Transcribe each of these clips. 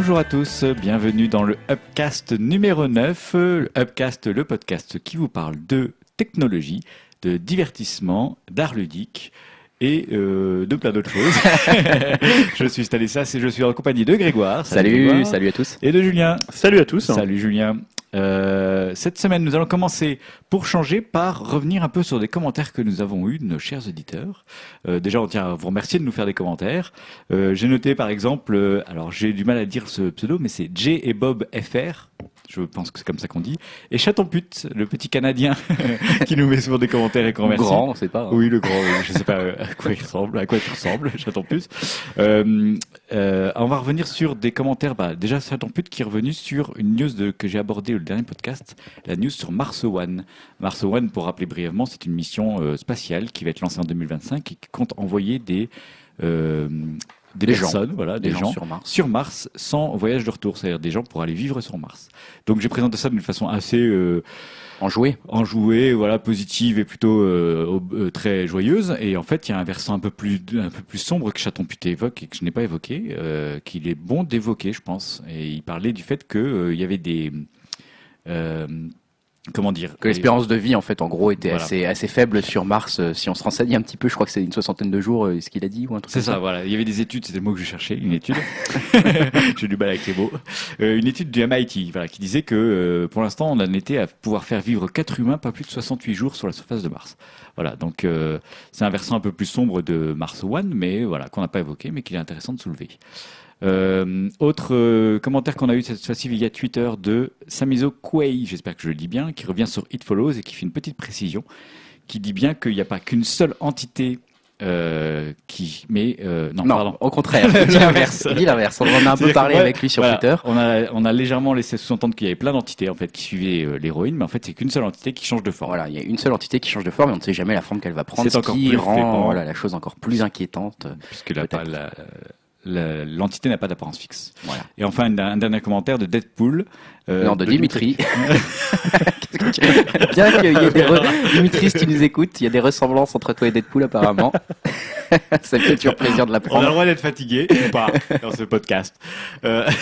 Bonjour à tous, bienvenue dans le Upcast numéro 9. Le Upcast, le podcast qui vous parle de technologie, de divertissement, d'art ludique et euh, de plein d'autres choses. je suis Stanislas et je suis en compagnie de Grégoire. Salut, Grégoire. salut à tous. Et de Julien. Salut à tous. Salut Julien. Euh, cette semaine, nous allons commencer pour changer par revenir un peu sur des commentaires que nous avons eus de nos chers auditeurs. Euh, déjà, on tient à vous remercier de nous faire des commentaires. Euh, j'ai noté par exemple, euh, alors j'ai du mal à dire ce pseudo, mais c'est J et Bob FR. Je pense que c'est comme ça qu'on dit. Et Chaton Pute, le petit Canadien qui nous met souvent des commentaires et qu'on remercie. Grand, on sait pas. hein. Oui, le grand, je sais pas euh, à quoi il ressemble, à quoi tu ressembles, Chaton Pute. Euh, euh, on va revenir sur des commentaires. Bah, déjà, Chaton Pute qui est revenu sur une news de, que j'ai abordée au dernier podcast, la news sur Mars One. Mars One, pour rappeler brièvement, c'est une mission euh, spatiale qui va être lancée en 2025 et qui compte envoyer des, euh, des, Des gens. voilà, Des des, gens gens sur Mars. sur Mars sans voyage de retour, c'est-à-dire des gens pour aller vivre sur Mars. Donc j'ai présenté ça d'une façon assez euh, En jouer. enjouée, voilà, positive et plutôt euh, euh, très joyeuse. Et en fait, il y a un versant un peu plus un peu plus sombre que Chaton Puté évoque et que je n'ai pas évoqué, euh, qu'il est bon d'évoquer, je pense. Et il parlait du fait que euh, il y avait des euh, comment dire Que l'espérance de vie, en fait, en gros, était Voilà. assez, assez faible sur Mars. Euh, Si on se renseigne un petit peu, je crois que c'est une soixantaine de jours, euh, ce qu'il a dit, ou un truc C'est comme ça, voilà. Il y avait des études, c'était le mot que je cherchais, une étude. J'ai du mal avec les mots. Euh, une étude du MIT, voilà, qui disait que euh, pour l'instant, on en était à pouvoir faire vivre quatre humains pas plus de 68 jours sur la surface de Mars. Voilà, donc euh, c'est un versant un peu plus sombre de Mars One, mais voilà, qu'on n'a pas évoqué, mais qu'il est intéressant de soulever. Euh, autre euh, commentaire qu'on a eu cette fois-ci via Twitter de Samizo Kwei, j'espère que je le dis bien, qui revient sur It Follows et qui fait une petite précision, qui dit bien qu'il n'y a pas qu'une seule entité euh, qui, mais euh, non, Non, pardon, au contraire. Il dit l'inverse. L'inverse. On en a un peu parlé ouais, avec lui sur voilà, Twitter. On a, on a légèrement laissé sous-entendre qu'il y avait plein d'entités en fait qui suivaient euh, l'héroïne, mais en fait c'est qu'une seule entité qui change de forme. Voilà, il y a une seule entité qui change de forme et on ne sait jamais la forme qu'elle va prendre, C'est ce encore qui plus rend voilà, la chose encore plus inquiétante. puisque la- la- l'entité n'a pas d'apparence fixe. Voilà. Et enfin un, un dernier commentaire de Deadpool. euh, non, de Dimitri. Que Bien qu'il y ait des re- Dimitri, si tu nous écoutes, il y a des ressemblances entre toi et Deadpool apparemment. Ça me fait toujours plaisir de On a le l'apprendre. droit d'être fatigué ou pas dans ce podcast. Euh,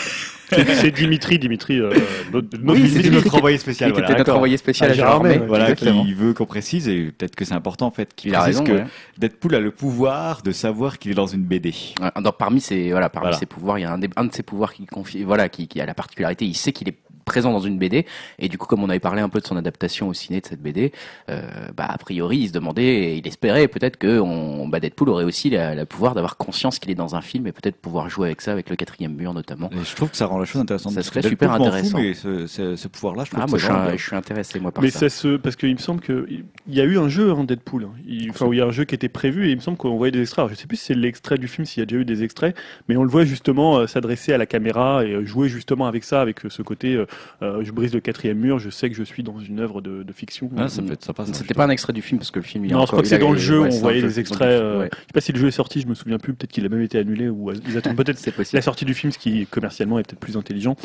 C'est Dimitri, Dimitri, euh, notre, notre Oui, Dimitri. notre envoyé spécial. Voilà, notre envoyé spécial Ah, à Gérard Gérard May. Voilà, Exactement. qui veut qu'on précise, et peut-être que c'est important en fait, qu'il précise raison, que ouais. Deadpool a le pouvoir de savoir qu'il est dans une BD. Dans- parmi ses voilà, parmi Voilà. ses pouvoirs, il y a un, des- un de ses pouvoirs qui confie, voilà, qui, qui a la particularité, il sait qu'il est présent dans une BD et du coup comme on avait parlé un peu de son adaptation au ciné de cette BD, euh, bah a priori il se demandait, et il espérait peut-être que on, bah, Deadpool aurait aussi la- le pouvoir d'avoir conscience qu'il est dans un film et peut-être pouvoir jouer avec ça avec le quatrième mur notamment. Et je trouve que ça rend la chose intéressante. Ça serait super intéressant. mais ce, ce- ce pouvoir-là, je trouve Ah que moi je suis, un- je suis intéressé moi par Mais ça. ça se, parce qu'il me semble que il y a eu un jeu, hein, Deadpool. hein. Il, enfin, où il y a un jeu qui était prévu et il me semble qu'on voyait des extraits. Alors, je sais plus si c'est l'extrait du film, s'il y a déjà eu des extraits, mais on le voit justement euh, s'adresser à la caméra et euh, jouer justement avec ça, avec euh, ce côté, euh, euh, je brise le quatrième mur, je sais que je suis dans une œuvre de, de fiction. Ah, ça peut être sympa. ça, C'était pas un extrait du film parce que le film il est non, je crois que c'est dans le jeu, ouais, on voyait le des jeu. extraits. Euh, ouais, Je sais pas si le jeu est sorti, je me souviens plus. Peut-être qu'il a même été annulé ou euh, ils attendent peut-être la sortie du film, ce qui commercialement est peut-être plus intelligent.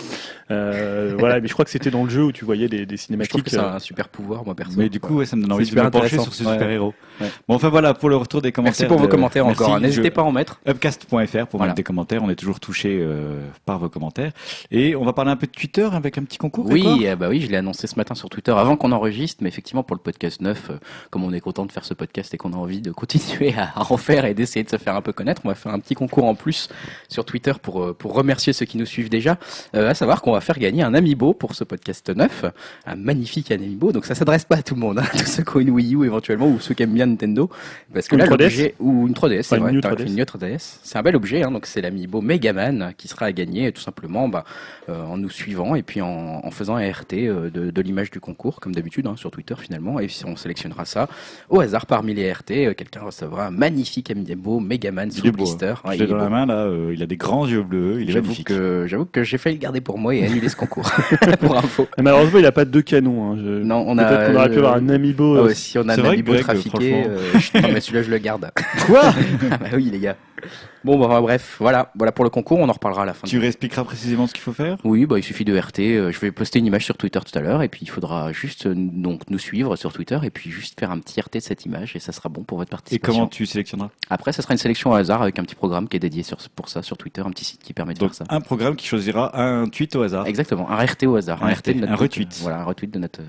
Euh, voilà, mais je crois que c'était dans le jeu où tu voyais des, des Je trouve que cinématiques. c'est euh, un super pouvoir moi perso. Mais du coup, ouais, ça me donne envie de super me pencher sur ces Ouais. super-héros. Ouais. Bon, enfin voilà, pour le retour des commentaires. Merci pour vos commentaires encore. N'hésitez pas à en mettre. Upcast.fr pour mettre des commentaires. On est toujours touché euh, par vos commentaires. Et on va parler un peu de Twitter avec un petit concours. Oui, euh, bah oui, je l'ai annoncé ce matin sur Twitter avant qu'on enregistre, mais effectivement pour le podcast 9, euh, comme on est content de faire ce podcast et qu'on a envie de continuer à, à en faire et d'essayer de se faire un peu connaître, on va faire un petit concours en plus sur Twitter pour euh, pour remercier ceux qui nous suivent déjà. Euh, à savoir qu'on va faire gagner un amiibo pour ce podcast 9, un magnifique amiibo. Donc ça s'adresse pas à tout le monde, hein, tous ceux qui ont une Wii U éventuellement ou ceux qui aiment bien Nintendo, parce que là une 3DS. l'objet ou une 3DS, c'est Enfin, une vrai, New t'as 3DS. une New 3DS. C'est un bel objet, hein, donc c'est l'amiibo Megaman qui sera à gagner tout simplement bah, euh, en nous suivant et puis en, en faisant un RT euh, de, de l'image du concours, comme d'habitude hein, sur Twitter finalement. Et si on sélectionnera ça au hasard parmi les RT, euh, quelqu'un recevra un magnifique amiibo Megaman sous blister. hein. Il est dans la beau. main là. euh, il a des grands yeux bleus. Il est J'avoue magnifique. que, j'avoue que j'ai failli le garder pour moi et annuler ce concours. pour info. Et Malheureusement, il a pas deux canons. Hein. Je- Non, on a. Peut-être qu'on aurait pu avoir un amiibo. ah euh, ouais, si on a un amiibo trafiqué, euh, je- non, mais celui-là je le garde. Quoi ah bah oui les gars. Bon, bah, bref, voilà, voilà pour le concours. On en reparlera à la fin. Tu réexpliqueras précisément ce qu'il faut faire? Oui, bah, il suffit de RT. euh, Je vais poster une image sur Twitter tout à l'heure et puis il faudra juste euh, donc nous suivre sur Twitter et puis juste faire un petit RT de cette image et ça sera bon pour votre Et participation. comment tu sélectionneras? Après, ça sera une sélection au hasard avec un petit programme qui est dédié sur, pour ça sur Twitter, un petit site qui permet de Donc faire ça. un programme qui choisira un tweet au hasard. Exactement, un RT au hasard, un, Un RT, de notre un retweet. euh, Voilà, un retweet de notre.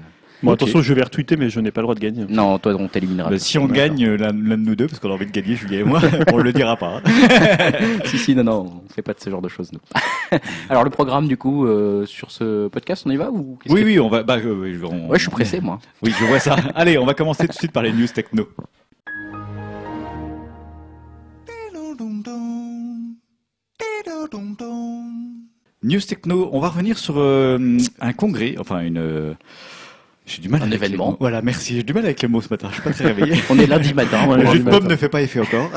Bon, attention, je vais retweeter, mais je n'ai pas le droit de gagner. Non, toi, on t'éliminera. Bah, si on gagne euh, l'un de nous deux, parce qu'on a envie de gagner, Julien et moi, on le dira pas. hein. si, si, non, non, on fait pas de ce genre de choses, nous. Alors, le programme, du coup, euh, sur ce podcast, on y va ou Oui, que- oui, on va. Bah, euh, on- Ouais, je suis pressé, moi. Oui, je vois ça. Allez, on va commencer tout de suite par les news techno. News techno, on va revenir sur euh, un congrès, enfin une. J'ai du mal Un avec les événement. mots. Voilà, merci. J'ai du mal avec les mots ce matin. Je suis pas très réveillé. On est lundi matin. Le jus de pomme ne fait pas effet encore.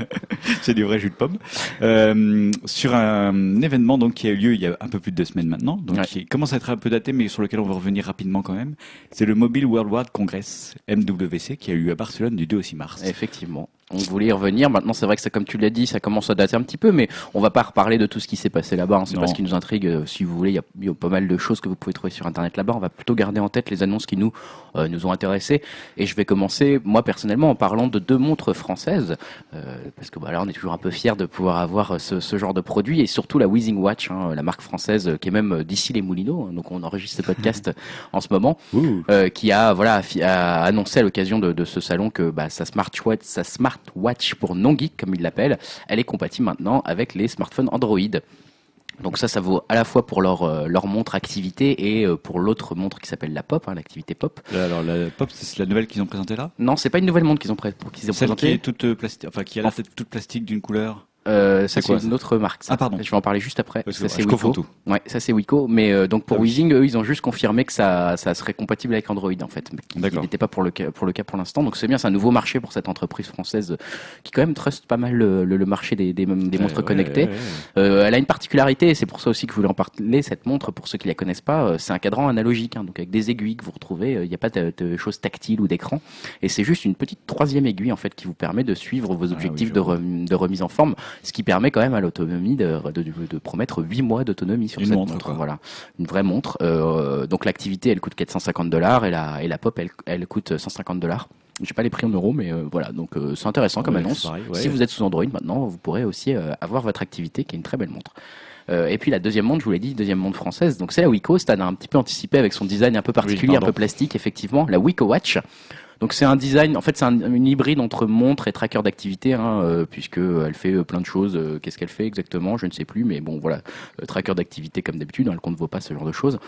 C'est du vrai jus de pomme. Euh, sur un événement donc qui a eu lieu il y a un peu plus de deux semaines maintenant, donc Ouais. qui commence à être un peu daté, mais sur lequel on va revenir rapidement quand même. C'est le Mobile Worldwide Congress (MWC) qui a eu lieu à Barcelone du 2 au 6 mars. Effectivement. On voulait y revenir. Maintenant, c'est vrai que ça, comme tu l'as dit, ça commence à dater un petit peu, mais on va pas reparler de tout ce qui s'est passé là-bas. hein. C'est pas ce qui nous intrigue. Euh, Si vous voulez, il y y a pas mal de choses que vous pouvez trouver sur Internet là-bas. On va plutôt garder en tête les annonces qui nous euh, nous ont intéressés. Et je vais commencer, moi personnellement, en parlant de deux montres françaises, euh, parce que bah, là, on est toujours un peu fiers de pouvoir avoir euh, ce, ce genre de produit, et surtout la Weezing Watch, hein, la marque française qui est même d'ici les Moulineaux. hein. donc, on enregistre ce podcast en ce moment euh, qui a voilà a annoncé à l'occasion de, de ce salon que bah, sa smartwatch, sa smartwatch pour non geek comme il l'appelle, elle est compatible maintenant avec les smartphones Android. Donc ça, ça vaut à la fois pour leur euh, leur montre activité et euh, pour l'autre montre qui s'appelle la Pop, hein, l'activité Pop. Là, Alors la pop, c'est la nouvelle qu'ils ont présentée là? Non, c'est pas une nouvelle montre qu'ils ont, pré- qu'ils ont Celle qui présentée. est toute euh, plastique, enfin qui a la tête toute plastique d'une couleur? Euh, ça C'est une autre marque. ça. Ah, pardon. Je vais en parler juste après. Ça c'est Wiko. tout. Ouais, ça c'est Wiko. Mais euh, donc pour Ah oui. Weezing, eux, ils ont juste confirmé que ça, ça serait compatible avec Android en fait. D'accord. n'était pas pour le cas pour le cas pour l'instant. Donc c'est bien, c'est un nouveau marché pour cette entreprise française euh, qui quand même trust pas mal le, le- le marché des, des, des montres Ouais, connectées. ouais. Euh, elle a une particularité, et c'est pour ça aussi que je voulais en parler. Cette montre, pour ceux qui la connaissent pas, euh, c'est un cadran analogique, hein, donc avec des aiguilles que vous retrouvez. euh, Il n'y a pas de, de choses tactiles ou d'écran, et c'est juste une petite troisième aiguille en fait qui vous permet de suivre vos objectifs Ah de, rem- de remise en forme, ce qui permet quand même à l'autonomie de, de, de- de promettre 8 mois d'autonomie sur Une cette montre, montre. Voilà, une vraie montre. Euh, donc l'activité, elle coûte 450 dollars, et la, et la pop, elle, elle coûte 150 dollars. J'ai pas les prix en euros, mais euh, voilà, donc euh, c'est intéressant comme annonce. c'est pareil, ouais. Si vous êtes sous Android maintenant, vous pourrez aussi euh, avoir votre activité, qui est une très belle montre. Euh, et puis la deuxième montre, je vous l'ai dit, deuxième montre française. Donc c'est la Wiko. Stan a un petit peu anticipé avec son design un peu particulier, un peu plastique, effectivement. La Wiko Watch. Donc c'est un design, en fait c'est un, une hybride entre montre et tracker d'activité, hein, euh, puisque elle fait euh, plein de choses. Euh, Qu'est-ce qu'elle fait exactement Je ne sais plus, mais bon voilà, Euh, tracker d'activité comme d'habitude, hein, le compte ne vaut pas ce genre de choses.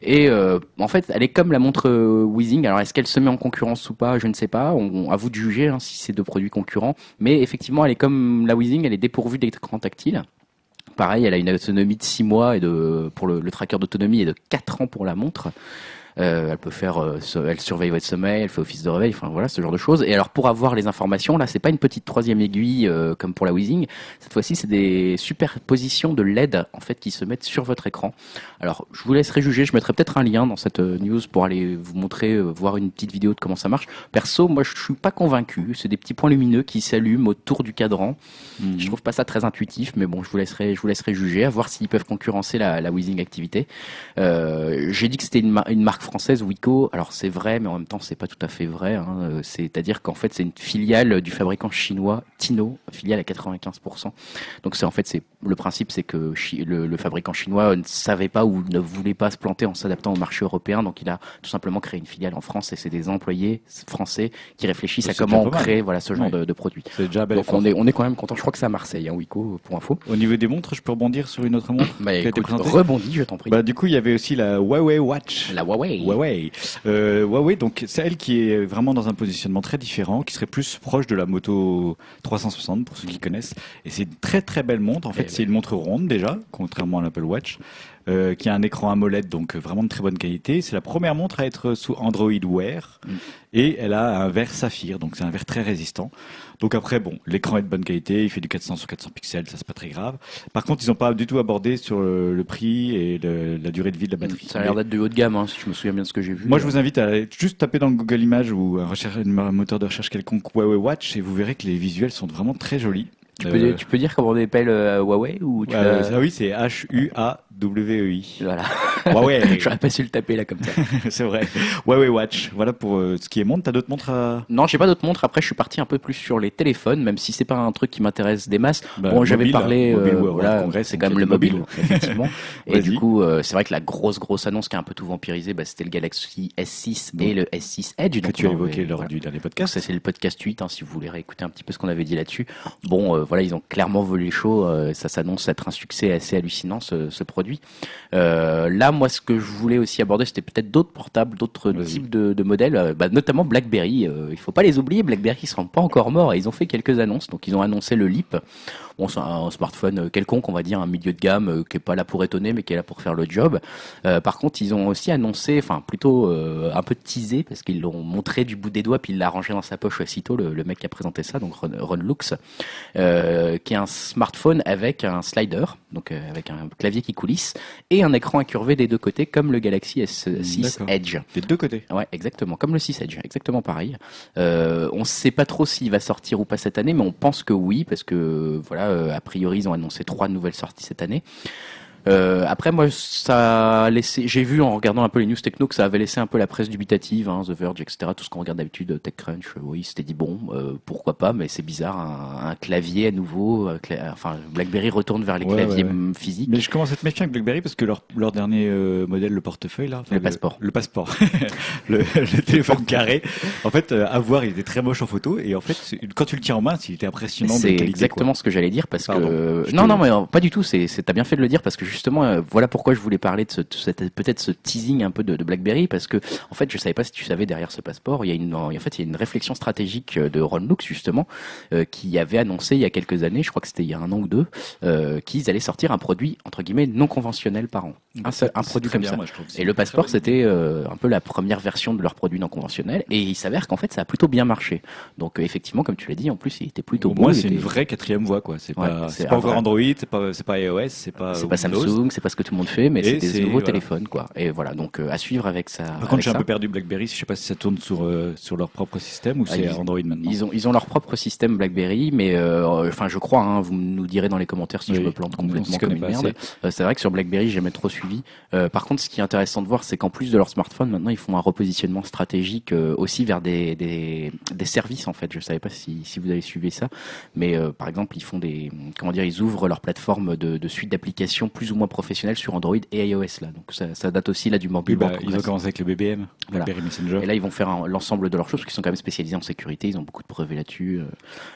Et euh, en fait, elle est comme la montre euh, Weezing. Alors est-ce qu'elle se met en concurrence ou pas Je ne sais pas. On, à vous de juger hein, si c'est deux produits concurrents. Mais effectivement, elle est comme la Weezing, elle est dépourvue d'écran tactile. Pareil, elle a une autonomie de 6 mois et de, pour le, le tracker d'autonomie et de 4 ans pour la montre. Euh, elle peut faire, euh, elle surveille votre sommeil, elle fait office de réveil, enfin voilà ce genre de choses. Et alors pour avoir les informations, là c'est pas une petite troisième aiguille euh, comme pour la Weezing. Cette fois-ci c'est des superpositions de LED en fait qui se mettent sur votre écran. Alors je vous laisserai juger, je mettrai peut-être un lien dans cette news pour aller vous montrer, voir une petite vidéo de comment ça marche. Perso, moi je suis pas convaincu. C'est des petits points lumineux qui s'allument autour du cadran. Mhm. Je trouve pas ça très intuitif, mais bon, je vous laisserai, je vous laisserai juger, à voir s'ils peuvent concurrencer la, la Weezing activité. J'ai dit que c'était une, ma- une marque française, Wiko. Alors c'est vrai, mais en même temps c'est pas tout à fait vrai. hein. Euh, C'est-à-dire qu'en fait c'est une filiale du fabricant chinois Tino, filiale à 95%. Donc c'est en fait c'est le principe, c'est que le, le fabricant chinois ne savait pas ou ne voulait pas se planter en s'adaptant au marché européen, donc il a tout simplement créé une filiale en France et c'est des employés français qui réfléchissent à comment mal. créer voilà ce genre de, de produit. C'est déjà un bel Donc on est, on est quand même content. Je crois que c'est à Marseille, hein, Wiko, pour info. Au niveau des montres, je peux rebondir sur une autre montre Bah qui a été rebondis, je t'en prie. Bah, du coup, il y avait aussi la Huawei Watch. la Huawei. Huawei. Euh, Huawei, donc c'est elle qui est vraiment dans un positionnement très différent, qui serait plus proche de la moto 360 pour ceux qui connaissent. Et c'est une très très belle montre. En fait, Eh c'est une montre ronde déjà, contrairement à l'Apple Watch, euh, qui a un écran AMOLED, donc euh, vraiment de très bonne qualité. C'est la première montre à être sous Android Wear Mm. et elle a un verre saphir, donc c'est un verre très résistant. Donc après, bon, l'écran est de bonne qualité, il fait du 400 sur 400 pixels, ça c'est pas très grave. Par contre, ils n'ont pas du tout abordé sur le, le prix et le- la durée de vie de la batterie. Ça a l'air d'être du haut de gamme, hein, si je me souviens bien de ce que j'ai vu. Moi, je vous invite à aller juste taper dans le Google Images ou un, recherche- un moteur de recherche quelconque Huawei Watch et vous verrez que les visuels sont vraiment très jolis. Tu, peux, tu peux dire comment on appelle euh, Huawei ou tu euh, ah oui, c'est H-U-A-W-E-I. Voilà. Huawei, J'aurais pas su le taper là comme ça. c'est vrai. Huawei Watch. Voilà pour euh, ce qui est montre. T'as d'autres montres à... Non, j'ai pas d'autres montres. Après, je suis parti un peu plus sur les téléphones, même si c'est pas un truc qui m'intéresse des masses. Bah, bon, j'avais parlé, mobile euh, voilà, Congress, c'est quand même le mobile, effectivement. et du coup, euh, c'est vrai que la grosse grosse annonce qui a un peu tout vampirisé, bah, c'était le Galaxy S6 et le S6 Edge. que tu as évoqué avait- lors voilà. du dernier podcast. ça c'est le podcast 8 hein, si vous voulez réécouter un petit peu ce qu'on avait dit là-dessus. Bon euh, voilà ils ont clairement volé euh, ça s'annonce être un succès assez hallucinant ce, ce produit. Euh, là moi ce que je voulais aussi aborder c'était peut-être d'autres portables, d'autres types de, de modèles, euh, bah, notamment BlackBerry. Euh, il faut pas les oublier, BlackBerry ils sont pas encore morts et ils ont fait quelques annonces. Donc ils ont annoncé le Leap. Bon c'est un, smartphone euh, quelconque on va dire un milieu de gamme euh, qui est pas là pour étonner mais qui est là pour faire le job. Euh, par contre, ils ont aussi annoncé, enfin plutôt un peu teasé, parce qu'ils l'ont montré du bout des doigts, puis il l'a rangé dans sa poche aussitôt, le, le mec qui a présenté ça, donc Ron, Ron Lux, euh, qui est un smartphone avec un slider, donc euh, avec un clavier qui coulisse, et un écran incurvé des deux côtés, comme le Galaxy S6 D'accord. Edge. Des deux côtés. Ouais, exactement, comme le 6 Edge, exactement pareil. Euh, on ne sait pas trop s'il va sortir ou pas cette année, mais on pense que oui, parce que voilà, euh, a priori ils ont annoncé trois nouvelles sorties cette année. Euh, après, moi, ça a laissé. J'ai vu en regardant un peu les news techno que ça avait laissé un peu la presse dubitative, hein, The Verge, etc. Tout ce qu'on regarde d'habitude, TechCrunch. euh, Oui, c'était dit bon, euh, pourquoi pas, mais c'est bizarre, un, un clavier à nouveau. euh, cla- enfin, BlackBerry retourne vers les Ouais, claviers ouais, physiques. Mais je commence à te méfier avec BlackBerry parce que leur, leur dernier euh, modèle, le portefeuille là, enfin, Le passeport. le, passeport, le, le téléphone carré. En fait, euh, à voir, il était très moche en photo et en fait, quand tu le tiens en main, il était impressionnant. C'est exactement ce que j'allais dire parce Pardon, que non te- non mais euh, pas du tout c'est c'est- t'as bien fait de le dire parce que justement euh, voilà pourquoi je voulais parler de ce, de peut-être ce teasing un peu de, de BlackBerry parce que en fait je savais pas si tu savais derrière ce passeport il y a une en fait il y a une réflexion stratégique euh, de Ron Lux justement euh, qui avait annoncé il y a quelques années je crois que c'était il y a un an ou deux euh, qu'ils allaient sortir un produit entre guillemets non conventionnel par an un, seul, un C'est produit comme bien, ça moi, et le passeport, c'était euh, un peu la première version de leur produit non conventionnel. Et il s'avère qu'en fait, ça a plutôt bien marché. Donc, effectivement, comme tu l'as dit, en plus, il était plutôt Au beau. moins, c'est une vraie quatrième voie, quoi. C'est Ouais, pas, c'est vrai- Android, c'est pas, c'est pas iOS, c'est pas. C'est pas Windows. Samsung, c'est pas ce que tout le monde fait, mais c'est des nouveaux voilà. téléphones, quoi. Et voilà, donc euh, à suivre avec ça. Par contre, j'ai un peu perdu BlackBerry. Je sais pas si ça tourne sur euh, sur leur propre système ou Ah, c'est Android maintenant. Ils ont, ils ont leur propre système BlackBerry, mais euh, enfin, je crois. Hein, vous nous direz dans les commentaires si Oui, je me plante complètement comme une merde. C'est vrai que sur BlackBerry, j'ai jamais trop suivi. Par contre, ce qui est intéressant de voir, c'est qu'en plus de leur smartphone, maintenant, ils font un repositionnement stratégique aussi vers des, des, des services. En fait, je savais pas si, si vous avez suivi ça, mais par exemple, ils font des, comment dire, ils ouvrent leur plateforme de, de suite d'applications plus ou moins professionnelles sur Android et iOS là. Donc ça, ça date aussi là du Mobile bah, ils ont commencé avec le BBM, Voilà. Messenger. Et là, ils vont faire l'ensemble de leurs choses, parce qu'ils sont quand même spécialisés en sécurité, ils ont beaucoup de brevets là-dessus. euh.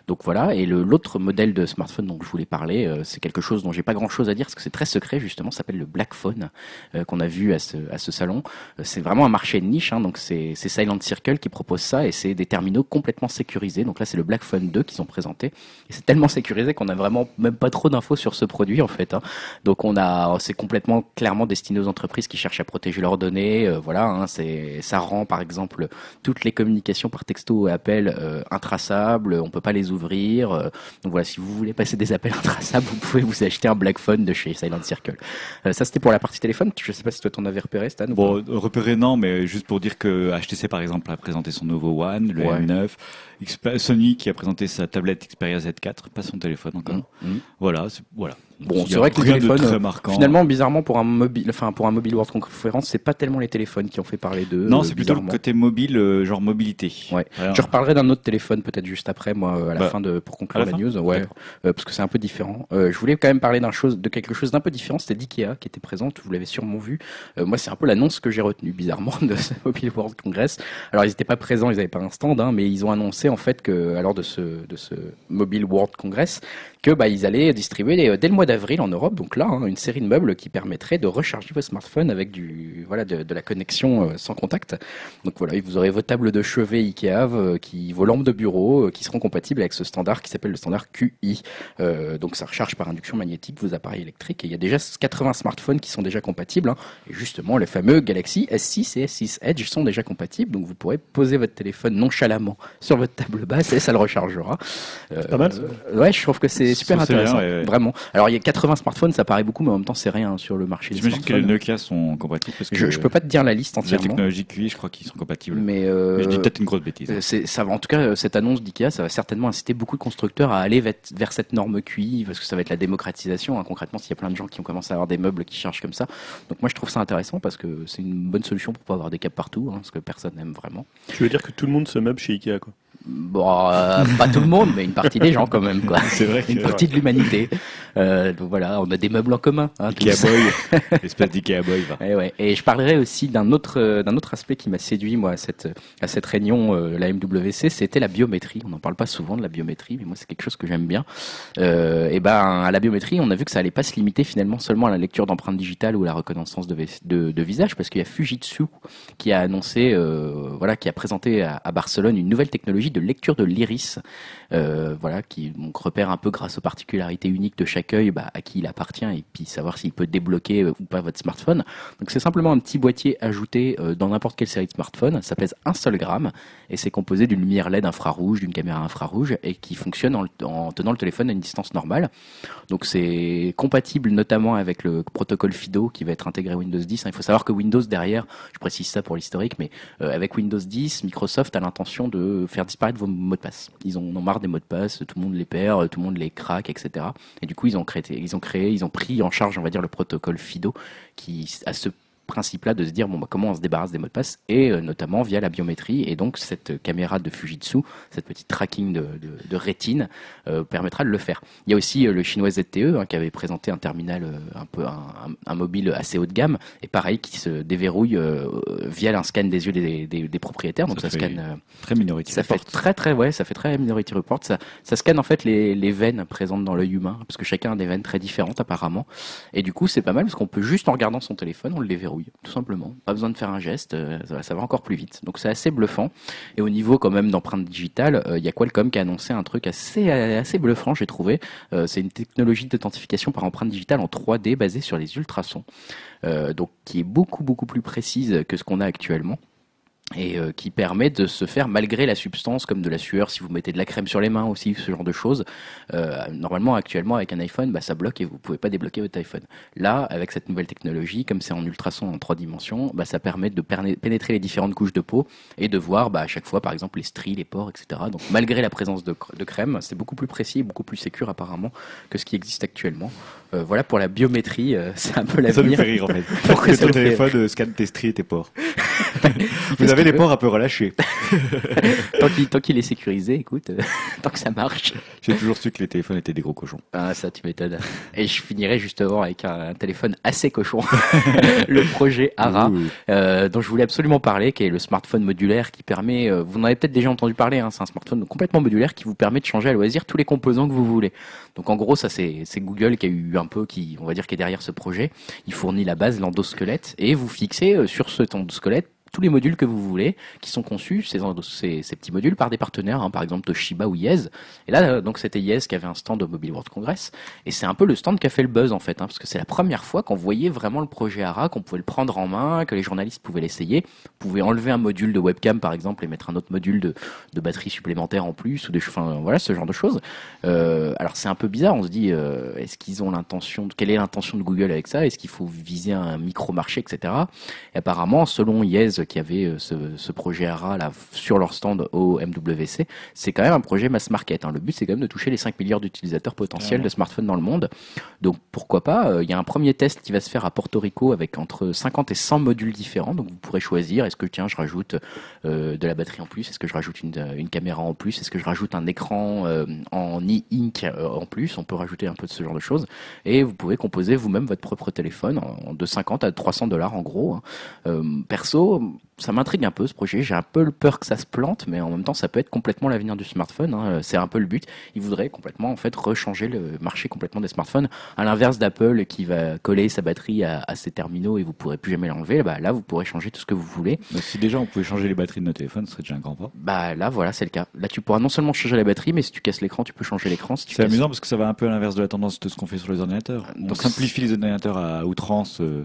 Donc voilà. Et l'autre modèle de smartphone dont je voulais parler, euh, c'est quelque chose dont j'ai pas grand-chose à dire, parce que c'est très secret, justement, s'appelle le Black Phone, euh, qu'on a vu à ce, à ce salon. C'est vraiment un marché de niche, hein, donc c'est c'est Silent Circle qui propose ça, et c'est des terminaux complètement sécurisés. Donc là, c'est le Black Phone 2 qu'ils ont présenté. Et c'est tellement sécurisé qu'on a vraiment même pas trop d'infos sur ce produit, en fait. hein. Donc on a, c'est complètement clairement destiné aux entreprises qui cherchent à protéger leurs données. euh, voilà, hein, c'est, ça rend par exemple toutes les communications par texto et appel euh, intraçables. On peut pas les ouvrir. euh, donc voilà, si vous voulez passer des appels intraçables, vous pouvez vous acheter un Black Phone de chez Silent Circle. Euh, ça c'était pour la partie téléphone. Je sais pas si toi t'en avais repéré, Stan. Bon, repérer non, mais juste pour dire que HTC par exemple a présenté son nouveau One, le Ouais. M9, Xp- Sony qui a présenté sa tablette Xperia Z4, pas son téléphone encore. Mhm, mhm. Voilà, c'est- voilà. Bon, c'est a vrai que les téléphones, euh. Finalement, bizarrement, pour un mobile, enfin pour un mobile World Conference, c'est pas tellement les téléphones qui ont fait parler d'eux. non, euh, c'est plutôt le côté mobile, euh, genre mobilité. Ouais. Je reparlerai d'un autre téléphone peut-être juste après, moi, à la Bah, fin de pour conclure la news, ouais, euh, parce que c'est un peu différent. Euh, je voulais quand même parler d'un chose, de quelque chose d'un peu différent. C'était d'Ikea qui était présente. Vous l'avez sûrement vu. Euh, moi, c'est un peu l'annonce que j'ai retenue bizarrement de ce Mobile World Congress. Alors, ils n'étaient pas présents, ils n'avaient pas un stand, hein, mais ils ont annoncé en fait que, alors de ce de ce Mobile World Congress, que bah ils allaient distribuer euh, dès le mois d'avril en Europe, donc là, hein, une série de meubles qui permettrait de recharger vos smartphones avec du voilà de, de la connexion euh, sans contact. Donc voilà, vous aurez vos tables de chevet Ikea, euh, qui, vos lampes de bureau, qui seront compatibles avec ce standard qui s'appelle le standard QI. Euh, donc ça recharge par induction magnétique vos appareils électriques. Et il y a déjà 80 smartphones qui sont déjà compatibles. hein. Et justement, les fameux Galaxy S6 et S6 Edge sont déjà compatibles. Donc vous pourrez poser votre téléphone nonchalamment sur votre table basse et ça le rechargera. Euh, pas mal, ça. ouais, je trouve que c'est c'est bien, intéressant. ouais, ouais. Vraiment. Alors il y a 80 smartphones, ça paraît beaucoup, mais en même temps, c'est rien sur le marché J'imagine que les. Nokia sont compatibles parce que Je, je peux pas te dire la liste la entièrement, technologie QI, je crois qu'ils sont compatibles. mais euh, Mais je dis peut-être une grosse bêtise. Euh, c'est- ça va, en tout cas, euh, cette annonce d'IKEA, ça va certainement inciter beaucoup de constructeurs à aller vers, cette norme QI, parce que ça va être la démocratisation. hein. Concrètement, s'il y a plein de gens qui ont commencé à avoir des meubles qui chargent comme ça. Donc moi, je trouve ça intéressant parce que c'est une bonne solution pour pas avoir des câbles partout, hein, ce que personne n'aime vraiment. Tu veux dire que tout le monde se meuble chez Ikea, quoi? Bon, euh, pas tout le monde, mais une partie des gens quand même, quoi. C'est vrai Une partie de l'humanité. Euh, donc voilà, on a des meubles en commun. Hein. Ikea Boy, espèce d'Ikea Boy, va. Eh ouais. Et je parlerai aussi d'un autre, euh, d'un autre aspect qui m'a séduit moi à cette, à cette réunion, euh, la MWC, c'était la biométrie. On n'en parle pas souvent de la biométrie, mais moi c'est quelque chose que j'aime bien. Et ben à la biométrie, on a vu que ça allait pas se limiter finalement seulement à la lecture d'empreintes digitales ou la reconnaissance de, de, de visage, parce qu'il y a Fujitsu qui a annoncé, voilà, qui a présenté à, à Barcelone une nouvelle technologie de lecture de l'iris, euh, voilà, qui repère un peu grâce aux particularités uniques de chaque œil, bah, à qui il appartient et puis savoir s'il peut débloquer euh, ou pas votre smartphone. Donc c'est simplement un petit boîtier ajouté euh, dans n'importe quelle série de smartphones. Ça pèse un seul gramme et c'est composé d'une lumière LED infrarouge, d'une caméra infrarouge et qui fonctionne en, tenant le téléphone à une distance normale. Donc c'est compatible notamment avec le protocole FIDO qui va être intégré à Windows 10. Il faut savoir que Windows derrière, je précise ça pour l'historique, mais avec Windows 10, Microsoft a l'intention de faire vos mots de passe. Ils en ont marre des mots de passe, tout le monde les perd, tout le monde les craque, etc. Et du coup, ils ont créé, ils ont créé, ils ont pris en charge, on va dire, le protocole FIDO qui a ce principe-là de se dire bon bah, comment on se débarrasse des mots de passe et euh, notamment via la biométrie et donc cette caméra de Fujitsu cette petite tracking de, de, de rétine euh, permettra de le faire il y a aussi euh, le chinois ZTE hein, qui avait présenté un terminal euh, un peu un, un- un mobile assez haut de gamme et pareil qui se déverrouille euh, via un scan des yeux des, des, des propriétaires donc ça, Ça scanne euh, Très minoritaire. ça fait très très ouais, ça fait très Minority Report. Ça, ça scanne en fait les, les veines présentes dans l'œil humain, parce que chacun a des veines très différentes apparemment. Et du coup, c'est pas mal parce qu'on peut juste en regardant son téléphone, on le déverrouille, tout simplement. Pas besoin de faire un geste, euh, ça, va- encore plus vite. Donc c'est assez bluffant. Et au niveau quand même d'empreinte digitale, euh, il y a Qualcomm qui a annoncé un truc assez assez bluffant, j'ai trouvé. Euh, c'est une technologie d'authentification par empreinte digitale en 3D basée sur les ultrasons, donc qui est beaucoup beaucoup plus précise que ce qu'on a actuellement et euh, qui permet de se faire malgré la substance comme de la sueur. Si vous mettez de la crème sur les mains aussi ce genre de choses Euh, normalement actuellement avec un iPhone bah, ça bloque et vous pouvez pas débloquer votre iPhone. Là avec cette nouvelle technologie comme c'est en ultrason en trois dimensions bah, ça permet de pénétrer les différentes couches de peau et de voir bah, à chaque fois par exemple les stries les pores etc donc malgré la présence de, cr- de crème c'est beaucoup plus précis beaucoup plus sécure apparemment que ce qui existe actuellement Euh, voilà pour la biométrie euh, c'est un peu Ça nous fait rire en fait. Pourquoi que ton téléphone euh, scanne tes stries et tes pores. fait Vous avez les pores un peu relâchés. tant qu'il tant qu'il est sécurisé écoute tant que ça marche J'ai toujours su que les téléphones étaient des gros cochons. Ah, ça, tu m'étonnes. Et je finirai justement avec un, un téléphone assez cochon. le projet ARA, dont je voulais absolument parler, qui est le smartphone modulaire qui permet, vous en avez peut-être déjà entendu parler, hein, c'est un smartphone complètement modulaire qui vous permet de changer à loisir tous les composants que vous voulez. Donc en gros, ça c'est c'est Google qui a eu un peu, qui, on va dire, qui est derrière ce projet. Il fournit la base, l'endosquelette, et vous fixez euh, sur cet endosquelette tous les modules que vous voulez, qui sont conçus, ces, ces, petits modules, par des partenaires, hein, par exemple Toshiba ou Yes. Et là, euh, donc c'était Yes qui avait un stand au Mobile World Congress, et c'est un peu le stand qui a fait le buzz en fait, hein, parce que c'est la première fois qu'on voyait vraiment le projet ARA, qu'on pouvait le prendre en main, que les journalistes pouvaient l'essayer, pouvaient enlever un module de webcam par exemple et mettre un autre module de, de batterie supplémentaire en plus, ou des, enfin voilà, ce genre de choses. Euh, alors c'est un peu bizarre, on se dit, euh, est-ce qu'ils ont l'intention, quelle est l'intention de Google avec ça? Est-ce qu'il faut viser un micro-marché, etc. Et apparemment, selon Yes, qui avait euh, ce, ce projet ARA là, sur leur stand au MWC, c'est quand même un projet mass market. hein. Le but, c'est quand même de toucher les 5 milliards d'utilisateurs potentiels de smartphones dans le monde. Donc pourquoi pas Euh, Il y a un premier test qui va se faire à Porto Rico avec entre 50 et 100 modules différents. Donc vous pourrez choisir, est-ce que tiens, je rajoute euh, de la batterie en plus? Est-ce que je rajoute une, une caméra en plus? Est-ce que je rajoute un écran euh, en e-ink en plus? On peut rajouter un peu de ce genre de choses. Et vous pouvez composer vous-même votre propre téléphone en, de 50 à 300 dollars en gros. hein. Perso, ça m'intrigue un peu ce projet. J'ai un peu le peur que ça se plante, mais en même temps, ça peut être complètement l'avenir du smartphone. hein. C'est un peu le but. Ils voudraient complètement en fait rechanger le marché complètement des smartphones. À l'inverse d'Apple qui va coller sa batterie à, à ses terminaux et vous pourrez plus jamais l'enlever. Bah là, vous pourrez changer tout ce que vous voulez. Mais si déjà on pouvait changer les batteries de nos téléphones, ce serait déjà un grand pas. Bah là, voilà, c'est le cas. Là, tu pourras non seulement changer la batterie, mais si tu casses l'écran, tu peux changer l'écran. Si C'est amusant parce que ça va un peu à l'inverse de la tendance de ce qu'on fait sur les ordinateurs. On Donc, simplifie les ordinateurs à outrance euh,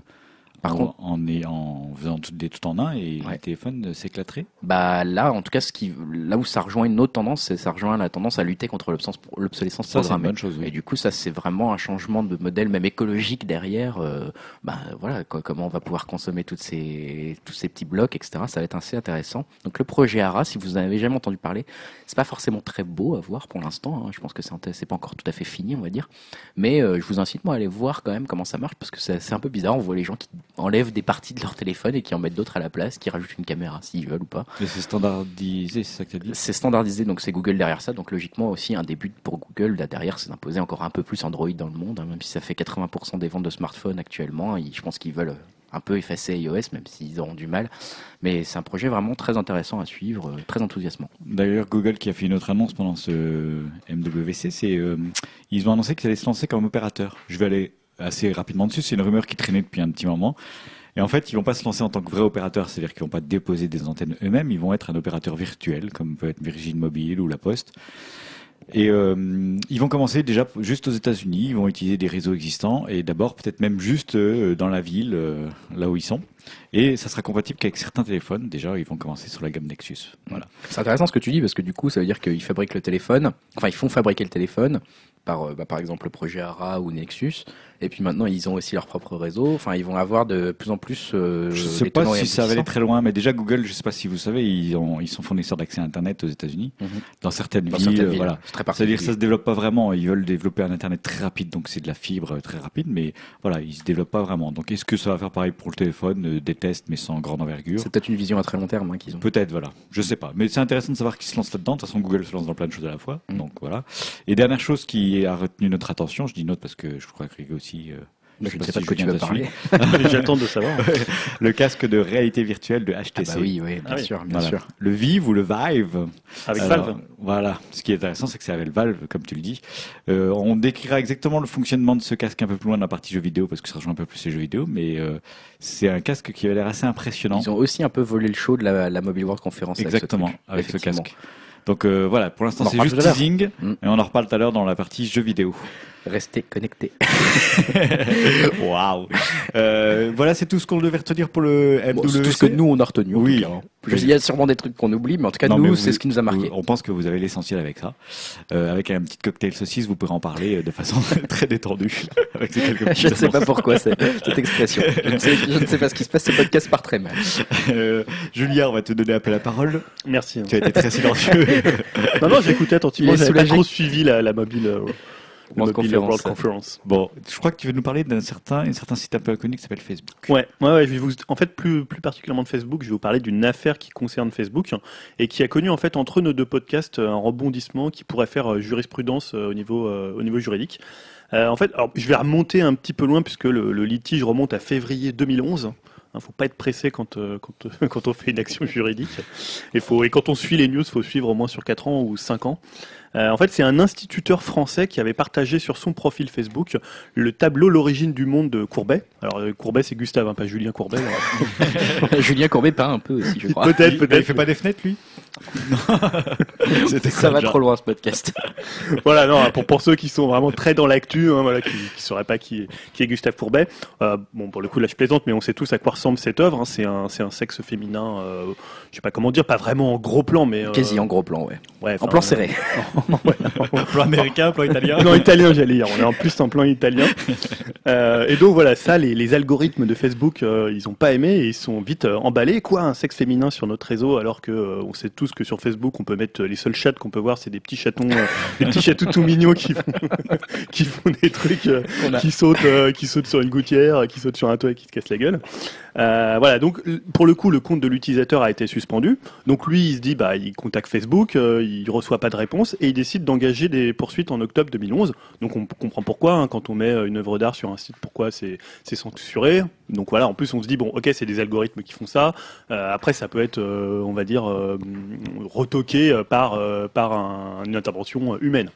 Par en, contre- en, est- en faisant tout, des tout en un et Ouais. le téléphone euh, s'éclaterait. Bah là, en tout cas, ce qui, là où ça rejoint une autre tendance, c'est ça rejoint la tendance à lutter contre l'obsolescence programmée. bonne chose. oui. Et du coup, ça, c'est vraiment un changement de modèle, même écologique derrière. euh, bah, voilà, quoi, comment on va pouvoir consommer toutes ces, tous ces petits blocs, etc. Ça va être assez intéressant. Donc, le projet ARA, si vous en avez jamais entendu parler, c'est pas forcément très beau à voir pour l'instant. hein. Je pense que c'est pas encore tout à fait fini, on va dire. Mais euh, je vous incite moi à aller voir quand même comment ça marche parce que c'est un peu bizarre. On voit les gens qui enlèvent des parties de leur téléphone et qui en mettent d'autres à la place, qui rajoutent une caméra s'ils veulent ou pas. Mais c'est standardisé, c'est ça que tu as dit C'est standardisé, donc c'est Google derrière ça. Donc logiquement aussi, un début pour Google là derrière, c'est d'imposer encore un peu plus Android dans le monde, hein, même si ça fait 80% des ventes de smartphones actuellement. Ils- je pense qu'ils veulent un peu effacer iOS, même s'ils auront du mal. Mais c'est un projet vraiment très intéressant à suivre, euh, très enthousiasmant. D'ailleurs, Google qui a fait une autre annonce pendant ce MWC, c'est euh, ils ont annoncé qu'ils allaient se lancer comme opérateur. Je vais aller assez rapidement dessus. C'est une rumeur qui traînait depuis un petit moment. Et en fait, ils vont pas se lancer en tant que vrai opérateur, c'est-à-dire qu'ils vont pas déposer des antennes eux-mêmes. Ils vont être un opérateur virtuel, comme peut être Virgin Mobile ou La Poste. Et euh, ils vont commencer déjà juste aux États-Unis. Ils vont utiliser des réseaux existants et d'abord peut-être même juste euh, dans la ville, euh, là où ils sont. Et ça sera compatible qu'avec certains téléphones. Déjà, ils vont commencer sur la gamme Nexus. Voilà. C'est intéressant ce que tu dis parce que du coup, ça veut dire qu'ils fabriquent le téléphone, enfin ils font fabriquer le téléphone par, bah, par exemple le projet ARA ou Nexus, et puis maintenant ils ont aussi leur propre réseau. Enfin, ils vont avoir de plus en plus. euh, Je des sais pas si ça va aller très loin, mais déjà Google, je sais pas si vous savez, ils, ont, ils sont fournisseurs d'accès à Internet aux États-Unis, Mhm. dans certaines Dans villes. certaines villes. Voilà. C'est-à-dire que ça particulier. se développe pas vraiment. Ils veulent développer un Internet très rapide, donc c'est de la fibre euh, très rapide, mais voilà, ils se développent pas vraiment. Donc est-ce que ça va faire pareil pour le téléphone Euh, Des tests, mais sans grande envergure? C'est peut-être une vision à très long terme hein, qu'ils ont. Peut-être, voilà. Je sais pas. Mais c'est intéressant de savoir qu'ils se lancent là-dedans. De toute façon, Google se lance dans plein de choses à la fois. Mm. Donc voilà. Et dernière chose qui a retenu notre attention, je dis notre parce que je crois que Rigo aussi. euh, Je sais ne pas sais si pas de quoi tu vas parler. J'attends de savoir. le casque de réalité virtuelle de Ah HTC. bah oui, oui, bien Ah oui. sûr, bien Voilà. sûr. Le Vive ou le Vive. Avec Alors, Valve. Voilà. Ce qui est intéressant, c'est que c'est avec Valve, comme tu le dis. Euh, on décrira exactement le fonctionnement de ce casque un peu plus loin dans la partie jeux vidéo, parce que ça rejoint un peu plus les jeux vidéo, mais euh, c'est un casque qui a l'air assez impressionnant. Ils ont aussi un peu volé le show de la, la Mobile World Conference. avec ce Exactement, truc. avec ce casque. Donc euh, voilà, pour l'instant c'est juste teasing, Mm. et on en reparle tout à l'heure dans la partie jeux vidéo. Restez connectés. Waouh Euh, Voilà, c'est tout ce qu'on devait retenir pour le MWC. Bon, c'est tout ce que nous on a retenu. en Oui. tout cas, hein. Je- Il y a sûrement des trucs qu'on oublie, mais en tout cas Non, nous c'est ce qui nous a marqué. On pense que vous avez l'essentiel avec ça. Euh, avec un petit cocktail saucisse, vous pourrez en parler euh, de façon très détendue. Avec ces quelques Je ne sais pas pourquoi cette expression. Je ne, sais, je ne sais pas ce qui se passe. Ce podcast part très mal. Euh, Julien, on va te donner un peu la parole. Merci. Tu as été très silencieux. Non, non, j'écoutais attentivement. J'avais pas trop suivi la, la mobile, euh, World mobile Conference. World Conference. bon, je crois que tu veux nous parler d'un certain, un certain site un peu inconnu qui s'appelle Facebook. Ouais, ouais, ouais, je vais vous, en fait, plus, plus particulièrement de Facebook, je vais vous parler d'une affaire qui concerne Facebook et qui a connu, en fait, entre nos deux podcasts, un rebondissement qui pourrait faire euh, jurisprudence euh, au niveau, euh, au niveau juridique. Euh, en fait, alors, je vais remonter un petit peu loin puisque le, le litige remonte à février 2011. Il faut pas être pressé quand, euh, quand, euh, quand on fait une action juridique. Et, faut, et quand on suit les news, faut suivre au moins sur 4 ans ou 5 ans. Euh, en fait, c'est un instituteur français qui avait partagé sur son profil Facebook le tableau L'origine du monde de Courbet. Alors, euh, Courbet, c'est Gustave, hein, pas Julien Courbet. alors. Julien Courbet peint un peu aussi, je crois. Peut-être, Il peut-être. fait pas des fenêtres, lui? Ça va genre trop loin ce podcast. voilà, non, pour, pour ceux qui sont vraiment très dans l'actu, hein, voilà, qui ne sauraient pas qui est, qui est Gustave Courbet. Euh, bon, pour le coup, là, je plaisante, mais on sait tous à quoi ressemble cette œuvre. hein. C'est un, c'est un sexe féminin, euh, je sais pas comment dire, pas vraiment en gros plan, mais. euh, Quasi en gros plan, ouais. ouais, En plan euh, serré. Plan américain, plan italien. Non, italien, j'allais dire. On est en plus en plan italien. Euh, et donc voilà, ça, les, les algorithmes de Facebook, euh, ils ont pas aimé et ils sont vite euh, emballés. Quoi, un sexe féminin sur notre réseau, alors que on sait tous que sur Facebook, on peut mettre les seuls chats qu'on peut voir, c'est des petits chatons, des petits chatons tout mignons qui font, qui font des trucs, a- qui sautent, qui sautent sur une gouttière, qui sautent sur un toit et qui se cassent la gueule. Euh, voilà, donc pour le coup, le compte de l'utilisateur a été suspendu. Donc lui, il se dit, bah, il contacte Facebook, euh, il reçoit pas de réponse et il décide d'engager des poursuites en octobre 2011. Donc on comprend pourquoi, hein, quand on met euh, une œuvre d'art sur un site, pourquoi c'est censuré. Donc voilà, en plus on se dit, bon, ok, c'est des algorithmes qui font ça. Euh, après, ça peut être, euh, on va dire, euh, retoqué par, par un- une intervention humaine.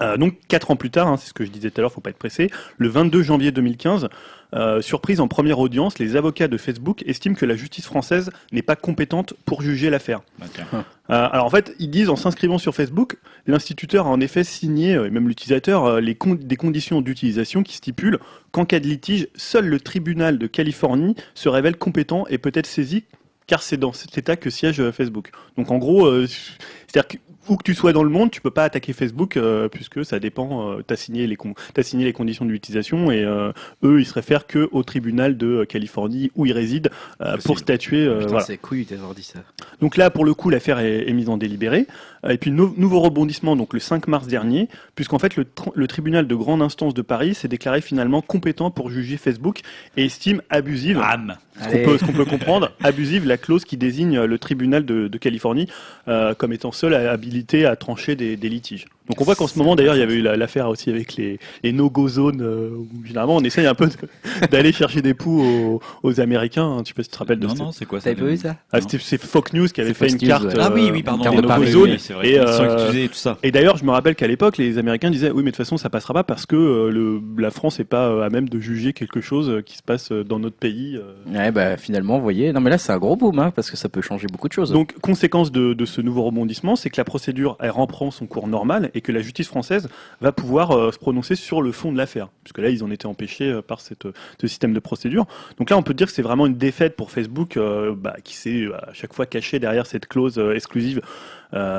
Euh, donc quatre ans plus tard, hein, c'est ce que je disais tout à l'heure, faut pas être pressé. Le 22 janvier 2015, euh, surprise en première audience, les avocats de Facebook estiment que la justice française n'est pas compétente pour juger l'affaire. Tiens. Euh, alors en fait, ils disent en s'inscrivant sur Facebook, l'instituteur a en effet signé, et même l'utilisateur, les con- des conditions d'utilisation qui stipulent qu'en cas de litige, seul le tribunal de Californie se révèle compétent et peut être saisi, car c'est dans cet état que siège Facebook. Donc en gros, euh, c'est-à-dire que où que tu sois dans le monde, tu peux pas attaquer Facebook euh, puisque ça dépend. Euh, t'as signé les con- t'as signé les conditions d'utilisation et euh, eux, ils se réfèrent que au tribunal de euh, Californie où ils résident euh, pour statuer. euh, Putain, voilà. c'est couilles d'avoir dit ça. Donc là, pour le coup, l'affaire est, est mise en délibéré. Euh, Et puis, nou- nouveau rebondissement, donc le 5 mars dernier, puisqu'en fait, le, tr- le tribunal de grande instance de Paris s'est déclaré finalement compétent pour juger Facebook et estime abusive, Bam ce qu'on peut, comprendre, abusive la clause qui désigne euh, le tribunal de, de Californie euh, comme étant seul habilité à trancher des, des litiges. Donc on voit qu'en ce moment, d'ailleurs, il y avait eu la- l'affaire aussi avec les, les no-go zones, euh, où généralement on essaye un peu de- d'aller chercher des poux aux, aux Américains. hein. Tu sais pas si tu te rappelles de Non, non, c'est quoi ça T'avais pas vu ça? Ah, c'était- c'est Fox News qui avait fait Fox une News, carte. ouais. Ah oui, euh, oui, pardon. carte les de no-go oui. Vrai. Et, euh, et tout ça. Et d'ailleurs, je me rappelle qu'à l'époque, les Américains disaient oui, mais de toute façon, ça passera pas parce que euh, le, la France n'est pas euh, à même de juger quelque chose euh, qui se passe dans notre pays. Ouais, bah finalement, vous voyez. Non, mais là, c'est un gros boom, hein, parce que ça peut changer beaucoup de choses. Donc, conséquence de, de ce nouveau rebondissement, c'est que la procédure elle reprend son cours normal et que la justice française va pouvoir se prononcer sur le fond de l'affaire, puisque là, ils en étaient empêchés par cette, ce système de procédure. Donc là, on peut dire que c'est vraiment une défaite pour Facebook, euh, bah, qui s'est à chaque fois caché derrière cette clause exclusive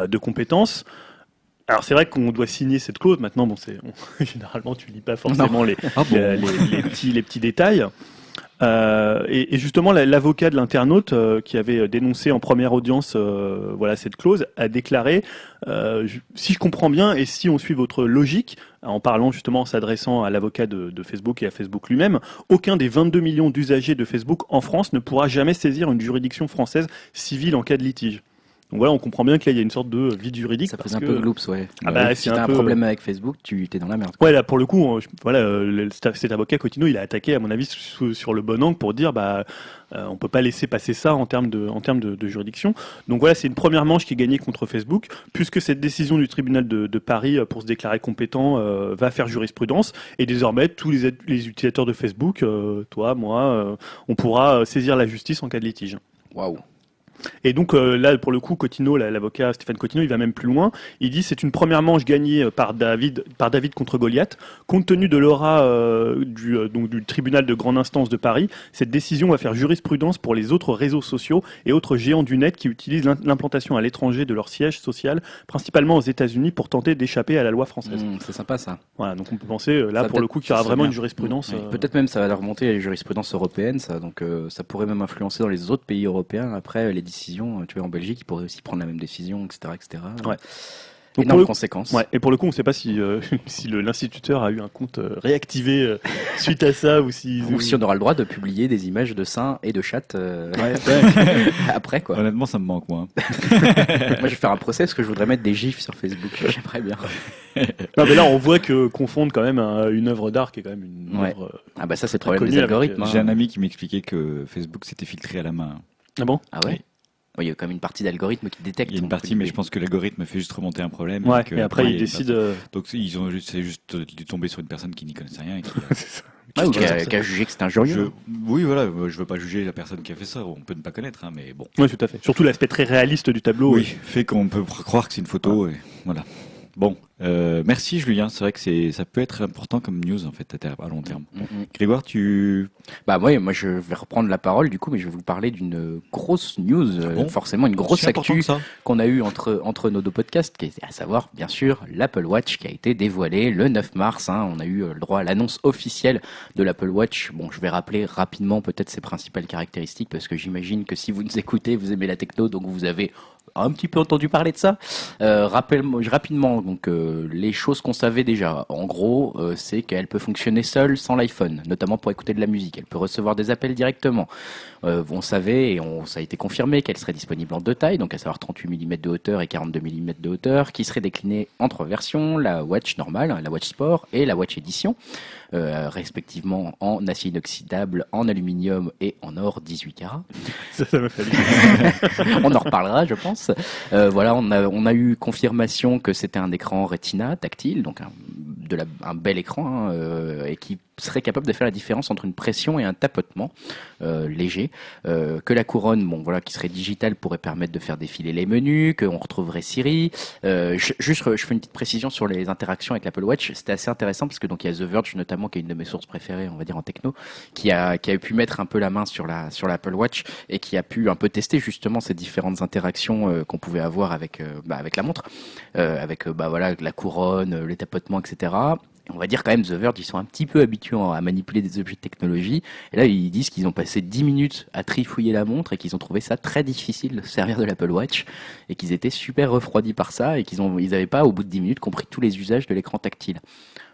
de compétence. Alors c'est vrai qu'on doit signer cette clause. Maintenant, bon, c'est généralement tu lis pas forcément les, Ah les, les- les petits, les petits détails. Euh, et, et justement, la- l'avocat de l'internaute euh, qui avait dénoncé en première audience euh, voilà cette clause a déclaré euh, je- si je comprends bien et si on suit votre logique en parlant justement en s'adressant à l'avocat de, de Facebook et à Facebook lui-même, aucun des 22 millions d'usagers de Facebook en France ne pourra jamais saisir une juridiction française civile en cas de litige. Donc voilà, on comprend bien que là il y a une sorte de vide juridique. ça parce un que- peu gloops, ouais. Ah bah, si t'as un un problème avec Facebook, tu t'es dans la merde. Ouais, là pour le coup, je- voilà, le- cet avocat Cotino, il a attaqué à mon avis sous- sur le bon angle pour dire bah euh, on peut pas laisser passer ça en termes de en termes de, de juridiction. Donc voilà, c'est une première manche qui est gagnée contre Facebook, puisque cette décision du tribunal de, de Paris euh, pour se déclarer compétent euh, va faire jurisprudence et désormais tous les, les utilisateurs de Facebook, euh, toi, moi, on pourra saisir la justice en cas de litige. Waouh. Et donc euh, là, pour le coup, Cotino, la- l'avocat Stéphane Cotino, il va même plus loin. Il dit c'est une première manche gagnée euh, par David, par David contre Goliath. Compte tenu de l'aura euh, du, donc, du tribunal de grande instance de Paris, cette décision va faire jurisprudence pour les autres réseaux sociaux et autres géants du net qui utilisent l'im- l'implantation à l'étranger de leur siège social, principalement aux États-Unis, pour tenter d'échapper à la loi française. Mmh, c'est sympa ça. Voilà, donc on peut penser là Ça, pour le coup qu'il y aura vraiment bien. une jurisprudence. Mmh. euh, Peut-être même ça va remonter à la jurisprudence européenne, ça. Donc ça pourrait même influencer dans les autres pays européens. Après les décisions, euh, tu vois, en Belgique, ils pourraient aussi prendre la même décision, etc., etc. Ouais. Donc, Énorme pour le- conséquence. Ouais, et pour le coup, on ne sait pas si, euh, si l'instituteur a eu un compte euh, réactivé euh, suite à ça ou si. Ou si on aura le droit de publier des images de seins et de chattes euh, Ouais, ouais. après quoi. Honnêtement, ça me manque, moi. Moi je vais faire un procès parce que je voudrais mettre des gifs sur Facebook. J'aimerais bien. Non, mais là, on voit que confondre quand même un- une œuvre d'art qui est quand même une Ouais. œuvre. euh, Ah bah ça c'est le Très problème des algorithmes. hein. J'ai un ami qui m'expliquait que Facebook s'était filtré à la main. Ah bon? Ah ouais? Oui. Ouais, Il y a quand même une partie d'algorithme qui détecte. Il y a une donc, partie, mais je pense que l'algorithme fait juste remonter un problème. Ouais, que et après, il y a il décide. euh, Donc ils ont juste, c'est juste de tomber sur une personne qui n'y connaissait rien. Et qui, qui a, ça- qui a jugé que c'était injurieux. je, oui, voilà, je veux pas juger la personne qui a fait ça. On peut ne pas connaître, hein, mais bon. Ouais, tout à fait. Surtout l'aspect très réaliste du tableau. Oui, fait qu'on peut croire que c'est une photo. Et voilà. Bon, euh, merci Julien. C'est vrai que c'est, ça peut être important comme news en fait à, long terme. Mm, mm. Grégoire, tu Bah ouais, moi je vais reprendre la parole du coup, mais je vais vous parler d'une grosse news, euh, bon? forcément une grosse actu qu'on a eu entre entre nos deux podcasts, qui est à savoir bien sûr l'Apple Watch qui a été dévoilé le 9 mars. hein. on a eu euh, le droit à l'annonce officielle de l'Apple Watch. Bon, je vais rappeler rapidement peut-être ses principales caractéristiques parce que j'imagine que si vous nous écoutez, vous aimez la techno, donc vous avez un petit peu entendu parler de ça. Euh, rappelle rapidement donc euh, les choses qu'on savait déjà. En gros, euh, c'est qu'elle peut fonctionner seule sans l'iPhone, notamment pour écouter de la musique. Elle peut recevoir des appels directement. Euh, on savait et ça a été confirmé qu'elle serait disponible en deux tailles, donc à savoir 38 mm de hauteur et 42 mm de hauteur, qui serait déclinée en trois versions la Watch normale, la Watch Sport et la Watch Edition, euh, respectivement en acier inoxydable, en aluminium et en or 18 carats. Ça, ça fait. on en reparlera, je pense. pense. Euh, voilà, on a, on a eu confirmation que c'était un écran Retina tactile, donc un, de la, un bel écran, hein, euh, et qui serait capable de faire la différence entre une pression et un tapotement euh, léger. Euh, que la couronne, bon voilà, qui serait digitale, pourrait permettre de faire défiler les menus, qu'on retrouverait Siri. Euh, juste, je fais une petite précision sur les interactions avec l'Apple Watch. C'était assez intéressant parce que donc il y a The Verge notamment, qui est une de mes sources préférées, on va dire en techno, qui a qui a pu mettre un peu la main sur la sur l'Apple Watch et qui a pu un peu tester justement ces différentes interactions qu'on pouvait avoir avec bah, avec la montre, avec bah voilà la couronne, les tapotements, etc on va dire quand même The Verge, ils sont un petit peu habitués à manipuler des objets de technologie. Et là, ils disent qu'ils ont passé 10 minutes à trifouiller la montre et qu'ils ont trouvé ça très difficile de servir de l'Apple Watch et qu'ils étaient super refroidis par ça et qu'ils ont, ils n'avaient pas, au bout de 10 minutes, compris tous les usages de l'écran tactile.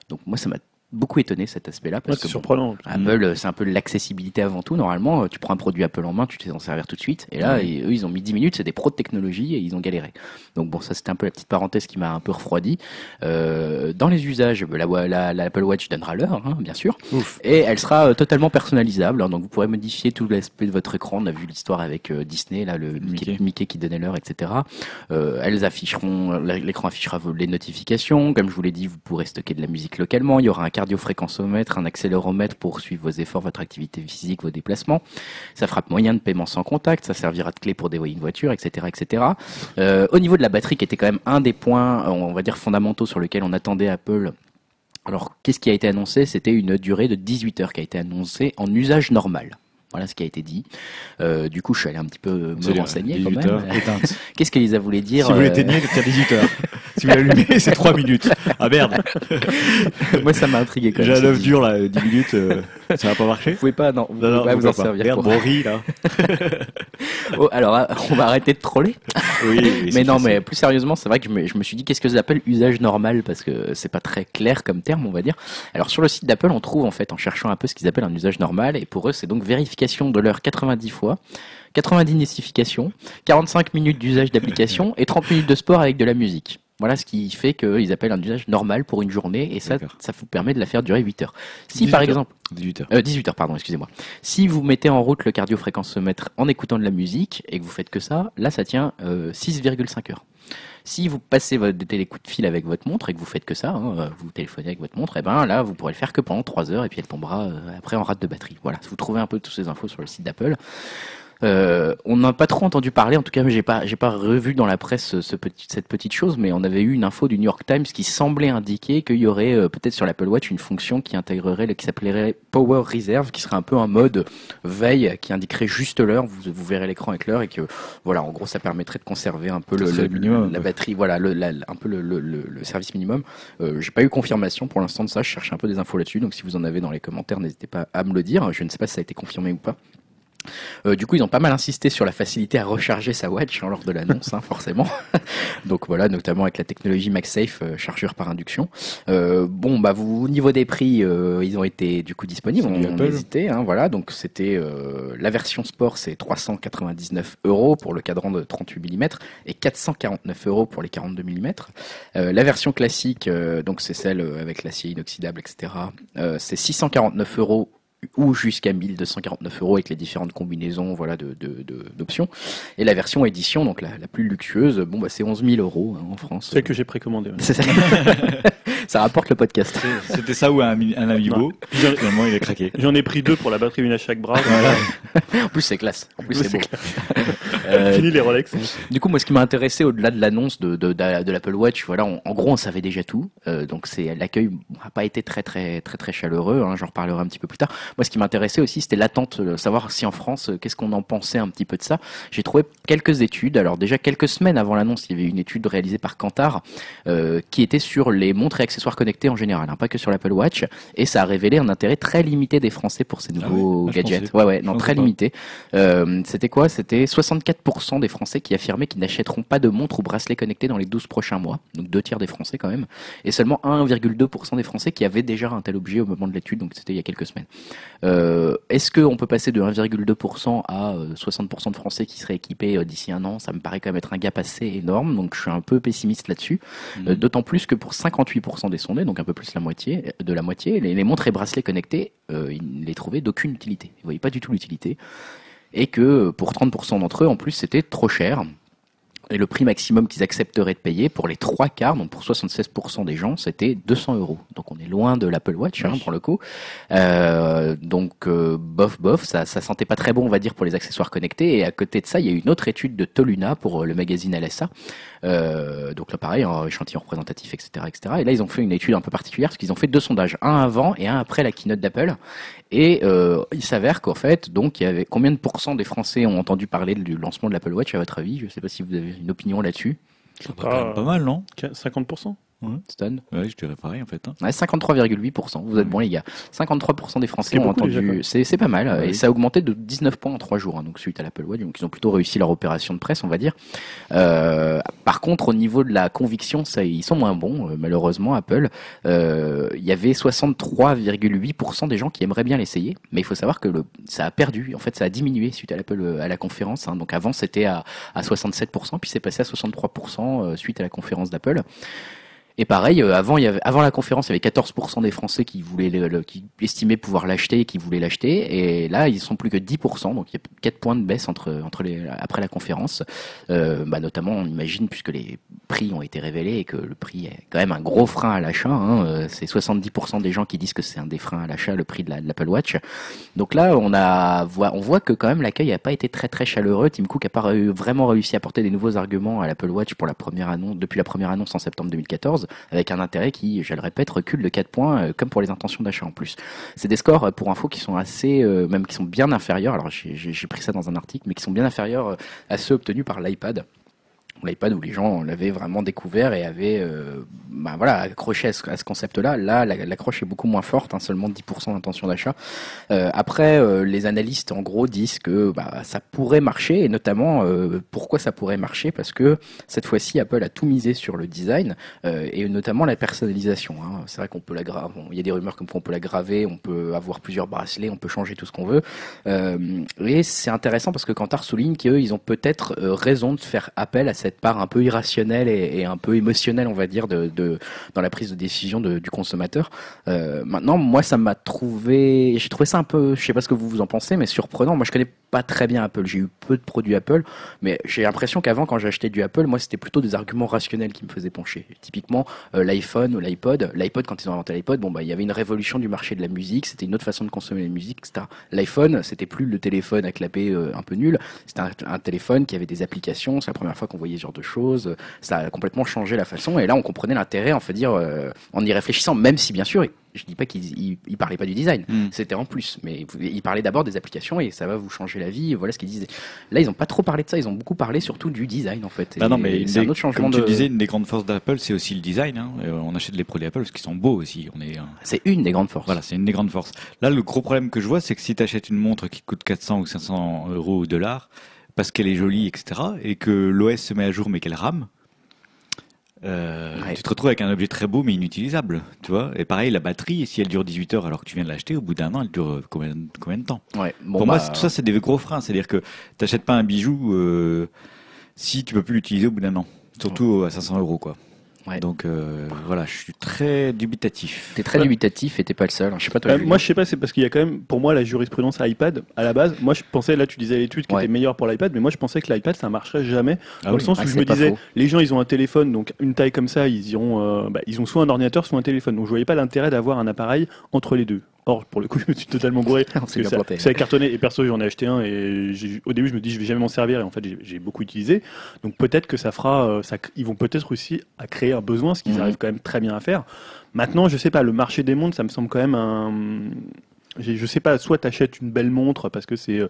Donc moi, ça m'a beaucoup étonné cet aspect-là parce Ouais, que surprenant. Apple, euh, c'est un peu l'accessibilité avant tout. Normalement, euh, tu prends un produit Apple en main, tu sais en servir tout de suite. Et là, et eux, ils ont mis 10 minutes, c'est des pros de technologie et ils ont galéré. Donc bon, ça c'était un peu la petite parenthèse qui m'a un peu refroidi. Euh, dans les usages, bah, la, la, la Apple Watch donnera l'heure, hein, bien sûr. Ouf. Et elle sera totalement personnalisable. hein. donc vous pourrez modifier tout l'aspect de votre écran. On a vu l'histoire avec euh, Disney, là, le Mickey, Mickey. Mickey qui donnait l'heure, etc. Euh, elles afficheront, l'écran affichera les notifications. Comme je vous l'ai dit, vous pourrez stocker de la musique localement. Il y aura un cardiofréquencomètre, un accéléromètre pour suivre vos efforts, votre activité physique, vos déplacements. Ça fera moyen de paiement sans contact. Ça servira de clé pour dévoyer une voiture, etc., etc. Euh, au niveau de la batterie, qui était quand même un des points, fondamentaux sur lesquels on attendait Apple. Alors, qu'est-ce qui a été annoncé? C'était une durée de 18 heures qui a été annoncée en usage normal. Voilà ce qui a été dit. Euh, du coup, je suis allé un petit peu me renseigner quand 18 même. Qu'est-ce qu'Elisa voulait dire Si vous euh, l'éteignez, il tient 18 heures. si vous l'allumez, c'est 3 minutes. Ah merde. Moi, ça m'a intrigué quand même. J'ai un ce œuf dit. dur là, 10 minutes, euh, ça va pas marcher Vous pouvez pas, non, vous Non, pouvez non, pas vous en pas. servir. Merde, pour- riz là. Oh, alors, ah, on va arrêter de troller. Oui, oui, mais c'est non, mais plus sérieusement, c'est vrai que je me, je me suis dit qu'est-ce que j'appelle usage normal? Parce que c'est pas très clair comme terme, on va dire. Alors sur le site d'Apple, on trouve en fait en cherchant un peu ce qu'ils appellent un usage normal et pour eux, c'est donc vérification de l'heure 90 fois, 90 notifications, 45 minutes d'usage d'application et 30 minutes de sport avec de la musique. Voilà ce qui fait qu'ils appellent un usage normal pour une journée et ça, ça vous permet de la faire durer 8 heures. Si 18 par exemple, 18 heures. euh, 18 heures, pardon, excusez-moi. Si vous mettez en route le cardiofréquencemètre en écoutant de la musique et que vous faites que ça, là, ça tient euh, 6,5 heures. Si vous passez votre des de fil avec votre montre et que vous faites que ça, hein, euh, vous téléphonez avec votre montre, et ben là, vous pourrez le faire que pendant 3 heures et puis elle tombera euh, après en rate de batterie. Voilà, vous trouvez un peu toutes ces infos sur le site d'Apple. Euh, on n'a pas trop entendu parler, en tout cas, j'ai pas, j'ai pas revu dans la presse ce, ce petit, cette petite chose, mais on avait eu une info du New York Times qui semblait indiquer qu'il y aurait euh, peut-être sur l'Apple Watch une fonction qui intégrerait, qui s'appellerait Power Reserve, qui serait un peu un mode veille qui indiquerait juste l'heure. Vous, vous verrez l'écran avec l'heure et que, voilà, en gros, ça permettrait de conserver un peu le, minimum, la batterie, voilà, le, la- un peu le service minimum. Euh, j'ai pas eu confirmation pour l'instant de ça. Je cherche un peu des infos là-dessus, donc si vous en avez dans les commentaires, n'hésitez pas à me le dire. Je ne sais pas si ça a été confirmé ou pas. Euh, du coup, ils ont pas mal insisté sur la facilité à recharger sa watch hein, lors de l'annonce, hein, forcément. Donc voilà, notamment avec la technologie MagSafe, euh, chargeur par induction. Euh, bon, bah vous, au niveau des prix, ils ont été du coup disponibles. On, on hésitait, hein, voilà. Donc c'était la version sport, c'est 399 euros pour le cadran de 38 mm et 449 euros pour les 42 mm. La version classique, donc c'est celle avec l'acier inoxydable, etc. C'est 649 euros ou jusqu'à 1249 euros avec les différentes combinaisons voilà de de- de- d'options et la version édition donc la, la plus luxueuse bon bah c'est 11 000 euros hein, en France Celle que j'ai précommandée. ouais. C'est ça. ça rapporte le podcast C'était ça ou un, ami- un amiibo. Finalement, il a craqué. J'en ai pris deux pour la batterie, une à chaque bras. en plus c'est classe en plus c'est beau Euh, Fini les Rolex. Du coup, moi, ce qui m'a intéressé au-delà de l'annonce de, de, de, de l'Apple Watch, voilà, on- en gros, on savait déjà tout. Euh, donc, c'est l'accueil n'a pas été très, très, très, très chaleureux. Hein, J'en reparlerai un petit peu plus tard. Moi, ce qui m'intéressait aussi, c'était l'attente, euh, savoir si en France, euh, qu'est-ce qu'on en pensait un petit peu de ça. J'ai trouvé quelques études. Alors, déjà quelques semaines avant l'annonce, il y avait une étude réalisée par Kantar euh, qui était sur les montres et accessoires connectés en général, hein, pas que sur l'Apple Watch, et ça a révélé un intérêt très limité des Français pour ces Ah nouveaux Ah, je gadgets. ouais, ouais, non, très limité. Euh, C'était quoi? C'était 64% des Français qui affirmaient qu'ils n'achèteront pas de montre ou bracelet connecté dans les 12 prochains mois, donc deux tiers des Français quand même, et seulement 1,2% des Français qui avaient déjà un tel objet au moment de l'étude, donc c'était il y a quelques semaines. Euh, Est-ce qu'on peut passer de 1,2% à euh, 60% de Français qui seraient équipés euh, d'ici un an? Ça me paraît quand même être un gap assez énorme, donc je suis un peu pessimiste là-dessus. Mhm. Euh, D'autant plus que pour 58% des sondés, donc un peu plus la moitié, de la moitié, les, les montres et bracelets connectés, euh, ils ne les trouvaient d'aucune utilité. Ils ne voyaient pas du tout l'utilité. Et que euh, pour 30% d'entre eux, en plus, c'était trop cher. Et le prix maximum qu'ils accepteraient de payer pour les trois quarts, donc pour 76% des gens, c'était 200 euros. Donc on est loin de l'Apple Watch hein, pour le coup. Euh, donc euh, bof bof, ça, ça sentait pas très bon, on va dire, pour les accessoires connectés. Et à côté de ça, il y a une autre étude de Toluna pour euh, le magazine LSA. Euh, donc là, pareil, un échantillon représentatif, etc., etc. Et là, ils ont fait une étude un peu particulière parce qu'ils ont fait deux sondages, un avant et un après la keynote d'Apple. Et euh, il s'avère qu'en fait, donc, il y avait combien de pourcents des Français ont entendu parler du lancement de l'Apple Watch à votre avis? Je ne sais pas si vous avez une opinion là-dessus. Ça va quand même pas mal, non? 50% Stone Ouais, je dirais pareil en fait. hein. Ouais, 53,8%. Vous êtes bons les gars. 53% des Français ont beaucoup, entendu. C'est c'est pas mal. Ouais, et oui. ça a augmenté de 19 points en 3 jours. hein, donc suite à l'Apple Watch, donc ils ont plutôt réussi leur opération de presse, on va dire. Euh, par contre, au niveau de la conviction, ça, ils sont moins bons. euh, malheureusement, Apple. Euh, Il y avait 63,8% des gens qui aimeraient bien l'essayer, mais il faut savoir que le, ça a perdu. En fait, ça a diminué suite à l'Apple euh, à la conférence. hein. Donc avant, c'était à, à 67%, puis c'est passé à 63% euh, suite à la conférence d'Apple. Et pareil, euh, avant, la conférence, il y avait 14% des Français qui voulaient, le, qui estimaient pouvoir l'acheter et qui voulaient l'acheter. Et là, ils sont plus que 10%, donc il y a 4 points de baisse entre, après la conférence. Euh, bah, notamment, on imagine, puisque les prix ont été révélés et que le prix est quand même un gros frein à l'achat. Hein, euh, c'est 70% des gens qui disent que c'est un des freins à l'achat, le prix de la- de l'Apple Watch. Donc là, on a, on voit que quand même l'accueil n'a pas été très très chaleureux. Tim Cook n'a pas vraiment réussi à apporter des nouveaux arguments à l'Apple Watch pour la première annonce, depuis la première annonce en septembre 2014, avec un intérêt qui, je le répète, recule de 4 points, euh, comme pour les intentions d'achat en plus. C'est des scores, euh, pour info, qui sont assez, euh, même qui sont bien inférieurs. Alors j'ai- pris ça dans un article, mais qui sont bien inférieurs à ceux obtenus par l'iPad l'iPad où les gens l'avaient vraiment découvert et avaient euh, bah voilà, accroché à ce, concept-là. Là, la- l'accroche est beaucoup moins forte, hein, seulement 10% d'intention d'achat. Euh, après, euh, les analystes, en gros, disent que bah, ça pourrait marcher, et notamment, pourquoi ça pourrait marcher? Parce que cette fois-ci, Apple a tout misé sur le design, et notamment la personnalisation. hein. C'est vrai qu'on peut la graver, il y a des rumeurs comme quoi on peut la graver, on peut avoir plusieurs bracelets, on peut changer tout ce qu'on veut. Et c'est intéressant parce que Kantar souligne qu'eux, ils ont peut-être raison de faire appel à cette part un peu irrationnelle et, un peu émotionnelle, on va dire, de, dans la prise de décision du consommateur. Euh, maintenant, moi, ça m'a trouvé, j'ai trouvé ça un peu, je sais pas ce que vous vous en pensez, mais surprenant. Moi, je connais pas très bien Apple. J'ai eu peu de produits Apple, mais j'ai l'impression qu'avant, quand j'achetais du Apple, moi, c'était plutôt des arguments rationnels qui me faisaient pencher. Typiquement, euh, l'iPhone ou l'iPod. L'iPod, quand ils ont inventé l'iPod, bon, bah, il y avait une révolution du marché de la musique. C'était une autre façon de consommer la musique, etc. L'iPhone, c'était plus le téléphone à clapper euh, un peu nul. C'était un, un téléphone qui avait des applications. C'est la première fois qu'on voyait genre de choses. Ça a complètement changé la façon. Et là, on comprenait l'intérêt, en fait, dire, euh, en y réfléchissant, même si, bien sûr, je dis pas qu'ils ils, ils parlaient pas du design. Mm. C'était en plus. Mais ils parlaient d'abord des applications et ça va vous changer la vie. Voilà ce qu'ils disaient. Là, ils ont pas trop parlé de ça. Ils ont beaucoup parlé surtout du design, en fait. Bah non, mais c'est un autre changement comme tu de. disais, une des grandes forces d'Apple, c'est aussi le design. hein. Euh, On achète les produits Apple parce qu'ils sont beaux aussi. On est, euh, C'est une des grandes forces. Voilà, c'est une des grandes forces. Là, le gros problème que je vois, c'est que si tu achètes une montre qui coûte 400 ou 500 euros ou dollars, parce qu'elle est jolie, etc., et que l'OS se met à jour mais qu'elle rame, euh, Ouais. tu te retrouves avec un objet très beau mais inutilisable, tu vois. Et pareil, la batterie, si elle dure 18 heures alors que tu viens de l'acheter, au bout d'un an, elle dure euh, combien, combien de temps? Ouais. Bon, Pour bah, moi, tout ça, c'est des gros freins. C'est-à-dire que t'achètes pas un bijou euh, si tu peux plus l'utiliser au bout d'un an. Surtout à 500 euros, quoi. Ouais. Donc euh, voilà, je suis très dubitatif. T'es très Ouais. dubitatif et t'es pas le seul. Je sais pas toi. Euh, moi, je sais pas, c'est parce qu'il y a quand même, pour moi, la jurisprudence iPad, à la base, moi, je pensais, là, tu disais l'étude qui Ouais. était meilleure pour l'iPad, mais moi, je pensais que l'iPad, ça marcherait jamais. Ah dans oui. le sens Ah, où je me disais, faux. les gens, ils ont un téléphone, donc une taille comme ça, ils, iront, euh, bah, ils ont soit un ordinateur, soit un téléphone. Donc, je voyais pas l'intérêt d'avoir un appareil entre les deux. Or, pour le coup, je me suis totalement gouré. Parce s'est que bien ça, planté. ça a cartonné. Et perso, j'en ai acheté un. Et au début, je me dis, je vais jamais m'en servir. Et en fait, j'ai- beaucoup utilisé. Donc, peut-être que ça fera. euh, ça, ils vont peut-être aussi à créer un besoin, ce qu'ils Mhm. arrivent quand même très bien à faire. Maintenant, je sais pas, le marché des montres, ça me semble quand même un. Je sais pas, soit tu achètes une belle montre parce que c'est euh,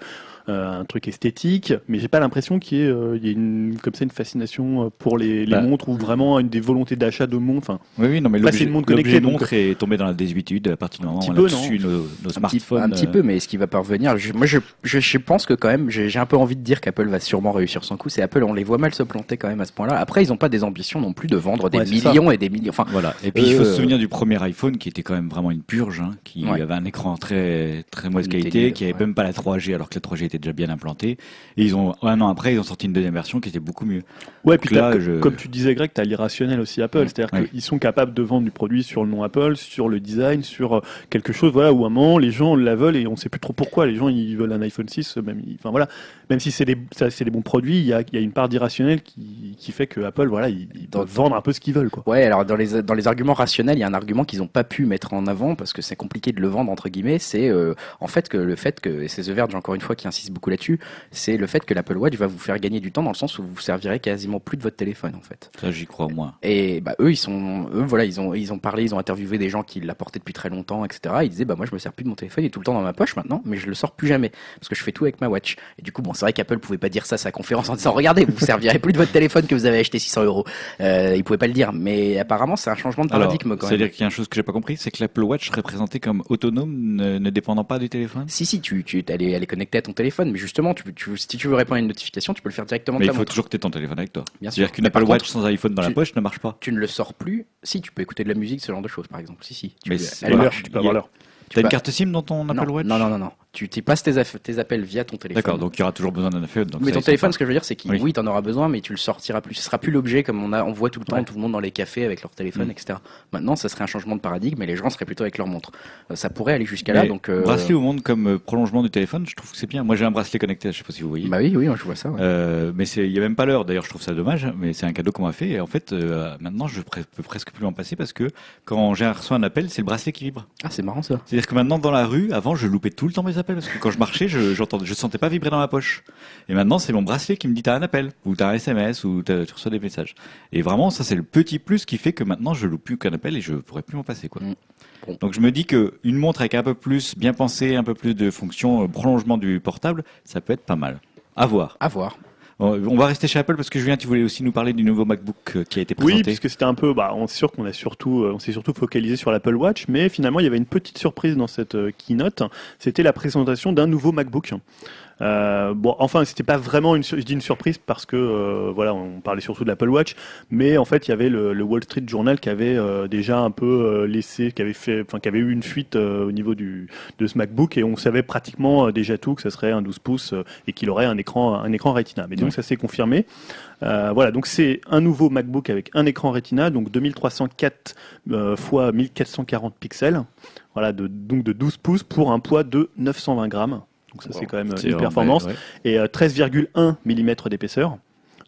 un truc esthétique, mais j'ai pas l'impression qu'il y ait, euh, il y ait une, comme ça une fascination euh, pour les, les Bah. montres ou vraiment une des volontés d'achat de montres. Enfin, Oui, oui, non, mais Là, l'objet c'est une montre l'objet connectée, donc- montre est tombé dans la désuétude à partir du moment petit où on peu, a eu nos, nos un petit, smartphones. un petit euh, peu, mais est-ce qu'il va parvenir je, Moi, je, je, je pense que quand même, j'ai j'ai un peu envie de dire qu'Apple va sûrement réussir son coup. C'est Apple, on les voit mal se planter quand même à ce point-là. Après, ils n'ont pas des ambitions non plus de vendre des Ouais, c'est ça. millions et des millions. Enfin, Voilà. Et puis il faut Euh, se souvenir du premier iPhone qui était quand même vraiment une purge, hein, qui Ouais. avait un écran très très mauvaise qualité, qui avait ouais. même pas la 3G alors que la 3G était déjà bien implantée. Et ils ont un an après, ils ont sorti une deuxième version qui était beaucoup mieux. Ouais, puis là, je- comme tu disais, Greg, tu as l'irrationnel aussi Apple. Ouais. C'est-à-dire Ouais. qu'ils sont capables de vendre du produit sur le nom Apple, sur le design, sur euh, quelque chose, voilà, où à un moment, les gens la veulent et on sait plus trop pourquoi. Les gens, ils veulent un iPhone 6, même, enfin voilà. Même si c'est des, c'est des bons produits, il y a, il y a une part d'irrationnel qui, qui fait que Apple, voilà, ils, ils Dans- vendre un peu ce qu'ils veulent, quoi. Ouais, alors dans les, dans les arguments rationnels, il y a un argument qu'ils n'ont pas pu mettre en avant parce que c'est compliqué de le vendre entre guillemets. C'est euh, en fait que le fait que, et c'est The Verge encore une fois qui insiste beaucoup là-dessus, c'est le fait que l'Apple Watch va vous faire gagner du temps dans le sens où vous servirez quasiment plus de votre téléphone en fait. Ça, j'y crois moins. Et bah eux, ils sont, eux voilà, ils ont, ils ont parlé, ils ont interviewé des gens qui l'apportaient depuis très longtemps, etc. Ils disaient bah moi je me sers plus de mon téléphone, il est tout le temps dans ma poche maintenant, mais je le sors plus jamais parce que je fais tout avec ma watch. Et du coup bon, c'est vrai qu'Apple pouvait pas dire ça à sa conférence en disant regardez, vous vous servirez plus de votre téléphone que vous avez acheté 600 euros. Euh, ils pouvaient pas le dire, mais apparemment c'est un changement de paradigme Alors, quand même. C'est-à-dire qu'il y a une chose que j'ai pas compris, c'est que l'Apple Watch serait présenté comme autonome, ne, ne dépendant pas du téléphone? Si si, tu, tu, elle est, elle est connectée à ton téléphone, mais justement, tu, tu, si tu veux répondre à une notification, tu peux le faire directement Mais de il faut montre. toujours que tu aies ton téléphone avec toi. Bien sûr. C'est-à-dire qu'une Apple Watch contre, sans iPhone dans la poche ne marche pas. Tu ne le sors plus. Si, tu peux écouter de la musique, ce genre de choses, par exemple. Si, si. Tu Mais peux- elle marche. tu peux avoir l'heure. T'as une carte SIM dans ton Apple non, Watch? non, non, non, non. Tu, tu passes tes, appels via ton téléphone. D'accord, donc il y aura toujours besoin d'un iPhone. donc mais ton téléphone, pas- ce que je veux dire, c'est qu'il, Oui. oui, t'en auras besoin, mais tu le sortiras plus. Ce sera plus l'objet comme on a, on voit tout le temps Ouais. tout le monde dans les cafés avec leur téléphone, Mm. etc. Maintenant, ça serait un changement de paradigme, et les gens seraient plutôt avec leur montre. Euh, ça pourrait aller jusqu'à là, donc. euh, Bracelet au monde comme euh, prolongement du téléphone, je trouve que c'est bien. Moi j'ai un bracelet connecté, je sais pas si vous voyez. Bah oui, oui, moi, je vois ça. ouais. Euh, mais il y a même pas l'heure. D'ailleurs, je trouve ça dommage, mais c'est un cadeau qu'on m'a fait. Et en fait, maintenant, je peux presque plus m'en passer parce que quand j'ai reçu un appel, c'est le bracelet qui vibre. Ah, c'est marrant ça. C'est-à-dire que maintenant, dans la rue, avant, je loupais tout le temps mes appels parce que quand je marchais, je, j'entendais, je sentais pas vibrer dans ma poche. Et maintenant, c'est mon bracelet qui me dit t'as un appel ou t'as un SMS ou t'as- tu reçois des messages. Et vraiment, ça, c'est le petit plus qui fait que maintenant, je loupe plus qu'un appel et je pourrais plus m'en passer, quoi. Mm. Bon. Donc, je me dis que une montre avec un peu plus bien pensé, un peu plus de fonctions, euh, prolongement du portable, ça peut être pas mal. À voir. À voir. On va rester chez Apple parce que Julien, tu voulais aussi nous parler du nouveau MacBook euh, qui a été Oui, présenté. puisque c'était un peu, bah, on est sûr qu'on a surtout, euh, on s'est surtout focalisé sur l'Apple Watch, mais finalement il y avait une petite surprise dans cette euh, keynote. C'était la présentation d'un nouveau MacBook. Euh, bon, enfin, c'était pas vraiment une, je dis une surprise parce que euh, voilà, on parlait surtout de l'Apple Watch, mais en fait, il y avait le, le Wall Street Journal qui avait euh, déjà un peu euh, laissé, qui avait fait, enfin, qui avait eu une fuite euh, au niveau du de ce MacBook et on savait pratiquement déjà tout que ça serait un 12 pouces euh, et qu'il aurait un écran, un écran Retina. Mais donc ça s'est confirmé. Euh, voilà, donc c'est un nouveau MacBook avec un écran Retina, donc 2304 euh, fois 1440 pixels, voilà, de, donc de 12 pouces pour un poids de 920 grammes. Donc ça c'est quand même euh, une performance ouais, ouais. et euh, 13,1 mm d'épaisseur.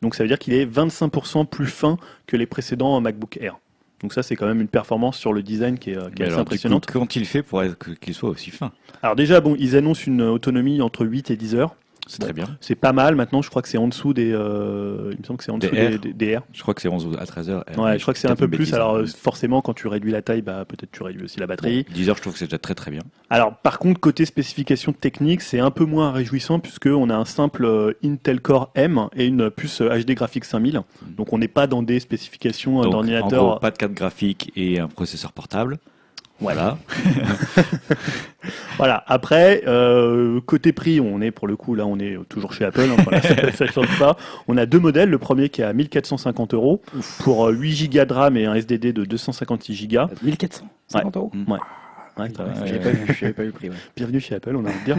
Donc ça veut dire qu'il est 25% plus fin que les précédents MacBook Air. Donc ça c'est quand même une performance sur le design qui est, euh, qui est Mais assez alors, impressionnante. quand il fait pour qu'il soit aussi fin? Alors déjà bon, ils annoncent une autonomie entre 8 et 10 heures. C'est Bon. très bien. C'est pas mal. Maintenant, je crois que c'est en dessous des. euh, il me semble que c'est en Des dessous des, R. des- des R. Je crois que c'est 11 à 13 heures. Ouais, je crois que c'est un peu plus. Alors euh, forcément, quand tu réduis la taille, bah peut-être tu réduis aussi la batterie. 10 heures, je trouve que c'est déjà très très bien. Alors par contre, côté spécification technique, c'est un peu moins réjouissant puisque on a un simple euh, Intel Core M et une puce HD Graphics 5000. Donc on n'est pas dans des spécifications d'ordinateur. gros, pas de carte graphique et un processeur portable. Voilà. Voilà. Après, euh, côté prix, on est pour le coup là, on est toujours chez Apple. hein, voilà, ça, ça change pas. On a deux modèles. Le premier qui est à 1450 euros pour euh, 8 Go de RAM et un SDD de 256 Go. 1450 euros. Ouais. Ouais, va, Ouais, pas vu, pas prix. ouais. Bienvenue chez Apple, on a envie de dire.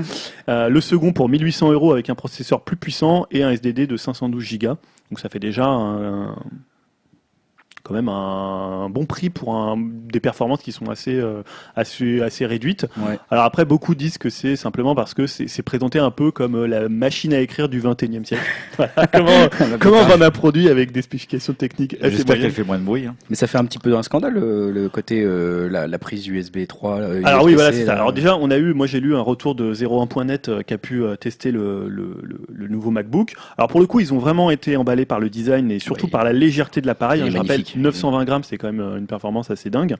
Euh, le second pour 1800 euros avec un processeur plus puissant et un SDD de 512 Go. Donc ça fait déjà un, un- quand même un, bon prix pour un, des performances qui sont assez, euh, assez, assez réduites. Ouais. Alors après, beaucoup disent que c'est simplement parce que c'est présenté un peu comme euh, la machine à écrire du 21e siècle. Voilà, comment, comment vendre un produit avec des spécifications techniques assez J'espère qu'elle fait moins de bruit. hein. Mais ça fait un petit peu un scandale le, le côté euh, la, la prise USB 3. euh, Alors oui, voilà, c'est ça. Alors déjà, on a eu, moi j'ai lu un retour de 01.net euh, qui a pu euh, tester le, le, le- le nouveau MacBook. Alors pour le coup, ils ont vraiment été emballés par le design et surtout Oui. par la légèreté de l'appareil. Il hein. je rappelle. 920 grammes, c'est quand même euh, une performance assez dingue.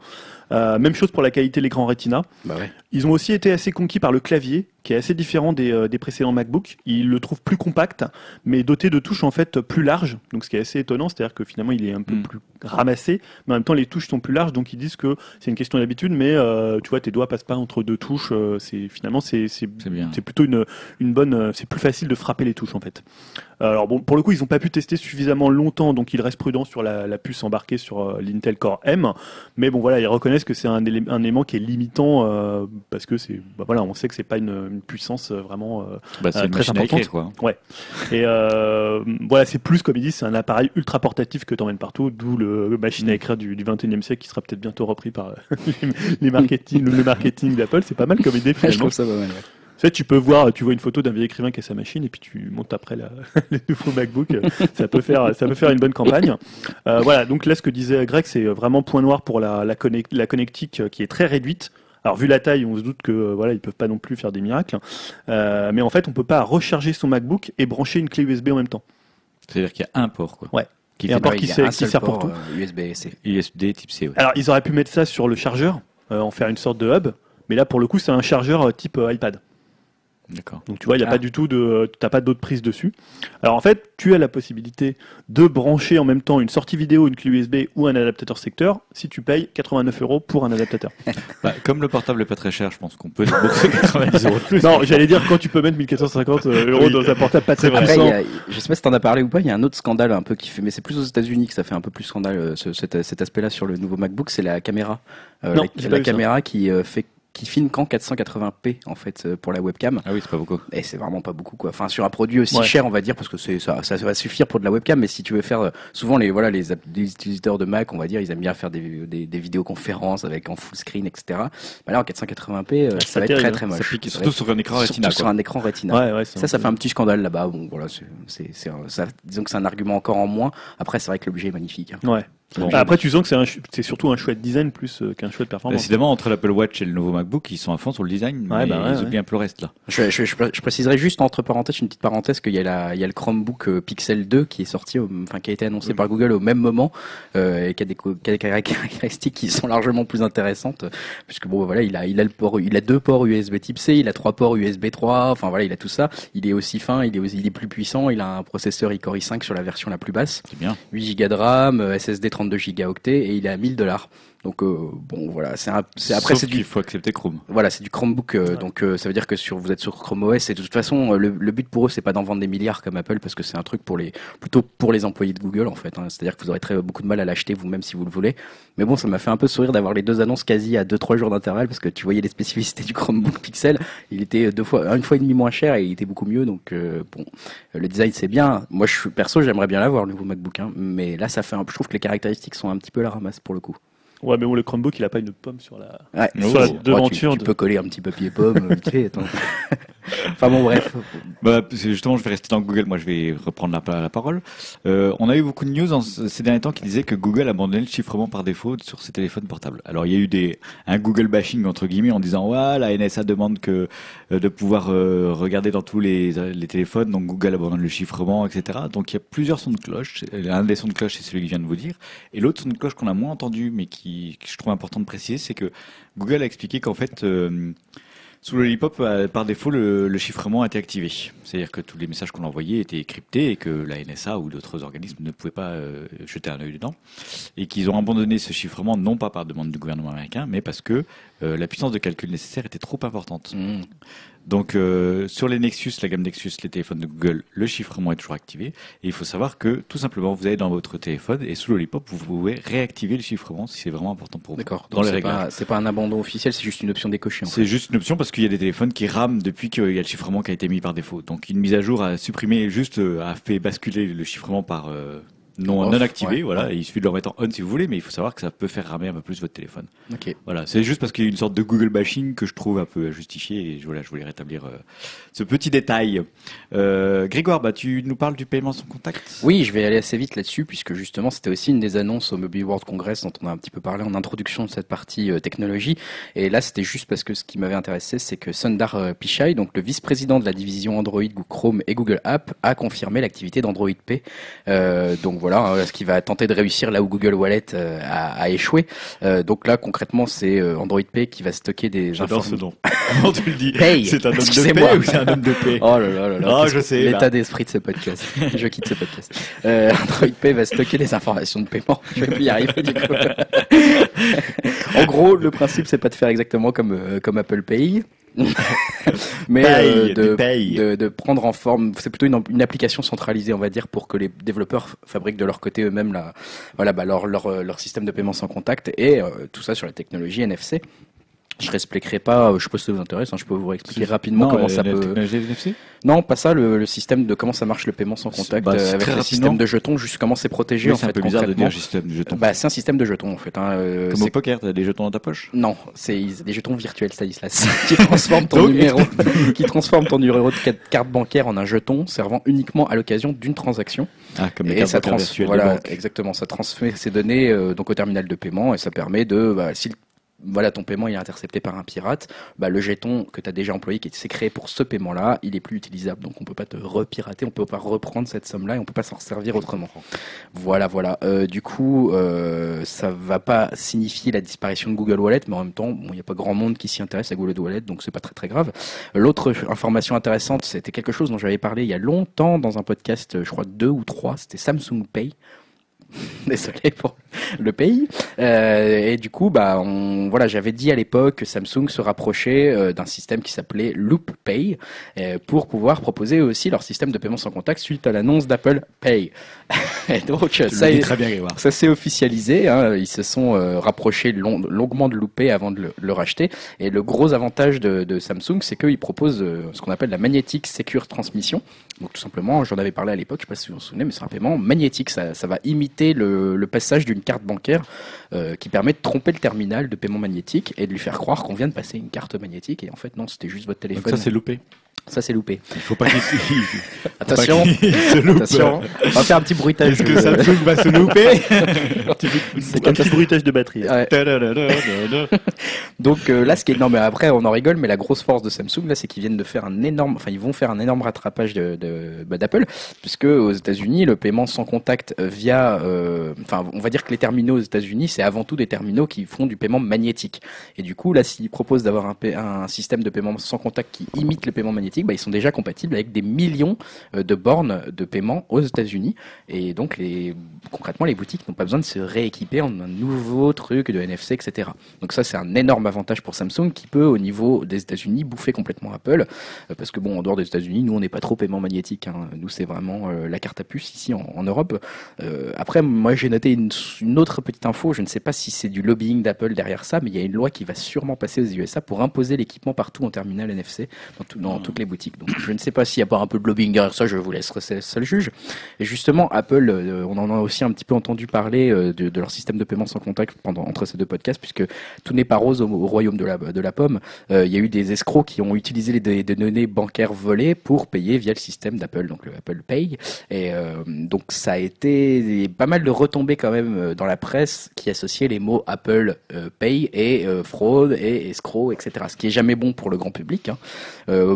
Euh, même chose pour la qualité de l'écran Retina. Bah ouais. Ils ont aussi été assez conquis par le clavier, qui est assez différent des, euh, des précédents MacBook. Ils le trouvent plus compact, mais doté de touches en fait plus larges. Donc ce qui est assez étonnant, c'est-à-dire que finalement il est un peu Mm. plus ramassé, mais en même temps les touches sont plus larges. Donc ils disent que c'est une question d'habitude, mais euh, tu vois tes doigts passent pas entre deux touches. euh, c'est finalement c'est plutôt une, une bonne. C'est plus facile de frapper les touches en fait. Alors bon, pour le coup, ils n'ont pas pu tester suffisamment longtemps, donc ils restent prudents sur la, la puce embarquée sur l'Intel Core M. Mais bon, voilà, ils reconnaissent que c'est un, un élément qui est limitant euh, parce que c'est, bah, voilà, on sait que c'est pas une, une puissance euh, vraiment. euh, Bah, Euh, très importante. écrire, quoi. et voilà, c'est plus comme ils disent, c'est un appareil ultra portatif que t'emmènes partout, d'où le machine à Mm. écrire du, du 21e siècle qui sera peut-être bientôt repris par les, les marketing, le marketing d'Apple. C'est pas mal comme idée Je finalement. trouve ça pas mal. ouais. sais, tu peux voir, tu vois une photo d'un vieil écrivain qui a sa machine et puis tu montes après la, le nouveau MacBook. ça peut faire, ça peut faire une bonne campagne. Euh, voilà. Donc là, ce que disait Greg, c'est vraiment point noir pour la, la, connect- la connectique qui est très réduite. Alors vu la taille, on se doute que euh, voilà, ils peuvent pas non plus faire des miracles. Euh, mais en fait, on peut pas recharger son MacBook et brancher une clé USB en même temps. C'est-à-dire qu'il y a un port, quoi. Ouais. Qui Et fait un port qui il y a sert- un qui sert pour euh, USB-C. USB type C. ouais. Alors, ils auraient pu mettre ça sur le chargeur, euh, en faire une sorte de hub. Mais là, pour le coup, c'est un chargeur euh, type euh, iPad. D'accord. Donc tu vois, il n'y a Ah. pas du tout de, t'as pas d'autres prises dessus. Alors en fait, tu as la possibilité de brancher en même temps une sortie vidéo, une clé USB ou un adaptateur secteur si tu payes 89 euros pour un adaptateur. Bah, comme le portable est pas très cher, je pense qu'on peut débourser 90 euros de plus. non, j'allais dire quand tu peux mettre 1450 euros Oui. dans un portable pas très. Après, puissant. a- je sais pas si t'en as parlé ou pas, il y a un autre scandale un peu qui fait, mais c'est plus aux États-Unis que ça fait un peu plus scandale euh, ce- cet, cet aspect-là sur le nouveau MacBook, c'est la caméra. Euh, Non, la la ça. caméra qui euh, fait qui filme qu'en 480p en fait euh, pour la webcam Ah oui, c'est pas beaucoup. et c'est vraiment pas beaucoup quoi. Enfin sur un produit aussi Ouais. cher on va dire parce que c'est ça, ça va suffire pour de la webcam mais si tu veux faire euh, souvent les voilà les, utilisateurs de Mac on va dire ils aiment bien faire des, des, des vidéoconférences avec en full screen etc. Bah là en 480p euh, Ah, ça va être très hein. très moche. Ça pique, surtout sur un écran surtout Retina. sur quoi. un écran Retina. Ouais, ouais, Ça, ça fait un petit scandale là-bas. Bon, voilà, c'est, c'est, disons que c'est un argument encore en moins. Après, c'est vrai que l'objet est magnifique. hein. Ouais. Bon. Bah, après, tu sens que c'est, un c'est surtout un chouette design plus euh, qu'un chouette performance. Décidément, entre l'Apple Watch et le nouveau MacBook, ils sont à fond sur le design, Ouais, mais bah ouais, ils ouais. oublient un peu le reste là. Je, je, je, je préciserai juste entre parenthèses une petite parenthèse qu'il y a la, il y a le Chromebook euh, Pixel 2 qui est sorti, au- enfin qui a été annoncé Oui. par Google au même moment euh, et qui a des, qui a des caractéristiques qui sont largement plus intéressantes puisque bon voilà il a il a le port, il a deux ports USB Type C, il a trois ports USB 3, enfin voilà il a tout ça. Il est aussi fin, il est aussi, il est plus puissant, il a un processeur iCore i5 sur la version la plus basse. C'est bien. 8 Go de RAM, SSD 32 Go et il est à 1000 dollars. Donc euh, bon voilà, c'est après c'est du faut accepter Chrome. voilà, c'est du Chromebook, euh, Ouais. donc euh, ça veut dire que sur vous êtes sur Chrome OS et de toute façon le, le but pour eux c'est pas d'en vendre des milliards comme Apple parce que c'est un truc pour les plutôt pour les employés de Google en fait. hein. C'est-à-dire que vous aurez très beaucoup de mal à l'acheter vous-même si vous le voulez. Mais bon, ça m'a fait un peu sourire d'avoir les deux annonces quasi à 2-3 jours d'intervalle parce que tu voyais les spécificités du Chromebook Pixel. Il était deux fois, une fois et demi moins cher et il était beaucoup mieux. Donc euh, bon, le design c'est bien. Moi, je suis perso, j'aimerais bien l'avoir le nouveau MacBook, hein. mais là ça fait un, je trouve que les caractéristiques sont un petit peu la ramasse pour le coup. Ouais, mais bon, le Chromebook, il a pas une pomme sur la. Ouais, Oh. Sur la Oh, tu- devanture tu, de- peux coller un petit papier pomme euh, vite fait. attends. enfin bon, bref. Bah, justement, je vais rester dans Google. Moi, je vais reprendre la, parole. Euh, on a eu beaucoup de news en ce- ces derniers temps qui disaient que Google abandonnait le chiffrement par défaut sur ses téléphones portables. Alors, il y a eu des un Google bashing entre guillemets en disant ouais, la NSA demande que euh, de pouvoir euh, regarder dans tous les, les téléphones, donc Google abandonne le chiffrement, etc. Donc, il y a plusieurs sons de cloche. Un des sons de cloche, c'est celui que je viens de vous dire, et l'autre son de cloche qu'on a moins entendu, mais qui que je trouve important de préciser, c'est que Google a expliqué qu'en fait euh, sous Lollipop, euh, par défaut, le, chiffrement a été activé. C'est-à-dire que tous les messages qu'on envoyait étaient cryptés et que la NSA ou d'autres organismes ne pouvaient pas euh, jeter un œil dedans. Et qu'ils ont abandonné ce chiffrement, non pas par demande du gouvernement américain, mais parce que euh, la puissance de calcul nécessaire était trop importante. Mmh. Donc euh, sur les Nexus, la gamme Nexus, les téléphones de Google, le chiffrement est toujours activé. Et il faut savoir que tout simplement, vous allez dans votre téléphone et sous Lollipop, vous pouvez réactiver le chiffrement si c'est vraiment important pour vous. D'accord. Dans Donc les pas, c'est pas un abandon officiel, c'est juste une option décochée. En fait. C'est juste une option parce qu'il y a des téléphones qui rament depuis qu'il y a le chiffrement qui a été mis par défaut. Donc une mise à jour a supprimé juste euh, a fait basculer le chiffrement par euh, non Off, non activé. ouais. Voilà, il suffit de le remettre en on si vous voulez, mais il faut savoir que ça peut faire ramer un peu plus votre téléphone. Ok. Voilà, c'est juste parce qu'il y a une sorte de Google bashing que je trouve un peu justifié et voilà, je voulais rétablir euh, ce petit détail. Euh, Grégoire, bah tu nous parles du paiement sans contact? Oui, je vais aller assez vite là-dessus puisque justement c'était aussi une des annonces au Mobile World Congress dont on a un petit peu parlé en introduction de cette partie euh, technologie. Et là, c'était juste parce que ce qui m'avait intéressé, c'est que Sundar Pichai, donc le vice-président de la division Android, Chrome et Google App, a confirmé l'activité d'Android Pay. Euh, donc voilà, euh, ce qui va tenter de réussir là où Google Wallet euh, a, a échoué. Euh, donc là, concrètement, c'est euh, Android Pay qui va stocker des J'adore ce informations. nom. Comment tu le dis. C'est un homme de paix ou c'est un homme de paix Oh là là là là. Qu'est-ce je sais, là. L'état d'esprit de ce podcast. je quitte ce podcast. Euh, Android Pay va stocker les informations de paiement. Je vais plus y arriver du coup. en gros, le principe c'est pas de faire exactement comme comme Apple Pay. mais Paye, euh, de, de, de prendre en forme, c'est plutôt une, une application centralisée, on va dire, pour que les développeurs fabriquent de leur côté eux-mêmes la, voilà, bah, leur, leur, euh, leur système de paiement sans contact et euh, tout ça sur la technologie NFC. Je réexpliquerai pas, euh, je sais pas si ça vous intéresse, hein, je peux vous expliquer rapidement Non, comment euh, ça la peut. NFC Non, pas ça, le, le système de comment ça marche le paiement sans contact bah, euh, avec le rapidement. système de jetons, juste comment c'est protégé en c'est un fait peu bizarre de dire système de jetons. Bah, c'est un système de jetons en fait. Hein. euh, Comme au poker, t'as des jetons dans ta poche? Non, c'est des jetons virtuels Stanislas qui transforment ton numéro, qui transforment ton numéro de ca- carte bancaire en un jeton servant uniquement à l'occasion d'une transaction. Ah, comme et cartes ça trans- voilà, exactement, ça transfère ces données euh, donc au terminal de paiement et ça permet de, bah, si le- voilà, ton paiement il est intercepté par un pirate, bah, le jeton que tu as déjà employé, qui s'est créé pour ce paiement-là, il est plus utilisable. Donc on peut pas te repirater, on peut pas reprendre cette somme-là et on peut pas s'en servir autrement. Voilà, voilà. Euh, du coup, euh, ça va pas signifier la disparition de Google Wallet, mais en même temps, bon, il n'y a pas grand monde qui s'y intéresse à Google Wallet, donc c'est pas très très grave. L'autre information intéressante, c'était quelque chose dont j'avais parlé il y a longtemps dans un podcast, je crois deux ou trois, c'était Samsung Pay. Désolé pour le pays. Euh, et du coup, bah, on, voilà, j'avais dit à l'époque que Samsung se rapprochait euh, d'un système qui s'appelait Loop Pay euh, pour pouvoir proposer aussi leur système de paiement sans contact suite à l'annonce d'Apple Pay. et donc, ça est- très bien, ça s'est officialisé, hein, ils se sont rapprochés long- longuement de Loopé avant de le, le racheter. Et le gros avantage de, de Samsung, c'est qu'ils proposent ce qu'on appelle la Magnetic Secure Transmission. Donc tout simplement, j'en avais parlé à l'époque, je sais pas si vous vous souvenez, mais c'est un paiement magnétique. Ça, ça va imiter le, le passage d'une carte bancaire euh, qui permet de tromper le terminal de paiement magnétique et de lui faire croire qu'on vient de passer une carte magnétique. Et en fait, non, c'était juste votre Donc téléphone. ça, c'est loupé. Ça, c'est loupé. Il faut pas qu'il Attention, se loupe. attention, on va faire un petit bruitage. Est-ce que Samsung va se louper Un petit bruitage de batterie. Ouais. Donc euh, là, ce qui est non, mais après on en rigole, mais la grosse force de Samsung là, c'est qu'ils viennent de faire un énorme, enfin ils vont faire un énorme rattrapage de, de- bah, d'Apple, puisque aux États-Unis, le paiement sans contact via, euh, enfin on va dire que les terminaux aux États-Unis, c'est avant tout des terminaux qui font du paiement magnétique. Et du coup là, s'ils proposent d'avoir un, pa- un système de paiement sans contact qui imite le paiement magnétique, bah, ils sont déjà compatibles avec des millions euh, de bornes de paiement aux États-Unis. Et donc les, concrètement, les boutiques n'ont pas besoin de se rééquiper en un nouveau truc de NFC, etc. Donc ça, c'est un énorme avantage pour Samsung qui peut, au niveau des États-Unis, bouffer complètement Apple. Euh, parce que bon, en dehors des États-Unis, nous, on n'est pas trop paiement magnétique. hein. Nous, c'est vraiment euh, la carte à puce ici en, en Europe. Euh, après, moi, j'ai noté une, une autre petite info. Je ne sais pas si c'est du lobbying d'Apple derrière ça, mais il y a une loi qui va sûrement passer aux USA pour imposer l'équipement partout en terminal NFC dans, tout- dans Hmm. toutes les boutiques. Donc, je ne sais pas s'il n'y a pas un peu de lobbying derrière ça. Je vous laisserai seul seul juge. Et justement, Apple, euh, on en a aussi un petit peu entendu parler euh, de, leur système de paiement sans contact pendant entre ces deux podcasts, puisque tout n'est pas rose au, au royaume de la, de la pomme. Euh, il y a eu des escrocs qui ont utilisé les, des- données bancaires volées pour payer via le système d'Apple, donc le Apple Pay. Et donc ça a été pas mal de retombées quand même dans la presse qui associaient les mots Apple Pay et fraude et escroc, etc. Ce qui est jamais bon pour le grand public. hein.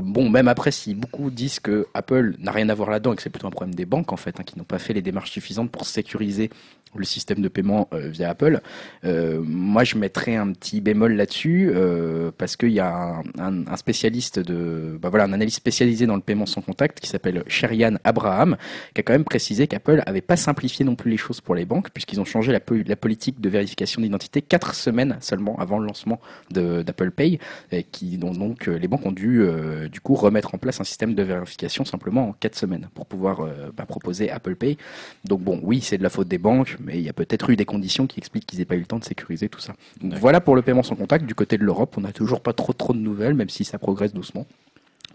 Bon, même après, si beaucoup disent que Apple n'a rien à voir là-dedans et que c'est plutôt un problème des banques en fait, hein, qui n'ont pas fait les démarches suffisantes pour sécuriser le système de paiement euh, via Apple, euh, moi je mettrais un petit bémol là-dessus euh, parce qu'il y a un, spécialiste de, bah voilà, un analyste spécialisé dans le paiement sans contact qui s'appelle Sherian Abraham, qui a quand même précisé qu'Apple avait pas simplifié non plus les choses pour les banques puisqu'ils ont changé la, po- la politique de vérification d'identité quatre semaines seulement avant le lancement d'Apple Pay et qui dont donc euh, les banques ont dû euh, du coup remettre en place un système de vérification simplement en quatre semaines pour pouvoir bah, proposer Apple Pay. Donc bon, oui, c'est de la faute des banques, mais il y a peut-être eu des conditions qui expliquent qu'ils n'aient pas eu le temps de sécuriser tout ça. Donc voilà pour le paiement sans contact. Du côté de l'Europe, on n'a toujours pas trop trop de nouvelles, même si ça progresse doucement.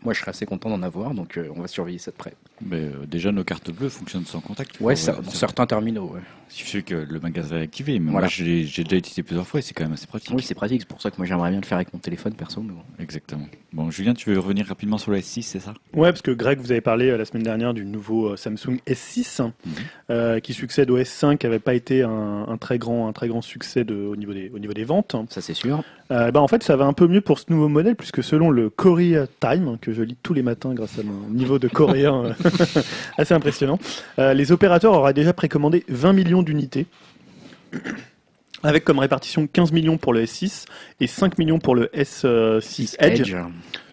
Moi, je serais assez content d'en avoir, donc euh, on va surveiller ça de près. Mais euh, déjà, nos cartes bleues fonctionnent sans contact. Ouais, ça, certains terminaux. ouais. Il suffit que le magasin est activé. Mais Voilà. moi, j'ai déjà utilisé plusieurs fois et c'est quand même assez pratique. Oui, c'est pratique. C'est pour ça que moi, j'aimerais bien le faire avec mon téléphone perso. Mais bon. Exactement. Bon, Julien, tu veux revenir rapidement sur le S6, c'est ça? Ouais, parce que Greg, vous avez parlé euh, la semaine dernière du nouveau euh, Samsung S6 Mhm. euh, qui succède au S5, qui n'avait pas été un, un très grand, un très grand succès de- au, niveau des, au niveau des ventes. Ça, c'est sûr. Euh, bah, en fait, ça va un peu mieux pour ce nouveau modèle, puisque selon le Korea Time, que je lis tous les matins grâce à mon niveau de coréen assez impressionnant, euh, les opérateurs auraient déjà précommandé 20 millions d'unités, avec comme répartition 15 millions pour le S6 et 5 millions pour le S6 Edge.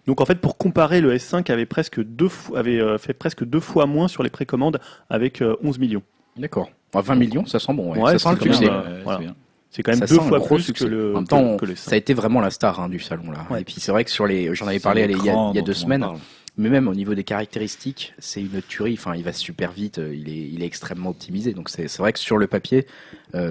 Donc en fait, pour comparer, le S5 avait presque deux fois, avait euh, fait presque deux fois moins sur les précommandes avec euh, 11 millions. D'accord. À 20 millions, ça sent bon. Ouais, Ouais, ça sent c'est le quand succès. Euh, voilà. c'est quand même Ça deux fois plus succès. que le, En même temps, que, que le ça a été vraiment la star hein, du salon là. Ouais. Et puis c'est vrai que sur les, j'en avais parlé il y a, l'écran il y a dont deux semaines. Mais même au niveau des caractéristiques, c'est une tuerie. Enfin, il va super vite, euh, il est, il est extrêmement optimisé. Donc c'est vrai que sur le papier,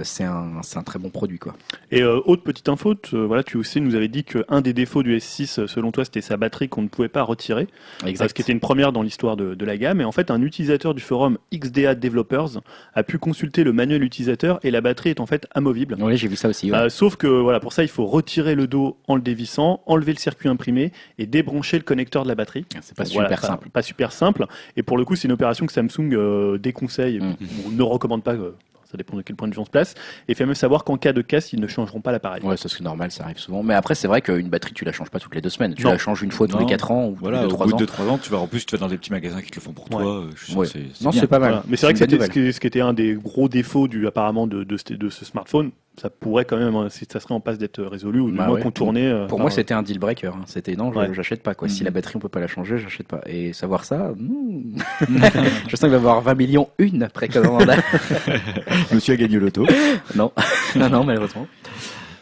c'est un, un très bon produit, quoi. Et euh, autre petite info, tu- euh, voilà, tu aussi nous avais dit qu'un des défauts du S6, euh, selon toi, c'était sa batterie qu'on ne pouvait pas retirer, Exact. ce qui était une première dans l'histoire de, de la gamme. Et en fait, un utilisateur du forum XDA Developers a pu consulter le manuel utilisateur et la batterie est en fait amovible. Oui, j'ai vu ça aussi. ouais. Euh, sauf que voilà, pour ça, il faut retirer le dos en le dévissant, enlever le circuit imprimé et débrancher le connecteur de la batterie. c'est pas Donc, super voilà, simple. Pas, super simple. Et pour le coup, c'est une opération que Samsung euh, déconseille Mm. ou ne recommande pas. euh, ça dépend de quel point de vue on se place. Et fait même savoir qu'en cas de casse, ils ne changeront pas l'appareil. Ouais, ça c'est normal, ça arrive souvent. Mais après, c'est vrai qu'une batterie, tu la changes pas toutes les deux semaines. Tu Non. la changes une fois tous Non. les 4 ans ou Voilà, tous les au 3 bout de 2-3 ans, tu vas en plus, tu vas dans des petits magasins qui te le font pour toi. euh, Je suis sûr Ouais. que c'est- c'est Non, bien. c'est pas mal. Voilà. Mais c'est vrai que c'était ce, qui, était un des gros défauts du, apparemment de, de, ce- de ce smartphone. Ça pourrait quand même, si ça serait en passe d'être résolu ou du Bah moins ouais. contourné. euh, Pour moi, c'était un deal breaker. hein. C'était non, je- Ouais. j'achète pas. Quoi. Si Mhm. la batterie, on peut pas la changer, j'achète pas. Et savoir ça, hmm. je sens qu'il va y avoir 20 millions une précommande. Monsieur a gagné l'auto. non, non, non, malheureusement.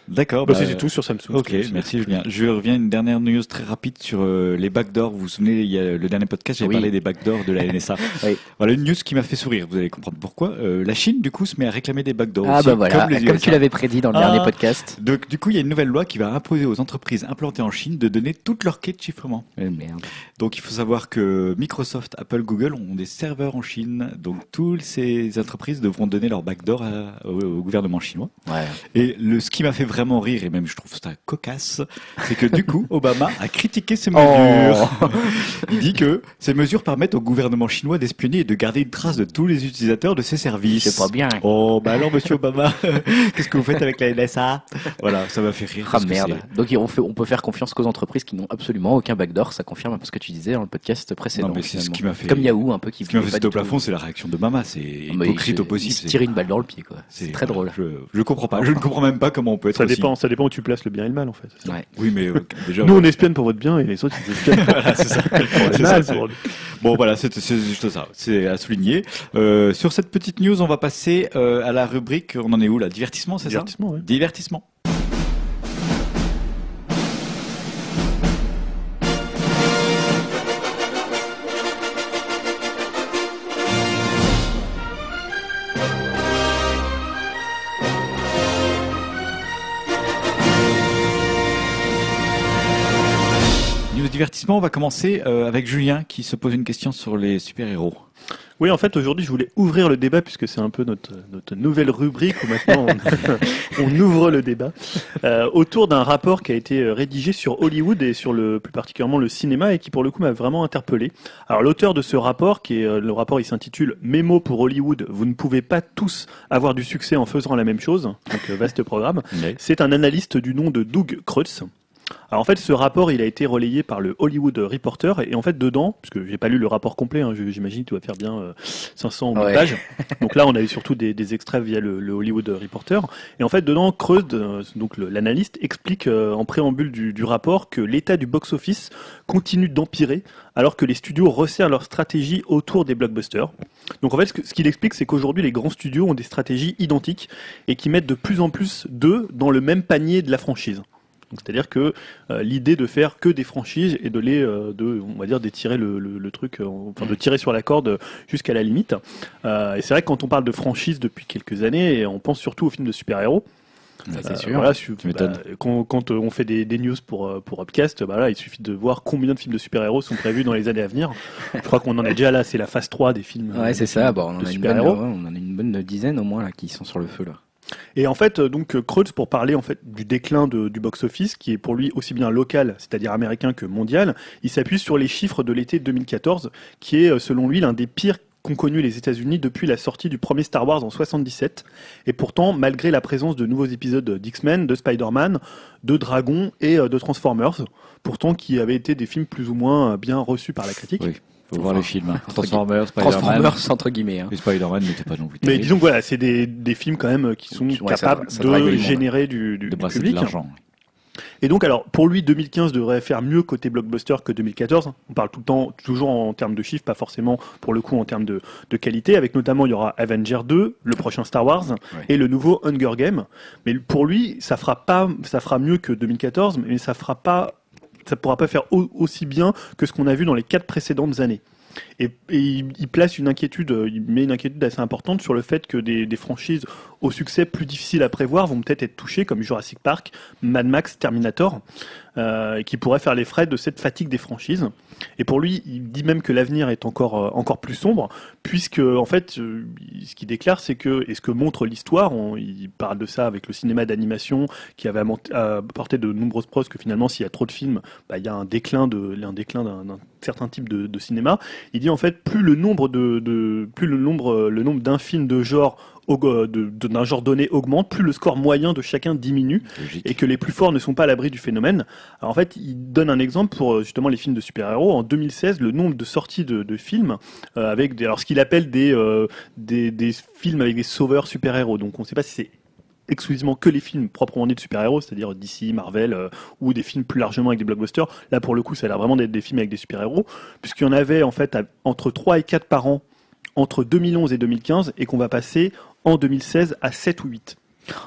D'accord. Bah, bah, c'était tout sur Samsung. Ok, merci Julien. Je reviens à une dernière news très rapide sur euh, les backdoors. Vous vous souvenez, il y a le dernier podcast, j'ai Oui. parlé des backdoors de la NSA. Oui. Voilà une news qui m'a fait sourire. Vous allez comprendre pourquoi. Euh, la Chine, du coup, se met à réclamer des backdoors. Ah aussi, bah voilà, comme, les comme USA. tu l'avais prédit dans le Ah. dernier podcast. Donc, du coup, il y a une nouvelle loi qui va imposer aux entreprises implantées en Chine de donner toutes leurs clés de chiffrement. Eh, merde. Donc, il faut savoir que Microsoft, Apple, Google ont des serveurs en Chine. Donc, toutes ces entreprises devront donner leur backdoor à- au, au gouvernement chinois. Ouais. Et le, ce qui m'a fait vraiment rire, et même je trouve ça cocasse, c'est que du coup, Obama a critiqué ces mesures. Oh. Il dit que ces mesures permettent au gouvernement chinois d'espionner et de garder une trace de tous les utilisateurs de ses services. C'est pas bien. Oh, bah alors, monsieur Obama, qu'est-ce que vous faites avec la NSA Voilà, ça m'a fait rire. Ah merde. Donc on, fait, on peut faire confiance qu'aux entreprises qui n'ont absolument aucun backdoor, ça confirme un peu ce que tu disais dans le podcast précédent. Non, mais c'est ce finalement. qui m'a fait. Comme Yahoo, un peu qui Ce qui m'a fait sauter au plafond, c'est la réaction de Mama. C'est hypocrite au possible. Il se tire une balle dans le pied, quoi. C'est très drôle. Je, je comprends pas. Je ne comprends même pas comment on peut être aussi- dépend, ça dépend où tu places le bien et le mal en fait. Ouais. Oui, mais euh, déjà. Nous on espionne pour votre bien et les autres ils espionnent Voilà, c'est ça. C'est ça, Bon voilà, c'est c'est juste ça, c'est à souligner. Euh, sur cette petite news, on va passer euh, à la rubrique, on en est où là? Divertissement, c'est ça? Divertissement, ouais. Divertissement. Divertissement, on va commencer euh, avec Julien qui se pose une question sur les super-héros. Oui, en fait, aujourd'hui, je voulais ouvrir le débat puisque c'est un peu notre, notre nouvelle rubrique où maintenant on, on ouvre le débat euh, autour d'un rapport qui a été euh, rédigé sur Hollywood et sur le plus particulièrement le cinéma et qui pour le coup m'a vraiment interpellé. Alors l'auteur de ce rapport, qui est le rapport, il s'intitule Mémo pour Hollywood. Vous ne pouvez pas tous avoir du succès en faisant la même chose. Donc vaste programme. C'est un analyste du nom de Doug Kreutz. Alors en fait, ce rapport, il a été relayé par le Hollywood Reporter et en fait dedans, puisque j'ai pas lu le rapport complet, hein, j'imagine que tu vas faire bien euh, 500 ou 1000 Ouais. pages. Donc là, on a eu surtout des, des extraits via le, le Hollywood Reporter. Et en fait, dedans, Kreuz, euh, donc l'analyste, explique euh, en préambule du, du rapport que l'état du box-office continue d'empirer alors que les studios resserrent leur stratégie autour des blockbusters. Donc en fait, ce qu'il explique, c'est qu'aujourd'hui, les grands studios ont des stratégies identiques et qui mettent de plus en plus d'eux dans le même panier de la franchise. C'est-à-dire que euh, l'idée de faire que des franchises et de les, euh, de, on va dire, d'étirer le, le, le truc, euh, enfin de tirer sur la corde jusqu'à la limite. Euh, et c'est vrai que quand on parle de franchise depuis quelques années, on pense surtout aux films de super-héros. Ça, c'est Euh, sûr. Voilà, Tu bah, quand, quand, on fait des, des news pour, pour Upcast, bah là, il suffit de voir combien de films de super-héros sont prévus dans les années à venir. Je crois qu'on en est déjà là, c'est la phase 3 des films. Ouais, c'est ça. Bon, on, en a une bonne, super-héros. ouais, on en a une bonne dizaine au moins là qui sont sur le feu là. Et en fait, euh, donc euh, Kreutz, pour parler en fait du déclin du box-office, qui est pour lui aussi bien local, c'est-à-dire américain que mondial, il s'appuie sur les chiffres de l'été 2014, qui est euh, selon lui l'un des pires qu'ont connu les États-Unis depuis la sortie du premier Star Wars en 77. Et pourtant, malgré la présence de nouveaux épisodes d'X-Men, de Spider-Man, de Dragon et euh, de Transformers, pourtant qui avaient été des films plus ou moins euh, bien reçus par la critique. Faut voir les films. hein. Transformers, Spider-Man. Transformers entre guillemets. Hein. Et Spider-Man n'était pas non plus Mais disons que voilà, c'est des, des films quand même qui sont Ouais, capables ça de générer du, du- de du brasser de public. l'argent. Et donc, alors, pour lui, 2015 devrait faire mieux côté blockbuster que 2014. On parle tout le temps, toujours en termes de chiffres, pas forcément pour le coup en termes de, de qualité. Avec notamment, il y aura Avenger 2, le prochain Star Wars et le nouveau Hunger Game. Mais pour lui, ça fera pas, ça fera mieux que 2014, mais ça fera pas ça pourra pas faire au- aussi bien que ce qu'on a vu dans les quatre précédentes années. Et, il place une inquiétude, euh, il met une inquiétude assez importante sur le fait que des, des franchises au succès plus difficiles à prévoir vont peut-être être touchées, comme Jurassic Park, Mad Max, Terminator, euh, qui pourraient faire les frais de cette fatigue des franchises. Et pour lui, il dit même que l'avenir est encore euh, encore plus sombre, puisque en fait, euh, ce qu'il déclare, c'est que et ce que montre l'histoire, il parle de ça avec le cinéma d'animation qui avait apporté de nombreuses preuves que finalement, s'il y a trop de films, bah, il y a un déclin de un déclin d'un d'un certain type de, cinéma. Il dit en fait, plus le nombre de, de plus le nombre le nombre d'un film de genre d'un genre donné augmente, plus le score moyen de chacun diminue Logique. et que les plus forts ne sont pas à l'abri du phénomène. Alors en fait, il donne un exemple pour euh, justement les films de super-héros. En 2016, le nombre de sorties de, de films euh, avec des, alors ce qu'il appelle des, euh, des, des films avec des sauveurs super-héros. Donc on ne sait pas si c'est exclusivement que les films proprement dits de super-héros, c'est-à-dire DC, Marvel, euh, ou des films plus largement avec des blockbusters. Là, pour le coup, ça a l'air vraiment d'être des films avec des super-héros, puisqu'il y en avait en fait à- entre 3 et 4 par an entre 2011 et 2015, et qu'on va passer en 2016 à 7 ou 8.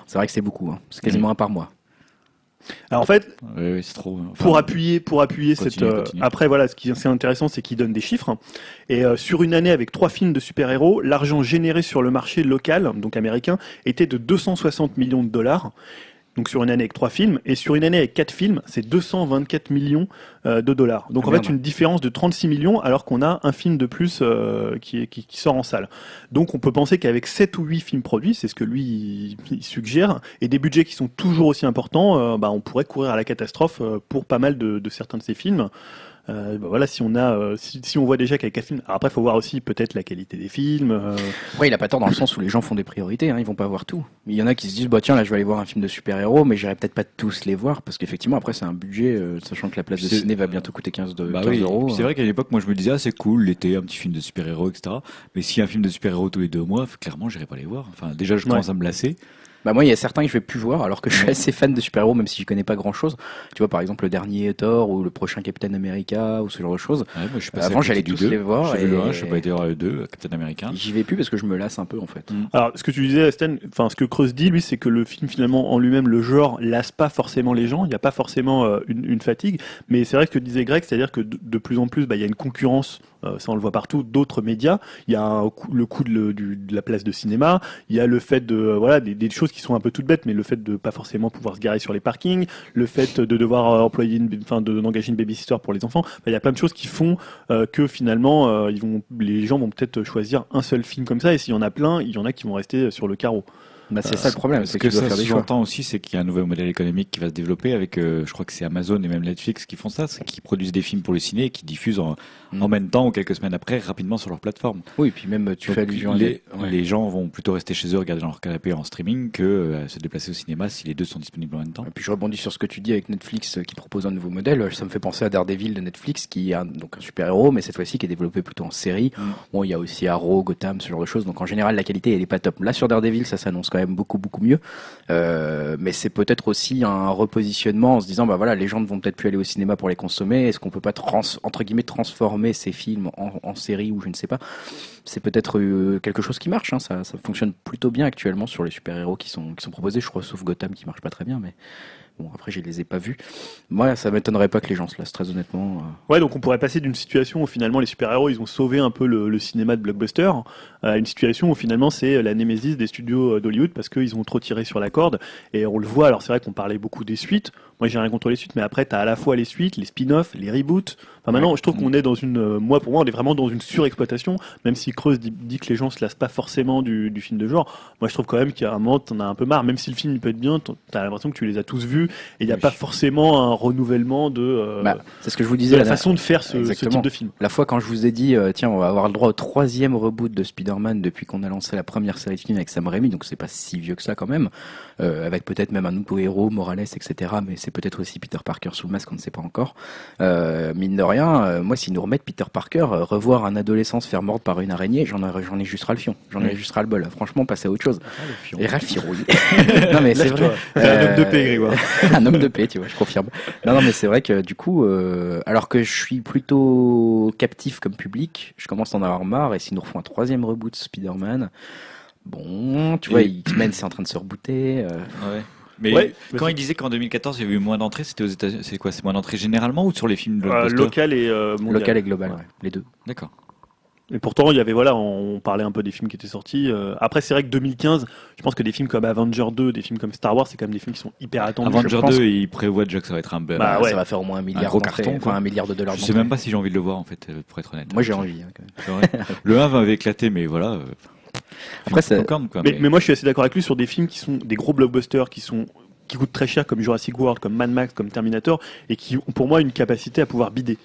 C'est vrai que c'est beaucoup. hein. C'est quasiment un par mois. Alors en fait, Oui, oui, c'est trop. enfin, pour appuyer pour appuyer continue, cette euh, après voilà ce qui est intéressant c'est qu'il donne des chiffres et euh, sur une année avec trois films de super-héros l'argent généré sur le marché local donc américain était de 260 millions de dollars donc sur une année avec trois films et sur une année avec quatre films c'est 224 millions euh, de dollars. Donc Ah, en merde. fait une différence de 36 millions alors qu'on a un film de plus euh, qui, qui, qui sort en salle. Donc on peut penser qu'avec 7 ou 8 films produits c'est ce que lui il, il suggère et des budgets qui sont toujours aussi importants euh, bah, on pourrait courir à la catastrophe euh, pour pas mal de, de certains de ces films euh, bah voilà, si on a, euh, si, si on voit déjà qu'avec un film, alors après, faut voir aussi peut-être la qualité des films. euh, Après, il a pas tort dans le sens où les gens font des priorités, hein, ils vont pas voir tout. Il y en a qui se disent, bah tiens, là, je vais aller voir un film de super-héros, mais j'irai peut-être pas tous les voir, parce qu'effectivement, après, c'est un budget, euh, sachant que la place de ciné va bientôt coûter 15, de, Bah 15 oui, euros. c'est vrai qu'à l'époque, moi, je me disais, ah, c'est cool, l'été, un petit film de super-héros, etc. Mais si un film de super-héros tous les deux mois, clairement, j'irai pas les voir. Enfin, déjà, je Ouais. commence à me lasser. Bah moi, il y a certains que je vais plus voir, alors que je suis assez fan de super-héros, même si je connais pas grand-chose. Tu vois, par exemple, le dernier Thor ou le prochain Captain America ou ce genre de choses. Ouais, moi, je suis passé Avant, j'allais du tous deux. les voir J'ai vu et- le un, je suis pas été voir le 2, Captain America. J'y vais plus parce que je me lasse un peu, en fait. Mm. Alors, ce que tu disais, Stan, enfin, ce que Creuse dit, lui, c'est que le film, finalement, en lui-même, le genre, lasse pas forcément les gens. Il n'y a pas forcément euh, une, une fatigue. Mais c'est vrai ce que disait Greg, c'est-à-dire que de, de plus en plus, bah, il y a une concurrence, euh, ça on le voit partout, d'autres médias. Il y a un le coût de, de la place de cinéma. Il y a le fait de, euh, voilà, des, des choses qui sont un peu toutes bêtes, mais le fait de pas forcément pouvoir se garer sur les parkings, le fait de devoir euh, employer une, enfin, de, d'engager une babysitter pour les enfants. Il y a plein de choses qui font euh, que finalement, euh, ils vont, les gens vont peut-être choisir un seul film comme ça. Et s'il y en a plein, il y en a qui vont rester sur le carreau. Bah, c'est ça le problème, Ce que que tu ça sous-entend aussi, c'est qu'il y a un nouveau modèle économique qui va se développer avec, euh, je crois que c'est Amazon et même Netflix qui font ça, c'est qu'ils produisent des films pour le ciné et qui diffusent en, Mm. en même temps ou quelques semaines après rapidement sur leur plateforme. Oui, et puis même, tu Donc, fais allusion à les, ouais. les gens vont plutôt rester chez eux, regarder dans leur canapé en streaming que euh, se déplacer au cinéma si les deux sont disponibles en même temps. Et puis je rebondis sur ce que tu dis avec Netflix euh, qui propose un nouveau modèle. Ça me fait penser à Daredevil de Netflix qui est un, donc un super héros, mais cette fois-ci qui est développé plutôt en série. Mm. Bon, il y a aussi Arrow, Gotham, ce genre de choses. Donc en général, la qualité elle est pas top. Là sur Daredevil, ça s'annonce quand même beaucoup beaucoup mieux. Euh, mais c'est peut-être aussi un repositionnement en se disant bah voilà, les gens ne vont peut-être plus aller au cinéma pour les consommer. Est-ce qu'on peut pas trans, entre guillemets transformer ces films en, en série ou je ne sais pas? C'est peut-être euh, quelque chose qui marche. Hein. Ça, ça fonctionne plutôt bien actuellement sur les super héros qui sont qui sont proposés. Je crois sauf Gotham qui marche pas très bien, mais Bon, après, je les ai pas vus. Moi, ça m'étonnerait pas que les gens se lassent, très honnêtement. euh. Ouais, donc on pourrait passer d'une situation où finalement les super-héros ils ont sauvé un peu le, le cinéma de blockbuster à une situation où finalement c'est la némésis des studios euh, d'Hollywood parce qu'ils ont trop tiré sur la corde et on le voit. Alors c'est vrai qu'on parlait beaucoup des suites. Moi j'ai rien contre les suites, mais après t'as à la fois les suites, les spin-offs, les reboots. Enfin maintenant, je trouve qu'on est dans une, euh, moi pour moi on est vraiment dans une surexploitation. Même si Creuse dit, que les gens se lassent pas forcément du, du film de genre, moi je trouve quand même qu'à un moment t'en as un peu marre. Même si le film il peut être bien, t'as l'impression que tu les as tous vus et il n'y a Oui. pas forcément un renouvellement de. euh, Bah, c'est ce que je vous de disais. la la- façon de faire ce, type de film. La fois quand je vous ai dit, euh, tiens, on va avoir le droit au troisième reboot de Spider-Man depuis qu'on a lancé la première série de films avec Sam Raimi, donc c'est pas si vieux que ça quand même, euh, avec peut-être même un nouveau héros, Morales, etc. Mais c'est peut-être aussi Peter Parker sous le masque, on ne sait pas encore. Euh, mine de rien, euh, moi, s'ils nous remettent Peter Parker, euh, revoir un adolescent se faire mordre par une araignée, j'en ai, ai juste ras le fion, j'en ai Oui. juste ras le bol. Franchement, passer à autre chose. Ah, Et fion, oui. non mais c'est vrai. Un homme de paix, Grégoire. un homme de paix, tu vois, je confirme. Non, non, mais c'est vrai que du coup, alors que je suis plutôt captif comme public, je commence à en avoir marre. Et s'ils nous refont un troisième reboot de Spider-Man, bon, tu vois, X-Men c'est en train de se rebooter. Ouais. Mais Ouais, quand il disait qu'en 2014 il y avait eu moins d'entrées, c'était aux États-Unis. C'est quoi C'est moins d'entrées généralement ou sur les films Euh, local et euh, mondial. Local et global, Ouais. ouais, les deux. D'accord. Et pourtant, il y avait, voilà, on parlait un peu des films qui étaient sortis. euh, Après, c'est vrai que 2015, je pense que des films comme Avenger 2, des films comme Star Wars, c'est quand même des films qui sont hyper attendus. Avenger je pense. 2, il prévoit déjà que ça va être un. Bah, Ça ouais. va faire au moins un milliard gros d'entrées, carton, quoi. un milliard de dollars. je sais même pas si j'ai envie de le voir en fait, euh, pour être honnête. Moi j'ai envie. hein, quand même. C'est vrai. le 1 m'avait éclaté, mais voilà. Après, popcorn, quoi, Mais, mais- mais moi, je suis assez d'accord avec lui sur des films qui sont des gros blockbusters, qui sont qui coûtent très cher, comme Jurassic World, comme Mad Max, comme Terminator, et qui ont pour moi une capacité à pouvoir bider.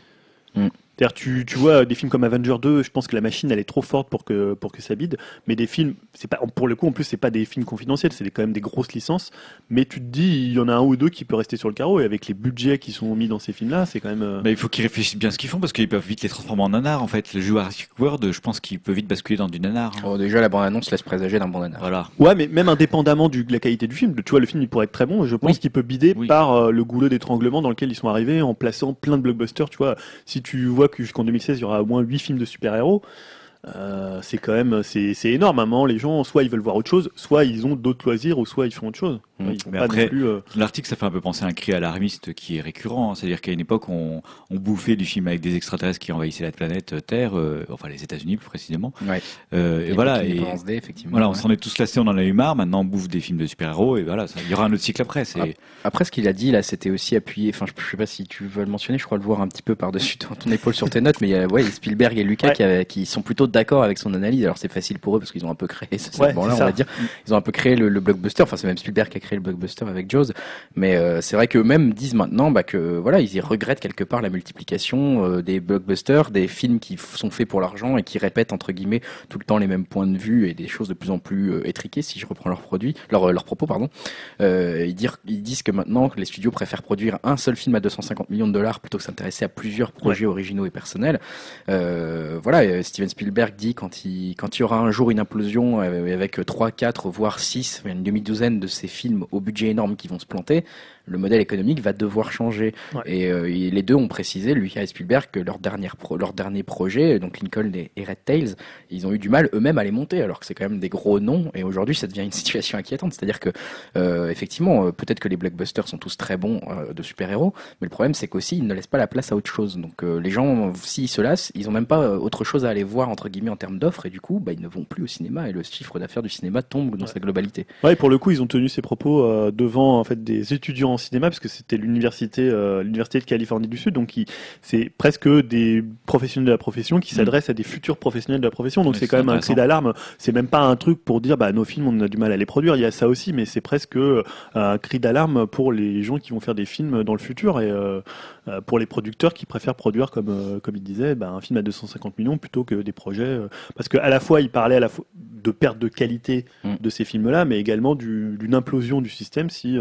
Mm. C'est-à-dire, tu, tu vois, des films comme Avenger 2, je pense que la machine, elle est trop forte pour que, pour que ça bide. Mais des films, c'est pas, pour le coup, en plus, c'est pas des films confidentiels, c'est quand même des grosses licences. Mais tu te dis, il y en a un ou deux qui peut rester sur le carreau. Et avec les budgets qui sont mis dans ces films-là, c'est quand même. euh, Mais il faut qu'ils réfléchissent bien ce qu'ils font parce qu'ils peuvent vite les transformer en nanar. En fait, le Jurassic World, je pense qu'il peut vite basculer dans du nanar. hein. Oh, déjà la bande annonce laisse présager d'un bon nanar. Voilà. Ouais, mais même indépendamment de la qualité du film, tu vois, le film il pourrait être très bon. Je pense Oui. qu'il peut bider Oui. par euh, le goulot d'étranglement dans lequel ils sont arrivés en plaçant plein de blockbusters. Tu vois, si tu vois que jusqu'en 2016 il y aura au moins 8 films de super-héros, euh, c'est quand même c'est énorme. Les gens soit ils veulent voir autre chose, soit ils ont d'autres loisirs, ou soit ils font autre chose. Mm. Vont Mais après- euh, L'article, ça fait un peu penser à un cri alarmiste qui est récurrent. C'est-à-dire qu'à une époque, on, on bouffait du film avec des extraterrestres qui envahissaient la planète euh, Terre, euh, enfin les États-Unis plus précisément. Ouais. Euh, et Et voilà. Et, effectivement. voilà, on ouais. s'en est tous lassés, on en a eu marre. Maintenant, on bouffe des films de super-héros et voilà, ça- il y aura un autre cycle après. Après, ce qu'il a dit là, c'était aussi appuyé. Enfin, je, je sais pas si tu veux le mentionner. Je crois le voir un petit peu par-dessus ton, ton épaule sur tes notes, mais il y a ouais, Spielberg et Lucas qui, sont plutôt d'accord avec son analyse. Alors c'est facile pour eux parce qu'ils ont un peu créé ce segment-là, on va dire. Ils ont un peu créé le, le blockbuster. Enfin, c'est même Spielberg qui a créé le blockbuster avec Jaws. Mais euh, c'est vrai qu'eux-mêmes disent maintenant bah, que voilà, ils y regrettent quelque part la multiplication euh, des blockbusters, des films qui sont faits pour l'argent et qui répètent entre guillemets tout le temps les mêmes points de vue et des choses de plus en plus euh, étriquées, si je reprends leurs produits, leurs leurs propos, pardon. Ils, dire- ils disent que maintenant que les studios préfèrent produire un seul film à 250 millions de dollars plutôt que s'intéresser à plusieurs projets originaux et personnels. Voilà, Steven Spielberg dit quand il, quand il y aura un jour une implosion avec 3, 4, voire 6, une demi-douzaine de ces films au budget énorme qui vont se planter, le modèle économique va devoir changer. Ouais. Et, euh, et les deux ont précisé, lui et Spielberg, que leur, dernière pro- leur dernier projet, donc Lincoln et, et Red Tails, ils ont eu du mal eux-mêmes à les monter, alors que c'est quand même des gros noms. Et aujourd'hui, ça devient une situation inquiétante. C'est-à-dire que, euh, effectivement, euh, peut-être que les blockbusters sont tous très bons euh, de super-héros, mais le problème, c'est qu'aussi, ils ne laissent pas la place à autre chose. Donc, euh, les gens, s'ils se lassent, ils ont même pas autre chose à aller voir, entre guillemets, en termes d'offres, et du coup, bah, ils ne vont plus au cinéma, et le chiffre d'affaires du cinéma tombe dans Ouais. sa globalité. Ouais, pour le coup, ils ont tenu ces propos euh, devant en fait des étudiants en cinéma parce que c'était l'université euh, l'université de Californie du Sud, donc c'est presque des professionnels de la profession qui Mm. s'adressent à des futurs professionnels de la profession. Donc c'est quand même un cri d'alarme. C'est même pas un truc pour dire bah nos films on a du mal à les produire. Il y a ça aussi, mais c'est presque euh, un cri d'alarme pour les gens qui vont faire des films dans le futur et euh, pour les producteurs qui préfèrent produire comme euh, comme il disait bah, un film à 250 millions plutôt que des projets parce que à la fois il parlait à la fois de perte de qualité Mm. de ces films-là, mais également du- d'une implosion du système si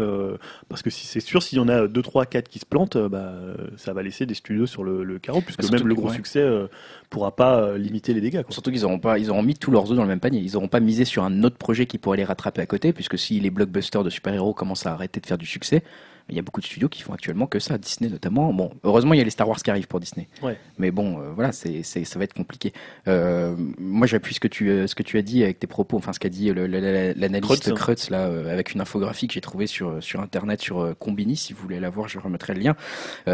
parce que si c'est sûr s'il y en a 2, 3, 4 qui se plantent, euh, bah, ça va laisser des studios sur le, le carreau puisque Bah, même le gros ouais. succès euh, pourra pas euh, limiter les dégâts. quoi. Surtout qu'ils auront pas, ils auront mis tous leurs œufs dans le même panier. Ils auront pas misé sur un autre projet qui pourrait les rattraper à côté, puisque si les blockbusters de super-héros commencent à arrêter de faire du succès, il y a beaucoup de studios qui font actuellement que ça. Disney notamment. Bon, heureusement il y a les Star Wars qui arrivent pour Disney. Ouais. Mais bon, euh, voilà, c'est, ça va être compliqué. Euh, moi, j'appuie ce que tu, euh, ce que tu as dit avec tes propos, enfin ce qu'a dit l'analyste Kreutz, hein. Là, euh, avec une infographie que j'ai trouvée sur sur internet sur Combini. Si vous voulez la voir, je remettrai le lien.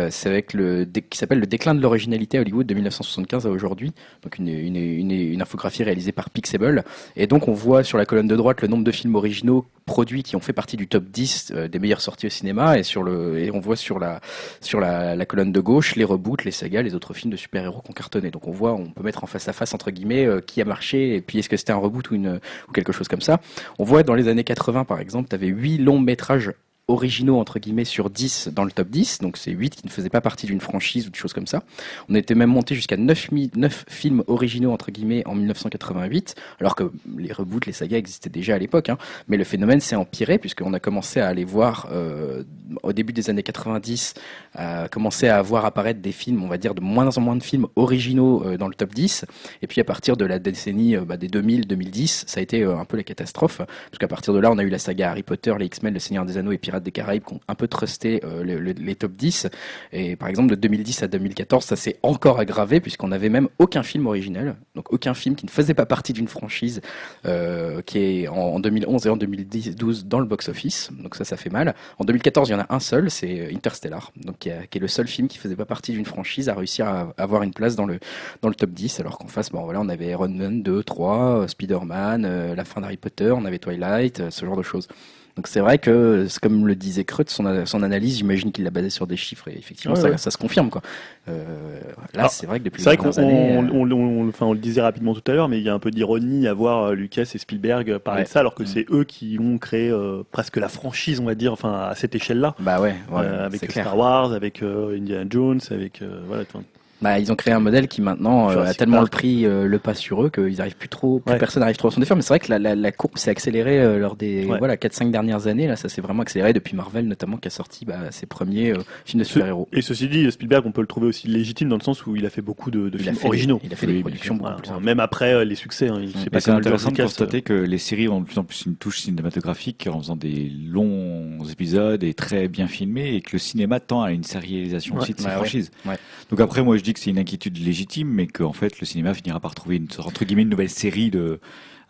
C'est avec le qui s'appelle le déclin de l'originalité à Hollywood de 1975 à aujourd'hui. Donc une, une, une, une infographie réalisée par Pixable. Et donc on voit sur la colonne de droite le nombre de films originaux produits qui ont fait partie du top 10 euh, des meilleures sorties au cinéma et sur le et on voit sur la sur la, colonne de gauche les reboots, les sagas, les autres films de super-héros qui ont cartonné. Donc on voit, on peut mettre en face à face entre guillemets euh, qui a marché et puis est-ce que c'était un reboot ou une ou quelque chose comme ça. On voit dans les années 80 par exemple, tu avais 8 longs métrages originaux entre guillemets sur 10 dans le top 10, donc c'est 8 qui ne faisaient pas partie d'une franchise ou de choses comme ça. On était même monté jusqu'à 9, mi- 9 films originaux entre guillemets en 1988, alors que les reboots, les sagas existaient déjà à l'époque, hein. mais le phénomène s'est empiré puisqu'on a commencé à aller voir euh, au début des années 90, à commencer à voir apparaître des films, on va dire de moins en moins de films originaux euh, dans le top 10, et puis à partir de la décennie euh, bah, des 2000-2010, ça a été euh, un peu la catastrophe, parce qu'à partir de là, on a eu la saga Harry Potter, les X-Men, le Seigneur des Anneaux et Pirates Des Caraïbes qui ont un peu trusté euh, le- le- les top 10. Et par exemple, de 2010 à 2014, ça s'est encore aggravé puisqu'on n'avait même aucun film originel, donc aucun film qui ne faisait pas partie d'une franchise euh, qui est en, en 2011 et en 2012 dans le box-office. Donc ça, ça fait mal. En 2014, il y en a un seul, c'est Interstellar, donc qui, est le seul film qui faisait pas partie d'une franchise à réussir à avoir une place dans le dans le top 10, alors qu'en face, bon voilà, on avait Iron Man 2, 3, euh, Spider-Man, euh, la fin d'Harry Potter, on avait Twilight, euh, ce genre de choses. Donc c'est vrai que, comme le disait Kreutz, son, son analyse, j'imagine qu'il l'a basée sur des chiffres et effectivement Ouais, ça, ouais. ça se confirme quoi. Euh, là, c'est vrai que depuis C'est vrai qu'on années, on, euh, on- on- on- enfin, on le disait rapidement tout à l'heure, mais il y a un peu d'ironie à voir euh, Lucas et Spielberg parler Ouais. de ça, alors que Mm. c'est eux qui ont créé euh, presque la franchise, on va dire, enfin à cette échelle-là, bah ouais, ouais, euh, avec. Star Wars, avec Indiana Jones, avec voilà. enfin, Bah, ils ont créé un modèle qui maintenant euh, a tellement Park. le prix euh, le pas sur eux qu'ils arrivent plus trop, plus Ouais. personne n'arrive trop à s'en défaire. Mais c'est vrai que la, la, la courbe s'est accélérée euh, lors des Ouais. voilà 4-5 dernières années. Là, ça s'est vraiment accéléré depuis Marvel notamment qui a sorti bah, ses premiers euh, films de Ce- super-héros. Et ceci dit, Spielberg, on peut le trouver aussi légitime dans le sens où il a fait beaucoup de, films originaux. Des, il a fait Oui, des productions beaucoup Voilà. plus Même après euh, les succès, hein, il Mm. pas c'est intéressant de constater que les séries ont de plus en plus une touche cinématographique en faisant des longs épisodes et très bien filmés et que le cinéma tend à une sérialisation Ouais. aussi de ses franchises. Donc après, moi je dis que c'est une inquiétude légitime, mais qu'en fait le cinéma finira par trouver une entre guillemets une nouvelle série de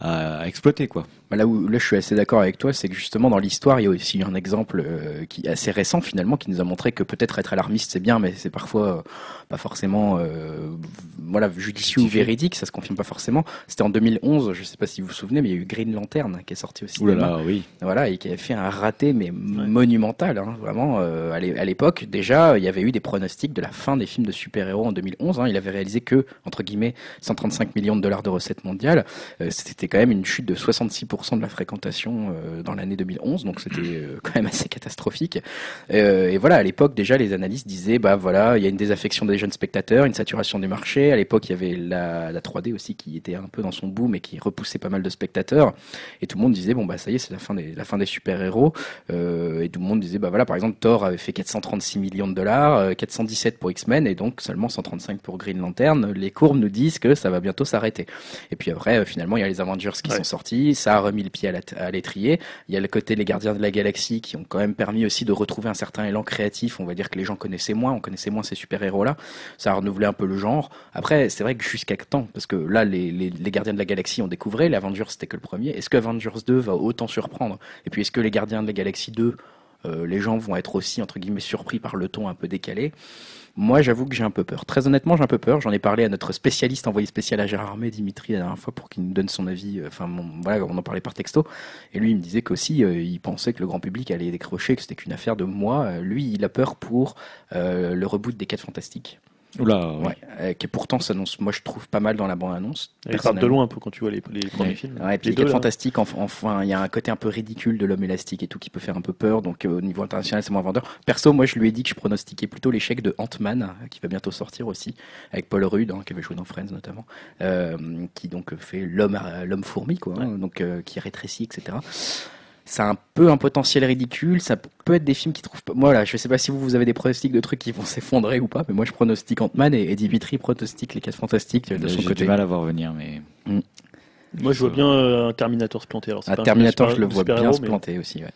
à, à exploiter quoi. Bah, là où là, je suis assez d'accord avec toi, c'est que justement dans l'histoire, il y a aussi un exemple euh, qui est assez récent finalement, qui nous a montré que peut-être être alarmiste c'est bien, mais c'est parfois euh, pas forcément euh, voilà judicieux ou véridique, ça se confirme pas forcément. C'était en 2011, je sais pas si vous vous souvenez, mais il y a eu Green Lantern qui est sorti au Ouh là cinéma. là, oui. Voilà, et qui avait fait un raté, mais monumental, hein, vraiment. à l'é- à l'époque, déjà, il y avait eu des pronostics de la fin des films de super-héros en 2011. hein. il avait réalisé que, entre guillemets, 135 millions de dollars de recettes mondiales. C'était quand même une chute de 66% de la fréquentation euh, dans l'année 2011, donc c'était euh, quand même assez catastrophique. Euh, et voilà, à l'époque, déjà, les analystes disaient, bah voilà, il y a une désaffection des jeunes spectateurs, une saturation du marché. À l'époque, il y avait la, la 3D aussi qui était un peu dans son boom et qui repoussait pas mal de spectateurs. Et tout le monde disait, bon, bah ça y est, c'est la fin des, des super-héros. Euh, et tout le monde disait, bah voilà, par exemple, Thor avait fait 436 millions de dollars, euh, 417 pour X-Men et donc seulement 135 pour Green Lantern. Les courbes nous disent que ça va bientôt s'arrêter. Et puis après, finalement, il y a les Avengers qui Ouais. sont sortis, ça a remis le pied à l'étrier. Il y a le côté les Gardiens de la Galaxie qui ont quand même permis aussi de retrouver un certain élan créatif. On va dire que les gens connaissaient moins, on connaissait moins ces super-héros-là. Ça a renouvelé un peu le genre. Après, c'est vrai que jusqu'à temps, parce que là, les, les, les Gardiens de la Galaxie ont découvert, les Avengers c'était que le premier. Est-ce que Avengers 2 va autant surprendre? Et puis est-ce que les Gardiens de la Galaxie 2 euh, les gens vont être aussi entre guillemets surpris par le ton un peu décalé. Moi, j'avoue que j'ai un peu peur. Très honnêtement, j'ai un peu peur. J'en ai parlé à notre spécialiste envoyé spécial à Gérard Armé, Dimitri, la dernière fois, pour qu'il nous donne son avis. euh, Enfin, voilà, on en parlait par texto. Et lui, il me disait qu'aussi, euh, il pensait que le grand public allait décrocher, que c'était qu'une affaire de moi. Lui, il a peur pour le reboot des 4 Fantastiques. Oula, oui. Ouais, euh, qui pourtant s'annonce, moi je trouve pas mal dans la bande-annonce. Il part de loin un peu quand tu vois les, les premiers Ouais. films. Ouais, puis les deux, 4 là. fantastiques, enf- enfin, il y a un côté un peu ridicule de l'homme élastique et tout qui peut faire un peu peur. Donc, euh, au niveau international, c'est moins vendeur. Perso, moi, je lui ai dit que je pronostiquais plutôt l'échec de Ant-Man, qui va bientôt sortir aussi, avec Paul Rudd, hein, qui avait joué dans Friends notamment, euh, qui donc fait l'homme, fourmi, quoi, hein, donc euh, qui rétrécit, etc. Ça a un peu un potentiel ridicule. Ça peut être des films qui trouvent pas. Moi, là, je sais pas si vous, vous avez des pronostics de trucs qui vont s'effondrer ou pas, mais moi, je pronostique Ant-Man et, et Dimitri pronostique les 4 fantastiques euh, de son J'ai côté. du mal à voir venir, mais Moi, je vois bien euh, un Terminator se planter. Alors, c'est Ah, pas un Terminator, super- je le vois bien se mais planter aussi. Ouais.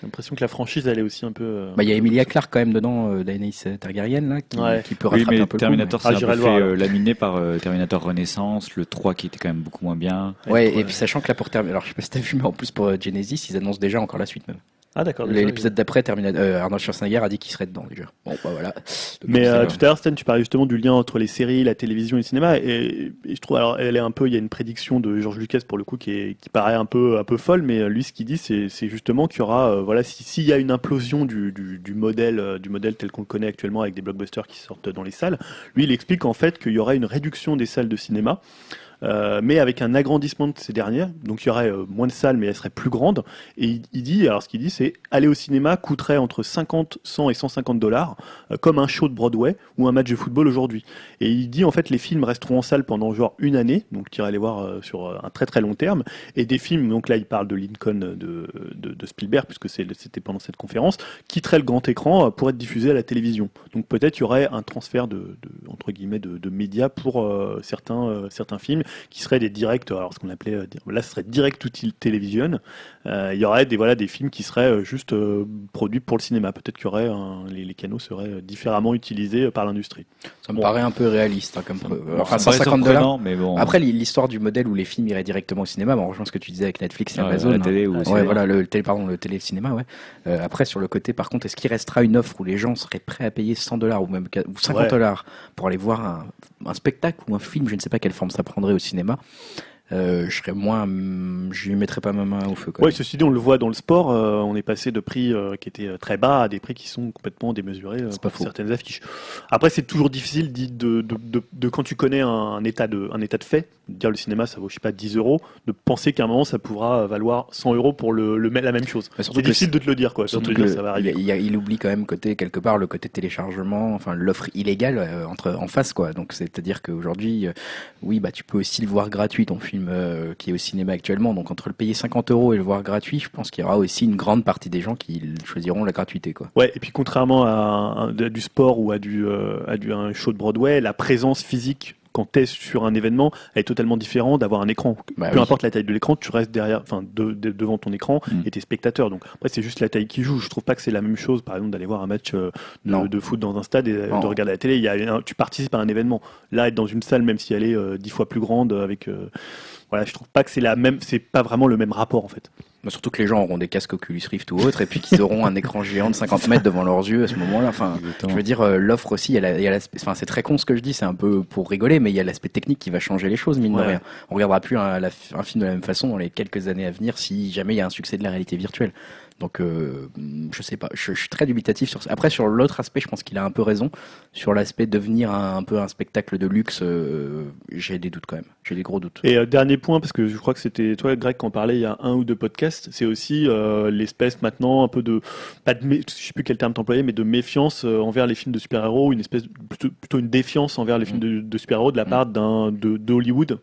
J'ai l'impression que la franchise, elle est aussi un peu. euh, Bah, il y a Emilia Clarke quand même dedans, euh, Daenerys Targaryen, là, qui, Ouais. qui peut oui, rattraper mais un peu Terminator Ah, c'est un j'irai peu le fait euh, laminer par euh, Terminator Renaissance, le 3 qui était quand même beaucoup moins bien. Ouais, et puis sachant que là pour Terminator, alors je sais pas si t'as vu, mais en plus pour euh, Genesis, ils annoncent déjà encore la suite même. Ah, d'accord. L'épisode d'après, euh, Arnold Schwarzenegger a dit qu'il serait dedans déjà. Bon, bah voilà. Donc, Mais euh, va. tout à l'heure, Stan, tu parlais justement du lien entre les séries, la télévision et le cinéma, et, et je trouve, alors, elle est un peu, il y a une prédiction de George Lucas pour le coup qui, est, qui paraît un peu, un peu folle, mais euh, lui, ce qu'il dit, c'est, justement qu'il y aura, euh, voilà, si- s'il y a une implosion du, du, du modèle, euh, du modèle tel qu'on le connaît actuellement avec des blockbusters qui sortent dans les salles, lui, il explique en fait qu'il y aura une réduction des salles de cinéma. Euh, mais avec un agrandissement de ces dernières, donc il y aurait euh, moins de salles, mais elles seraient plus grandes. Et il, dit, alors ce qu'il dit, c'est aller au cinéma coûterait entre 50, 100 et 150 dollars, euh, comme un show de Broadway ou un match de football aujourd'hui. Et il dit en fait les films resteront en salle pendant genre une année, donc tu iras les voir sur un très très long terme. Et des films, donc là il parle de Lincoln de, Spielberg, puisque c'était pendant cette conférence, quitteraient le grand écran pour être diffusés à la télévision. Donc peut-être il y aurait un transfert de, de- entre guillemets de, médias pour certains, certains films qui seraient des directs, alors ce qu'on appelait, euh, là ce serait direct to television. Euh, il y aurait des, voilà, des films qui seraient euh, juste euh, produits pour le cinéma. Peut-être qu'il y aurait un- les, les canaux seraient différemment utilisés par l'industrie. Ça me Bon. paraît un peu réaliste, hein, comme enfin Ça paraît 150 dollars. mais bon. Après l'histoire du modèle où les films iraient directement au cinéma, bon, on rejoint ce que tu disais avec Netflix et Ouais, Amazon. la hein. ou Ouais, voilà, le télé, pardon, le télé et le cinéma, ouais. Euh, après, sur le côté, par contre, est-ce qu'il restera une offre où les gens seraient prêts à payer 100 dollars ou même qua- ou 50 Ouais. dollars pour aller voir un, un spectacle ou un film, je ne sais pas quelle forme ça prendrait au cinéma. Euh, je serais moins, je lui mettrais pas ma main au feu. Quand Oui, même. ceci dit, on le voit dans le sport, euh, on est passé de prix euh, qui étaient euh, très bas à des prix qui sont complètement démesurés C'est pour faux. certaines affiches. Après, c'est toujours difficile de, de, de, de- quand tu connais un, un état de, un état de fait, de dire le cinéma ça vaut, je sais pas, 10 euros, de penser qu'à un moment ça pourra valoir 100 euros pour le, le, la même chose. C'est difficile de te le dire, quoi. Surtout dire ça va il, arriver. il oublie quand même côté quelque part le côté téléchargement, enfin l'offre illégale entre en face quoi. Donc c'est-à-dire qu'aujourd'hui, euh, oui bah tu peux aussi le voir gratuit ton film euh, qui est au cinéma actuellement. Donc entre le payer 50 euros et le voir gratuit, je pense qu'il y aura aussi une grande partie des gens qui choisiront la gratuité quoi. Ouais, et puis contrairement à, du sport ou à du, euh, un show de Broadway, la présence physique quand tu es sur un événement elle est totalement différente d'avoir un écran. Bah Peu oui. importe la taille de l'écran, tu restes derrière, enfin de- de- devant ton écran Mm. et tes spectateurs. Donc après c'est juste la taille qui joue. Je trouve pas que c'est la même chose, par exemple, d'aller voir un match euh, de, de foot dans un stade et euh, Non. de regarder la télé. Il y a un- tu participes à un événement. Là, être dans une salle, même si elle est euh, dix fois plus grande, avec euh, voilà, je trouve pas que c'est la même, c'est pas vraiment le même rapport en fait. Bah, surtout que les gens auront des casques Oculus Rift ou autre et puis qu'ils auront un écran géant de 50 mètres devant leurs yeux à ce moment-là. Enfin. Je veux dire, euh, l'offre aussi, il y a enfin, c'est très con ce que je dis, c'est un peu pour rigoler, mais il y a l'aspect technique qui va changer les choses, mine de rien. On regardera plus un, la- un film de la même façon dans les quelques années à venir si jamais il y a un succès de la réalité virtuelle. Donc, euh, je sais pas, je, je suis très dubitatif sur ça. Après, sur l'autre aspect, je pense qu'il a un peu raison. Sur l'aspect devenir un, un peu un spectacle de luxe, euh, j'ai des doutes quand même. J'ai des gros doutes. Et euh, dernier point, parce que je crois que c'était toi, Greg, qui en parlait il y a un ou deux podcasts, c'est aussi euh, l'espèce maintenant un peu de, pas de, mé- je sais plus quel terme t'employer, mais de méfiance envers les films de super-héros, une espèce, plutôt, plutôt une défiance envers les films de, de super-héros de la Mm. part d'un de, d'Hollywood.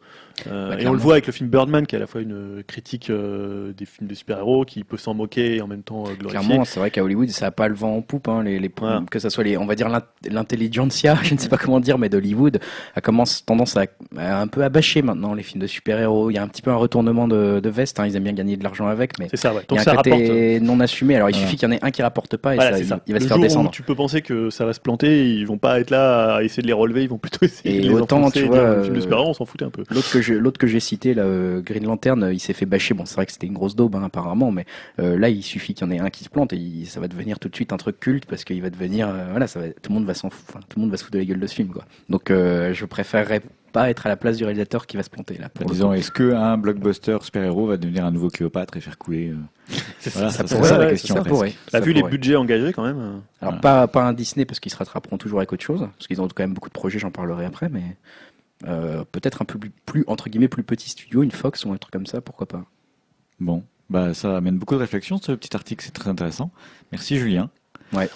Euh, Bah, et on le voit avec le film Birdman, qui est à la fois une critique euh, des films de super-héros, qui peut s'en moquer et en même temps euh, glorifier. Clairement, c'est vrai qu'à Hollywood, ça a pas le vent en poupe. Hein, les, les, Ouais. Que ça soit les, on va dire l'int- l'intelligentsia, je ne sais pas comment dire, mais d'Hollywood, a commence tendance à, à un peu à bâcher maintenant les films de super-héros. Il y a un petit peu un retournement de, de veste. Hein, ils aiment bien gagner de l'argent avec, mais C'est ça, ouais. il y a ça un côté rapporte. non assumé. Alors il Voilà. suffit qu'il y en ait un qui rapporte pas et Voilà, ça, il, ça. il va le se faire descendre. où tu peux penser que ça va se planter, ils vont pas être là à essayer de les relever, ils vont plutôt essayer Et de les autant, enfoncer tu vois, film de super-héros, on s'en foutait un peu. L'autre que j'ai, l'autre que j'ai cité, là, euh, Green Lantern, euh, il s'est fait bâcher. Bon, c'est vrai que c'était une grosse daube, hein, apparemment, mais euh, là, il suffit qu'il y en ait un qui se plante et il- ça va devenir tout de suite un truc culte parce qu'il va devenir, euh, voilà, ça va, tout le monde va s'en foutre, tout le monde va se foutre de la gueule de ce film, quoi. Donc, euh, je préférerais pas être à la place du réalisateur qui va se planter là. disons, est-ce qu'un blockbuster super-héros va devenir un nouveau Cléopâtre et faire couler euh, Voilà, ça ça serait pourrait, ça la question. ça pourrait. T'as vu les budgets engagés quand même Alors Voilà. pas pas un Disney parce qu'ils se rattraperont toujours avec autre chose, parce qu'ils ont quand même beaucoup de projets, j'en parlerai après, mais euh, peut-être un peu plus, plus entre guillemets plus petit studio, une Fox ou un truc comme ça, pourquoi pas. Bon, bah ça amène beaucoup de réflexions ce petit article, c'est très intéressant. Merci Julien. Ouais.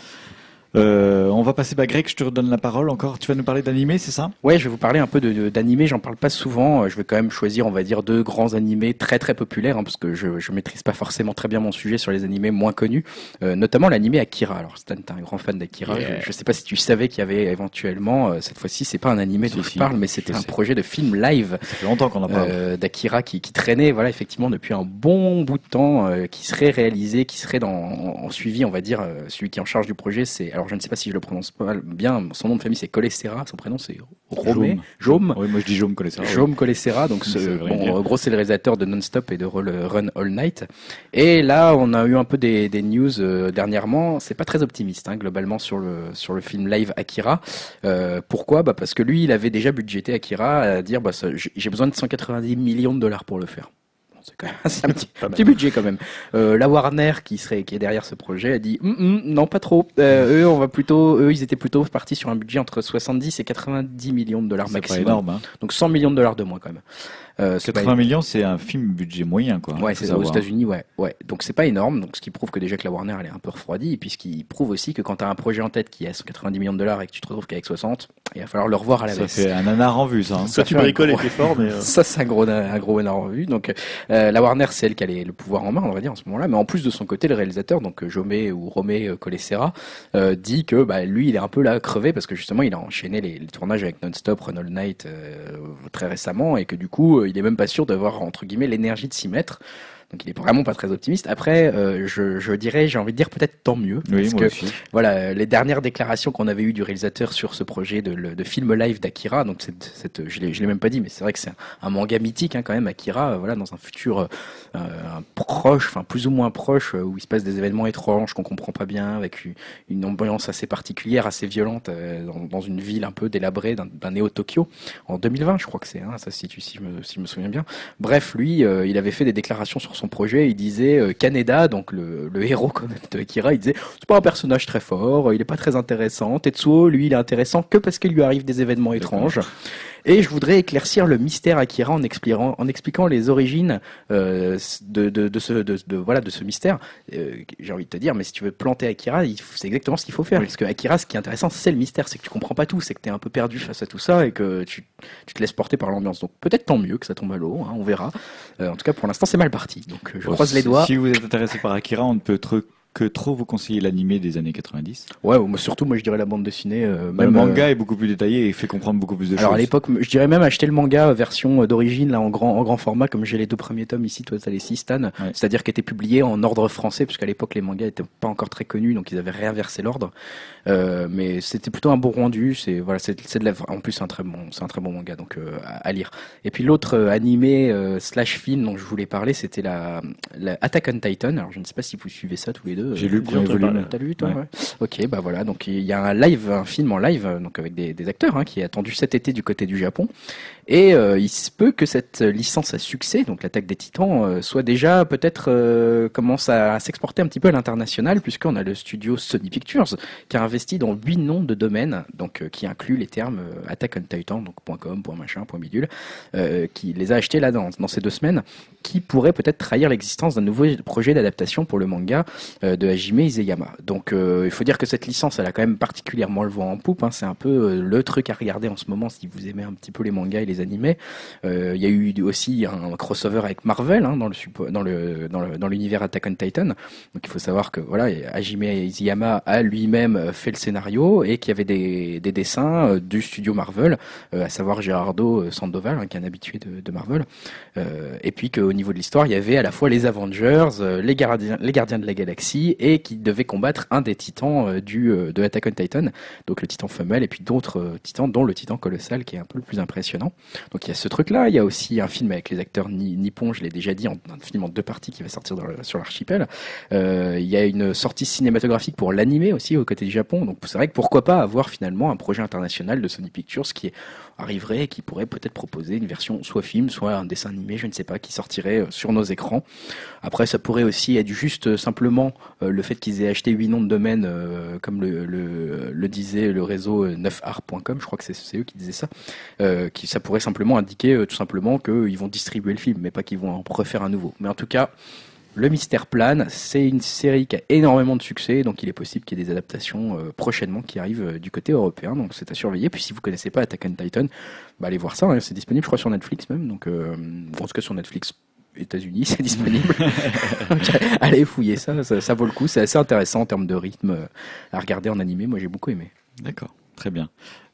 Euh, on va passer, bah Greg, je te redonne la parole encore. Tu vas nous parler d'animé, c'est ça? Ouais, je vais vous parler un peu d'animés. J'en parle pas souvent. Euh, Je vais quand même choisir, on va dire, deux grands animés très très populaires, hein, parce que je, je maîtrise pas forcément très bien mon sujet sur les animés moins connus, euh, notamment l'animé Akira. Alors Stan, t'es un grand fan d'Akira. Yeah. Je, je sais pas si tu savais qu'il y avait éventuellement, euh, cette fois-ci, c'est pas un animé dont si, je parle, mais c'était un projet de film live Ça fait longtemps qu'on en parle. euh, d'Akira qui, qui traînait, voilà, effectivement, depuis un bon bout de temps, euh, qui serait réalisé, qui serait dans, en, en suivi, on va dire, euh, celui qui est en charge du projet, c'est, alors je ne sais pas si je le prononce pas bien, son nom de famille c'est Colessera, son prénom c'est Romé, Jaume. Oui, moi je dis Jaume Colessera. Jaume Colessera, donc ce, bon, en gros c'est le réalisateur de Non-Stop et de Run All Night. Et là, on a eu un peu des, des news euh, dernièrement. C'est pas très optimiste hein, globalement sur le sur le film live Akira. Euh, pourquoi? Bah parce que lui, il avait déjà budgété Akira à dire bah j'ai besoin de 190 millions de dollars pour le faire. C'est quand même c'est un petit, budget quand même. Euh, la Warner qui serait qui est derrière ce projet a dit Hum, hum, non pas trop. Euh, eux on va plutôt eux ils étaient plutôt partis sur un budget entre 70 et 90 millions de dollars maximum. énorme. Hein. Donc 100 millions de dollars de moins quand même. Euh, c'est pas 80 millions, c'est un film budget moyen, quoi. Ouais, c'est aux savoir. États-Unis, ouais, ouais. Donc c'est pas énorme, donc ce qui prouve que déjà que la Warner elle est un peu refroidie, et puis ce qui prouve aussi que quand tu as un projet en tête qui a 190 millions de dollars et que tu te retrouves qu'avec 60, il va falloir le revoir à la Ça baisse. fait un nanar en vue, ça. hein. Ça, tu bricoles gros- fort, mais euh, Ça, c'est un gros, un gros énorme en vue. Donc, euh, la Warner, c'est elle qui a les- le pouvoir en main, on va dire, en ce moment-là. Mais en plus de son côté, le réalisateur, donc euh, Jomé ou Romé Colessera, euh, dit que bah, lui, il est un peu là crevé parce que justement, il a enchaîné les, les tournages avec Non-Stop, Run All Night euh, très récemment et que du coup, euh, il est même pas sûr d'avoir entre guillemets l'énergie de s'y mettre. Donc, il est vraiment pas très optimiste. Après, euh, je, je dirais, j'ai envie de dire peut-être tant mieux. Oui, parce moi que aussi. voilà, les dernières déclarations qu'on avait eues du réalisateur sur ce projet de, de film live d'Akira, donc cette, cette, je l'ai même pas dit, mais c'est vrai que c'est un, un manga mythique hein, quand même, Akira, euh, voilà, dans un futur euh, euh, un proche, enfin plus ou moins proche, euh, où il se passe des événements étranges qu'on comprend pas bien, avec une, une ambiance assez particulière, assez violente, euh, dans, dans une ville un peu délabrée d'un d'un néo-Tokyo, en 2020, je crois que c'est, hein, ça se situe si je me, si je me souviens bien. Bref, lui, euh, il avait fait des déclarations sur son projet. Il disait euh, Kaneda, donc le, le héros quand même de Akira, il disait c'est pas un personnage très fort, il est pas très intéressant. Tetsuo, lui, il est intéressant que parce qu'il lui arrive des événements étranges. Et je voudrais éclaircir le mystère Akira en expliquant, en expliquant les origines euh, de, de, de ce, de, voilà, de ce mystère. Euh, J'ai envie de te dire, mais si tu veux planter Akira, c'est exactement ce qu'il faut faire. Parce que Akira, ce qui est intéressant, c'est le mystère, c'est que tu comprends pas tout, c'est que tu es un peu perdu face à tout ça et que tu, tu te laisses porter par l'ambiance. Donc peut-être tant mieux que ça tombe à l'eau, hein, on verra. Euh, en tout cas, pour l'instant, c'est mal parti. Donc je Bon, croise les doigts. Si vous êtes intéressé par Akira, on ne peut trop, que trop vous conseiller l'animé des années 90. Ouais, moi, surtout, moi, je dirais la bande dessinée. euh, le manga est beaucoup plus détaillé et fait comprendre beaucoup plus de Alors à choses. l'époque, je dirais même acheter le manga euh, version euh, d'origine là en grand en grand format comme j'ai les deux premiers tomes ici, toi t'as les six Stan, Ouais. c'est-à-dire qui étaient publiés en ordre français puisqu'à l'époque les mangas étaient pas encore très connus donc ils avaient réinversé l'ordre. Euh, mais c'était plutôt un bon rendu, c'est voilà, c'est de la en plus c'est un très bon c'est un très bon manga donc euh, à, lire. Et puis l'autre euh, animé euh, slash film dont je voulais parler, c'était la, la Attack on Titan. Alors je ne sais pas si vous suivez ça tous les deux. J'ai lu le premier volume. T'as lu toi Ouais. ouais. Ok, bah voilà. Donc il y a un live, un film en live, donc avec des, des acteurs, hein, qui est attendu cet été du côté du Japon. Et euh, il se peut que cette licence à succès, donc l'attaque des Titans, euh, soit déjà peut-être euh, commence à, s'exporter un petit peu à l'international, puisqu'on a le studio Sony Pictures qui a investi dans huit noms de domaines, donc qui inclut les termes Attack on Titan, donc .com, .machin, .bidule, euh, qui les a achetés là dans, dans ces deux semaines, qui pourrait peut-être trahir l'existence d'un nouveau projet d'adaptation pour le manga de Hajime Izeyama. Donc il faut dire que cette licence, elle a quand même particulièrement le vent en poupe. hein. C'est un peu le truc à regarder en ce moment si vous aimez un petit peu les mangas et les animés. Euh, Il y a eu aussi un crossover avec Marvel hein, dans le dans l'univers Attack on Titan. Donc il faut savoir que voilà, Hajime Izeyama a lui-même euh, fait le scénario et qu'il y avait des, des dessins euh, du studio Marvel, à savoir Gerardo Sandoval, hein, qui est un habitué de, Marvel. Et puis qu'au niveau de l'histoire, il y avait à la fois les Avengers, les gardiens, de la galaxie, et qui devaient combattre un des titans du de Attack on Titan, donc le titan femelle, et puis d'autres titans, dont le titan colossal, qui est un peu le plus impressionnant. Donc il y a ce truc-là. Il y a aussi un film avec les acteurs ni- nippons, je l'ai déjà dit, un film en deux parties qui va sortir sur l'archipel. Euh, il y a une sortie cinématographique pour l'animé aussi aux côtés du Japon. Donc c'est vrai que pourquoi pas avoir finalement un projet international de Sony Pictures qui arriverait et qui pourrait peut-être proposer une version soit film, soit un dessin animé, je ne sais pas, qui sortirait euh, sur nos écrans. Après, ça pourrait aussi être juste euh, simplement le fait qu'ils aient acheté huit noms de domaine, comme le, disait le réseau euh, 9art.com, je crois que c'est eux qui disaient ça, qui, ça simplement indiquer euh, tout simplement qu'ils vont distribuer le film, mais pas qu'ils vont en refaire un nouveau. Mais en tout cas, le Mystère plane, c'est une série qui a énormément de succès, donc il est possible qu'il y ait des adaptations euh, prochainement qui arrivent euh, du côté européen, donc c'est à surveiller. Puis si vous connaissez pas Attack on Titan, bah, allez voir ça, hein, c'est disponible je crois sur Netflix même, donc euh, en tout cas sur Netflix États-Unis, c'est disponible. Donc, allez fouiller ça, ça, ça vaut le coup, c'est assez intéressant en termes de rythme à regarder en animé, moi j'ai beaucoup aimé. D'accord, très bien.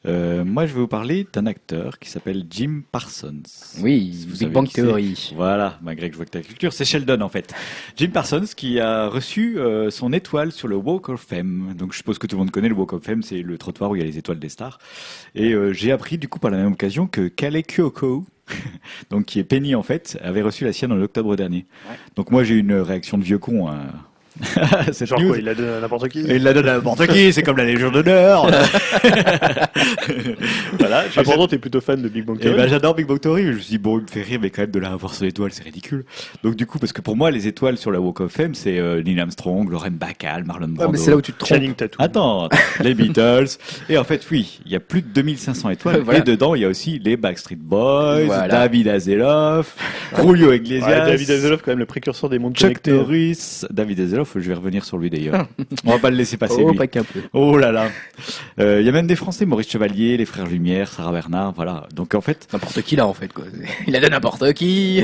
Euh, moi, je vais vous parler d'un acteur qui s'appelle Jim Parsons. Oui, vous Big Bang. Theory. Voilà, malgré que je vois que tu as la culture, c'est Sheldon en fait. Jim Parsons qui a reçu euh, son étoile sur le Walk of Fame. Donc je suppose que tout le monde connaît le Walk of Fame, c'est le trottoir où il y a les étoiles des stars. Et euh, j'ai appris du coup par la même occasion que Kale Kyoko, donc qui est Penny en fait, avait reçu la sienne en octobre dernier. Ouais. Donc moi j'ai une réaction de vieux con. hein. Cette Genre news. quoi, il la donne à n'importe qui il la donne à n'importe qui, c'est comme la Légion d'honneur. voilà. je- Ah, pourtant, t'es plutôt fan de Big Bang Eh Theory. ben, j'adore Big Bang Theory, mais je me suis dit, bon, il me fait rire, mais quand même de là avoir son étoile, c'est ridicule. Donc, du coup, parce que pour moi, les étoiles sur la Walk of Fame, c'est euh, Neil Armstrong, Lauren Bacall, Marlon Ah, Brando. mais c'est là où tu te trompes. Channing Tatum. Attends, les Beatles. Et en fait, oui, il y a plus de 2500 étoiles. Voilà. Et dedans, il y a aussi les Backstreet Boys, Voilà. David Azeloff, Julio Iglesias. Ouais, David Hasselhoff, quand même, le précurseur des mondes Chuck connectés. Norris, David Azeloff, je vais revenir sur lui d'ailleurs. On va pas le laisser passer Oh, lui. pas qu'un peu. Oh là là. Euh, Il y a même des Français, Maurice Chevalier, les frères Lumière, Sarah Bernard, voilà. Donc en fait, N'importe qui là en fait quoi. Il a de n'importe qui.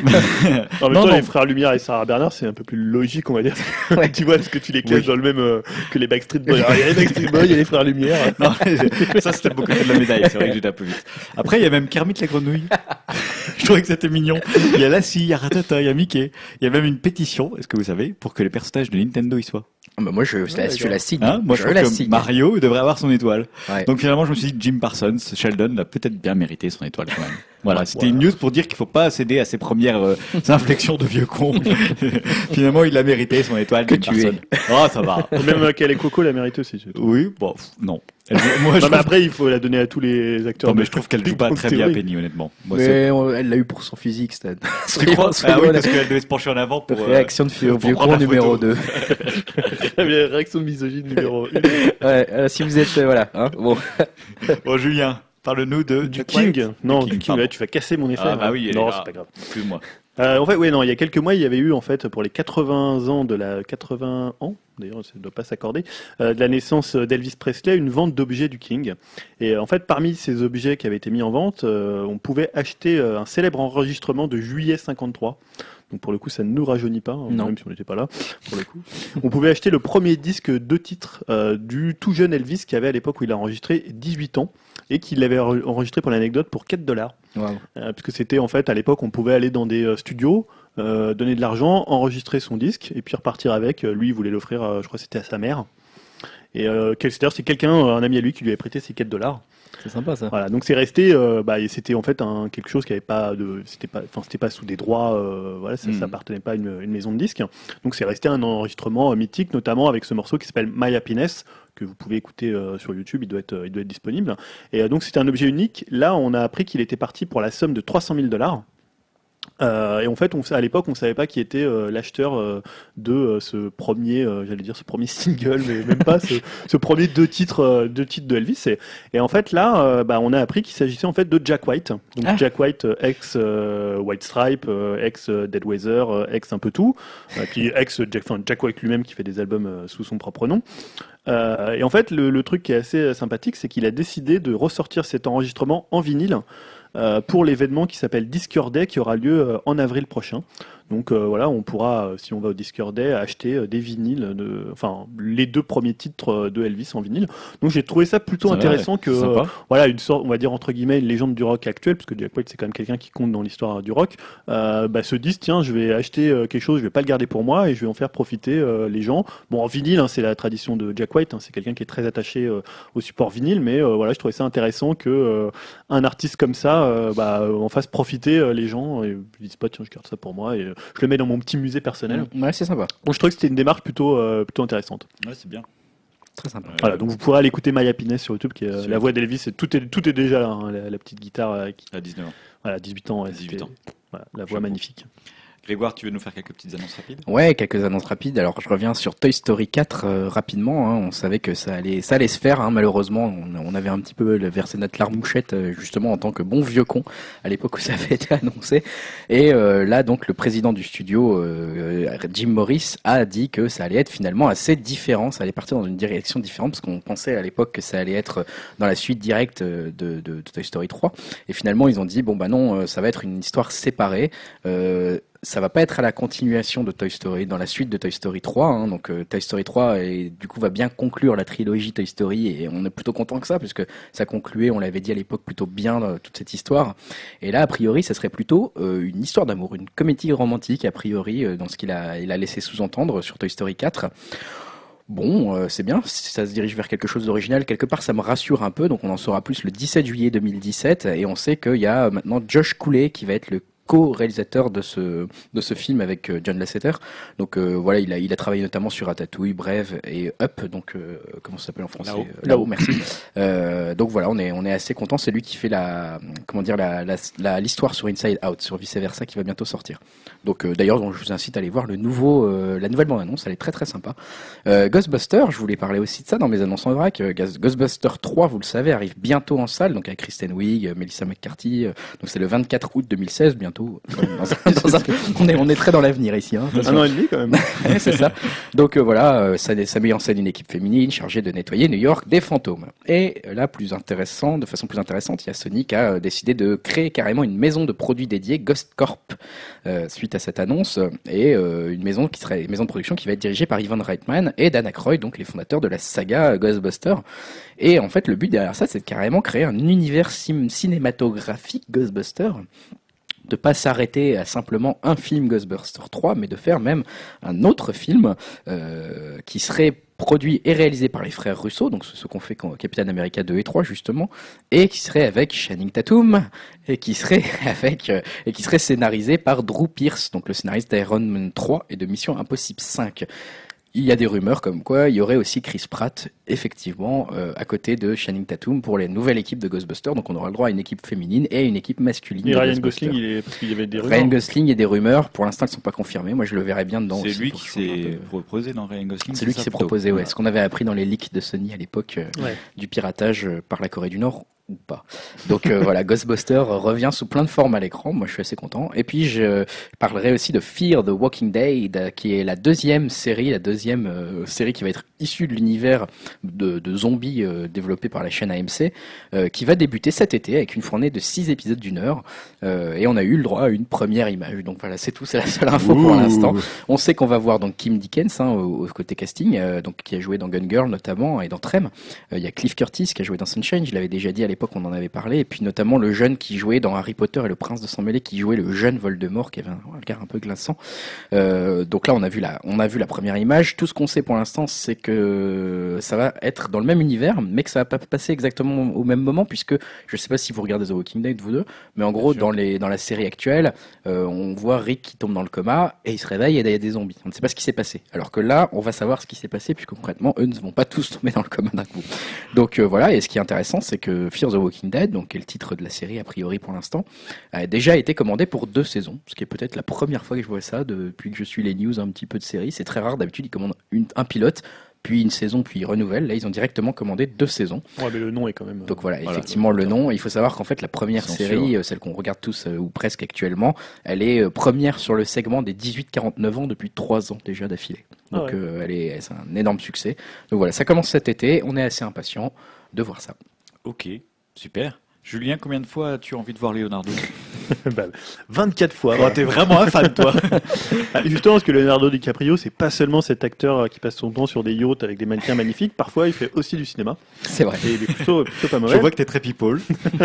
En même Non, temps, non. les frères Lumière et Sarah Bernard, c'est un peu plus logique, on va dire. Ouais. tu vois, parce que tu les classes Oui. dans le même euh, que les Backstreet Boys. Alors, Il y a les Backstreet Boys, il y a les frères Lumière. non, ça c'était beaucoup de la médaille, c'est vrai que j'étais un peu vite. Après, il y a même Kermit la grenouille. Je trouvais que c'était mignon. Il y a Lassie, il y a Ratata, il y a Mickey. Il y a même une pétition, est-ce que vous savez, pour que les personnages de Nintendo y soient. Ah, bah, moi je, je, la- je la signe. Hein Moi, je, la trouve que signe. Mario devrait avoir son étoile. Ouais. Donc finalement, je me suis dit, Jim Parsons, Sheldon a peut-être bien mérité son étoile quand même. Voilà, c'était Voilà. une news pour dire qu'il faut pas céder à ses premières euh, inflexions de vieux con. finalement, il a mérité son étoile. Que Jim tu Parsons. Oh, ça va. Même euh, Kelly Coco la mérite aussi. Oui, bon, pff, non. Elle- moi, je Non, mais après, il faut la donner à tous les acteurs. non, mais je trouve qu'elle joue pas très bien. Penny, honnêtement. Moi, Mais on- elle l'a eu pour son physique, Stan. Tu crois Soyons- Ah oui, parce qu'elle devait se pencher en avant pour. euh, Réaction de vieux con numéro photo. 2. La réaction de misogyne numéro 1. Ouais, euh, si vous êtes euh, voilà, hein, bon. Bon, Julien, parle-nous de Du. King. Non, Du du King, King. ouais, tu vas casser mon effet. Ah, bah là. oui, Non, là. c'est pas grave. Excuse-moi. Euh, en fait, oui, non, il y a quelques mois, il y avait eu, en fait, pour les 80 ans de la 80 ans, d'ailleurs, ça ne doit pas s'accorder, euh, de la naissance d'Elvis Presley, une vente d'objets du King. Et euh, en fait, parmi ces objets qui avaient été mis en vente, euh, on pouvait acheter euh, un célèbre enregistrement de juillet 53. Donc pour le coup, ça ne nous rajeunit pas, hein, même si on n'était pas là, pour le coup. On pouvait acheter le premier disque de titre euh, du tout jeune Elvis qui avait à l'époque où il a enregistré 18 ans et qui l'avait enre- enregistré pour l'anecdote pour 4 dollars. Wow. Euh, parce que c'était en fait à l'époque on pouvait aller dans des euh, studios, euh, donner de l'argent, enregistrer son disque et puis repartir avec. Lui il voulait l'offrir, je crois que c'était à sa mère. Et euh, c'est quelqu'un, un ami à lui qui lui avait prêté ses 4 dollars. C'est sympa ça. Voilà, donc c'est resté, euh, bah, c'était en fait un, quelque chose qui avait pas de, c'était pas, enfin c'était pas sous des droits, euh, voilà, ça, ça appartenait pas à une, une maison de disques. Donc c'est resté un enregistrement euh, mythique, notamment avec ce morceau qui s'appelle My Happiness que vous pouvez écouter euh, sur YouTube, il doit être, il doit être disponible. Et donc c'était un objet unique. Là, on a appris qu'il était parti pour la somme de 300 000 dollars. Euh, et en fait, on, à l'époque, on savait pas qui était euh, l'acheteur euh, de euh, ce premier, euh, j'allais dire ce premier single, mais même pas ce, ce premier deux titres, euh, deux titres de Elvis. Et, et en fait, là, bah, on a appris qu'il s'agissait en fait de Jack White. Donc Ah. Jack White, ex euh, White Stripe, euh, ex Dead Weather, euh, ex un peu tout, euh, puis ex Jack, enfin, Jack White lui-même qui fait des albums sous son propre nom. Euh, et en fait, le, le truc qui est assez sympathique, c'est qu'il a décidé de ressortir cet enregistrement en vinyle pour l'événement qui s'appelle Discord Day qui aura lieu euh, en avril prochain. Donc euh, voilà, on pourra, euh, si on va au Discord Day, acheter euh, des vinyles, de, enfin les deux premiers titres euh, de Elvis en vinyle. Donc j'ai trouvé ça plutôt Ça va, intéressant que euh, voilà une sorte, on va dire entre guillemets, une légende du rock actuel, parce que Jack White c'est quand même quelqu'un qui compte dans l'histoire du rock. Euh, bah, se disent tiens, je vais acheter quelque chose, je vais pas le garder pour moi et je vais en faire profiter euh, les gens. Bon en vinyle, hein, c'est la tradition de Jack White, hein, c'est quelqu'un qui est très attaché euh, au support vinyle, mais euh, voilà, je trouvais ça intéressant que euh, un artiste comme ça euh, bah, en fasse profiter euh, les gens et ils disent pas tiens, je garde ça pour moi et je le mets dans mon petit musée personnel. Ouais, c'est sympa. Donc je trouvais que c'était une démarche plutôt euh, plutôt intéressante. Ouais, c'est bien. Très sympa. Voilà, donc vous pourrez aller écouter My Happiness sur YouTube, qui est euh, la voix d'Elvis. et Tout est, tout est déjà là, hein, la, la petite guitare, euh, qui, À 19 ans. voilà, 18 ans. ouais, 18 c'était- ans. Voilà, la voix Chapeau. magnifique. Tu veux nous faire quelques petites annonces rapides? Ouais, quelques annonces rapides. Alors, je reviens sur Toy Story 4 euh, rapidement. hein. On savait que ça allait, ça allait se faire. hein. Malheureusement, on, avait un petit peu versé notre larmouchette euh, justement en tant que bon vieux con à l'époque où ça avait été annoncé. Et euh, là, donc, le président du studio, Jim Morris, a dit que ça allait être finalement assez différent. Ça allait partir dans une direction différente parce qu'on pensait à l'époque que ça allait être dans la suite directe de, Toy Story 3. Et finalement, ils ont dit bon bah non, ça va être une histoire séparée. Ça va pas être à la continuation de Toy Story, dans la suite de Toy Story 3. hein. donc euh, Toy Story 3 et du coup va bien conclure la trilogie Toy Story et on est plutôt content que ça puisque ça concluait, on l'avait dit à l'époque plutôt bien euh, toute cette histoire. Et là a priori ça serait plutôt euh, une histoire d'amour, une comédie romantique a priori euh, dans ce qu'il a, il a laissé sous-entendre sur Toy Story 4. Bon, euh, c'est bien, ça se dirige vers quelque chose d'original. Quelque part, ça me rassure un peu. Donc, on en saura plus le 17 juillet 2017. Et on sait qu'il y a maintenant Josh Cooley qui va être le co-réalisateur de ce de ce film avec euh, John Lasseter. Donc euh, voilà, il a il a travaillé notamment sur Ratatouille, Brève et Up. Donc euh, comment ça s'appelle en français Là-haut. Là-haut, merci. Euh, donc voilà, on est on est assez content. C'est lui qui fait la comment dire la la- la- l'histoire sur Inside Out, sur vice versa, qui va bientôt sortir. Donc d'ailleurs, donc, je vous incite à aller voir le nouveau la nouvelle bande annonce. Elle est très très sympa. Ghostbuster, je voulais parler aussi de ça dans mes annonces en vrac. Ghos- Ghostbuster 3, vous le savez, arrive bientôt en salle, donc avec Kristen Wiig, Melissa McCarthy. donc c'est le 24 août 2016, bientôt. Quand même, dans un- dans un- on est on est très dans l'avenir ici. Hein, Un an et demi quand même. C'est ça. Donc euh, voilà, euh, ça, ça met en scène une équipe féminine chargée de nettoyer New York des fantômes. Et là, plus intéressant, de façon plus intéressante, il y a Sony qui a euh, décidé de créer carrément une maison de produits dédiée, Ghost Corp, euh, suite à cette annonce, et euh, une maison qui serait une maison de production qui va être dirigée par Ivan Reitman et Dan Aykroyd, donc les fondateurs de la saga Ghostbuster. Et en fait, le but derrière ça, c'est de carrément créer un univers cinématographique Ghostbuster de pas s'arrêter à simplement un film Ghostbusters 3, mais de faire même un autre film euh, qui serait produit et réalisé par les frères Russo, donc ce qu'on fait quand Captain America 2 et 3 justement, et qui serait avec Channing Tatum et qui serait avec euh, et qui serait scénarisé par Drew Pierce, donc le scénariste d'Iron Man 3 et de Mission Impossible 5. Il y a des rumeurs comme quoi il y aurait aussi Chris Pratt, effectivement, euh, à côté de Channing Tatum pour les nouvelles équipes de Ghostbusters. Donc on aura le droit à une équipe féminine et une équipe masculine. Et de Ryan. Gosling, il est parce qu'il y avait des rumeurs. Ryan Gosling et des rumeurs. Pour l'instant, elles sont pas confirmées. Moi, je le verrais bien dedans. C'est lui qui s'est proposé dans Ryan Gosling. C'est lui qui s'est proposé, ouais. Voilà. Ce qu'on avait appris dans les leaks de Sony à l'époque euh, Ouais. du piratage euh, par la Corée du Nord ou pas. Donc euh, voilà, Ghostbuster revient sous plein de formes à l'écran. Moi, je suis assez content. Et puis, je parlerai aussi de Fear the Walking Dead, qui est la deuxième série, la deuxième euh, série qui va être issue de l'univers de, de zombies euh, développé par la chaîne AMC, qui va débuter cet été avec une fournée de six épisodes d'une heure. Et on a eu le droit à une première image. Donc voilà, c'est tout. C'est la seule info pour l'instant. On sait qu'on va voir donc Kim Dickens hein, au, au côté casting, donc qui a joué dans Gun Girl notamment et dans Trem. Il y a Cliff Curtis qui a joué dans Sunshine. Je l'avais déjà dit à l'époque, on en avait parlé. Et puis notamment le jeune qui jouait dans Harry Potter et le Prince de sang mêlé, qui jouait le jeune Voldemort, qui avait un regard un peu glaçant. Euh, donc là, on a vu la, on a vu la première image. Tout ce qu'on sait pour l'instant, c'est que ça va être dans le même univers, mais que ça va pas passer exactement au même moment, puisque je sais pas si vous regardez The Walking Dead vous deux, mais en gros dans les dans la série actuelle, euh, on voit Rick qui tombe dans le coma et il se réveille et il y a des zombies. On ne sait pas ce qui s'est passé. Alors que là, on va savoir ce qui s'est passé puisque concrètement, eux ne vont pas tous tomber dans le coma d'un coup. Donc euh, voilà. Et ce qui est intéressant, c'est que Fear the Walking Dead, donc qui est le titre de la série a priori pour l'instant, a déjà été commandé pour deux saisons, ce qui est peut-être la première fois que je vois ça depuis que je suis les news un petit peu de série. C'est très rare. D'habitude, ils commandent une- un pilote. Puis une saison, puis ils renouvellent. Là, ils ont directement commandé deux saisons. Ouais, mais le nom est quand même. euh, Donc voilà, Voilà, effectivement, le nom. Il faut savoir qu'en fait, la première série, euh, celle qu'on regarde tous, euh, ou presque actuellement, elle est euh, première sur le segment des 18-49 ans depuis trois ans déjà d'affilée. Ah Donc ouais. euh, elle est, c'est un énorme succès. Donc voilà, ça commence cet été. On est assez impatient de voir ça. Ok, super. Julien, combien de fois as-tu envie de voir Leonardo bah, 24 fois. Oh, T'es vraiment un fan, toi Ah, Justement, parce que Leonardo DiCaprio, c'est pas seulement cet acteur euh, qui passe son temps sur des yachts avec des mannequins magnifiques. Parfois, il fait aussi du cinéma. C'est vrai. Et il est plutôt, plutôt pas Je mauvais. vois que t'es très people.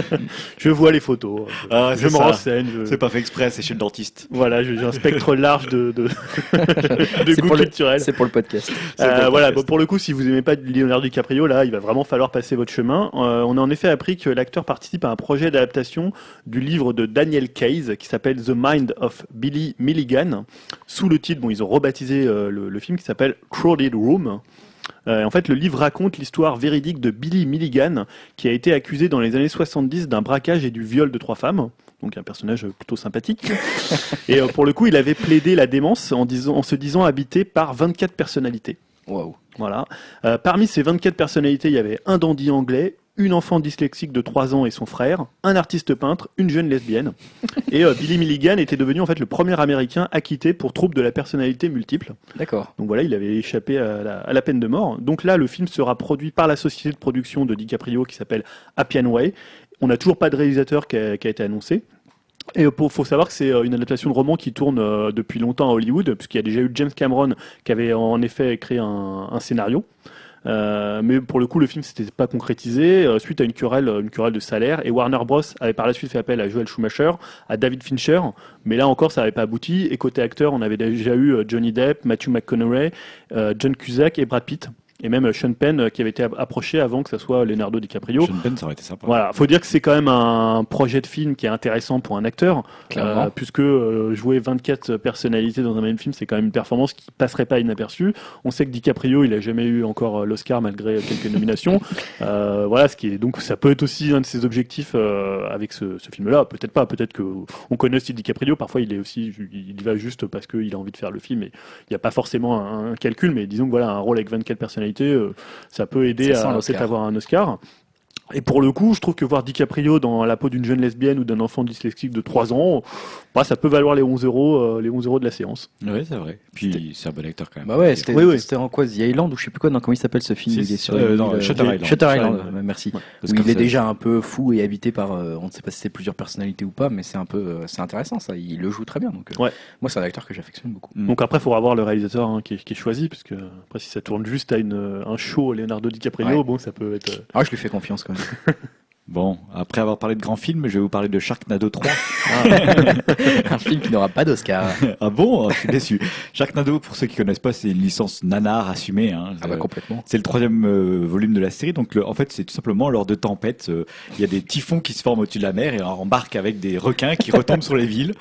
Je vois les photos. Je, Ah, je c'est me renseigne. je- C'est pas fait exprès, c'est chez le dentiste. Voilà, j'ai un spectre large de, de, de C'est goût pour le- culturel. C'est pour le podcast. Euh, voilà, bon, pour le coup, si vous aimez pas Leonardo DiCaprio, là, il va vraiment falloir passer votre chemin. Euh, on a en effet appris que l'acteur participe à un projet d'adaptation du livre de Daniel Case qui s'appelle The Mind of Billy Milligan. Sous le titre, bon, ils ont rebaptisé euh, le, le film qui s'appelle Crowded Room. Euh, en fait, le livre raconte l'histoire véridique de Billy Milligan, qui a été accusé dans les années 70 d'un braquage et du viol de trois femmes. Donc un personnage plutôt sympathique. et euh, pour le coup, il avait plaidé la démence en, disant, en se disant habité par 24 personnalités. Waouh. Voilà. Euh, parmi ces 24 personnalités, il y avait un dandy anglais, une enfant dyslexique de 3 ans et son frère, un artiste peintre, une jeune lesbienne. Et euh, Billy Milligan était devenu en fait le premier américain acquitté pour trouble de la personnalité multiple. D'accord. Donc voilà, il avait échappé à la, à la peine de mort. Donc là, le film sera produit par la société de production de DiCaprio qui s'appelle Appian Way. On n'a toujours pas de réalisateur qui a, qui a été annoncé. Et il faut savoir que c'est euh, une adaptation de roman qui tourne euh, depuis longtemps à Hollywood, puisqu'il y a déjà eu James Cameron qui avait en effet écrit un, un scénario. Euh, mais pour le coup, le film s'était pas concrétisé euh, suite à une querelle, une querelle de salaire. Et Warner Bros avait par la suite fait appel à Joel Schumacher, à David Fincher, mais là encore, ça n'avait pas abouti. Et côté acteur, on avait déjà eu euh, Johnny Depp, Matthew McConaughey, John Cusack et Brad Pitt. Et même Sean Penn euh, qui avait été ap- approché avant que ça soit Leonardo DiCaprio. Sean Penn, ça aurait été sympa. Voilà, faut dire que c'est quand même un projet de film qui est intéressant pour un acteur, Clairement. euh, puisque euh, jouer 24 personnalités dans un même film, c'est quand même une performance qui passerait pas inaperçue. On sait que DiCaprio, il a jamais eu encore euh, l'Oscar malgré quelques nominations. Euh, voilà, ce qui est donc ça peut être aussi un de ses objectifs euh, avec ce, ce film-là. Peut-être pas, peut-être que on connaît aussi DiCaprio. Parfois, il est aussi, il y va juste parce qu'il a envie de faire le film. Et il n'y a pas forcément un, un calcul, mais disons que voilà, un rôle avec 24 personnalités, euh, ça peut aider Ça à peut-être avoir un Oscar. Et pour le coup, je trouve que voir DiCaprio dans la peau d'une jeune lesbienne ou d'un enfant dyslexique de 3 ans, bah, ça peut valoir les 11 euros, euh, les 11 euros de la séance. Ouais, c'est vrai. Puis c'est un bon acteur quand même. Bah ouais, c'était Oui, oui. en quoi The Island ou je sais plus quoi, non, comment il s'appelle ce film? Il est sur euh, non, Shutter Island. Shutter Shutter Island, ouais, merci. Parce Où il est déjà un peu fou et habité par, euh, on ne sait pas si c'est plusieurs personnalités ou pas, mais c'est un peu, euh, c'est intéressant ça. Il le joue très bien. Donc, euh, Ouais. moi, c'est un acteur que j'affectionne beaucoup. Mm. Donc après, il faudra voir le réalisateur hein, qui, est, qui est choisi, parce que après, si ça tourne juste à une, un show Leonardo DiCaprio, Ouais. bon, ça peut être. Ah, je lui fais confiance quand même. Bon, après avoir parlé de grands films, je vais vous parler de Sharknado 3. un film qui n'aura pas d'Oscar. ah bon? Je suis déçu. Sharknado, pour ceux qui connaissent pas, c'est une licence nanar assumée. Hein. Ah bah complètement. C'est le troisième euh, volume de la série. Donc, le- en fait, c'est tout simplement lors de tempêtes, euh, il y a des typhons qui se forment au-dessus de la mer et on embarque avec des requins qui retombent sur les villes.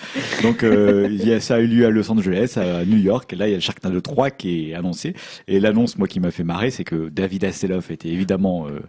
Donc, euh, y a, ça a eu lieu à Los Angeles, à New York. Et là, il y a le Sharknado 3 qui est annoncé. Et l'annonce, moi, qui m'a fait marrer, c'est que David Hasselhoff était évidemment euh,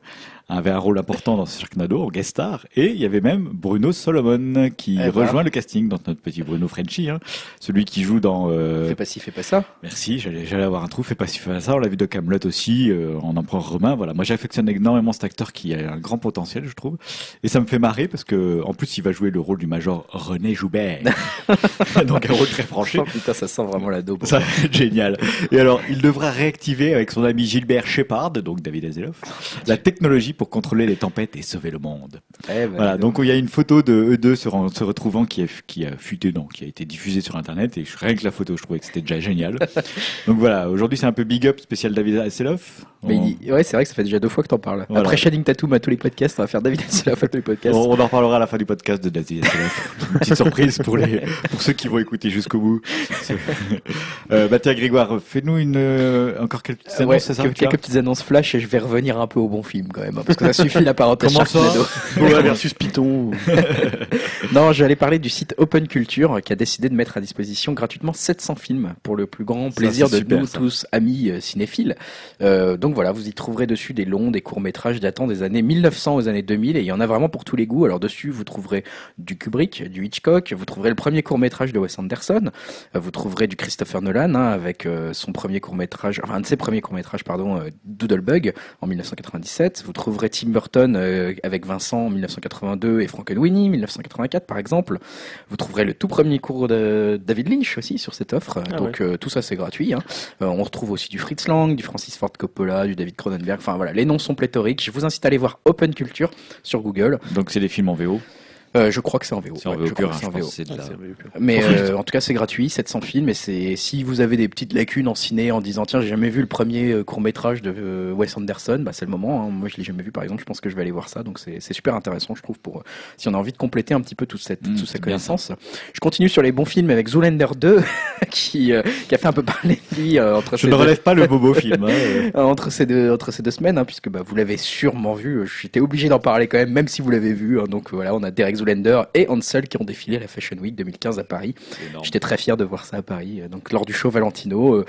avait un rôle important dans ce Sharknado en guest star. Et il y avait même Bruno Solomon qui Eh ben. rejoint le casting dans notre petit Bruno Frenchy, hein, celui qui joue dans. euh, Fais pas ci, fais pas ça. Merci, j'allais, avoir un trou, fais pas si fais pas ça. On l'a vu de Camelot aussi, euh, en empereur romain. Voilà, moi j'affectionne énormément cet acteur qui a un grand potentiel, je trouve. Et ça me fait marrer parce que, en plus, il va jouer le rôle du major René Joubert. Donc un rôle très franchi. Oh putain, ça sent vraiment la daube. Ça génial. Et alors, il devra réactiver avec son ami Gilbert Shepard, donc David Hasselhoff, la technologie pour contrôler les tempêtes et sauver le monde. Eh ben, Voilà, donc il y a une photo de eux deux se, retrouvant qui a, qui a fuité, donc qui a été diffusée sur internet et je- rien que la photo, je trouvais que c'était déjà génial. donc voilà, aujourd'hui c'est un peu big up spécial David Hasselhoff. Mais on, il- ouais, c'est vrai que ça fait déjà deux fois que t'en parles. Voilà. Après Shading Tattoo, à tous les podcasts, on va faire David Hasselhoff à tous les podcasts. on- on en reparlera à la fin du podcast de David Hasselhoff. une petite surprise pour les pour ceux qui vont écouter jusqu'au bout. euh, bah tiens Grégoire, fais-nous une euh, encore quelques petites annonces, ouais, c'est ça quelques, petites annonces flash et je vais revenir un peu au bon film quand même, hein, parce que ça suffit la parenthèse Comment ça. Boa versus Python. Non, j'allais parler du site Open Culture qui a décidé de mettre à disposition gratuitement 700 films pour le plus grand plaisir de super, nous ça. tous amis euh, cinéphiles. Euh, donc voilà, vous y trouverez dessus des longs, des courts métrages datant des années 1900 aux années 2000 et il y en a vraiment pour tous les goûts. Alors dessus, vous trouverez du Kubrick, du Hitchcock, vous trouverez le premier court métrage de Wes Anderson, euh, vous trouverez du Christopher Nolan hein, avec euh, son premier court métrage, enfin un de ses premiers courts métrages pardon, euh, Doodlebug en 1997. Vous trouverez Tim Burton avec Vincent en 1982 et Frankenweenie 1984 par exemple. Vous trouverez le tout premier cours de David Lynch aussi sur cette offre. Ah Donc tout ça c'est gratuit. hein. On retrouve aussi du Fritz Lang, du Francis Ford Coppola, du David Cronenberg. Enfin voilà, les noms sont pléthoriques. Je vous incite à aller voir Open Culture sur Google. Donc c'est des films en VO. Euh, je crois que c'est en VO. C'est en Ouais, VO. Mais euh, en tout cas, c'est gratuit, 700 films. Et c'est si vous avez des petites lacunes en ciné en disant tiens, j'ai jamais vu le premier court métrage de euh, Wes Anderson, bah, c'est le moment. hein. Moi, je l'ai jamais vu, par exemple. Je pense que je vais aller voir ça. Donc c'est super intéressant, je trouve, pour euh, si on a envie de compléter un petit peu toute cette Mmh, toute cette connaissance. Je continue sur les bons films avec Zoolander 2, qui euh, qui a fait un peu parler de lui euh, entre Je ne deux- relève pas le bobo film. hein, euh. euh, entre ces deux entre ces deux semaines, hein, puisque bah, vous l'avez sûrement vu. euh, J'étais obligé d'en parler quand même, même si vous l'avez vu. hein. donc voilà, on a Derek Zoolander et Ansel qui ont défilé à la Fashion Week 2015 à Paris. J'étais très fier de voir ça à Paris. euh, Donc lors du show Valentino, euh,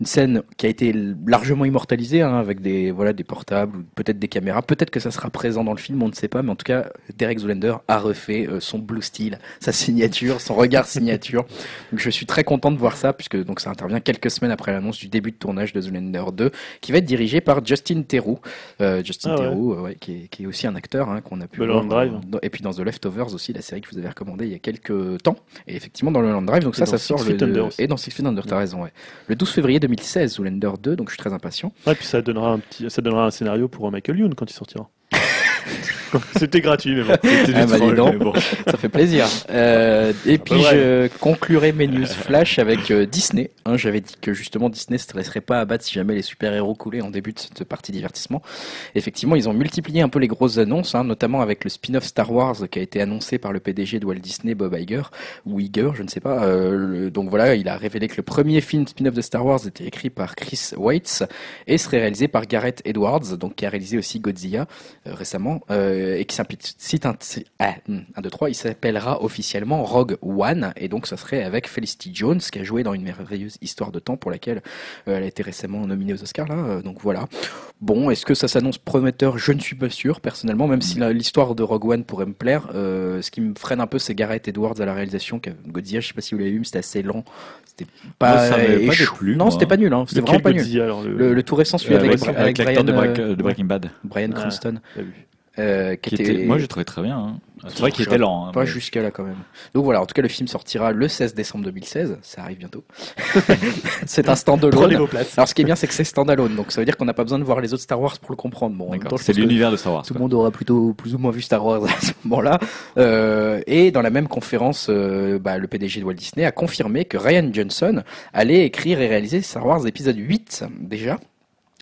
une scène qui a été largement immortalisée hein, avec des voilà des portables, peut-être des caméras. Peut-être que ça sera présent dans le film, on ne sait pas. Mais en tout cas, Derek Zoolander a refait euh, son blue style, sa signature, son regard signature. Donc je suis très content de voir ça puisque donc ça intervient quelques semaines après l'annonce du début de tournage de Zoolander 2, qui va être dirigé par Justin Theroux. Euh, Justin Ah ouais. Theroux, euh, ouais, qui, est, qui est aussi un acteur hein, qu'on a pu voir Drive. et puis dans The Leftovers aussi, la série que vous avez recommandée il y a quelques temps. Et effectivement dans le Land Drive, donc Et ça, ça Six sort Feet le et dans Six Feet Under, t'as raison, ouais. Le 12 février 2016, Zoolander 2, donc je suis très impatient. Ouais, puis ça donnera un petit, ça donnera un scénario pour Michael Youn quand il sortira. C'était gratuit, mais bon. C'était Ah bah, dis troll, donc. mais bon. Ça fait plaisir. Euh, et puis je conclurai mes news flash avec euh, Disney. Hein, J'avais dit que justement Disney se laisserait pas abattre si jamais les super-héros coulaient en début de cette partie divertissement. Effectivement, ils ont multiplié un peu les grosses annonces, hein, notamment avec le spin-off Star Wars qui a été annoncé par le PDG de Walt Disney, Bob Iger, ou Iger, je ne sais pas. Euh, le- donc voilà, il a révélé que le premier film spin-off de Star Wars était écrit par Chris Weitz et serait réalisé par Gareth Edwards, donc qui a réalisé aussi Godzilla récemment, euh, et qui s'intitule un, ah, hmm, un, deux, trois, il s'appellera officiellement Rogue One, et donc ça serait avec Felicity Jones, qui a joué dans une merveilleuse histoire de temps pour laquelle euh, elle a été récemment nominée aux Oscars, là, euh, donc voilà. Bon, est-ce que ça s'annonce prometteur? Je ne suis pas sûr, personnellement, même si la- l'histoire de Rogue One pourrait me plaire. Euh, ce qui me freine un peu, c'est Gareth Edwards à la réalisation. Godzilla, je sais pas si vous l'avez vu, mais c'était assez lent. C'était pas, ça pas déplu, Non, c'était pas nul, hein. c'était vraiment pas nul. Alors, le- Le, le tout récent, celui Euh, avec, avec avec, avec l'acteur Brian, de, Break- euh, de Breaking Bad. Brian Ah. Cranston. Euh, qui, Qui était... Moi, j'ai trouvé très bien. hein. C'est vrai qu'il était lent. hein, Pas mais- jusqu'à là quand même. Donc voilà, en tout cas le film sortira le 16 décembre 2016, ça arrive bientôt. c'est un standalone. Alors ce qui est bien c'est que c'est standalone, donc ça veut dire qu'on n'a pas besoin de voir les autres Star Wars pour le comprendre. Bon, C'est l'univers de Star Wars. tout le monde aura plutôt plus ou moins vu Star Wars à ce moment-là. Euh, et dans la même conférence, euh, bah, le PDG de Walt Disney a confirmé que Ryan Johnson allait écrire et réaliser Star Wars épisode 8 déjà.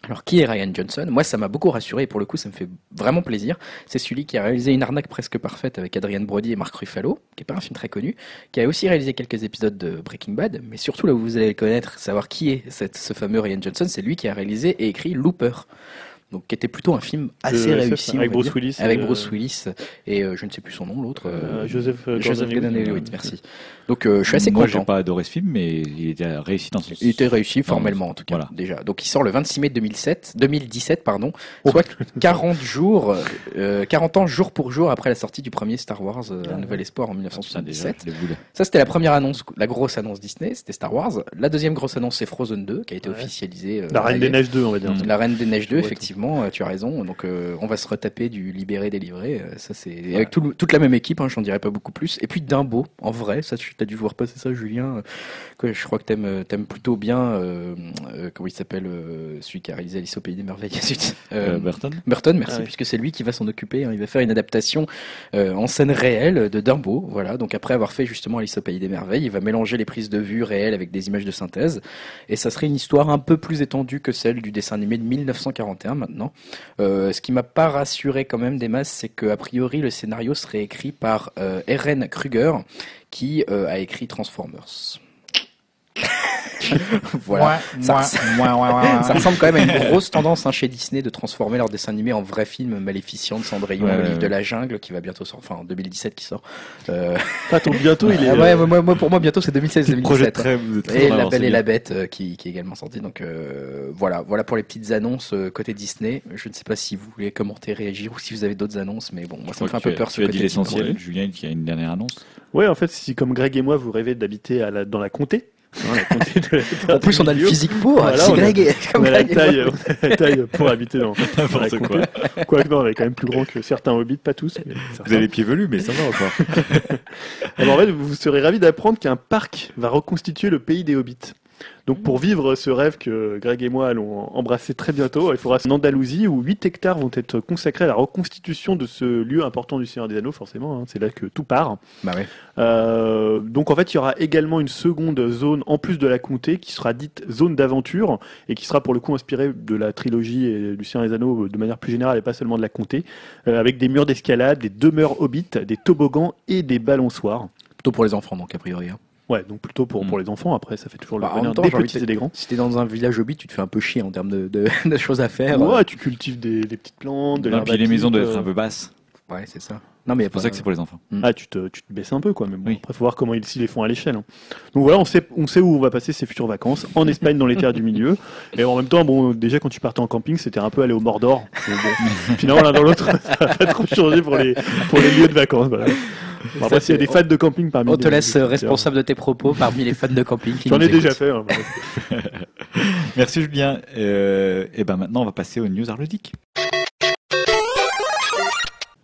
Alors qui est Ryan Johnson? Moi ça m'a beaucoup rassuré et pour le coup ça me fait vraiment plaisir. C'est celui qui a réalisé une arnaque presque parfaite avec Adrian Brody et Mark Ruffalo, qui est pas un film très connu, qui a aussi réalisé quelques épisodes de Breaking Bad, mais surtout là où vous allez le connaître, savoir qui est ce fameux Ryan Johnson, c'est lui qui a réalisé et écrit Looper. Donc qui était plutôt un film assez De SF, réussi. avec Bruce. Willis et, Avec euh, Bruce Willis et euh, je ne sais plus son nom l'autre. euh, Euh, Joseph euh, Joseph Gordon-Levitt. Merci. Donc euh, je suis assez Moi, content. j'ai pas adoré ce film, mais il était réussi dans son. Il était réussi formellement en tout cas voilà. déjà. Donc il sort le 26 mai 2007, 2017 pardon, soit 40 jours, euh, 40 ans jour pour jour après la sortie du premier Star Wars, euh, Un Nouvel Espoir en Ah, putain, déjà, 1977. je les voulais. Ça c'était la première annonce, la grosse annonce Disney, c'était Star Wars. La deuxième grosse annonce c'est Frozen 2 qui a été Ouais. officialisée. euh, La Reine des. Neiges 2, on va dire. La Reine des Neiges 2, Ouais, tout. Effectivement, euh, tu as raison. Donc, euh, on va se retaper du libéré délivré. euh, Ça, c'est avec tout toute la même équipe. Hein, J'en dirais pas beaucoup plus. Et puis Dimbo, en vrai, ça, tu as dû voir passer ça, Julien. Que je crois que t'aimes, t'aimes plutôt bien. euh, euh, comment il s'appelle celui qui a réalisé Alice au pays des merveilles. Burton Burton, merci, Ah oui. puisque c'est lui qui va s'en occuper. hein. Il va faire une adaptation en scène réelle de Dumbo. Voilà. Donc après avoir fait justement Alice au pays des merveilles, il va mélanger les prises de vue réelles avec des images de synthèse. Et ça serait une histoire un peu plus étendue que celle du dessin animé de 1941 Euh, ce qui m'a pas rassuré quand même des masses, c'est que a priori le scénario serait écrit par euh, Eren Kruger, qui euh, a écrit Transformers. voilà. Ça, ça ressemble quand même à une grosse tendance hein, chez Disney de transformer leur dessin animé en vrai film Maléficient de Cendrillon, Ouais, le ouais, livre de la jungle, qui va bientôt sortir, enfin en 2017 qui sort. Euh, Ah, ton bientôt, il est. ah ouais, moi, moi, pour moi bientôt c'est 2016-2017. Projet très, très Et La Belle et la. Bête euh, qui, qui est également sorti. Donc euh, voilà, voilà pour les petites annonces euh, côté Disney. Je ne sais pas si vous voulez commenter, réagir ou si vous avez d'autres annonces, mais bon, moi ça me fait un peu que peur tu ce as côté dit l'essentiel. Disney. Julien, il y a une dernière annonce. Ouais, en fait, si comme Greg et moi, vous rêvez d'habiter la- dans la comté. En plus, on a le physique pour. Voilà, c'est Greg On a la taille, on a la taille pour habiter dans, N'importe quoi. Quoique non, on est quand même plus grand que certains hobbits, pas tous. mais Vous avez les pieds velus, mais ça va encore. Alors en fait, vous serez ravis d'apprendre qu'un parc va reconstituer le pays des hobbits. Donc pour vivre ce rêve que Greg et moi allons embrasser très bientôt, il faudra en Andalousie où 8 hectares vont être consacrés à la reconstitution de ce lieu important du Seigneur des Anneaux, forcément, hein, c'est là que tout part. Bah ouais. Euh, donc en fait, il y aura également une seconde zone en plus de la comté qui sera dite zone d'aventure et qui sera pour le coup inspirée de la trilogie et du Seigneur des Anneaux de manière plus générale et pas seulement de la comté, euh, avec des murs d'escalade, des demeures hobbits, des toboggans et des balançoires. Plutôt pour les enfants, donc a priori. hein. Ouais, donc plutôt pour, pour les enfants. Après, ça fait toujours le Bah, en bonheur même temps, des j'ai envie petits et des grands. Si t'es dans un village hobbit, tu te fais un peu chier en termes de, de, de choses à faire. Ouais, tu cultives des, des petites plantes, de l'herbe puis les maisons doivent être euh, un peu basses. Ouais, c'est ça. Non, mais C'est pour ça que c'est pour les enfants. Ah, tu te, tu te baisses un peu, quoi. Mais bon, Oui. après, faut voir comment ils s'y les font à l'échelle. hein. Donc voilà, on sait, on sait où on va passer ses futures vacances. En Espagne, dans les terres du milieu. Et en même temps, bon, déjà, quand tu partais en camping, c'était un peu aller au Mordor. Donc bon, finalement, l'un dans l'autre, ça va pas trop changer pour les, pour les lieux de vacances. Voilà. Bon, après, s'il y a des fans de camping parmi On te laisse responsable de tes propos parmi les fans de camping. qui J'en ai déjà fait. hein. Merci Julien. Euh, et ben maintenant, on va passer aux news art ludiques.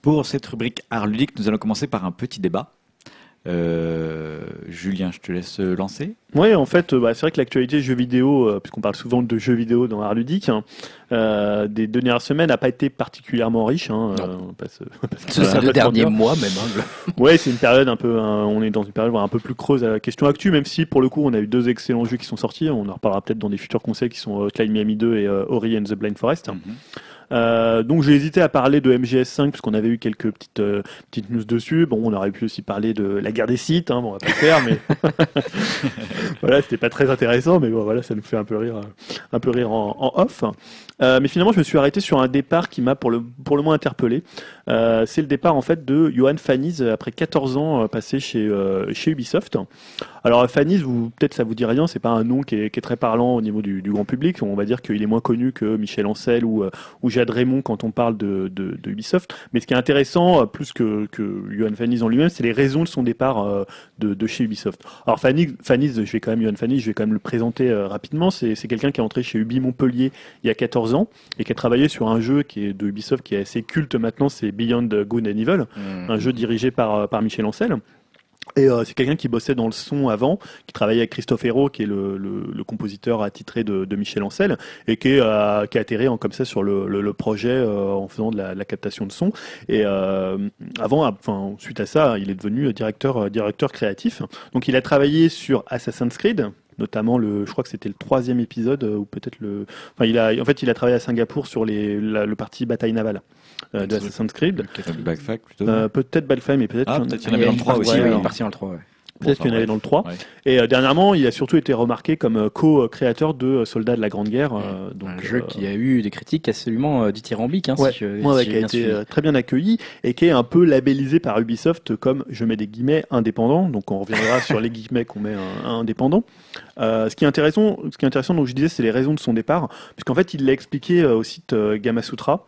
Pour cette rubrique art ludique, nous allons commencer par un petit débat. Euh, Julien, je te laisse lancer. Ouais, en fait, euh, bah, c'est vrai que l'actualité jeux vidéo, euh, puisqu'on parle souvent de jeux vidéo dans Art Ludique, hein, euh, des dernières semaines n'a pas été particulièrement riche. Hein, euh, on on Ce on sont les derniers mois même. hein. Ouais, c'est une période un peu, hein, on est dans une période un peu plus creuse à la question actu, même si pour le coup on a eu deux excellents jeux qui sont sortis. On en reparlera peut-être dans des futurs conseils qui sont Hotline Miami 2 et euh, Ori and the Blind Forest. Euh, donc j'ai hésité à parler de MGS5 puisqu'on avait eu quelques petites euh, petites news dessus. Bon, on aurait pu aussi parler de la guerre des sites. Hein, bon, on va pas le faire, mais voilà, c'était pas très intéressant, mais bon, voilà, ça nous fait un peu rire, un peu rire en, en off. Euh, mais finalement, je me suis arrêté sur un départ qui m'a pour le pour le moins interpellé. C'est le départ en fait de Johan Faniz après 14 ans passé chez chez Ubisoft. Alors Faniz, vous peut-être ça vous dit rien, c'est pas un nom qui est, qui est très parlant au niveau du, du grand public. On va dire qu'il est moins connu que Michel Ancel ou euh, Jade Raymond quand on parle de, de, de Ubisoft. Mais ce qui est intéressant, euh, plus que, que Johan Faniz en lui-même, c'est les raisons de son départ euh, de, de chez Ubisoft. Alors Faniz, je vais quand même Johan Faniz, je vais quand même le présenter euh, rapidement. C'est quelqu'un qui est entré chez Ubi Montpellier il y a 14 ans et qui a travaillé sur un jeu qui est de Ubisoft qui est assez culte maintenant, c'est Beyond Good and Evil un jeu dirigé par, par Michel Ancel. Et euh, c'est quelqu'un qui bossait dans le son avant, qui travaillait avec Christophe Hérault, qui est le, le, le compositeur attitré de, de Michel Ancel, et qui, euh, qui a atterri en, comme ça sur le, le, projet euh, en faisant de la, de la captation de son. Et euh, avant, enfin, suite à ça, il est devenu directeur, euh, directeur créatif. Donc il a travaillé sur Assassin's Creed, notamment le, je crois que c'était le troisième épisode euh, ou peut-être le, enfin il a, en fait il a travaillé à Singapour sur les, le parti bataille navale euh, de Assassin's Creed. Backfack plutôt. Euh, peut-être Balfame, mais peut-être Ah, qu'il y en- peut-être qu'il y en avait dans le 3 aussi. Il est parti dans le 3. ouais. peut-être qu'il y en avait dans le 3. Ouais. Et euh, dernièrement, il a surtout été remarqué comme euh, co-créateur de euh, Soldats de la Grande Guerre. euh, donc, un jeu euh, qui a eu des critiques absolument euh, dithyrambiques. Hein, Ouais, si ouais, si ouais, j'ai qui a été suivi. très bien accueilli et qui est un peu labellisé par Ubisoft comme, je mets des guillemets, indépendant. Donc on reviendra sur les guillemets qu'on met un indépendant. Euh, ce qui est intéressant, ce qui est intéressant, donc je disais, c'est les raisons de son départ, puisqu'en fait il l'a expliqué euh, au site euh, Gamasutra.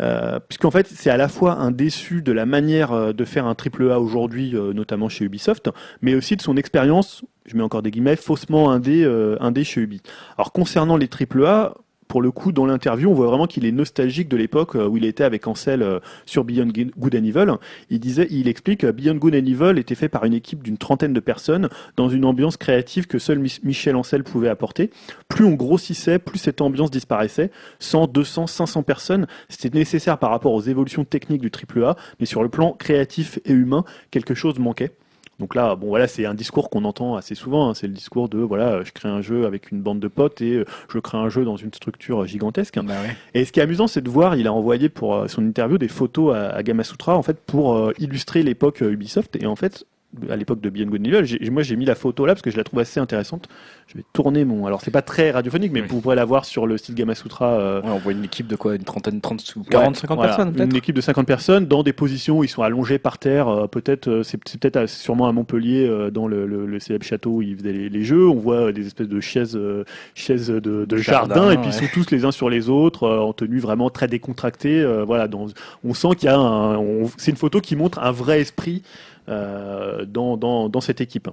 Euh, puisqu'en fait, c'est à la fois un déçu de la manière euh, de faire un triple A aujourd'hui, euh, notamment chez Ubisoft, mais aussi de son expérience, je mets encore des guillemets, faussement indé, euh, indé chez Ubi. Alors concernant les triple A, pour le coup, dans l'interview, on voit vraiment qu'il est nostalgique de l'époque euh, où il était avec Ansel euh, sur Beyond Good and Evil. Il disait, il explique, euh, Beyond Good and Evil était fait par une équipe d'une trentaine de personnes dans une ambiance créative que seul Mich- Michel Ancel pouvait apporter. Plus on grossissait, plus cette ambiance disparaissait. 100, 200, 500 personnes, c'était nécessaire par rapport aux évolutions techniques du AAA, mais sur le plan créatif et humain, quelque chose manquait. Donc là, bon voilà, c'est un discours qu'on entend assez souvent. hein. C'est le discours de voilà, je crée un jeu avec une bande de potes et euh, je crée un jeu dans une structure gigantesque. Bah ouais. Et ce qui est amusant, c'est de voir, il a envoyé pour euh, son interview des photos à, à Gamasutra en fait pour euh, illustrer l'époque Ubisoft. Et en fait, à l'époque de Beyond Good and Evil, j'ai- moi j'ai mis la photo là parce que je la trouve assez intéressante. Je vais tourner mon. Alors c'est pas très radiophonique, mais Oui. vous pourrez la voir sur le site Gamasutra. euh, Ouais, on voit une équipe de quoi Une trentaine, 30, ou 40, 50 voilà, personnes Une équipe de 50 personnes dans des positions où ils sont allongés par terre. euh, peut-être, euh, c'est c'est peut-être à- sûrement à Montpellier, euh, dans le, le, le célèbre château où ils faisaient les, les jeux. On voit des espèces de chaises, euh, chaises de, de jardin, Jardin, et puis ils sont tous les uns sur les autres, euh, en tenue vraiment très décontractée. euh, voilà, dans, on sent qu'il y a un. on- C'est une photo qui montre un vrai esprit dans, dans, dans cette équipe.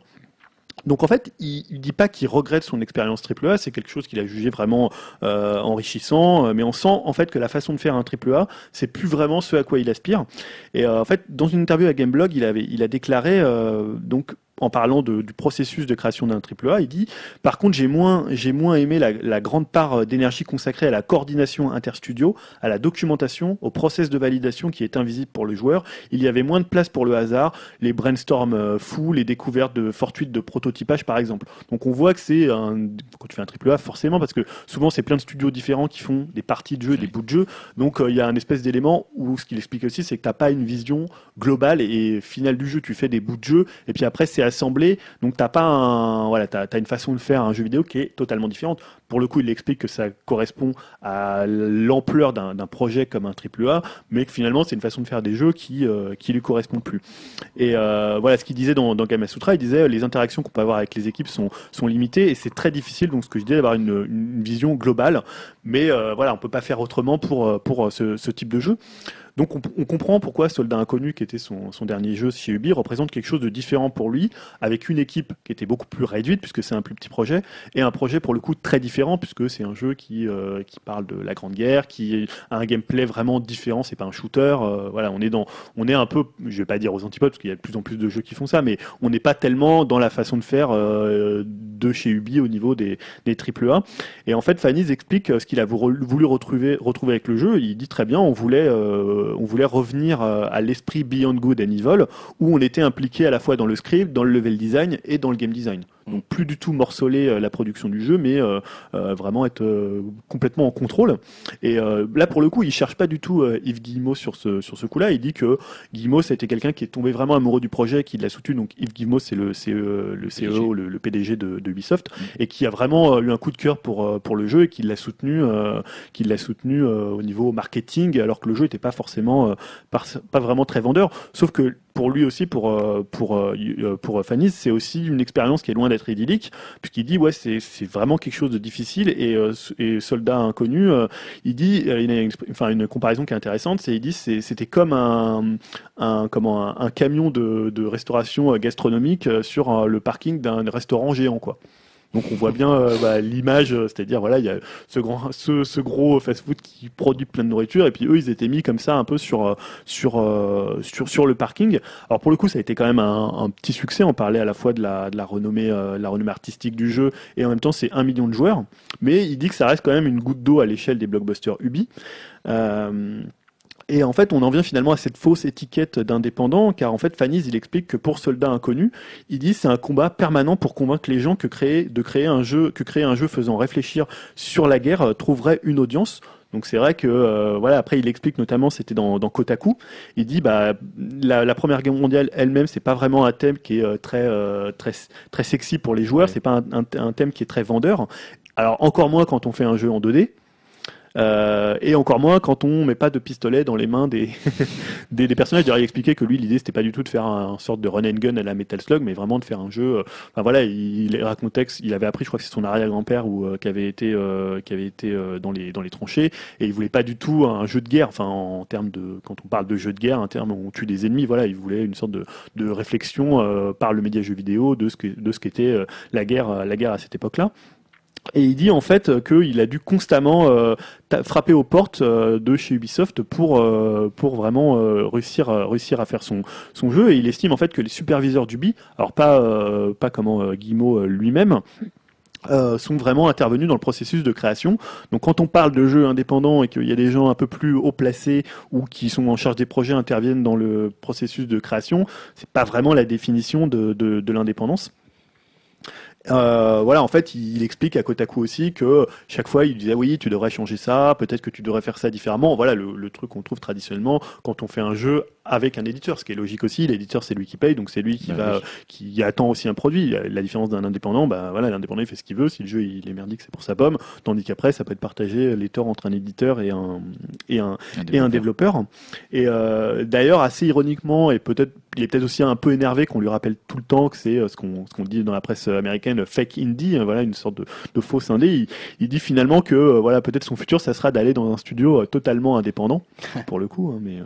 Donc en fait, il, il dit pas qu'il regrette son expérience AAA, c'est quelque chose qu'il a jugé vraiment euh, enrichissant, euh, mais on sent en fait que la façon de faire un AAA, c'est plus vraiment ce à quoi il aspire. Et euh, en fait, dans une interview à Gameblog, il avait, il a déclaré euh, donc en parlant de- du processus de création d'un AAA, il dit par contre j'ai moins j'ai moins aimé la, la grande part euh, d'énergie consacrée à la coordination interstudio, à la documentation, au process de validation qui est invisible pour le joueur. Il y avait moins de place pour le hasard, les brainstorms euh, fous, les découvertes de fortuites de prototypage par exemple. Donc on voit que c'est un quand tu fais un AAA forcément parce que souvent c'est plein de studios différents qui font des parties de jeu, des bouts de jeu. Donc euh, il y a un espèce d'élément où ce qu'il explique aussi c'est que t'as pas une vision globale et finale du jeu. Tu fais des bouts de jeu et puis après c'est assemblé. Donc t'as pas un voilà t'as as une façon de faire un jeu vidéo qui est totalement différente. Pour le coup il explique que ça correspond à l'ampleur d'un projet comme un AAA, mais que finalement c'est une façon de faire des jeux qui euh, qui lui correspond plus. Et euh, voilà ce qu'il disait dans, dans Gamasutra, il disait euh, les interactions qu'on peut avoir avec les équipes sont, limitées et c'est très difficile, donc ce que je disais, d'avoir une, vision globale. Mais euh, voilà, on peut pas faire autrement pour, pour ce type de jeu. Donc on, on comprend pourquoi Soldat Inconnu, qui était son, son dernier jeu chez Ubi, représente quelque chose de différent pour lui, avec une équipe qui était beaucoup plus réduite, puisque c'est un plus petit projet, et un projet pour le coup très différent, puisque c'est un jeu qui, euh, qui parle de la Grande Guerre, qui a un gameplay vraiment différent, c'est pas un shooter. euh, voilà, on est dans, on est un peu, je vais pas dire aux antipodes, parce qu'il y a de plus en plus de jeux qui font ça, mais on n'est pas tellement dans la façon de faire euh, de chez Ubi au niveau des, des AAA. Et en fait, Fanny explique euh, ce qu'il a voulu retrouver, retrouver avec le jeu. Il dit très bien, on voulait, euh, on voulait revenir euh, à l'esprit Beyond Good and Evil, où on était impliqué à la fois dans le script, dans le level design et dans le game design. Donc plus du tout morceler euh, la production du jeu, mais euh, euh, vraiment être euh, complètement en contrôle. Et euh, là, pour le coup, il cherche pas du tout euh, Yves Guillemot sur ce sur ce coup-là. Il dit que Guillemot, c'était quelqu'un qui est tombé vraiment amoureux du projet, qui l'a soutenu. Donc Yves Guillemot, c'est le CE, le CEO, le, le PDG de, de Ubisoft, et qui a vraiment eu un coup de cœur pour pour le jeu et qui l'a soutenu, euh, qui l'a soutenu euh, au niveau marketing, alors que le jeu n'était pas forcément euh, pas vraiment très vendeur. Sauf que pour lui aussi, pour euh, pour euh, euh, pour Fanny, c'est aussi une expérience qui est loin d'être idyllique, puisqu'il dit ouais c'est vraiment quelque chose de difficile et et soldat inconnu, il dit il a une, enfin une comparaison qui est intéressante, c'est il dit c'était comme un un comment un, camion de, de restauration gastronomique sur le parking d'un restaurant géant quoi. Donc on voit bien euh, bah, l'image, euh, c'est-à-dire voilà, il y a ce grand, ce, ce gros fast-food qui produit plein de nourriture, et puis eux ils étaient mis comme ça un peu sur euh, sur sur sur le parking. Alors pour le coup ça a été quand même un, petit succès. On parlait à la fois de la de la renommée la renommée artistique du jeu, et en même temps c'est un million de joueurs. Mais il dit que ça reste quand même une goutte d'eau à l'échelle des blockbusters Ubi. Et en fait, on en vient finalement à cette fausse étiquette d'indépendant, car en fait, Fanny, il explique que pour Soldats Inconnus, il dit c'est un combat permanent pour convaincre les gens que créer, de créer un jeu, que créer un jeu faisant réfléchir sur la guerre euh, trouverait une audience. Donc c'est vrai que euh, voilà après il explique notamment c'était dans, dans Kotaku il dit bah la, la première guerre mondiale elle-même c'est pas vraiment un thème qui est euh, très très très sexy pour les joueurs Ouais. c'est pas un, un- un thème qui est très vendeur alors encore moins quand on fait un jeu en 2D euh, et encore moins quand on met pas de pistolet dans les mains des, des, des personnages. D'ailleurs, il expliquait que lui, l'idée, c'était pas du tout de faire un, un sorte de run and gun à la Metal Slug, mais vraiment de faire un jeu. euh, Enfin voilà, il, il racontait qu'il avait appris, je crois que c'est son arrière-grand-père ou euh, qui avait été, euh, qui avait été euh, dans les dans les tranchées, et il voulait pas du tout un jeu de guerre. Enfin, en termes de, quand on parle de jeu de guerre, un terme où on tue des ennemis. Voilà, il voulait une sorte de, de réflexion euh, par le média jeu vidéo de ce que de ce qu'était la guerre, la guerre à cette époque-là. Et il dit en fait euh, qu'il a dû constamment euh, frapper aux portes euh, de chez Ubisoft pour euh, pour vraiment euh, réussir à, réussir à faire son son jeu. Et il estime en fait que les superviseurs d'Ubi, alors pas euh, pas comment euh, Guillemot euh, lui-même. euh, sont vraiment intervenus dans le processus de création. Donc quand on parle de jeux indépendants et qu'il y a des gens un peu plus haut placés ou qui sont en charge des projets interviennent dans le processus de création, c'est pas vraiment la définition de, de, de l'indépendance. Euh, voilà, en fait, il explique à Kotaku aussi que chaque fois, il disait oui, tu devrais changer ça, peut-être que tu devrais faire ça différemment. Voilà, le, le truc qu'on trouve traditionnellement quand on fait un jeu avec un éditeur, ce qui est logique aussi. L'éditeur, c'est lui qui paye, donc c'est lui qui Bah va, oui. qui attend aussi un produit. La différence d'un indépendant, bah voilà, l'indépendant il fait ce qu'il veut. Si le jeu il est merdique, c'est pour sa pomme. Tandis qu'après, ça peut être partagé les torts entre un éditeur et un et un et un développeur. Et euh, d'ailleurs, assez ironiquement, et peut-être, il est peut-être aussi un peu énervé qu'on lui rappelle tout le temps que c'est euh, ce qu'on ce qu'on dit dans la presse américaine, fake indie, hein, voilà, une sorte de, de fausse indé. Il, il dit finalement que euh, voilà, peut-être son futur, ça sera d'aller dans un studio euh, totalement indépendant, pour le coup, hein, mais.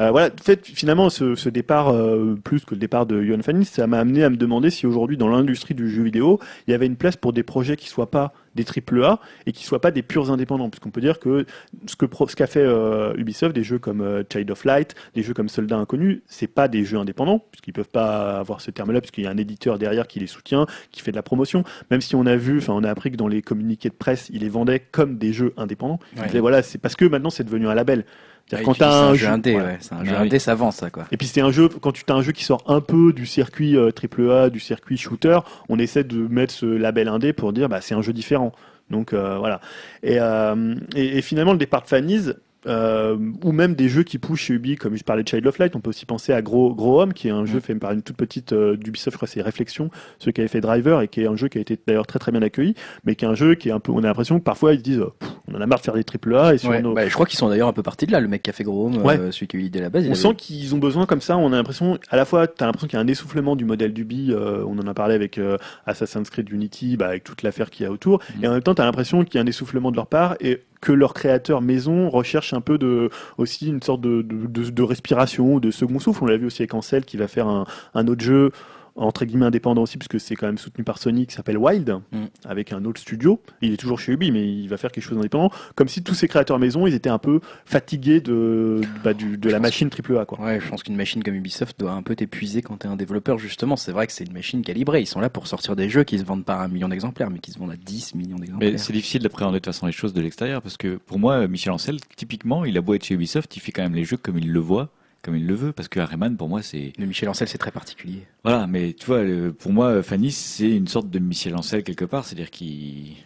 Euh, voilà, en fait, finalement, ce, ce départ, euh, plus que le départ de Johan Fanny, ça m'a amené à me demander si aujourd'hui, dans l'industrie du jeu vidéo, il y avait une place pour des projets qui soient pas des triple A et qui soient pas des purs indépendants. Puisqu'on peut dire que ce que pro- ce qu'a fait euh, Ubisoft, des jeux comme euh, Child of Light, des jeux comme Soldat Inconnu, c'est pas des jeux indépendants, puisqu'ils peuvent pas avoir ce terme-là, puisqu'il y a un éditeur derrière qui les soutient, qui fait de la promotion. Même si on a vu, enfin, on a appris que dans les communiqués de presse, ils les vendaient comme des jeux indépendants. Ils Ouais. disaient, voilà, c'est parce que maintenant c'est devenu un label. Ah, C'est-à-dire et quand c'est un, jeu indé, ouais. C'est un Ah jeu indé, ça avance, ça, quoi. Et puis c'est un jeu, quand tu as un jeu qui sort un peu du circuit euh, AAA, du circuit shooter, on essaie de mettre ce label indé pour dire bah c'est un jeu différent. Donc euh, voilà. Et, euh, et, et finalement le départ de Fanny's, euh, ou même des jeux qui poussent chez Ubi, comme je parlais de Child of Light, on peut aussi penser à Gros, Gros Homme, qui est un jeu Mm. fait par une toute petite euh, d'Ubisoft, je crois que c'est Réflexion, ceux qui avaient fait Driver, et qui est un jeu qui a été d'ailleurs très très bien accueilli, mais qui est un jeu qui est un peu, on a l'impression que parfois ils se disent, Pff, on en a marre de faire des AAA, et sur Ouais, nos, bah, je crois qu'ils sont d'ailleurs un peu partis de là. Le mec qui a fait Gros Ouais. euh, celui qui a eu l'idée à la base. On avait- sent qu'ils ont besoin comme ça. On a l'impression, à la fois, t'as l'impression qu'il y a un essoufflement du modèle d'Ubi. euh, on en a parlé avec euh, Assassin's Creed Unity, bah, avec toute l'affaire qu'il y a autour. Mhm. Et en même temps, t'as l'impression qu'il y a un essoufflement de leur part et que leurs créateurs maison recherchent un peu de aussi une sorte de, de, de, de respiration, de second souffle. On l'a vu aussi avec Ansel qui va faire un, un autre jeu entre guillemets indépendant aussi, puisque c'est quand même soutenu par Sony, qui s'appelle Wild, Mm. avec un autre studio. Il est toujours chez Ubi, mais il va faire quelque chose d'indépendant. Comme si tous ces créateurs maison, ils étaient un peu fatigués de, bah, du, de Je la machine AAA. Quoi. Ouais, je pense qu'une machine comme Ubisoft doit un peu t'épuiser quand t'es un développeur, justement. C'est vrai que c'est une machine calibrée. Ils sont là pour sortir des jeux qui se vendent pas à un million d'exemplaires, mais qui se vendent à 10 millions Mais d'exemplaires. c'est difficile d'appréhender de toute façon les choses de l'extérieur parce que pour moi, Michel Ancel, typiquement, il a beau être chez Ubisoft, il fait quand même les jeux comme il le voit, comme il le veut, parce que Rayman, pour moi, c'est Le Michel Ancel, c'est très particulier. voilà. Mais tu vois, pour moi, Fanny, c'est une sorte de Michel Ancel quelque part, c'est-à-dire qu'il,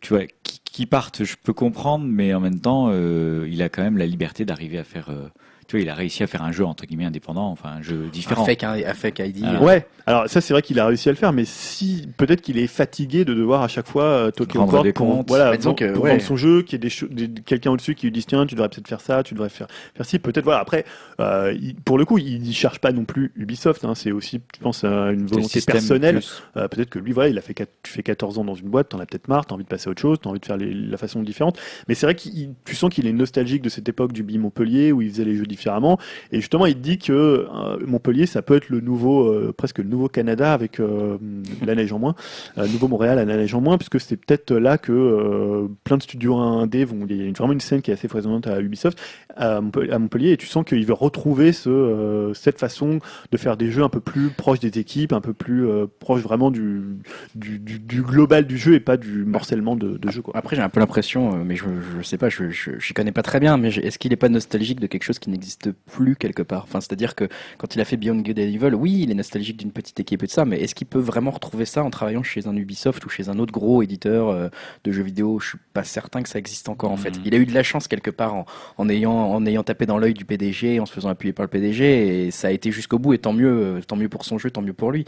tu vois, qui, qui partent, je peux comprendre, mais en même temps, euh, il a quand même la liberté d'arriver à faire. euh, tu vois, il a réussi à faire un jeu entre guillemets indépendant, enfin un jeu différent. Un fake, un, un fake ID. Euh, Ouais, alors ça c'est vrai qu'il a réussi à le faire, mais si peut-être qu'il est fatigué de devoir à chaque fois euh, toquer au Rendre cordes des pour, comptes. voilà, pour, que, pour ouais. vendre son jeu, qu'il y ait des, des- quelqu'un au-dessus qui lui dise tiens tu devrais peut-être faire ça, tu devrais faire faire ci, peut-être voilà. Après, euh, il- pour le coup, il ne cherche pas non plus Ubisoft, hein, c'est aussi, je pense, euh, une volonté personnelle. Euh, peut-être que lui, voilà, il a fait quat- tu fais 14 ans dans une boîte, t'en as peut-être marre, t'as envie de passer à autre chose, t'as envie de faire les- la façon différente. Mais c'est vrai que tu sens qu'il est nostalgique de cette époque du Bi Montpellier où il faisait les jeux différemment. Et justement, il dit que euh, Montpellier, ça peut être le nouveau, euh, presque le nouveau Canada avec euh, la neige en moins, nouveau Montréal à la neige en moins, puisque c'est peut-être là que plein de studios indés vont. Il y a vraiment une scène qui est assez foisonnante à Ubisoft à Montpellier, et tu sens qu'il veut retrouver ce, cette façon de faire des jeux un peu plus proches des équipes, un peu plus proche vraiment du, global du jeu et pas du morcellement de, de jeu. Quoi. Après, j'ai un peu l'impression, mais je, je sais pas, je, je, connais pas très bien, mais est-ce qu'il est pas nostalgique de quelque chose qui n'existe plus quelque part Enfin, c'est-à-dire que quand il a fait Beyond Good and Evil, oui, il est nostalgique d'une petite équipe et de ça, mais est-ce qu'il peut vraiment retrouver ça en travaillant chez un Ubisoft ou chez un autre gros éditeur euh, de jeux vidéo? Je suis pas certain que ça existe encore en fait. Mhm. Il a eu de la chance quelque part en, en ayant en ayant tapé dans l'œil du PDG, en se faisant appuyer par le PDG, et ça a été jusqu'au bout. Et tant mieux, euh, tant mieux pour son jeu, tant mieux pour lui.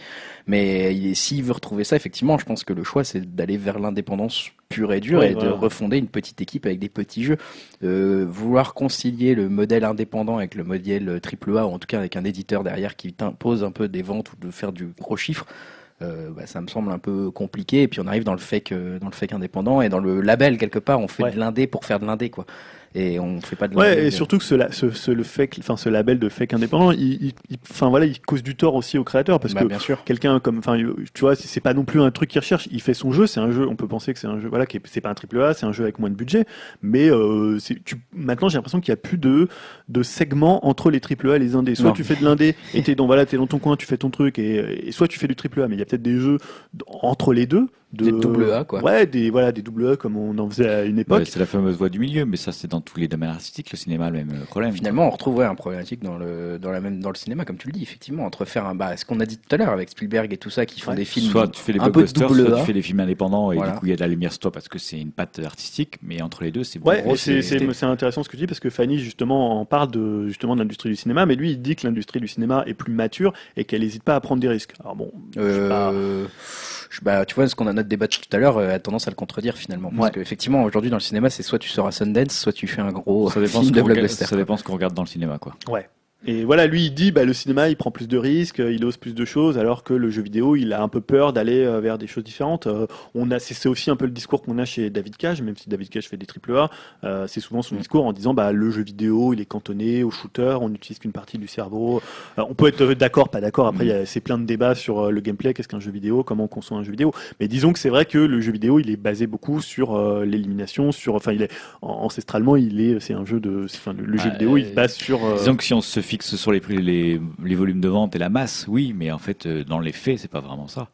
Mais il- s'il veut retrouver ça, effectivement, je pense que le choix, c'est d'aller vers l'indépendance pure et Ouais, et de refonder une petite équipe avec des petits jeux. Euh, vouloir concilier le modèle indépendant avec le modèle euh, triple A, ou en tout cas avec un éditeur derrière qui t'impose un peu des ventes ou de faire du gros chiffre. euh, bah, ça me semble un peu compliqué et puis on arrive dans le fake dans le fake indépendant et dans le label quelque part on fait Ouais. de l'indé pour faire de l'indé quoi et on fait pas de Ouais, et surtout que ce, ce, ce- le fake, enfin ce label de fake indépendant, il, enfin voilà, il cause du tort aussi aux créateurs parce Bah, que bien sûr. quelqu'un comme enfin tu vois c'est pas non plus un truc qu'il recherche. Il fait son jeu c'est un jeu on peut penser que c'est un jeu voilà qui est- c'est pas un triple A c'est un jeu avec moins de budget. Mais euh, c'est tu maintenant j'ai l'impression qu'il y a plus de de segments entre les triple A et les indés. Soit Non. tu fais de l'indé et t'es dans voilà t'es dans ton coin tu fais ton truc et, et soit tu fais du triple A mais il y a peut-être des jeux entre les deux de, Des double A, quoi. ouais des voilà des double A comme on en faisait à une époque Ouais, c'est la fameuse voie du milieu, mais ça c'est dans tous les domaines artistiques, le cinéma le même euh, problème. Finalement, on retrouve ouais, un problématique dans le dans la même dans le cinéma, comme tu le dis, effectivement, entre faire un bah, ce qu'on a dit tout à l'heure avec Spielberg et tout ça, qui font Ouais. des films Soit tu fais des un peu de blockbusters, double soit A. tu fais des films indépendants et Voilà. du coup il y a de la lumière sur toi parce que c'est une patte artistique, mais entre les deux c'est Ouais, gros, et c'est c'est- c'est- c'est intéressant ce que tu dis parce que Fanny justement en parle de justement de l'industrie du cinéma, mais lui il dit que l'industrie du cinéma est plus mature et qu'elle n'hésite pas à prendre des risques. Alors bon, je sais pas- Euh, bah, tu vois, ce qu'on a notre débat de tout à l'heure euh, a tendance à le contredire finalement. Parce Ouais. qu'effectivement, aujourd'hui dans le cinéma, c'est soit tu sors à Sundance, soit tu fais un gros ça dépend, film ce de blockbuster. ça dépend ce qu'on regarde dans le cinéma quoi. Et voilà, lui, il dit, bah, le cinéma, il prend plus de risques, euh, il ose plus de choses, alors que le jeu vidéo, il a un peu peur d'aller euh, vers des choses différentes. Euh, on a, c'est aussi un peu le discours qu'on a chez David Cage, même si David Cage fait des triple A, euh, c'est souvent son Mm. discours en disant, bah, le jeu vidéo, il est cantonné au shooter, on n'utilise qu'une partie du cerveau. On peut être d'accord, pas d'accord. Après, Mm. il y a, c'est plein de débats sur le gameplay, qu'est-ce qu'un jeu vidéo, comment on conçoit un jeu vidéo. Mais disons que c'est vrai que le jeu vidéo, il est basé beaucoup sur euh, l'élimination, sur, enfin, il est an- ancestralement, il est, c'est un jeu de, enfin, le, le jeu vidéo, il se base sur. euh, Disons que si on se fixe sur les prix, les, volumes de vente et la masse, oui, mais en fait, euh, dans les faits, c'est pas vraiment ça.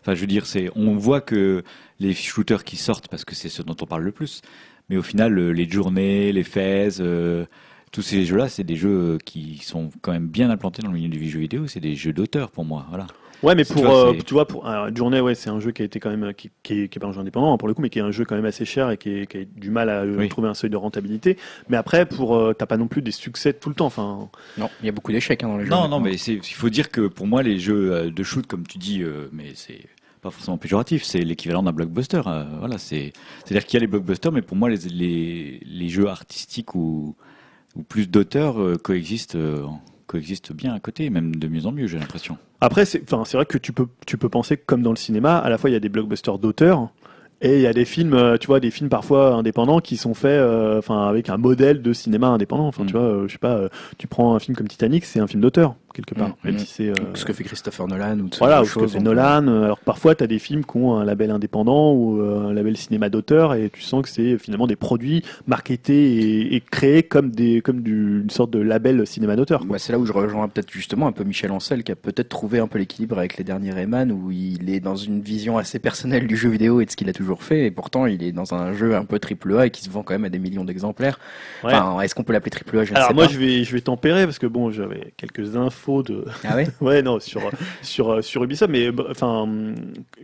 Enfin, je veux dire, c'est, on voit que les shooters qui sortent, parce que c'est ce dont on parle le plus, mais au final, euh, les journées, les phases, euh, tous ces jeux-là, c'est des jeux qui sont quand même bien implantés dans le milieu du jeu vidéo. C'est des jeux d'auteur pour moi, voilà. Ouais, mais Tu pour, vois, euh, tu vois, pour un journée, ouais, c'est un jeu qui a été quand même, qui, qui est, qui est pas un jeu indépendant hein, pour le coup, mais qui est un jeu quand même assez cher et qui, est- qui a du mal à euh, Oui. trouver un seuil de rentabilité. Mais après, pour, euh, t'as pas non plus des succès tout le temps. Enfin, Non, il y a beaucoup d'échecs hein, dans les jeux. Non, non, mais c'est, il faut dire que pour moi, les jeux euh, de shoot, comme tu dis, euh, mais c'est pas forcément péjoratif, c'est l'équivalent d'un blockbuster. euh, voilà, c'est, c'est-à-dire qu'il y a les blockbusters, mais pour moi, les, les, les jeux artistiques ou, ou plus d'auteurs euh, coexistent, euh, coexistent bien à côté, même de mieux en mieux, j'ai l'impression. Après, c'est, enfin, c'est vrai que tu peux, tu peux penser que comme dans le cinéma, à la fois il y a des blockbusters d'auteurs Et il y a des films, euh, tu vois, des films parfois indépendants qui sont faits, euh, enfin, avec un modèle de cinéma indépendant. Enfin, Mm. tu vois, euh, je sais pas, euh, tu prends un film comme Titanic, c'est un film d'auteur quelque part, Mm, même mm. si c'est. euh, Ce que fait Christopher Nolan ou voilà, ou ce que fait Nolan. euh, Alors parfois, tu as des films qui ont un label indépendant ou euh, un label cinéma d'auteur et tu sens que c'est finalement des produits marketés et, et créés comme des comme du, une sorte de label cinéma d'auteur. Bah, c'est là où je rejoins peut-être justement un peu Michel Ancel qui a peut-être trouvé un peu l'équilibre avec les derniers Rayman où il est dans une vision assez personnelle du jeu vidéo et de ce qu'il a toujours fait et pourtant il est dans un jeu un peu triple A et qui se vend quand même à des millions d'exemplaires. Ouais. Enfin, est-ce qu'on peut l'appeler triple A? Je Alors sais moi pas. je vais je vais tempérer parce que bon j'avais quelques infos de Ah ouais ouais non sur sur sur Ubisoft mais bah, enfin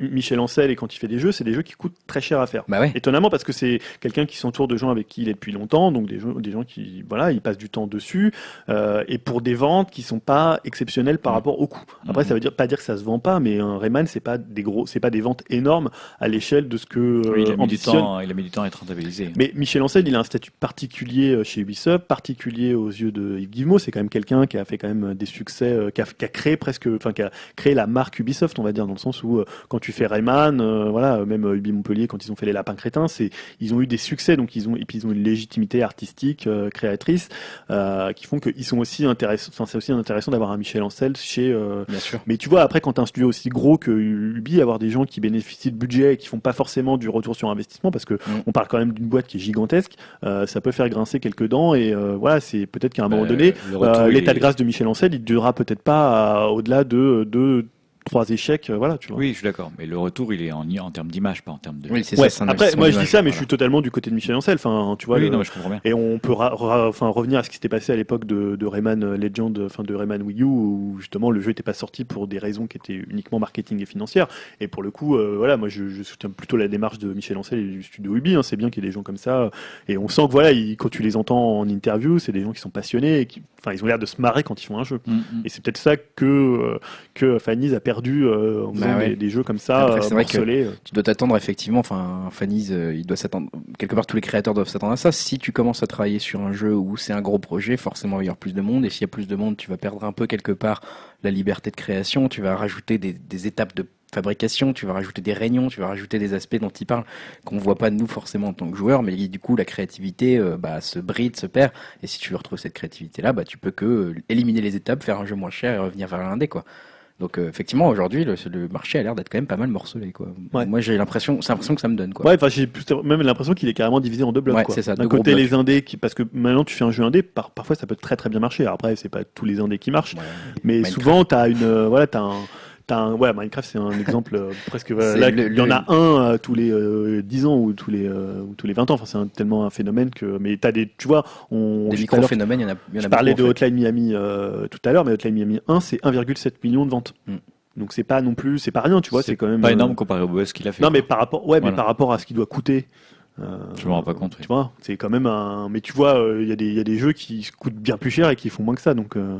Michel Ancel et quand il fait des jeux c'est des jeux qui coûtent très cher à faire. Bah ouais. Étonnamment parce que c'est quelqu'un qui s'entoure de gens avec qui il est depuis longtemps, donc des gens, des gens qui voilà, ils passent du temps dessus euh, et pour des ventes qui sont pas exceptionnelles par Mhm. rapport au coût. Après, Mhm. ça veut dire pas dire que ça se vend pas, mais un Rayman c'est pas des gros, c'est pas des ventes énormes à l'échelle de ce que euh, Oui, il, a mis du temps, il a mis du temps à être rentabilisé. Mais Michel Ancel, il a un statut particulier euh, chez Ubisoft, particulier aux yeux de Yves Guillemot. C'est quand même quelqu'un qui a fait quand même des succès, euh, qui, a, qui a créé presque, enfin qui a créé la marque Ubisoft, on va dire, dans le sens où euh, quand tu fais Rayman, euh, voilà, même euh, Ubi Montpellier, quand ils ont fait les Lapins Crétins, c'est ils ont eu des succès, donc ils ont et puis ils ont une légitimité artistique, euh, créatrice, euh, qui font qu'ils sont aussi intéressants. Enfin, c'est aussi intéressant d'avoir un Michel Ancel chez euh, Bien sûr. mais tu vois, après, quand as un studio aussi gros que Ubi, avoir des gens qui bénéficient de budget et qui font pas forcément du retour sur investissement, parce que on parle quand même d'une boîte qui est gigantesque, euh, ça peut faire grincer quelques dents. Et euh, voilà, c'est peut-être qu'à un moment Bah, donné, euh, l'état de grâce de Michel Ancel, il peut-être pas à- au-delà de deux, trois échecs. euh, voilà, tu vois. Oui, je suis d'accord. Mais le retour, il est en, en termes d'image, pas en termes de. Oui, c'est Ouais, ça. c'est un après, moi je dis ça, mais je suis totalement du côté de Michel Ancel. Enfin, tu vois, oui, le- non, mais je comprends bien. et on peut enfin, revenir à ce qui s'était passé à l'époque de, de Rayman Legend, enfin de Rayman Wii U, où justement le jeu n'était pas sorti pour des raisons qui étaient uniquement marketing et financières. Et pour le coup, euh, voilà, moi je, je soutiens plutôt la démarche de Michel Ancel et du studio Ubi. hein. C'est bien qu'il y ait des gens comme ça. Et on sent que voilà, ils- quand tu les entends en interview, c'est des gens qui sont passionnés et qui, enfin, ils ont l'air de se marrer quand ils font un jeu. Mm, mm. Et c'est peut-être ça que euh, que Fanny's a perdu euh, en Bah faisant ouais. des, des jeux comme ça, Après, euh, c'est vrai que- morcelés. Tu dois t'attendre effectivement, enfin, Fanny's, euh, il doit s'attendre, quelque part tous les créateurs doivent s'attendre à ça. Si tu commences à travailler sur un jeu où c'est un gros projet, forcément il y avoir plus de monde, et s'il y a plus de monde, tu vas perdre un peu quelque part la liberté de création, tu vas rajouter des, des étapes de fabrication, tu vas rajouter des réunions, tu vas rajouter des aspects dont il parle qu'on voit pas nous forcément en tant que joueur, mais du coup la créativité euh, bah, se bride, se perd, et si tu veux retrouver cette créativité là, bah tu peux que euh, éliminer les étapes, faire un jeu moins cher et revenir vers l'indé quoi. Donc euh, effectivement aujourd'hui le, le marché a l'air d'être quand même pas mal morcelé quoi. Ouais. Moi j'ai l'impression, c'est l'impression que ça me donne quoi. Ouais, enfin, j'ai même l'impression qu'il est carrément divisé en deux blocs. Ouais, quoi. c'est ça, D'un côté, blocs. les indés, qui, parce que maintenant tu fais un jeu indé, par, parfois ça peut très très bien marcher. Après, c'est pas tous les indés qui marchent, Ouais. mais Minecraft. souvent t'as une, euh, voilà, t'as un, un, ouais, Minecraft c'est un exemple euh, presque. là, le- il y en a un euh, tous les euh, 10 ans ou tous les euh, ou tous les 20 ans. Enfin, c'est un- tellement un phénomène que, mais des, tu vois, on. Des micro-phénomènes, il y en a, y en a je parlais de beaucoup. Hotline Miami euh, tout à l'heure, mais Hotline Miami 1, c'est 1,7 million de ventes. Mm. Donc c'est pas non plus, c'est pas rien, tu vois, c'est quand même pas euh, énorme comparé au buzz qu'il a fait. non, quoi. mais par rapport, ouais, mais par rapport à ce qu'il doit coûter. euh, Je me rends pas compte, oui. Tu vois, c'est quand même un. Mais tu vois, euh, il y, a des- il y a des jeux qui coûtent bien plus cher et qui font moins que ça. Donc, euh,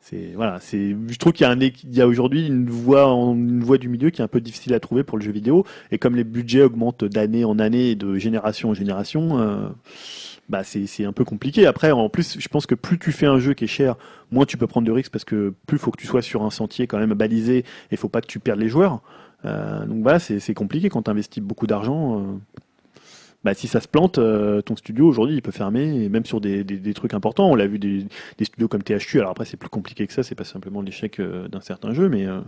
c'est voilà, c'est. Je trouve qu'il y a un, il y a aujourd'hui une voie, une voie du milieu qui est un peu difficile à trouver pour le jeu vidéo. Et comme les budgets augmentent d'année en année et de génération en génération. euh, bah c'est un peu compliqué. Après, en plus, je pense que plus tu fais un jeu qui est cher, moins tu peux prendre de risques parce que plus faut que tu sois sur un sentier quand même balisé et il faut pas que tu perdes les joueurs. Euh, donc voilà, c'est c'est compliqué quand tu investis beaucoup d'argent. euh, bah, si ça se plante, euh, ton studio aujourd'hui il peut fermer, et même sur des, des, des trucs importants. On l'a vu des, des studios comme THQ. Alors après, c'est plus compliqué que ça, c'est pas simplement l'échec euh, d'un certain jeu, mais euh,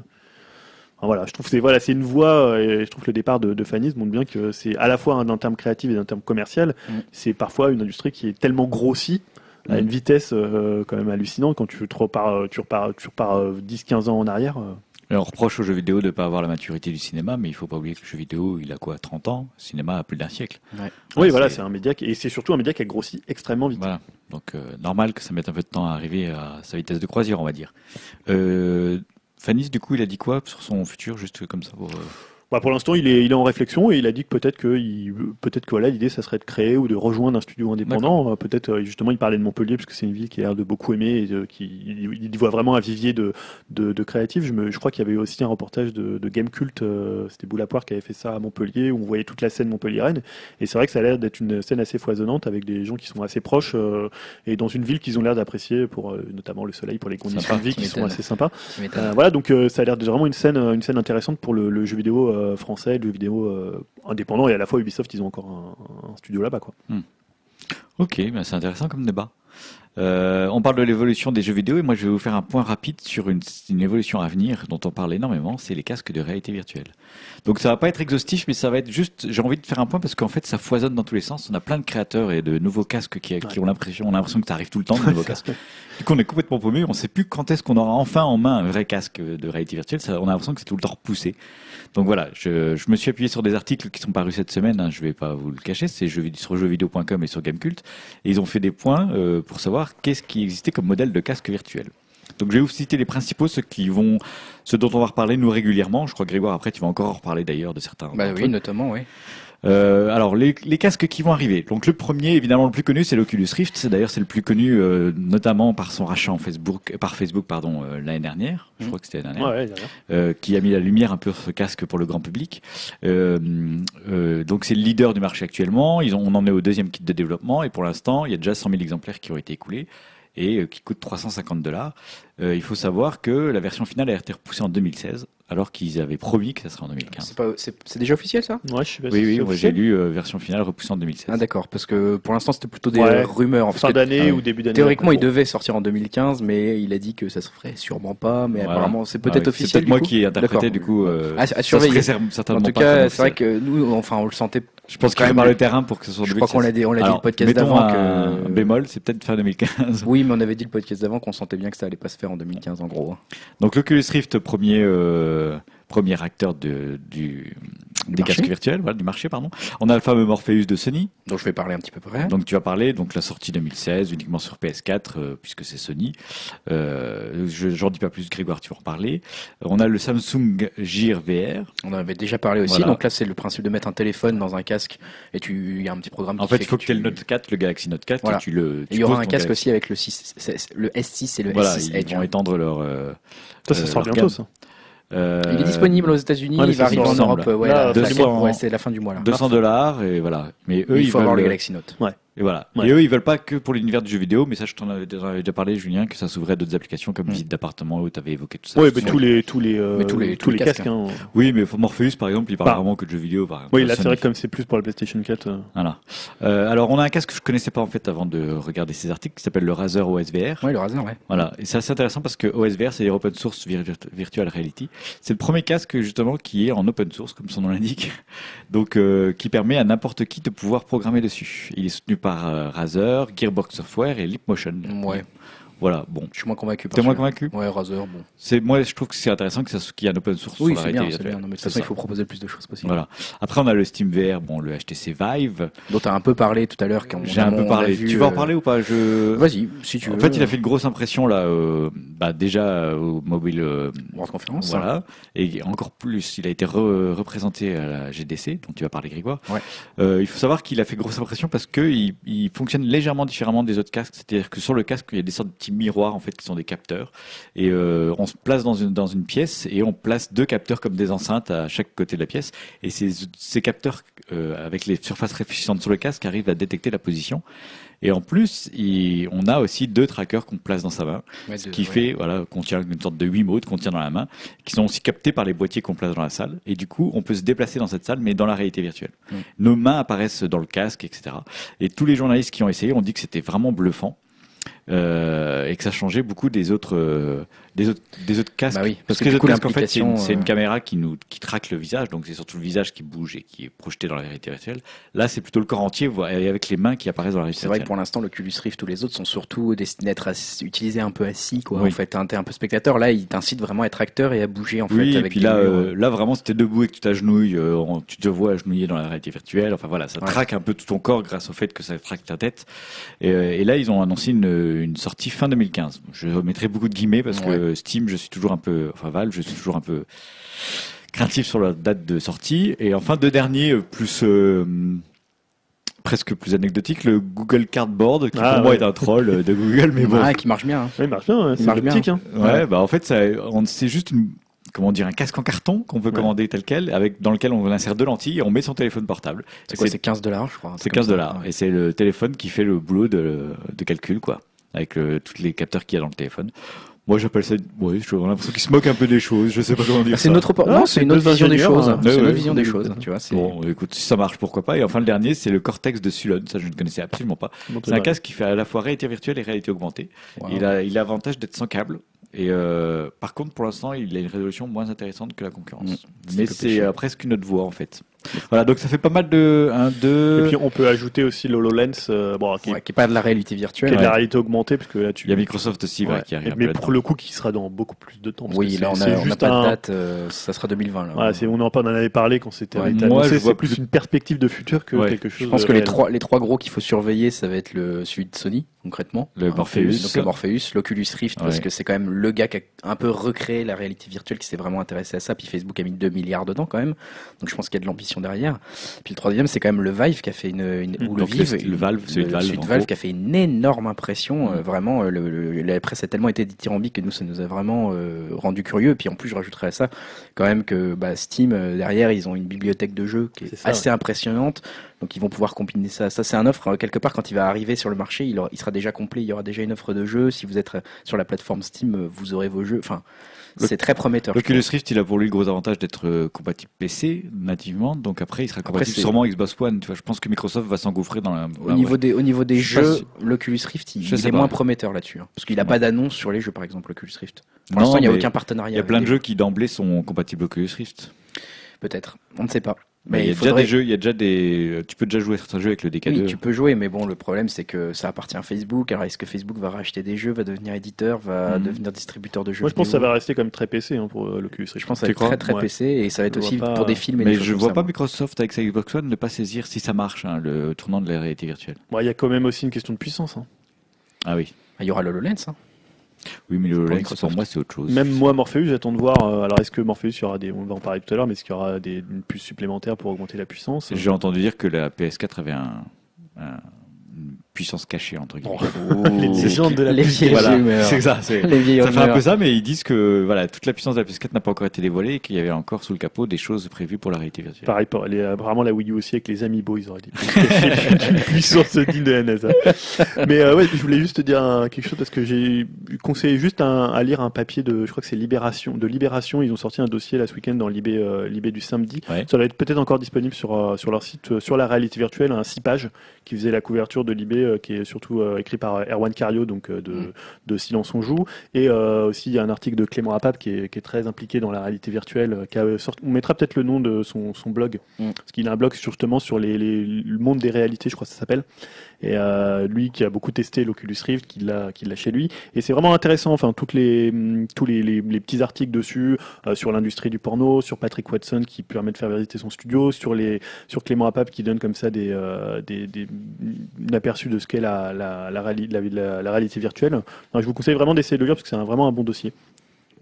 voilà, je trouve c'est voilà, c'est une voie, et je trouve que le départ de, de Fanny montre bien que c'est à la fois un, d'un terme créatif et d'un terme commercial. Mm. C'est parfois une industrie qui est tellement grossie à Mm. une vitesse quand même hallucinante quand tu, repars, tu repars, tu repars euh, 10-15 ans en arrière. On reproche aux jeux vidéo de ne pas avoir la maturité du cinéma, mais il faut pas oublier que le jeu vidéo, il a quoi 30 ans? Le cinéma a plus d'un siècle. Ouais. oui, voilà, c'est- un média qui, et c'est surtout un média qui a grossi extrêmement vite. Voilà. Donc, euh, normal que ça mette un peu de temps à arriver à sa vitesse de croisière, on va dire. Euh, Fanis, du coup, il a dit quoi sur son futur, juste comme ça pour, euh, Bah, pour l'instant, il est, il est en réflexion et il a dit que peut-être que, il, peut-être que voilà, l'idée, ça serait de créer ou de rejoindre un studio indépendant. Euh, Peut-être, euh, justement, il parlait de Montpellier parce que c'est une ville qui a l'air de beaucoup aimer et euh, qui, il, voit vraiment un vivier de, de, de créatifs. Je, me, je crois qu'il y avait aussi un reportage de, de Game Cult, euh, c'était Boulapoire qui avait fait ça à Montpellier où on voyait toute la scène Montpellier-Rennes. Et c'est vrai que ça a l'air d'être une scène assez foisonnante avec des gens qui sont assez proches euh, et dans une ville qu'ils ont l'air d'apprécier pour euh, notamment le soleil, pour les conditions de vie qui sont assez sympas. Voilà, donc ça a l'air de vraiment une scène, une scène intéressante pour le, le jeu vidéo euh, français, de jeux vidéo euh, indépendants, et à la fois Ubisoft, ils ont encore un, un studio là-bas. quoi. Ok, ben c'est intéressant comme débat. Euh, on parle de l'évolution des jeux vidéo et moi je vais vous faire un point rapide sur une, une évolution à venir dont on parle énormément, c'est les casques de réalité virtuelle. Donc ça va pas être exhaustif, mais ça va être juste. J'ai envie de faire un point parce qu'en fait ça foisonne dans tous les sens. On a plein de créateurs et de nouveaux casques qui, qui ont l'impression, on a l'impression que ça arrive tout le temps de nouveaux casques. Du coup on est complètement paumé. On sait plus quand est-ce qu'on aura enfin en main un vrai casque de réalité virtuelle. Ça, on a l'impression que c'est tout le temps repoussé. Donc voilà, je, je me suis appuyé sur des articles qui sont parus cette semaine. Hein, je vais pas vous le cacher, c'est jeux sur jeuxvideo.com et sur Gamecult. Et ils ont fait des points euh, pour savoir qu'est-ce qui existait comme modèle de casque virtuel. Donc je vais vous citer les principaux, ceux qui vont, ceux dont on va reparler nous régulièrement. Je crois Grégoire après tu vas encore en reparler d'ailleurs de certains. Bah oui, eux. notamment, oui. Euh, alors les, les casques qui vont arriver. Donc le premier, évidemment le plus connu, c'est l'Oculus Rift. D'ailleurs c'est le plus connu, euh, notamment par son rachat en Facebook, par Facebook pardon euh, l'année dernière. Je Mhm. crois que c'était l'année dernière Ouais, derrière. euh, qui a mis la lumière un peu sur ce casque pour le grand public. Euh, euh, donc c'est le leader du marché actuellement. Ils ont, on en est au deuxième kit de développement et pour l'instant il y a déjà 100 000 exemplaires qui ont été écoulés et euh, qui coûtent 350 dollars. Euh, il faut savoir que la version finale a été repoussée en 2016 alors qu'ils avaient promis que ça serait en 2015. C'est déjà officiel ça? Ouais, je sais pas Oui, si oui, j'ai lu euh, version finale repoussée en 2016. Ah d'accord, parce que pour l'instant c'était plutôt des Ouais. rumeurs. Parce Fin d'année ah ou début d'année. théoriquement il devait sortir en 2015, mais il a dit que ça se ferait sûrement pas. Mais Voilà. apparemment c'est Ah peut-être oui, officiel. C'est peut-être moi coup qui ai interprété du coup. euh, À- à ça réserve En certainement tout pas cas, c'est vrai que nous, enfin, on le sentait. Je pense qu'il faut faire le- terrain pour que ce soit Je crois 2016. qu'on l'a dit, on l'a dit le podcast d'avant un que. bémol, c'est peut-être fin 2015. Oui, mais on avait dit le podcast d'avant qu'on sentait bien que ça allait pas se faire en 2015 en gros. Donc l'Oculus Rift, premier euh, premier acteur de, du, Du des marché. casques virtuels, voilà, du marché, pardon. On a le fameux Morpheus de Sony. Donc je vais parler un petit peu près. Donc tu as parlé, donc la sortie 2016 uniquement sur PS4 euh, puisque c'est Sony. Euh, je j'en dis pas plus, Grégoire, tu vas en parler. On a le Samsung Gear VR. On en avait déjà parlé aussi. Voilà. Donc là, c'est le principe de mettre un téléphone dans un casque et tu, il y a un petit programme. En fait, il faut que tu aies le Note 4, le Galaxy Note 4, Voilà. et tu le. Et tu Il y aura un casque Galaxy. aussi avec le 6, c'est- le S6 et le Voilà, S6 ils Edge. vont étendre leur. euh, Ça, ça euh, sort leur bientôt, gamme. ça. Euh, Il est disponible aux États-Unis, Ouais, mais il va arriver en. Europe. Ouais, Là, la- 200 ouais, c'est la fin du mois là. 200 dollars et voilà. Mais eux, il ils faut avoir veulent- le Galaxy Note. Et voilà. Ouais. Et eux, ils veulent pas que pour l'univers du jeu vidéo, mais ça, je t'en avais déjà avais déjà parlé, Julien, que ça s'ouvrait à d'autres applications comme Mm. visite d'appartement où tu avais évoqué tout ça. Oui, mais tous les, tous les, euh, Mais tous les- tous tous les les casques. casques, hein. Oui, mais Morpheus, par exemple, il parle Bah. vraiment que de jeux vidéo. Par exemple, Oui, là, c'est vrai que comme c'est plus pour la PlayStation 4. euh, Voilà. Euh, alors, on a un casque que je connaissais pas en fait avant de regarder ces articles qui s'appelle le Razer OSVR. Ouais, le Razer, ouais. Voilà, et c'est assez intéressant parce que OSVR, c'est Open Source Vir- Virtual Reality. C'est le premier casque justement qui est en open source, comme son nom l'indique, donc euh, qui permet à n'importe qui de pouvoir programmer dessus. Il est soutenu par euh, Razer, Gearbox Software et Leapmotion. Voilà, bon. Je suis moins convaincu. T'es moins convaincu Ouais, Razer, bon. C'est moi, je trouve que c'est intéressant que ça qu'il y ait un open source Oui, sur la c'est bien, réalité c'est bien. Non, mais de toute façon, il ça. faut proposer le plus de choses possible. Voilà. Après, on a le Steam VR, bon, le HTC Vive. Dont tu as un peu parlé tout à l'heure. quand J'ai un peu parlé. vu, tu vas en euh, parler ou pas? Je. Vas-y, si tu veux. En fait, il a fait une grosse impression là, euh, bah, déjà euh, au mobile. euh, World Conference. Voilà. Et encore plus, il a été re- représenté à la GDC, dont tu vas parler, Grégoire. Ouais. Il faut savoir qu'il a fait grosse impression parce que il, il fonctionne légèrement différemment des autres casques. C'est-à-dire que sur le casque, il y a des sortes de petits miroirs en fait qui sont des capteurs. Et euh, on se place dans une dans une pièce et on place deux capteurs comme des enceintes à chaque côté de la pièce. Et ces ces capteurs euh, avec les surfaces réfléchissantes sur le casque arrivent à détecter la position. Et en plus, il- on a aussi deux trackers qu'on place dans sa main Ouais, ce qui ouais. fait voilà qu'on tient une sorte de Wiimote qu'on tient dans la main qui sont aussi captés par les boîtiers qu'on place dans la salle et du coup on peut se déplacer dans cette salle mais dans la réalité virtuelle Mm. nos mains apparaissent dans le casque etc et tous les journalistes qui ont essayé ont dit que c'était vraiment bluffant et que ça changeait beaucoup des autres euh, des autres des autres casques Bah oui, parce parce que, que les autres coup, casques en fait c'est une, l'implication, c'est une euh, caméra qui nous qui traque le visage donc c'est surtout le visage qui bouge et qui est projeté dans la réalité virtuelle là c'est plutôt le corps entier et avec les mains qui apparaissent dans la réalité C'est vrai que virtuelle pour l'instant, l'Oculus Rift, tous les autres sont surtout destinés à être utilisés un peu assis, quoi. Oui. En fait, t'es un, t'es un peu spectateur. Là, il t'incite vraiment à être acteur et à bouger, en fait. Oui, et avec puis là, euh, là vraiment, c'était debout et que tu t'agenouilles, euh, tu te vois agenouillé dans la réalité virtuelle. Enfin voilà, ça Ouais. traque un peu tout ton corps grâce au fait que ça traque ta tête. Et, euh, et là, ils ont annoncé une, une sortie fin 2015. Je mettrai beaucoup de guillemets parce que Steam, je suis toujours un peu, enfin Valve, je suis toujours un peu craintif sur la date de sortie. Et enfin, deux derniers euh, plus euh, presque plus anecdotiques, le Google Cardboard qui Ah, pour moi ouais. est un troll euh, de Google, mais bon. Ouais, qui marche bien. hein. Ouais, il marche bien, c'est marche bien. optique. Hein. Ouais, bah en fait, ça, c'est juste une, comment dire, un casque en carton qu'on peut Ouais. commander tel quel, avec dans lequel on insère deux lentilles et on met son téléphone portable. C'est quoi C'est- C'est 15 dollars, je crois. C'est truc 15 comme ça. dollars Ouais. et c'est le téléphone qui fait le boulot de, de calcul, quoi, avec euh, tous les capteurs qu'il y a dans le téléphone. Moi, j'appelle ça. Oui, j'ai l'impression qu'ils se moquent un peu des choses. Je sais pas comment dire. C'est ça. notre Ah, non, c'est c'est une autre vision des choses. hein. C'est une autre vision des choses. Tu vois, c'est Bon, écoute, si ça marche, pourquoi pas. Et enfin, le dernier, c'est le Cortex de Sulon. Ça, je ne connaissais absolument pas. C'est un casque qui fait à la fois réalité virtuelle et réalité augmentée. Wow. Il a il a l'avantage d'être sans câble. Et euh, par contre, pour l'instant, il a une résolution moins intéressante que la concurrence. Mm. C'est Mais c'est euh, presque une autre voie en fait. Voilà, donc ça fait pas mal de 1, 2. Et puis on peut ajouter aussi l'HoloLens, euh, bon, qui, est- Ouais, qui est pas de la réalité qui est virtuelle. de la Ouais. réalité augmentée, parce que là tu. Il y a Microsoft aussi Ouais. qui arrive. mais pour le coup, qui sera dans beaucoup plus de temps. parce Oui, que là on a, pas de date, euh, ça sera 2020 là. Voilà, on en, avait parlé quand c'était Moi, annoncé, je vois c'est plus une perspective de futur que Ouais. quelque chose Je pense de que les trois, les trois gros qu'il faut surveiller, ça va être le celui de Sony concrètement, Le Hein, Morpheus. donc le Morpheus, l'Oculus Rift parce que c'est quand même le gars qui a un peu recréé la réalité virtuelle, qui s'est vraiment intéressé à ça. Puis Facebook a mis 2 milliards dedans quand même, donc je pense qu'il y a de l'ambition derrière. Puis le troisième, c'est quand même le Vive qui a fait une, une Mm. ou le Donc, le- Vive, le Valve, de Valve, Valve qui a fait une énorme impression. Euh, vraiment, euh, le, le- la presse a tellement été dithyrambique que nous, ça nous a vraiment euh, rendu curieux. Puis en plus, je rajouterais à ça quand même que bah, Steam euh, derrière, ils ont une bibliothèque de jeux qui est, ça, assez impressionnante. Donc ils vont pouvoir combiner ça. Ça c'est un offre quelque part quand il va arriver sur le marché, il, aura- il sera déjà complet. Il y aura déjà une offre de jeux. Si vous êtes sur la plateforme Steam, vous aurez vos jeux. Enfin, Le- c'est très prometteur. L'Oculus Rift, il a pour lui le gros avantage d'être euh, compatible PC nativement, donc après il sera compatible c'est- sûrement Xbox One. Tu vois, je pense que Microsoft va s'engouffrer dans la. Au niveau des, au niveau des Je jeux, l'Oculus Rift, il, Je il est pas. moins prometteur là-dessus. hein. parce qu'il n'a Ouais. pas d'annonce sur les jeux, par exemple, l'Oculus Rift. Pour Non, l'instant, il n'y a aucun partenariat. Il y a plein de jeux qui d'emblée sont compatibles Oculus Rift. Peut-être. On ne sait pas. Mais il y a faudrait- déjà des jeux, il y a déjà des. Tu peux déjà jouer certains jeux avec le DK2. Oui, tu peux jouer, mais bon, le problème c'est que ça appartient à Facebook. Alors, est-ce que Facebook va racheter des jeux, va devenir éditeur, va Mhm. devenir distributeur de jeux Moi, je pense que ça va rester quand même très PC hein, pour euh, l'Oculus. Je pense que ça va être très très Ouais. PC et ça va être Je aussi pas- pour des films. Et Mais des choses je comme vois ça, pas moi. Microsoft avec sa Xbox One ne pas saisir si ça marche, hein, le tournant de la réalité virtuelle. Bon, Il y a quand même aussi une question de puissance. hein. Ah oui. Ah, Il y aura l'HoloLens. Hein. Oui, mais le Microsoft. pour moi, c'est autre chose. Même moi, Morpheus, j'attends de voir. euh, alors, est-ce que Morpheus, il y aura des. On va en parler tout à l'heure, mais est-ce qu'il y aura des, une puce supplémentaire pour augmenter la puissance? J'ai entendu dire que la PS4 avait un, puissance cachée, entre guillemets. Les légendes de la Les vieilles Voilà, c'est ça. c'est- Les vieilles Ça fait un peu ça, mais ils disent que voilà, toute la puissance de la PS4 n'a pas encore été dévoilée et qu'il y avait encore sous le capot des choses prévues pour la réalité virtuelle. Pareil, pour les, apparemment la Wii U aussi avec les Amiibo, ils auraient dit une puissance digne de la NASA. Mais euh, ouais, je voulais juste te dire un- quelque chose parce que j'ai conseillé juste un- à lire un papier de, je crois que c'est Libération, de Libération. Ils ont sorti un dossier là ce week-end dans Libé, euh, Libé du samedi. Ouais. Ça va être peut-être encore disponible sur euh, sur leur site euh, sur la réalité virtuelle, un six pages qui faisait la couverture de Libé, euh, qui est surtout euh, écrit par Erwan Cario, donc euh, de, Mm. de Silence on joue. Et euh, aussi il y a un article de Clément Apap qui est, qui est très impliqué dans la réalité virtuelle. euh, Qui a sorti- on mettra peut-être le nom de son, son blog, Mm. parce qu'il a un blog justement sur les, les- le monde des réalités, je crois que ça s'appelle. Et euh, lui qui a beaucoup testé l'Oculus Rift, qui l'a qui l'a chez lui. Et c'est vraiment intéressant. Enfin, toutes les hum, tous les, les, les petits articles dessus euh, sur l'industrie du porno, sur Patrick Watson qui permet de faire visiter son studio, sur les sur Clément Apap qui donne comme ça des euh, des, des un aperçu de ce qu'est la la, la, réali- la, la- la réalité virtuelle. Je vous conseille vraiment d'essayer de le lire parce que c'est vraiment un bon dossier.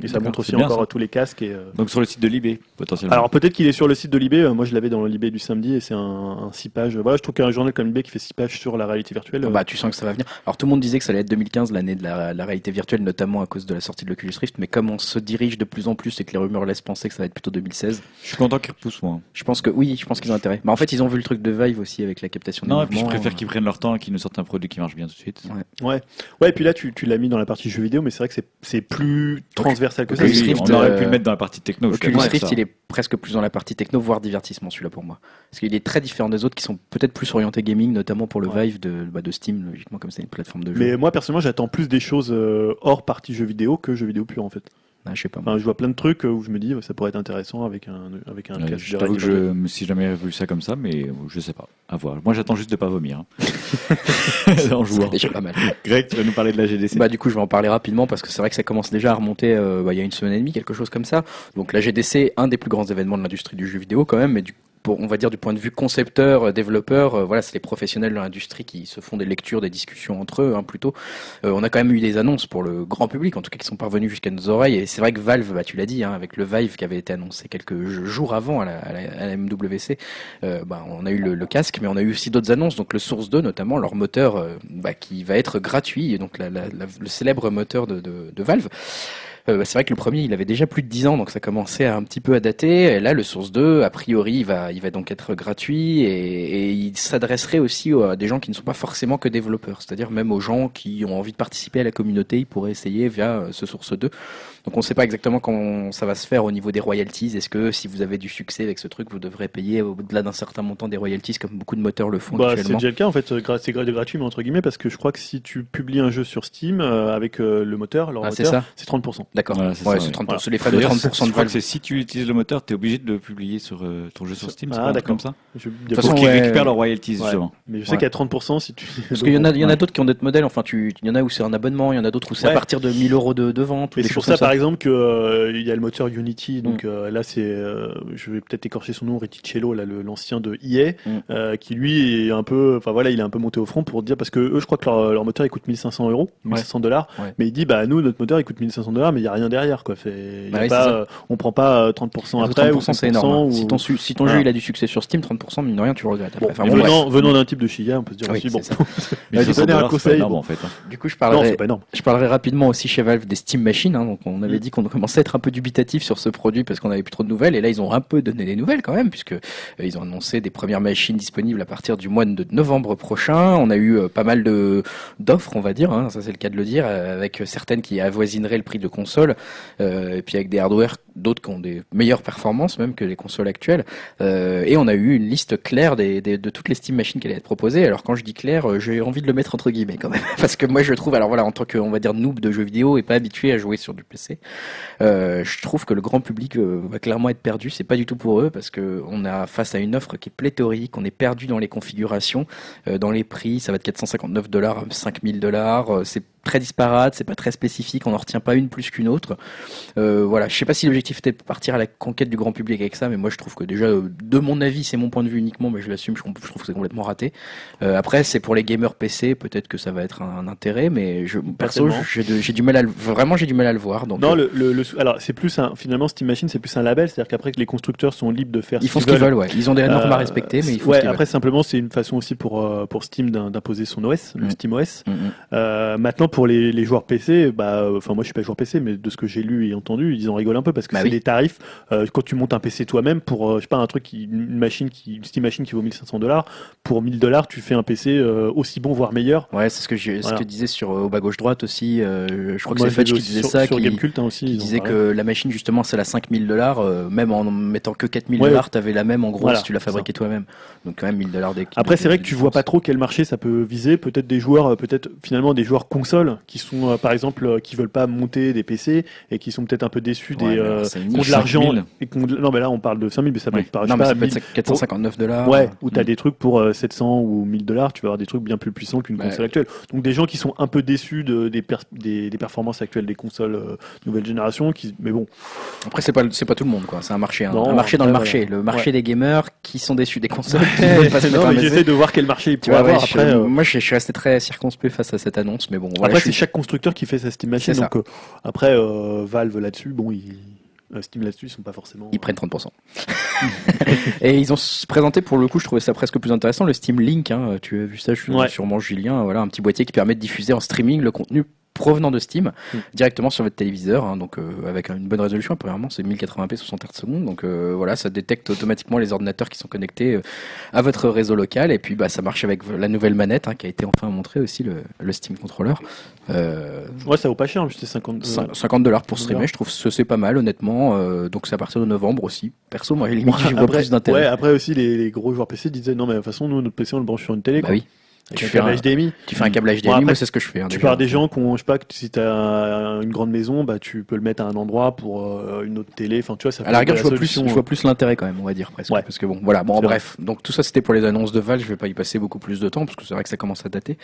Et ça montre aussi bien, encore ça. tous les casques et euh, Donc sur le site de Libé, potentiellement. alors peut-être qu'il est sur le site de Libé, euh, moi je l'avais dans le Libé du samedi et c'est un, un 6 pages. Voilà, je trouve qu'un journal comme Libé qui fait 6 pages sur la réalité virtuelle. euh, Bah, tu sens que ça va venir. Alors, tout le monde disait que ça allait être 2015, l'année de la, la réalité virtuelle, notamment à cause de la sortie de l'Oculus Rift. Mais comme on se dirige de plus en plus et que les rumeurs laissent penser que ça va être plutôt 2016, je suis content qu'ils repoussent moi. je pense que oui, je pense qu'ils ont intérêt. Mais en fait, ils ont vu le truc de Vive aussi avec la captation des Non, et puis je préfère qu'ils prennent leur temps et qu'ils nous sortent un produit qui marche bien tout de suite. Ouais, ouais, et puis là tu, tu l'as mis dans la partie jeux vidéo, mais c'est vrai que c'est- c'est plus transversal que ça. Oui, Rift, on aurait euh, pu le mettre dans la partie techno. Oculus Rift, ça. il est presque plus dans la partie techno, voire divertissement, celui-là pour moi. Parce qu'il est très différent des autres qui sont peut-être plus orientés gaming, notamment pour le Ouais. Vive de, bah, de Steam, logiquement, comme c'est une plateforme de jeu. Mais moi personnellement j'attends plus des choses euh, hors partie jeux vidéo que jeux vidéo pur en fait. Ah, je sais pas. moi. Enfin, je vois plein de trucs euh, où je me dis ça pourrait être intéressant avec un avec un Ouais, casque je t'avoue que je me suis jamais vu ça comme ça, mais euh, je sais pas. À voir. Moi, j'attends juste de pas vomir. hein. en jouant. déjà pas mal. Greg, tu vas nous parler de la GDC. Bah, du coup, je vais en parler rapidement parce que c'est vrai que ça commence déjà à remonter euh, bah, il y a une semaine et demie, quelque chose comme ça. Donc la GDC, un des plus grands événements de l'industrie du jeu vidéo quand même, mais du on va dire du point de vue concepteur, euh, développeur, euh, voilà, c'est les professionnels de l'industrie qui se font des lectures, des discussions entre eux, hein, plutôt. Euh, on a quand même eu des annonces pour le grand public, en tout cas qui sont parvenues jusqu'à nos oreilles. Et c'est vrai que Valve, bah, tu l'as dit, hein, avec le Vive qui avait été annoncé quelques jours avant à la, à la- MWC, bah, on a eu le, casque, mais on a eu aussi d'autres annonces, donc le Source 2 notamment, leur moteur bah, qui va être gratuit, donc la- le célèbre moteur de, de Valve. Euh, c'est vrai que le premier, il avait déjà plus de 10 ans, donc ça commençait à un petit peu à dater. Là, le Source 2, a priori, il va, il va donc être gratuit et, et il s'adresserait aussi à des gens qui ne sont pas forcément que développeurs, c'est-à-dire même aux gens qui ont envie de participer à la communauté, ils pourraient essayer via euh, ce Source 2. Donc on ne sait pas exactement comment ça va se faire au niveau des royalties. Est-ce que si vous avez du succès avec ce truc, vous devrez payer au-delà d'un certain montant des royalties, comme beaucoup de moteurs le font Bah, c'est actuellement déjà le cas en fait, c'est gra- gratuit mais entre guillemets parce que je crois que si tu publies un jeu sur Steam euh, avec euh, le moteur, leur Ah, c'est moteur, ça c'est 30%. D'accord. Voilà, c'est ouais, ça, c'est ouais. 30%, Voilà. c'est les fameux D'ailleurs, 30% je de crois que Valve. c'est si tu utilises le moteur, tu es obligé de le publier sur euh, ton jeu sur Steam. c'est Ah, pas un truc d'accord. comme ça. Je- a toute façon, Pour qu'ils ouais. récupèrent leurs royalties, Ouais. justement. Mais je sais Ouais. qu'il y a 30% si tu. Parce qu'il y en a, il y en a d'autres qui ont d'autres modèles. Enfin, tu, il y en a où c'est un abonnement, il y en a d'autres où c'est à partir de 1000 euros de, de vente. c'est pour choses ça, par exemple, que euh, il y a le moteur Unity. Donc Mm. euh, là, c'est, euh, je vais peut-être écorcher son nom, Reticello, là, le- l'ancien de EA, Mm. euh, qui lui est un peu, enfin voilà, il est un peu monté au front pour dire parce que eux, je crois que leur, leur moteur il coûte 1500 euros, 1500 dollars. Ouais. Mais il dit, bah nous, notre moteur il coûte 1500 dollars, mais il y a rien derrière, quoi. Fait, y Bah a oui, pas, euh, on prend pas euh, 30% ça. après ou 30%, c'est 5%, énorme. ou- Si ton, si jeu il a du succès sur Steam, 30%, mine de rien, tu le regrettes. Bon. Enfin, bon, venant, venant d'un type de Shiga, on peut se dire Oui, aussi, c'est bon, ça. Mais j'ai 500 donné un dollars, c'est pas conseil, énorme bon. en fait. Du coup, je non, parlerai, c'est pas énorme. Je parlerai rapidement aussi chez Valve des Steam Machines. hein. donc on avait Mm. dit qu'on commençait à être un peu dubitatif sur ce produit parce qu'on avait plus trop de nouvelles. Et là, ils ont un peu donné des nouvelles quand même, puisque euh, ils ont annoncé des premières machines disponibles à partir du mois de novembre prochain. On a eu euh, pas mal de d'offres, on va dire. hein, ça, c'est le cas de le dire, euh, avec certaines qui avoisineraient le prix de console, euh, et puis avec des hardware, d'autres qui ont des meilleures performances même que les consoles actuelles. Euh, et on a eu une liste claire des, des- de toutes les Steam Machines qui allaient être proposées. Alors quand je dis clair, j'ai envie de le mettre entre guillemets quand même, parce que moi je trouve, alors voilà, en tant que on va dire noob de jeux vidéo et pas habitué à jouer sur du PC, euh, je trouve que le grand public euh, va clairement être perdu. C'est pas du tout pour eux parce que on a face à une offre qui est pléthorique, on est perdu dans les configurations, euh, dans les prix. Ça va de 459 dollars à 5000 dollars. C'est très disparate, c'est pas très spécifique, on n'en retient pas une plus qu'une autre. Euh, voilà, je sais pas si l'objectif était de partir à la conquête du grand public avec ça, mais moi je trouve que déjà, euh, de mon avis, c'est mon point de vue uniquement, mais je l'assume, je, je trouve que c'est complètement raté. Euh, après, c'est pour les gamers PC, peut-être que ça va être un, intérêt, mais je, perso, j'ai du mal à le, vraiment j'ai du mal à le voir. Donc, Non, euh, le, alors c'est plus un, finalement Steam Machine, c'est plus un label, c'est-à-dire qu'après que les constructeurs sont libres de faire ils font ce qu'ils veulent, ouais. Ils ont des normes à respecter, mais ils font ouais, ce qu'ils après simplement c'est une façon aussi pour pour Steam d'im- d'imposer son OS, le Mm. Steam OS. Mm, mm. Maintenant pour les, les joueurs PC, bah enfin moi je suis pas joueur PC, mais de ce que j'ai lu et entendu, ils en rigolent un peu parce que Bah c'est oui. des tarifs euh, quand tu montes un PC toi-même pour euh, je sais pas un truc qui une machine qui une Steam Machine qui vaut 1500 dollars pour 1000 dollars tu fais un PC euh, aussi bon voire meilleur. Ouais, c'est ce que je, ce Voilà. que disait sur au bas gauche droite aussi. je crois que c'est vu qui disait sur, ça, sur qui, Gamecult hein, aussi. qui disait que la machine justement celle à 5000 dollars, même en mettant que 4000 Ouais, dollars, t'avais la même en gros Voilà, si tu c'est fabriqué toi-même. Donc quand même 1000 dollars. Après, c'est vrai que tu vois pas trop quel marché ça peut viser. Peut-être des joueurs, peut-être finalement des joueurs consoles qui sont, euh, par exemple, euh, qui veulent pas monter des PC et qui sont peut-être un peu déçus Ouais, des, euh, ont de l'argent. 5000. et Non, mais là, on parle de 5000, mais ça peut être par, Non, mais pas, ça peut 1000 être 459 dollars. Ouais, où tu as Mm. des trucs pour euh, 700 ou 1000 dollars, tu vas avoir des trucs bien plus puissants qu'une Bah, console actuelle. Donc des gens qui sont un peu déçus de, des, per- des, des performances actuelles des consoles euh, nouvelle génération, qui, mais bon, Après, c'est pas, c'est pas tout le monde, quoi. C'est un marché, hein. Non, un marché dans le marché. Le marché des gamers qui sont déçus des consoles. J'essaie de voir quel marché il pourrait avoir. Après, euh, moi, je, je suis resté très circonspect face à cette annonce, mais bon. Après c'est chaque constructeur qui fait sa Steam Machine. Donc euh, après, euh, Valve là-dessus, bon, ils, euh, Steam là-dessus, ils sont pas forcément. Ils prennent 30%. et ils ont présenté, pour le coup, je trouvais ça presque plus intéressant, le Steam Link. hein. Tu as vu ça, je suis Ouais. sûrement Julien. Voilà, un petit boîtier qui permet de diffuser en streaming le contenu provenant de Steam Mm. directement sur votre téléviseur hein, donc euh, avec une bonne résolution premièrement c'est 1080p 60 Hz donc euh, voilà ça détecte automatiquement les ordinateurs qui sont connectés euh, à votre réseau local et puis bah ça marche avec la nouvelle manette hein, qui a été enfin montrée aussi le, le Steam Controller Ouais, ça vaut pas cher, c'était 50. euh, Cin- 50 dollars pour streamer, je trouve que c'est pas mal honnêtement. Donc c'est à partir de novembre aussi. Perso, moi limite j'y vois après, plus d'intérêt. ouais, après aussi, les, les gros joueurs PC disaient non, mais de toute façon, nous, notre PC, on le branche sur une télé. bah quoi. oui, Avec tu un fais câble un- HDMI. tu fais un câble HDMI, Bon, moi c'est ce que je fais. hein, Tu parles des gens qui ont, je sais pas, que si tu as une grande maison, bah, tu peux le mettre à un endroit pour euh, une autre télé. Enfin, tu vois, ça À la rigueur, je vois, plus, je vois plus l'intérêt quand même, on va dire presque. Ouais. Parce que bon, voilà, bon, bref. Donc tout ça, c'était pour les annonces de Valve. Je vais pas y passer beaucoup plus de temps parce que c'est vrai que ça commence à dater.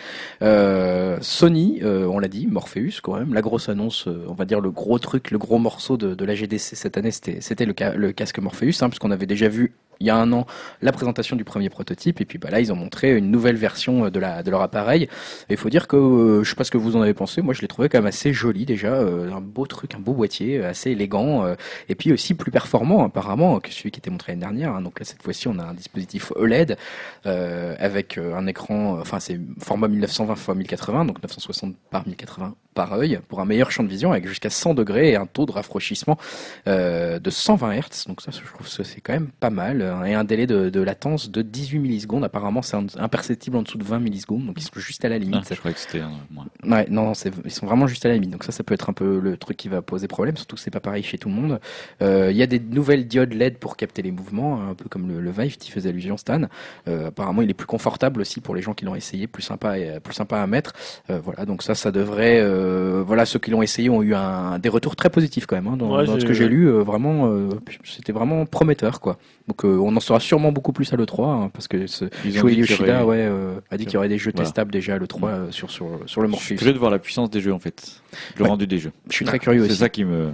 Euh, Sony, euh, on l'a dit, Morpheus quand même. La grosse annonce, euh, on va dire le gros truc, le gros morceau de, de la GDC cette année, c'était, c'était le, ca- le casque Morpheus, hein, puisqu'on avait déjà vu il y a un an la présentation du premier prototype. Et puis bah là ils ont montré une nouvelle version euh, de leur appareil. Et il faut dire que euh, je sais pas ce que vous en avez pensé. Moi je l'ai trouvé quand même assez joli déjà euh, un beau truc un beau boîtier euh, assez élégant et puis aussi plus performant apparemment que celui qui était montré l'année dernière hein. donc là cette fois-ci on a un dispositif OLED avec un écran enfin c'est format 1920 x 1080 donc 960 par 1080 par œil pour un meilleur champ de vision avec jusqu'à 100 degrés et un taux de rafraîchissement euh, de 120 Hz. Donc ça, je trouve que c'est quand même pas mal. hein, Et un délai de, de latence de 18 millisecondes. Apparemment, c'est imperceptible en dessous de 20 millisecondes. Donc ils sont juste à la Ah, limite. je croyais que c'était moins. Ouais, non, ils sont vraiment juste à la limite. Donc ça, ça peut être un peu le truc qui va poser problème, surtout que c'est pas pareil chez tout le monde. Euh, Il y a des nouvelles diodes LED pour capter les mouvements, un peu comme le, le Vive qui faisait allusion Stan. Euh, apparemment, il est plus confortable aussi pour les gens qui l'ont essayé, plus sympa, et, plus sympa à mettre. Euh, voilà, donc ça, ça devrait. Euh, voilà, ceux qui l'ont essayé ont eu un, des retours très positifs quand même. hein, dans, Ouais, dans ce que j'ai lu, euh, vraiment, euh, c'était vraiment prometteur, quoi. Donc euh, on en saura sûrement beaucoup plus à le 3 parce que y Yoshida aurait- ouais, euh, a dit qu'il y aurait des jeux Voilà. testables déjà à le 3 euh, sur, sur, sur le Je Morpheus. suis curieux de voir la puissance des jeux en fait, le Ouais. rendu des jeux. Je suis très curieux C'est aussi. ça qui me.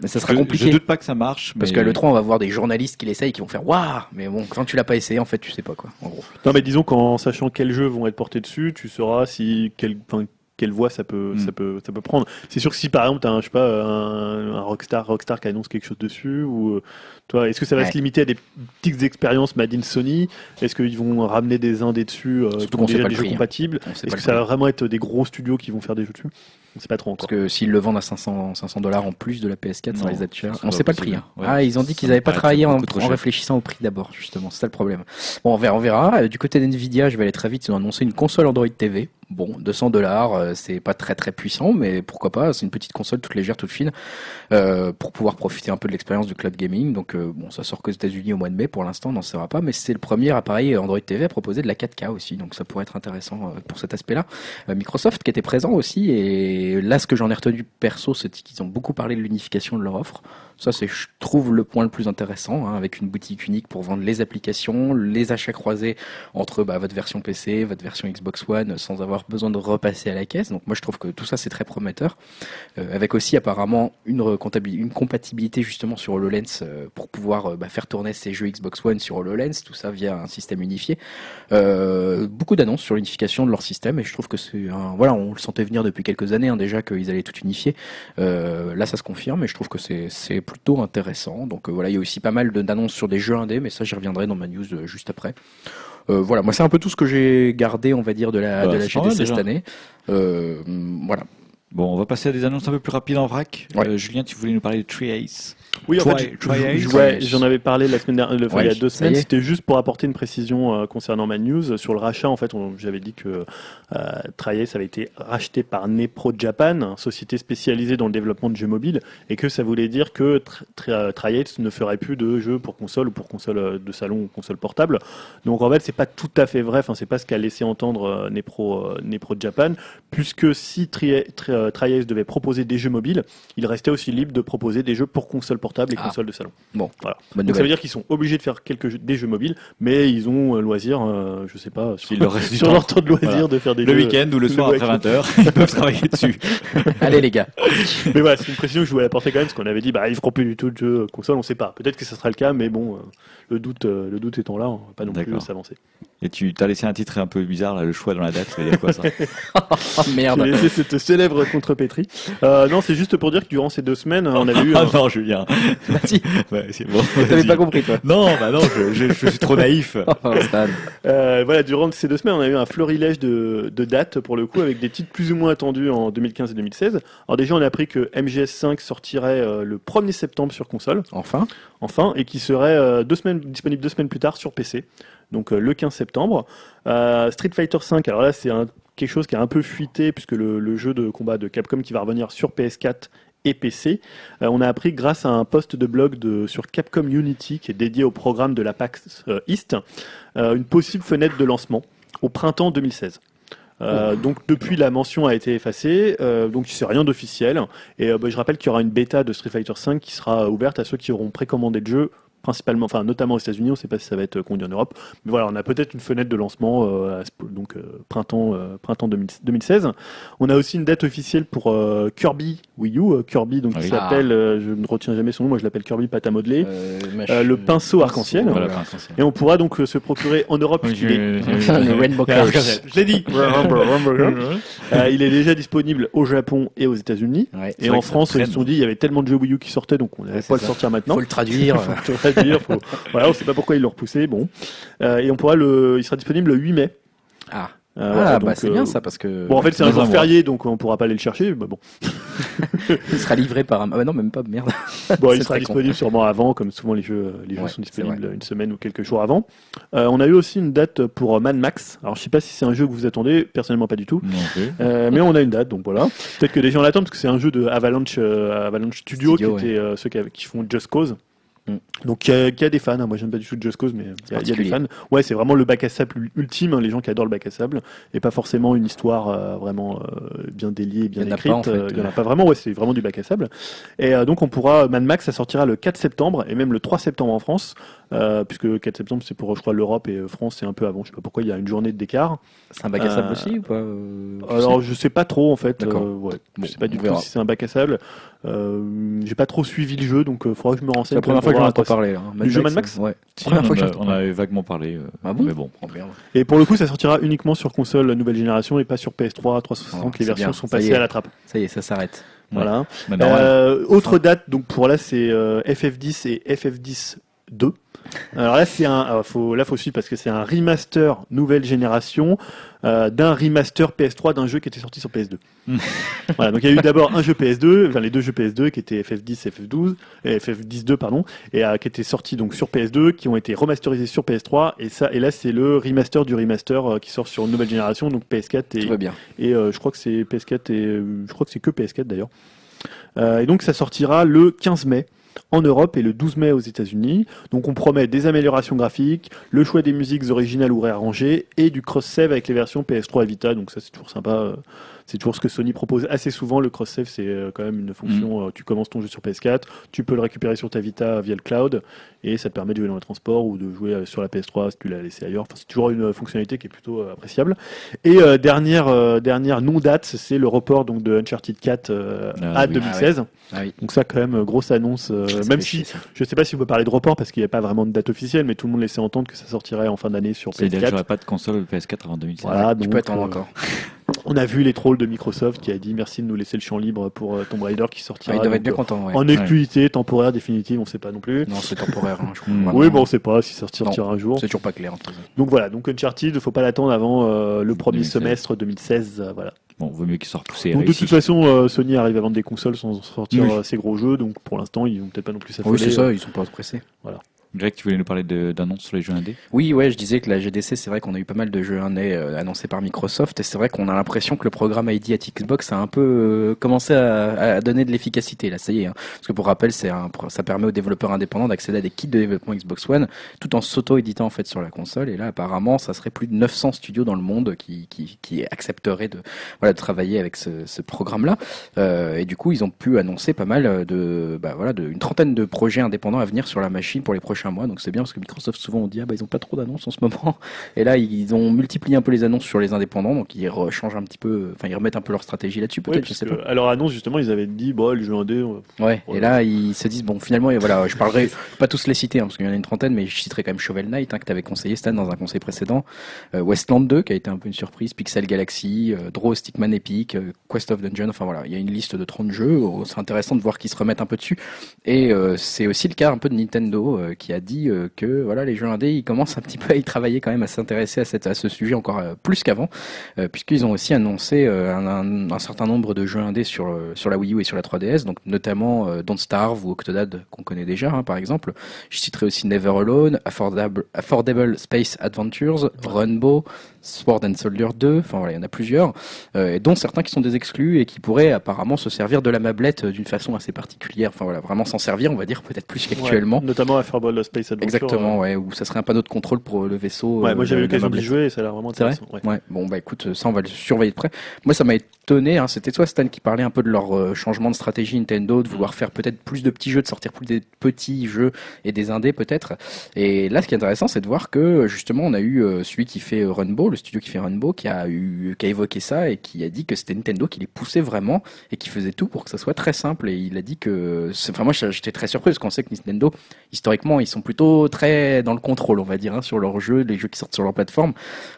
Mais ça sera je, compliqué. Je doute pas que ça marche, Parce mais qu'à l'E3, on va voir des journalistes qui l'essayent qui vont faire Waouh Mais bon, quand tu l'as pas essayé, en fait, tu sais pas quoi. En gros. Non, mais disons qu'en sachant quels jeux vont être portés dessus, tu sauras si quel, enfin, quelle voie ça peut, Mm. ça peut, ça peut prendre. C'est sûr que si par exemple t'as un, je sais pas, un, un Rockstar, Rockstar qui annonce quelque chose dessus, ou euh, toi, est-ce que ça va Ouais. se limiter à des petites expériences Made in Sony? Est-ce qu'ils vont ramener des indés dessus, euh, Surtout qu'on déjà pas des jeux prix, hein. compatibles? Est-ce que ça va vraiment être des gros studios qui vont faire des jeux dessus? On sait pas trop Parce que s'ils le vendent à 500 500 dollars en plus de la PS4, ça Non, risque d'être cher. ça On sait pas le prix. hein. Ouais. Ah, ils ont dit Ça qu'ils n'avaient pas travaillé en, réfléchissant au prix d'abord, justement. C'est ça le problème. Bon, on verra. On verra. Euh, Du côté d'NVIDIA, je vais aller très vite. Ils ont annoncé une console Android TV. Bon, 200 dollars, euh, c'est pas très très puissant, mais pourquoi pas C'est une petite console toute légère, toute fine, euh, pour pouvoir profiter un peu de l'expérience du cloud gaming. Donc, euh, bon, ça sort qu'aux États-Unis au mois de mai. Pour l'instant, on n'en saura pas, mais c'est le premier appareil Android TV à proposer de la 4K aussi. Donc, ça pourrait être intéressant pour cet aspect-là. Microsoft qui était présent aussi, et là, ce que j'en ai retenu perso, c'est qu'ils ont beaucoup parlé de l'unification de leur offre. Ça, c'est, je trouve, le point le plus intéressant, hein, avec une boutique unique pour vendre les applications, les achats croisés entre bah, votre version PC, votre version Xbox One, sans avoir besoin de repasser à la caisse. Donc moi, je trouve que tout ça, c'est très prometteur. Euh, avec aussi apparemment une, une compatibilité justement sur HoloLens euh, pour pouvoir euh, bah, faire tourner ces jeux Xbox One sur HoloLens, tout ça via un système unifié. Beaucoup d'annonces sur l'unification de leur système et je trouve que c'est voilà, on le sentait venir depuis quelques années hein, déjà qu'ils allaient tout unifier. Là, ça se confirme et je trouve que c'est plutôt intéressant. Donc euh, voilà, il y a aussi pas mal d'annonces sur des jeux indés, mais ça, j'y reviendrai dans ma news euh, juste après. Euh, voilà, moi c'est un peu tout ce que j'ai gardé, on va dire, de la, Bah, de la GDC cette année. Euh, voilà. Bon, on va passer à des annonces un peu plus rapides en vrac. Ouais. Euh, Julien, tu voulais nous parler de Treeace. Oui, en fait, j'en avais parlé la semaine dernière, enfin, il y a deux semaines. C'était juste pour apporter une précision euh, concernant ma news sur le rachat. En fait, j'avais dit que euh, Tri-Ace avait été racheté par Nepro Japan, société spécialisée dans le développement de jeux mobiles, et que ça voulait dire que Tr- Tr- Tri-Ace ne ferait plus de jeux pour console ou pour console euh, de salon ou console portable. Donc en fait, c'est pas tout à fait vrai. Enfin, c'est pas ce qu'a laissé entendre euh, Nepro, euh, Nepro Japan, puisque si euh, Tri-Ace devait proposer des jeux mobiles, il restait aussi libre de proposer des jeux pour console portable et Ah. console de salon. Bon, Voilà. bonne Donc ça veut dire qu'ils sont obligés de faire quelques jeux, des jeux mobiles, mais ils ont euh, loisir, euh, je sais pas, sur, leur sur temps. leur temps de loisir Voilà. de faire des Le jeux. week-end ou le le soir après week-end. 20h, ils peuvent travailler dessus. Allez les gars. Mais voilà, c'est une précision que je voulais apporter quand même, parce qu'on avait dit, bah ils feront plus du tout de jeux console, on sait pas. Peut-être que ça sera le cas, mais bon, euh, le doute, euh, le doute étant là, on va pas non plus s'avancer. Et tu t'as laissé un titre un peu bizarre, là, le choix dans la date, ça veut dire quoi ça Oh merde. J'ai laissé cette célèbre contrepétrie. Euh, non, c'est juste pour dire que durant ces deux semaines, on avait eu. Ah un- non, Julien. Ouais, c'est bon. T'avais pas compris toi. Non, bah non, je, je- je suis trop naïf. Oh, Stan. Euh, voilà, durant ces deux semaines, on a eu un florilège de, de dates pour le coup, avec des titres plus ou moins attendus en 2015 et 2016. Alors déjà, on a appris que MGS5 sortirait euh, le 1er septembre sur console, Enfin. Enfin, et qui serait euh, disponible deux semaines plus tard sur PC, donc euh, le 15 septembre. Euh, Street Fighter 5, alors là, c'est quelque chose qui a un peu fuité, puisque le, jeu de combat de Capcom qui va revenir sur PS4 et PC, on a appris grâce à un post de blog sur Capcom Unity qui est dédié au programme de la PAX East, une possible fenêtre de lancement au printemps 2016. Euh, donc depuis la mention a été effacée, euh, donc c'est rien d'officiel. Et euh, bah, je rappelle qu'il y aura une bêta de Street Fighter V qui sera ouverte à ceux qui auront précommandé le jeu, principalement, enfin notamment aux États-Unis. On ne sait pas si ça va être conduit en Europe, mais voilà, on a peut-être une fenêtre de lancement euh, donc euh, printemps euh, printemps 2000 2016. On a aussi une date officielle pour euh, Kirby Wii U, euh, Kirby donc Ah qui oui. s'appelle, euh, je ne retiens jamais son nom, moi je l'appelle Kirby pâte à modeler. Euh, Euh, le pinceau arc-en-ciel. Voilà. Et on pourra donc euh, se procurer en Europe. Oui, puisqu'il est- Le Rainbow Alors, Curse. Je l'ai dit. Euh, il est déjà disponible au Japon et aux États-Unis. Ouais. Et en France, ils se sont dit il y avait tellement de jeux Wii U qui sortaient, donc on n'allait pas le sortir maintenant. Faut le traduire. Faut- Voilà, on sait pas pourquoi ils l'ont repoussé. Bon, Euh, et on pourra le, il sera disponible le 8 mai. ah. Euh, Ah, bah c'est euh, bien ça parce que Bon, en fait, c'est un jour férié, donc on pourra pas aller le chercher. Mais bon, il sera livré par un. Ah bah non, même pas, merde. bon il sera con. disponible sûrement avant, comme souvent les jeux, les jeux Ouais, sont disponibles une semaine ou quelques jours avant. Euh, on a eu aussi une date pour Mad Max. Alors, je sais pas si c'est un jeu que vous attendez, personnellement pas du tout. Non. Euh, mais on a une date, donc voilà. Peut-être que des gens l'attendent parce que c'est un jeu de Avalanche, euh, Avalanche Studio, Studio, qui était euh, ceux qui font Just Cause. Mm. Donc il y, a- il y a des fans. hein. Moi j'aime pas du tout Just Cause, mais il y, a- il y a des fans. Ouais, c'est vraiment le bac à sable ultime. hein, les gens qui adorent le bac à sable et pas forcément une histoire euh, vraiment euh, bien déliée, bien Il écrite. pas, en fait, Euh, Il y en a pas vraiment. Ouais, c'est vraiment du bac à sable. Et donc on pourra Mad Max, ça sortira le 4 septembre et même le 3 septembre en France, puisque le 4 septembre c'est pour je crois l'Europe et France c'est un peu avant. Je sais pas pourquoi il y a une journée d'écart. C'est un bac à sable aussi ou pas Alors sais je sais pas trop en fait. Ouais. Bon, je sais pas du tout verra. si c'est un bac à sable. Euh, J'ai pas trop suivi le jeu, donc il faudra que je me renseigne. la première fois que j'en entends parler. hein. Du jeu Mad Max Ouais. Première on, fois que on avait vaguement parlé. euh, Ah bon mais bon. Oh, merde. Et pour le coup, ça sortira uniquement sur console nouvelle génération et pas sur PS3, 360. Oh, les versions bien, sont passées à la trappe. Ça y est, ça s'arrête. Voilà. Bah. Euh, autre date, donc pour là, c'est euh, FF10 et FF10 2. Alors là, c'est un, alors, faut, là, faut suivre parce que c'est un remaster nouvelle génération euh, d'un remaster PS3 d'un jeu qui était sorti sur PS2. Hmm. voilà, donc il y a eu d'abord un jeu PS2, enfin les deux jeux PS2 qui étaient FF10 et FF12, et FF10 2 pardon, et euh, qui étaient sortis donc sur PS2, qui ont été remasterisés sur PS3, et ça, et là c'est le remaster du remaster euh, qui sort sur une nouvelle génération, donc PS4 Tout va bien. et euh, je crois que c'est PS4 et je crois que c'est que PS4 d'ailleurs. Et donc ça sortira le 15 mai en Europe et le 12 mai aux États-Unis. Donc on promet des améliorations graphiques, le choix des musiques originales ou réarrangées et du cross-save avec les versions PS3 et Vita. Donc ça c'est toujours sympa. C'est toujours ce que Sony propose assez souvent. Le cross-save c'est euh, quand même une fonction. euh, Tu commences ton jeu sur PS4, tu peux le récupérer sur ta Vita via le cloud et ça te permet de jouer dans le transport ou de jouer euh, sur la PS3 si tu l'as laissé ailleurs. Enfin, c'est toujours une fonctionnalité qui est plutôt appréciable. Et euh, dernière euh, dernière non date, c'est le report donc de Uncharted 4 euh, Ah à oui. 2016. Ah oui. Donc ça quand même grosse annonce. euh, même si ça. je sais pas si on peut parler de report parce qu'il n'y a pas vraiment de date officielle, mais tout le monde laissait entendre que ça sortirait en fin d'année sur C'est-à-dire que PS4. j'aurais pas de console PS4 avant 2016. Voilà, Tu donc, peux attendre euh, encore. On a vu les trolls de Microsoft qui a dit merci de nous laisser le champ libre pour euh, Tomb Raider qui Ah, sortira ils doivent être donc, bien. Ouais. en exclusivité temporaire définitive, on sait pas non plus. Non, c'est temporaire. hein, je crois. Vraiment. Oui, bon, on sait pas si ça sortira un jour. C'est toujours pas clair. en tout cas. Donc voilà, donc Uncharted, faut pas l'attendre avant euh, le premier 2016. semestre 2016. euh, voilà. Bon, vaut mieux qu'il soit repoussé. Donc de toute façon, euh, Sony arrive à vendre des consoles sans sortir Oui. ses gros jeux, donc pour l'instant, ils vont peut-être pas non plus s'affoler. Oui, c'est ça, ils sont pas pressés. Jack, tu voulais nous parler d'annonces sur les jeux indés? Oui, ouais, je disais que la GDC, c'est vrai qu'on a eu pas mal de jeux indés euh, annoncés par Microsoft, et c'est vrai qu'on a l'impression que le programme ID at Xbox a un peu euh, commencé à, donner de l'efficacité. Là, ça y est. hein. Parce que pour rappel, un, ça permet aux développeurs indépendants d'accéder à des kits de développement Xbox One, tout en s'auto-éditant en fait sur la console. Et là, apparemment, ça serait plus de 900 studios dans le monde qui, qui, qui accepteraient de, voilà, de travailler avec ce, ce programme-là. Euh, et du coup, ils ont pu annoncer pas mal de, bah, voilà, de, une trentaine de projets indépendants à venir sur la machine pour les prochains mois. Donc c'est bien parce que Microsoft souvent on dit ah bah ils ont pas trop d'annonces en ce moment. Et là ils ont multiplié un peu les annonces sur les indépendants, donc ils changent un petit peu, enfin ils remettent un peu leur stratégie là-dessus peut-être, je parce sais que pas. à leur annonce, justement, ils avaient dit, bon, le jeu indé, on va- Ouais. Ouais. Et là ils se disent bon finalement et voilà, je parlerai pas tous les citer hein, parce qu'il y en a une trentaine, mais je citerai quand même Shovel Knight hein, que t'avais conseillé Stan dans un conseil précédent, euh, Westland 2 qui a été un peu une surprise, Pixel Galaxy, euh, Draw Stickman Epic, euh, Quest of Dungeon, enfin voilà, il y a une liste de 30 jeux. Oh, C'est intéressant de voir qu'ils se remettent un peu dessus. Et euh, c'est aussi le cas un peu de Nintendo qui a dit euh, que voilà les jeux indés ils commencent un petit peu à y travailler quand même à s'intéresser à, cette, à ce sujet encore euh, plus qu'avant. Euh, puisqu'ils ont aussi annoncé un, un- un certain nombre de jeux indés sur sur la Wii U et sur la 3DS donc notamment Don't Starve ou Octodad qu'on connaît déjà hein, par exemple. Je citerai aussi Never Alone Affordable, Affordable Space Adventures Runbow Sword and Soldier 2 enfin voilà il y en a plusieurs euh, et dont certains qui sont des exclus et qui pourraient apparemment se servir de la mablette euh, d'une façon assez particulière enfin voilà vraiment s'en servir on va dire peut-être plus qu'actuellement Ouais, notamment à Fairball Space Adventure. Exactement, ouais, où ça serait un panneau de contrôle pour euh, le vaisseau. Ouais, euh, moi j'avais l'occasion d'y jouer et ça a l'air vraiment C'est vrai intéressant. ouais. Ouais, bon bah écoute, ça on va le surveiller de près. Moi ça m'a étonné, hein, c'était toi Stan qui parlait un peu de leur euh, changement de stratégie Nintendo, de vouloir faire peut-être plus de petits jeux, de sortir plus des petits jeux et des indés peut-être. Et là ce qui est intéressant c'est de voir que justement on a eu euh, celui qui fait euh, Runbow, le studio qui fait Runbow, qui a eu qui a évoqué ça et qui a dit que c'était Nintendo qui les poussait vraiment et qui faisait tout pour que ça soit très simple. Et il a dit que, enfin moi j'étais très surpris parce qu'on sait que Nintendo historiquement ils sont plutôt très dans le contrôle on va dire hein, sur leurs jeux, les jeux qui sortent sur leur plateforme.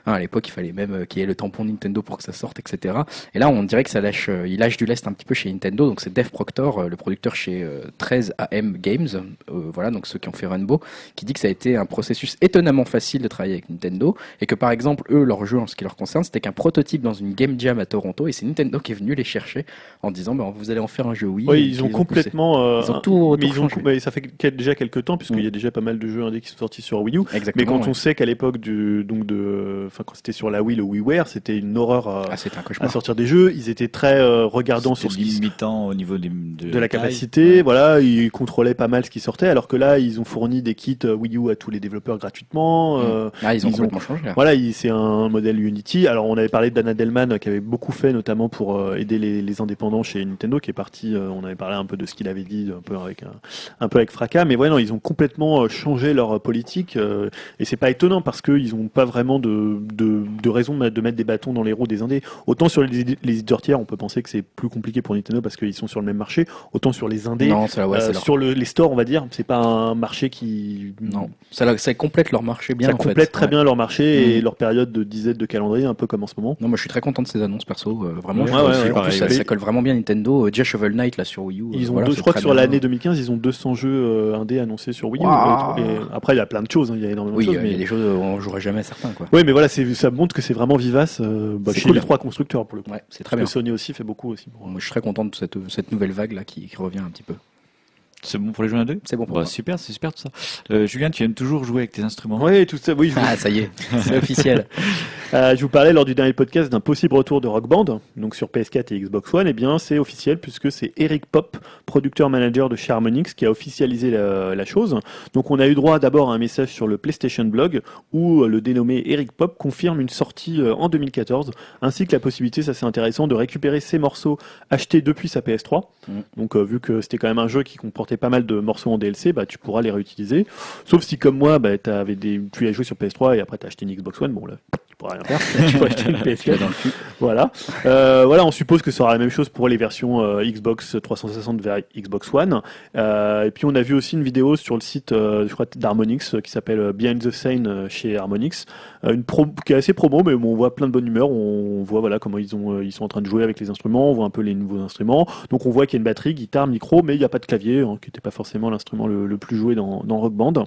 Hein, à l'époque, il fallait même euh, qu'il y ait le tampon Nintendo pour que ça sorte, etc. Et là, on dirait que ça lâche, euh, il lâche du lest un petit peu chez Nintendo. Donc c'est Dave Proctor, euh, le producteur chez euh, 13AM Games, voilà, donc ceux qui ont fait Rainbow, qui dit que ça a été un processus étonnamment facile de travailler avec Nintendo et que par exemple, eux, leur jeu en ce qui leur concerne. C'était qu'un prototype dans une Game Jam à Toronto et c'est Nintendo qui est venu les chercher en disant bah, vous allez en faire un jeu Wii. Oui, ils ont complètement. euh, Ils ont tout- mais tout ils ont, changé. mais ça fait déjà quelques temps, puisqu'il Mm. y a déjà pas mal de jeux indés qui sont sortis sur Wii U. Mais quand ouais. on sait qu'à l'époque du, donc de, enfin quand c'était sur la Wii, le WiiWare, c'était une horreur à, Ah, un à sortir des jeux. Ils étaient très euh, regardants sur ce qui, limitant au niveau des- de, de la taille. capacité, Ouais. voilà, ils contrôlaient pas mal ce qui sortait, alors que là, ils ont fourni des kits euh, Wii U à tous les développeurs gratuitement. euh, Ah, ils ont ils ont- complètement changé. là. Voilà, il- c'est un modèle Unity. Alors, on avait parlé d'Anna Delman euh, qui avait beaucoup fait, notamment pour euh, aider les, les indépendants chez Nintendo, qui est parti. euh, on avait parlé un peu de ce qu'il avait dit, un peu avec un, un peu avec fracas. Mais ouais, non, ils ont complètement changé leur politique, et c'est pas étonnant parce qu'ils ont pas vraiment de, de, de raison de mettre- de mettre des bâtons dans les roues des indés. Autant sur les, les éditeurs tiers, on peut penser que c'est plus compliqué pour Nintendo parce qu'ils sont sur le même marché. Autant sur les indés, Non, ça, ouais, euh, sur le, les stores, on va dire, c'est pas un marché qui Non, ça, complète leur marché bien. ça en fait. complète très Ouais. bien leur marché et Mm. leur période de disette de calendrier, un peu comme en ce moment. Non, moi je suis très content de ces annonces perso. euh, vraiment, Ouais, je ouais, trouve ouais, que, ouais, en pareil, plus, ça, ouais. ça colle vraiment bien Nintendo. Euh, Déjà Shovel Knight là sur Wii U. euh, Ils ont voilà, deux, c'est je crois que sur l'année 2015, ils ont 200 jeux euh, indés annoncés sur Wii U. Et après, il y a plein de choses, hein, il y a énormément Oui, de il choses. y a mais... des choses on jouerait jamais certains quoi. Oui, mais voilà, ça montre que c'est vraiment vivace euh, bah, C'est chez cool. les trois constructeurs pour le coup. Ouais, c'est très Parce bien. que Sony aussi fait beaucoup aussi. Moi, je suis très content de cette, cette nouvelle vague là qui, qui revient un petit peu. C'est bon pour les jeux indés C'est bon pour Bah, moi. Super, c'est super tout ça. Euh, Julien, tu aimes toujours jouer avec tes instruments Oui, tout ça. Oui, vous, Ah, ça y est, c'est officiel. euh, je vous parlais lors du dernier podcast d'un possible retour de Rock Band, donc sur PS4 et Xbox One. Eh bien, c'est officiel puisque c'est Eric Pop, producteur manager de chez Harmonix, qui a officialisé la, la chose. Donc, on a eu droit d'abord à un message sur le PlayStation Blog où le dénommé Eric Pop confirme une sortie euh, en 2014, ainsi que la possibilité, ça c'est intéressant, de récupérer ses morceaux achetés depuis sa PS3. Mm. Donc, euh, vu que c'était quand même un jeu qui comportait pas mal de morceaux en DLC, bah, tu pourras les réutiliser. Sauf si, comme moi, bah, t'avais des... tu as joué sur PS3 et après tu as acheté une Xbox One, bon là, pourras rien faire. tu acheter une Tu l'as PS4. dans le cul. Voilà. Euh, voilà, on suppose que ce sera la même chose pour les versions euh, Xbox 360 vers Xbox One. Euh, et puis on a vu aussi une vidéo sur le site, je crois, d'Harmonix qui s'appelle Behind the Scene chez Harmonix, une pro qui est assez promo, mais bon, on voit plein de bonne humeur. On voit voilà comment ils ont, ils sont en train de jouer avec les instruments. On voit un peu les nouveaux instruments. Donc on voit qu'il y a une batterie, guitare, micro, mais il n'y a pas de clavier, hein, qui n'était pas forcément l'instrument le, le plus joué dans, dans Rock Band.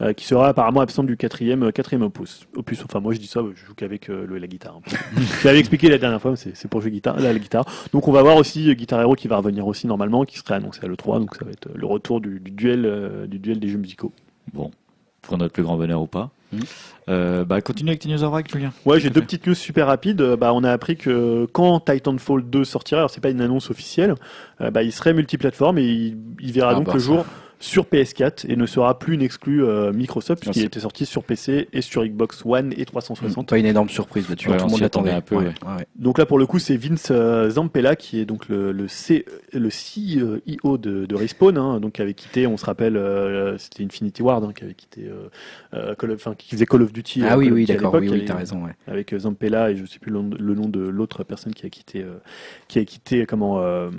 Euh, qui sera apparemment absent du quatrième, euh, quatrième opus. opus. Enfin, moi je dis ça, je joue qu'avec euh, le- la guitare. hein. Je l'avais expliqué la dernière fois, mais c'est pour jouer guitare, là, la guitare. Donc on va voir aussi euh, Guitar Hero qui va revenir aussi normalement, qui serait annoncé à l'E3, donc ça va être le retour du, du duel, du duel des jeux musicaux. Bon, pour notre plus grand bonheur ou pas. Euh, bah, continue avec tes news en vrac, Julien. Ouais, j'ai deux petites news super rapides. Bah, on a appris que quand Titanfall 2 sortira, alors c'est pas une annonce officielle, euh, bah, il serait multiplateforme et il, il verra Ah donc bah, le ça. Sur PS4 et ne sera plus une exclue euh, Microsoft puisqu'il était sorti sur PC et sur Xbox One et 360. Pas une énorme surprise là-dessus. Ouais, tout on le monde l'attendait un peu, ouais. ouais. Donc là, pour le coup, c'est Vince euh, Zampella qui est donc le, le, C, le CEO de, de Respawn, hein, donc qui avait quitté, on se rappelle, euh, c'était Infinity Ward qui avait quitté, euh, euh, Call of- enfin, qui faisait Call of Duty. Ah oui, oui, d'accord, oui, oui, avait- t'as raison, ouais. avec Zampella et je sais plus le, nom de- le nom de l'autre personne qui a quitté euh, qui a quitté comment euh,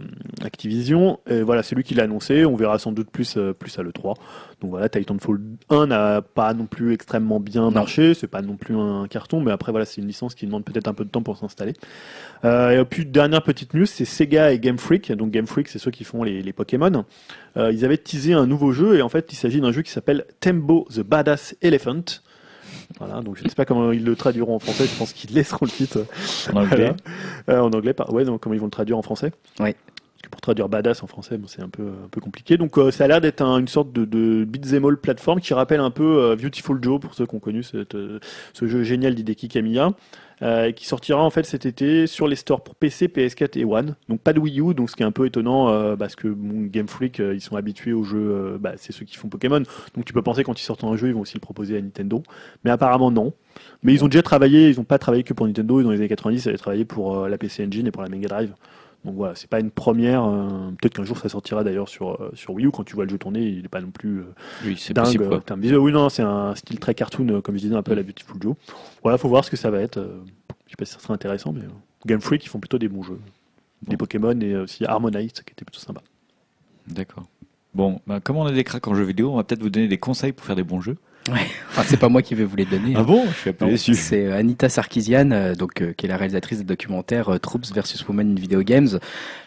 Activision et voilà c'est lui qui l'a annoncé on verra sans doute plus euh, plus à le 3 donc voilà Titanfall 1 n'a pas non plus extrêmement bien marché. C'est pas non plus un carton mais après voilà c'est une licence qui demande peut-être un peu de temps pour s'installer. Euh, et puis dernière petite news c'est Sega et Game Freak. Donc Game Freak c'est ceux qui font les, les Pokémon. Euh, ils avaient teasé un nouveau jeu et en fait il s'agit d'un jeu qui s'appelle Tembo the Badass Elephant. Voilà, donc je ne sais pas comment ils le traduiront en français, je pense qu'ils laisseront le titre. En anglais. Euh, en anglais, par... ouais, donc comment ils vont le traduire en français. Oui. Pour traduire badass en français, bon, c'est un peu, un peu compliqué. Donc euh, ça a l'air d'être un- une sorte de, de beat'em all plateforme qui rappelle un peu euh, Beautiful Joe pour ceux qui ont connu euh, ce jeu génial d'Hideki Kamiya. euh, qui sortira en fait cet été sur les stores pour PC, PS4 et One. Donc pas de Wii U, donc ce qui est un peu étonnant euh, parce que bon, Game Freak euh, ils sont habitués aux jeux, bah, c'est ceux qui font Pokémon. Donc tu peux penser quand ils sortent un jeu, ils vont aussi le proposer à Nintendo. Mais apparemment non. Mais ils ont déjà travaillé, ils n'ont pas travaillé que pour Nintendo, dans les années 90, ils avaient travaillé pour la PC Engine et pour la Mega Drive. Donc voilà, c'est pas une première. euh, Peut-être qu'un jour ça sortira d'ailleurs sur, euh, sur Wii U. Quand tu vois le jeu tourner, il n'est pas non plus euh, Oui, c'est dingue. possible. euh, quoi. oui, non, c'est un style très cartoon, comme je disais, un peu à la Beautiful Joe. Voilà, faut voir ce que ça va être. je sais pas si ça sera intéressant, mais Game Freak, ils font plutôt des bons jeux. Des. Pokémon et aussi Harmonite, qui était plutôt sympa. D'accord. Bon, bah, comme on est des cracks en jeux vidéo, on va peut-être vous donner des conseils pour faire des bons jeux. Ouais. Enfin, c'est pas moi qui vais vous les donner. Ah bon Je suis un peu Non, déçu. C'est euh, Anita Sarkisian, euh, donc euh, qui est la réalisatrice des documentaires euh, Troops versus Women in Video Games,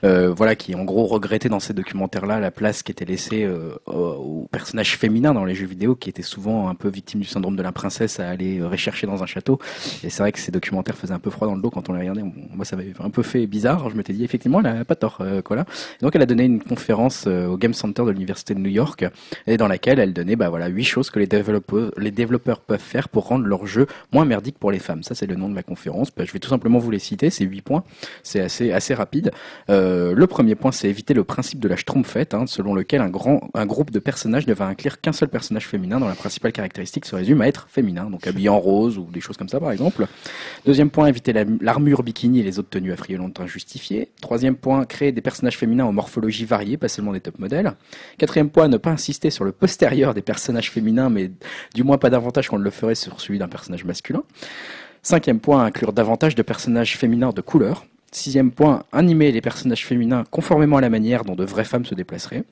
euh, voilà, qui en gros regrettait dans ces documentaires-là la place qui était laissée euh, aux personnages féminins dans les jeux vidéo, qui étaient souvent un peu victimes du syndrome de la princesse à aller rechercher dans un château. Et c'est vrai que ces documentaires faisaient un peu froid dans le dos quand on les regardait. Bon, Moi, ça m'avait un peu fait bizarre. Je m'étais dit effectivement, elle a pas tort, euh. Et donc, elle a donné une conférence euh, au Game Center de l'université de New York, et dans laquelle elle donnait, bah voilà, huit choses que les développeurs, les développeurs peuvent faire pour rendre leur jeu moins merdique pour les femmes. Ça, c'est le nom de la conférence. Bah, je vais tout simplement vous les citer. C'est huit points. C'est assez, assez rapide. Euh, le premier point, c'est éviter le principe de la schtroumpfette, hein, selon lequel un grand, un groupe de personnages ne va inclure qu'un seul personnage féminin dont la principale caractéristique se résume à être féminin, donc habillé en rose ou des choses comme ça, par exemple. Deuxième point, éviter la- l'armure bikini et les autres tenues affriolantes injustifiées. Troisième point, créer des personnages féminins aux morphologies variées, pas seulement des top modèles. Quatrième point, ne pas insister sur le postérieur des personnages féminins, mais du moins pas davantage qu'on ne le ferait sur celui d'un personnage masculin. Cinquième point, inclure davantage de personnages féminins de couleur. Sixième point, animer les personnages féminins conformément à la manière dont de vraies femmes se déplaceraient.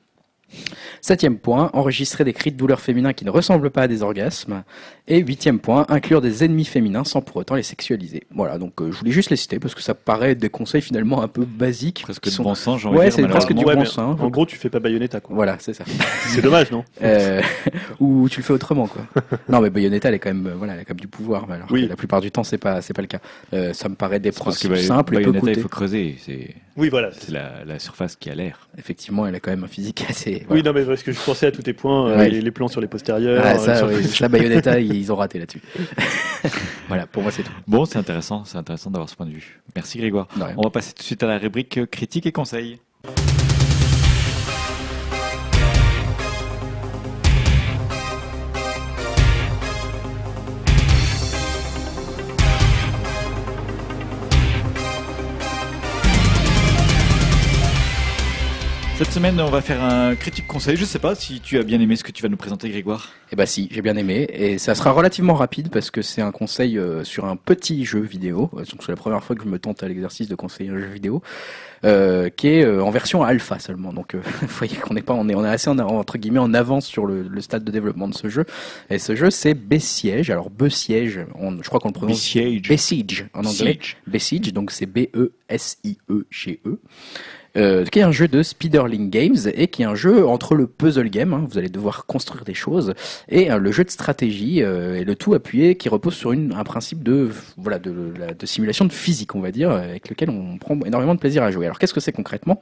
Septième point, enregistrer des cris de douleur féminins qui ne ressemblent pas à des orgasmes. Et huitième point, inclure des ennemis féminins sans pour autant les sexualiser. Voilà, donc euh, je voulais juste les citer parce que ça paraît des conseils finalement un peu basiques. Presque sont- bon sens, j'ai envie Ouais, c'est presque du Ouais, bon sens. En gros, tu fais pas Bayonetta, quoi. Voilà, c'est ça. C'est dommage, non Euh, ou tu le fais autrement, quoi. Non, mais Bayonetta, elle est quand même, euh, voilà, elle a quand même du pouvoir. Alors Oui. la plupart du temps, c'est pas, c'est pas le cas. Euh, ça me paraît des principes simples et peu il faut creuser. C'est Oui, voilà. c'est la, la surface qui a l'air. Effectivement, elle a quand même un physique assez. Oui, non, mais parce que je pensais à tous tes points, euh, Ouais. les, les plans sur les postérieurs. Ah, euh, ça, sur- oui, ça, Bayonetta, ils ont raté là-dessus. voilà, pour moi, c'est tout. Bon, c'est intéressant, c'est intéressant d'avoir ce point de vue. Merci Grégoire. On va passer tout de suite à la rubrique euh, critique et conseils. Cette semaine, on va faire un critique conseil. Je sais pas si tu as bien aimé ce que tu vas nous présenter, Grégoire. Eh ben si, j'ai bien aimé et ça sera relativement rapide parce que c'est un conseil euh, sur un petit jeu vidéo. Euh, Donc c'est la première fois que je me tente à l'exercice de conseiller un jeu vidéo euh, qui est euh, en version alpha seulement. Donc euh, vous voyez qu'on n'est pas, on est, on est assez en, entre guillemets en avance sur le, le stade de développement de ce jeu. Et ce jeu c'est Besiege. Alors Besiege, on, je crois qu'on le prononce Besiege. Besiege en anglais. Siege. Besiege, donc c'est B-E-S-I-E-G-E. Euh, qui est un jeu de Speederling Games et qui est un jeu entre le puzzle game, hein, vous allez devoir construire des choses, et euh, le jeu de stratégie, euh, et le tout appuyé qui repose sur une, un principe de, voilà, de, de simulation de physique, on va dire, avec lequel on prend énormément de plaisir à jouer. Alors qu'est-ce que c'est concrètement?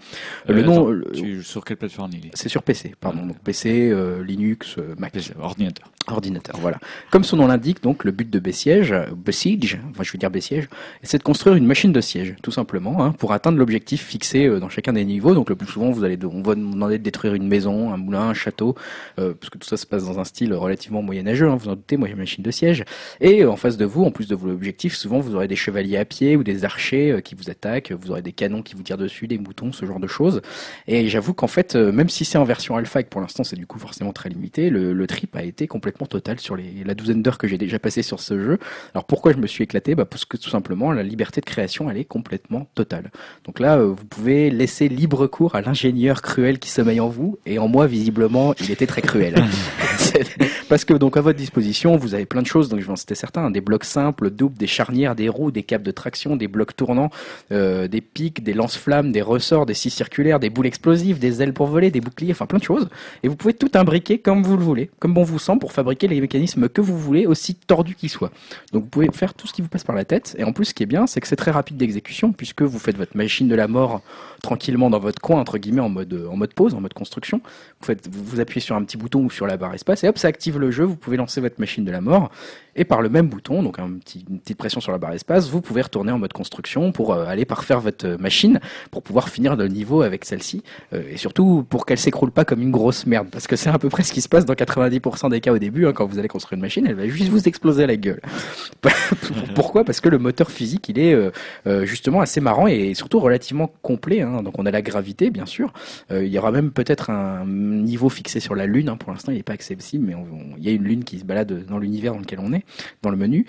Euh, Le nom, attends, le- tu- sur quelle plateforme il est c'est sur PC, pardon, donc PC, euh, Linux, euh, Mac. PC, Ordinateur. Ordinateur, voilà. Comme son nom l'indique, donc le but de Besiege, Besiege, enfin je veux dire Besiege, c'est de construire une machine de siège, tout simplement, hein, pour atteindre l'objectif fixé euh, dans chacun des niveaux. Donc le plus souvent, vous allez, on va demander de détruire une maison, un moulin, un château, euh, parce que tout ça se passe dans un style relativement moyenâgeux. Hein, vous en doutez, moi j'ai une machine de siège. Et euh, en face de vous, en plus de vos objectifs, souvent vous aurez des chevaliers à pied ou des archers euh, qui vous attaquent. Vous aurez des canons qui vous tirent dessus, des moutons, ce genre de choses. Et j'avoue qu'en fait, euh, même si c'est en version alpha et que pour l'instant c'est du coup forcément très limité, le, trip a été complètement total sur les, la douzaine d'heures que j'ai déjà passé sur ce jeu. Alors pourquoi je me suis éclaté? Bah Parce que tout simplement la liberté de création elle est complètement totale. Donc là, vous pouvez laisser libre cours à l'ingénieur cruel qui sommeille en vous, et en moi visiblement il était très cruel. Parce que donc à votre disposition, vous avez plein de choses, donc je vais en citer certains, hein, des blocs simples, doubles, des charnières, des roues, des câbles de traction, des blocs tournants, euh, des pics, des lance-flammes, des ressorts, des scies circulaires, des boules explosives, des ailes pour voler, des boucliers, enfin plein de choses. Et vous pouvez tout imbriquer comme vous le voulez, comme bon vous semble, pour fabriquer les mécanismes que vous voulez, aussi tordus qu'ils soient. Donc vous pouvez faire tout ce qui vous passe par la tête. Et en plus, ce qui est bien, c'est que c'est très rapide d'exécution, puisque vous faites votre machine de la mort tranquillement dans votre coin, entre guillemets, en mode, en mode pause, en mode construction. Vous, faites, vous appuyez sur un petit bouton ou sur la barre espace, et hop, ça active le jeu. Vous pouvez lancer votre machine de la mort. Et par le même bouton, donc un petit, une petite pression sur la barre espace, vous pouvez retourner en mode construction pour euh, aller parfaire votre euh, machine, pour pouvoir finir le niveau avec celle-ci. Euh, et surtout pour qu'elle s'écroule pas comme une grosse merde. Parce que c'est à peu près ce qui se passe dans 90% des cas au début, hein, quand vous allez construire une machine, elle va juste vous exploser à la gueule. Pourquoi? Parce que le moteur physique, il est justement assez marrant et surtout relativement complet. hein. Donc on a la gravité, bien sûr. Il y aura même peut-être un niveau fixé sur la Lune. hein. Pour l'instant, il n'est pas accessible, mais il y a une Lune qui se balade dans l'univers dans lequel on est, dans le menu.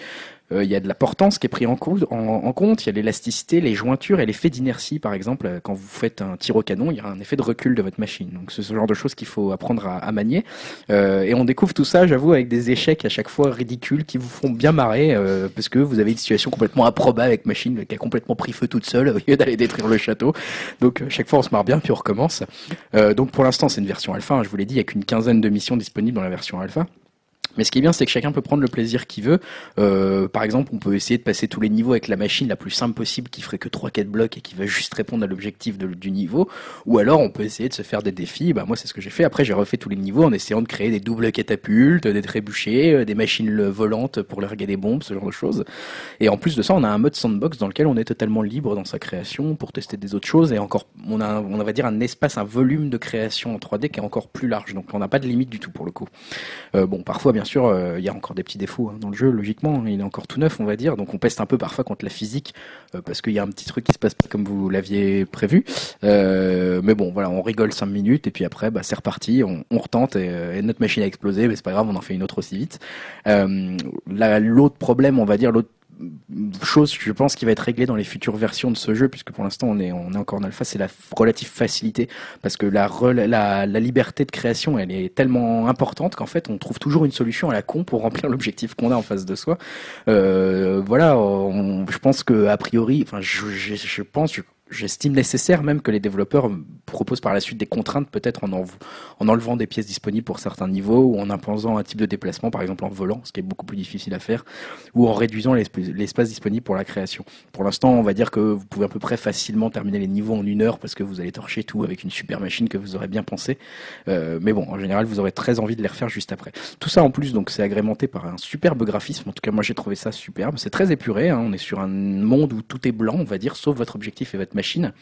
Euh, Il y a de la portance qui est pris en, en, en compte, il y a l'élasticité, les jointures et l'effet d'inertie, par exemple. Euh, Quand vous faites un tir au canon, il y a un effet de recul de votre machine. Donc c'est ce genre de choses qu'il faut apprendre à, à manier. Euh, et on découvre tout ça, j'avoue, avec des échecs à chaque fois ridicules qui vous font bien marrer, euh, parce que vous avez une situation complètement improbable avec machine qui a complètement pris feu toute seule au lieu d'aller détruire le château. Donc euh, chaque fois on se marre bien, puis on recommence. Euh, donc pour l'instant c'est une version alpha, hein, je vous l'ai dit, il y a qu'une quinzaine de missions disponibles dans la version alpha. Mais ce qui est bien, c'est que chacun peut prendre le plaisir qu'il veut. Euh, par exemple, on peut essayer de passer tous les niveaux avec la machine la plus simple possible, qui ferait que 3-4 blocs et qui va juste répondre à l'objectif du niveau. Ou alors, on peut essayer de se faire des défis. Bah, moi, c'est ce que j'ai fait. Après, j'ai refait tous les niveaux en essayant de créer des doubles catapultes, des trébuchets, euh, des machines volantes pour larguer des bombes, ce genre de choses. Et en plus de ça, on a un mode sandbox dans lequel on est totalement libre dans sa création pour tester des autres choses. Et encore, on a, on va dire un espace, un volume de création en 3D qui est encore plus large. Donc, on n'a pas de limite du tout pour le coup. Euh, bon, parfois, bien sûr, euh, il y a encore des petits défauts hein, dans le jeu, logiquement. Il est encore tout neuf, on va dire. Donc, on peste un peu parfois contre la physique euh, parce qu'il y a un petit truc qui se passe pas comme vous l'aviez prévu. Euh, mais bon, voilà, on rigole 5 minutes et puis après, bah, c'est reparti. On, retente et, et notre machine a explosé, mais c'est pas grave, on en fait une autre aussi vite. La- L'autre problème, on va dire, l'autre chose, je pense, qui va être réglée dans les futures versions de ce jeu, puisque pour l'instant on est, on est encore en alpha, c'est la relative facilité, parce que la, la, liberté de création, elle est tellement importante qu'en fait on trouve toujours une solution à la con pour remplir l'objectif qu'on a en face de soi. Euh, voilà, je pense que a priori, enfin, je, je, je pense, J'estime nécessaire même que les développeurs proposent par la suite des contraintes, peut-être en, en, en enlevant des pièces disponibles pour certains niveaux ou en imposant un type de déplacement, par exemple en volant, ce qui est beaucoup plus difficile à faire, ou en réduisant l'esp- l'espace disponible pour la création. Pour l'instant, on va dire que vous pouvez à peu près facilement terminer les niveaux en une heure parce que vous allez torcher tout avec une super machine que vous aurez bien pensé. Euh, mais bon, en général, vous aurez très envie de les refaire juste après. Tout ça en plus, donc c'est agrémenté par un superbe graphisme. En tout cas, moi j'ai trouvé ça superbe. C'est très épuré. hein. On est sur un monde où tout est blanc, on va dire, sauf votre objectif et votre machine.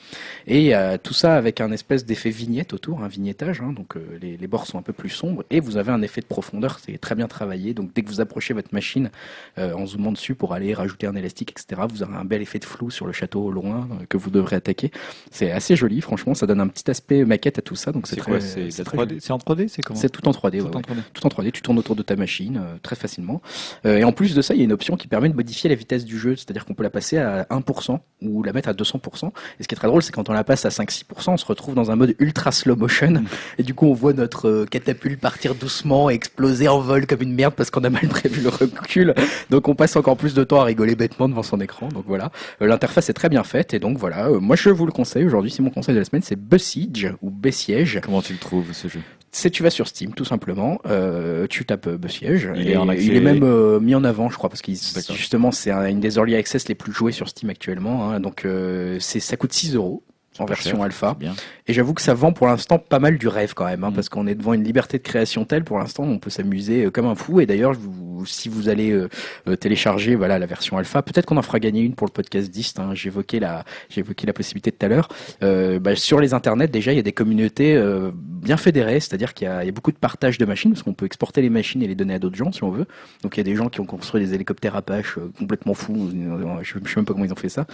Et euh, tout ça avec un espèce d'effet vignette autour, un vignettage. hein. donc euh, les, les bords sont un peu plus sombres et vous avez un effet de profondeur. C'est très bien travaillé. Donc dès que vous approchez votre machine euh, en zoomant dessus pour aller rajouter un élastique, etc., vous aurez un bel effet de flou sur le château au loin euh, que vous devrez attaquer. C'est assez joli, franchement. Ça donne un petit aspect maquette à tout ça. Donc c'est C'est très. quoi C'est c'est la très 3D joli. C'est en 3D C'est comment C'est tout en 3D. Tout ouais, en ouais. 3D. Tout en 3D, tu tournes autour de ta machine euh, très facilement. Euh, et en plus de ça, il y a une option qui permet de modifier la vitesse du jeu, c'est-à-dire qu'on peut la passer à 1% ou la mettre à 200%. Et ce qui est très drôle, c'est quand on la passe à 5-6%, on se retrouve dans un mode ultra slow motion. Et du coup, on voit notre euh, catapulte partir doucement exploser en vol comme une merde parce qu'on a mal prévu le recul. Donc on passe encore plus de temps à rigoler bêtement devant son écran. Donc voilà, Euh, l'interface est très bien faite. Et donc voilà, Euh, moi je vous le conseille aujourd'hui. C'est mon conseil de la semaine, c'est Besiege ou Besiege. Comment tu le trouves ce jeu? C'est tu vas sur Steam tout simplement, euh, tu tapes euh, Besiege. Il et est en accès- il est même euh, mis en avant, je crois, parce qu'il D'accord. justement c'est un- une des early access les plus jouées sur Steam actuellement. hein. donc euh, c'est ça coûte 6 euros en version cher, alpha. Bien. Et j'avoue que ça vend pour l'instant pas mal du rêve quand même, hein, Mm. parce qu'on est devant une liberté de création telle pour l'instant, on peut s'amuser euh, comme un fou. Et d'ailleurs, si vous allez euh, euh, télécharger voilà la version alpha, peut-être qu'on en fera gagner une pour le podcast Dist. Hein, J'évoquais la j'évoquais la possibilité tout à l'heure. Euh, bah, sur les internets, déjà, il y a des communautés euh, bien fédérées, c'est-à-dire qu'il y, y a beaucoup de partage de machines, parce qu'on peut exporter les machines et les donner à d'autres gens si on veut. Donc il y a des gens qui ont construit des hélicoptères Apache complètement fous. Je, je sais même pas comment ils ont fait ça.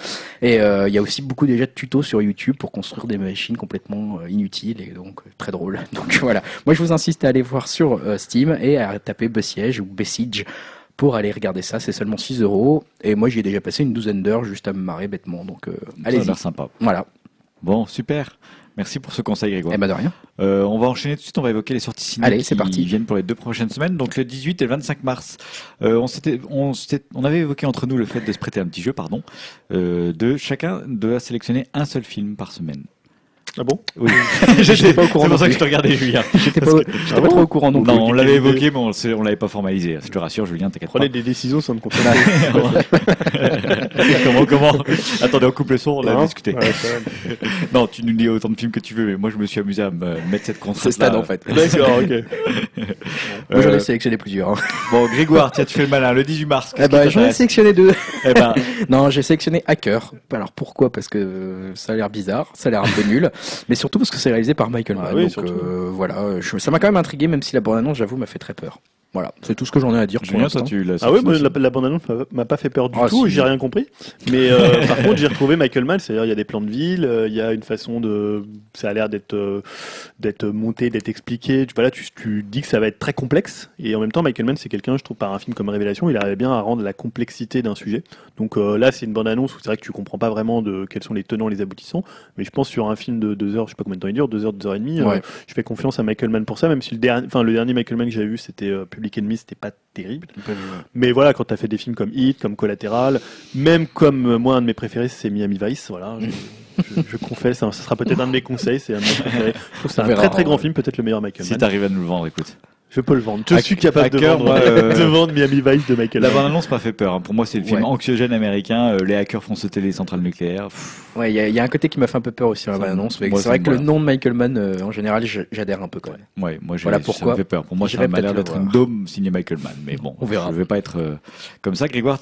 Et euh, il y a aussi beaucoup déjà de tutos sur YouTube pour construire des machines complètement euh, inutiles et donc euh, très drôles. Donc voilà. Moi je vous insiste à aller voir sur euh, Steam et à taper Besiege ou Besiege pour aller regarder ça. C'est seulement 6 euros. Et moi j'y ai déjà passé une douzaine d'heures juste à me marrer bêtement. Donc euh, Ça a allez-y. l'air sympa. Voilà. Bon, super. Merci pour ce conseil, Grégoire. Eh ben de rien. Euh, on va enchaîner tout de suite, on va évoquer les sorties ciné Allez, qui c'est parti. viennent pour les deux prochaines semaines, donc le 18 et le 25 mars. Euh, on, s'était, on, s'était- on avait évoqué entre nous le fait de se prêter un petit jeu, pardon, euh, de chacun de sélectionner un seul film par semaine. Ah bon? Oui, J'étais pas au courant C'est pour ça que je te regardais, Julien. J'étais pas, Ah pas bon trop au courant non plus. Non, on l'avait évoqué, mais on, on l'avait pas formalisé. Je te rassure, Julien, t'inquiète pas. Prenez des décisions sans me concerne. comment, comment? Attendez, on coupe le son, on l'a discuté. Ouais, ça va. Non, tu nous dis autant de films que tu veux, mais moi je me suis amusé à me mettre cette contrainte. C'est stade en fait. D'accord, ok. Moi j'en ai Euh, sélectionné plusieurs. hein. bon, Grégoire, tiens, tu fais le malin. Le 18 mars. qu'est-ce Eh ben, j'en ai sélectionné deux. Eh ben, Non, j'ai sélectionné Hacker. Alors pourquoi? Parce que euh, ça a l'air bizarre, ça a l'air un peu nul, mais surtout parce que c'est réalisé par Michael Ah Mann. oui, donc euh, voilà, je- ça m'a quand même intrigué, même si la bande-annonce, j'avoue, m'a fait très peur. Voilà, c'est tout ce que j'en ai à dire pour Julien, toi, l'instant. tu l'as Ah moi, aussi. la, la bande-annonce m'a- m'a pas fait peur du Ah, tout, si. j'ai rien compris. Mais euh, par contre, j'ai retrouvé Michael Mann, c'est-à-dire il y a des plans de ville, euh, il y a une façon de, ça a l'air d'être euh, d'être monté, d'être expliqué. Tu voilà, tu, tu dis que ça va être très complexe, et en même temps, Michael Mann, c'est quelqu'un, je trouve, par un film comme Révélation, il arrive bien à rendre la complexité d'un sujet. Donc euh, là, c'est une bande-annonce où c'est vrai que tu comprends pas vraiment de quels sont les tenants, les aboutissants. Mais je pense sur un film de deux heures, je sais pas combien de temps il dure, deux heures, deux heures et demie. euh, je fais confiance à Michael Mann pour ça, même si le dernier, enfin le dernier Michael Mann que j'avais vu, c'était euh, Public Enemy, c'était pas terrible. Mais voilà, quand tu as fait des films comme Hit, comme Collateral, même comme euh, moi, un de mes préférés, c'est Miami Vice, voilà. Je, je, je confesse, hein, ce sera peut-être un de mes conseils, c'est un de mes préférés. Je trouve que c'est On un verra, très très grand ouais. film, peut-être le meilleur Michael Si t'arrives à nous le vendre, écoute. Je peux le vendre. Je suis capable de hacker, vendre, moi, euh, de vendre Miami Vice de Michael La Mann. bande-annonce m'a fait peur. hein. Pour moi, c'est le film Ouais. anxiogène américain. euh, les hackers font sauter les centrales nucléaires. Pff, Ouais, il y, a- il y a un côté qui m'a fait un peu peur aussi dans la Ça me- bande-annonce, c'est ça vrai que le nom de Michael Mann, euh, en général, j'adhère un peu quand même. Ouais, moi, Voilà ça pourquoi. me fait peur. Pour moi, ça m'a l'air d'être une dôme signée Michael Mann. Mais bon, On verra. je vais pas être euh, comme ça. Grégoire,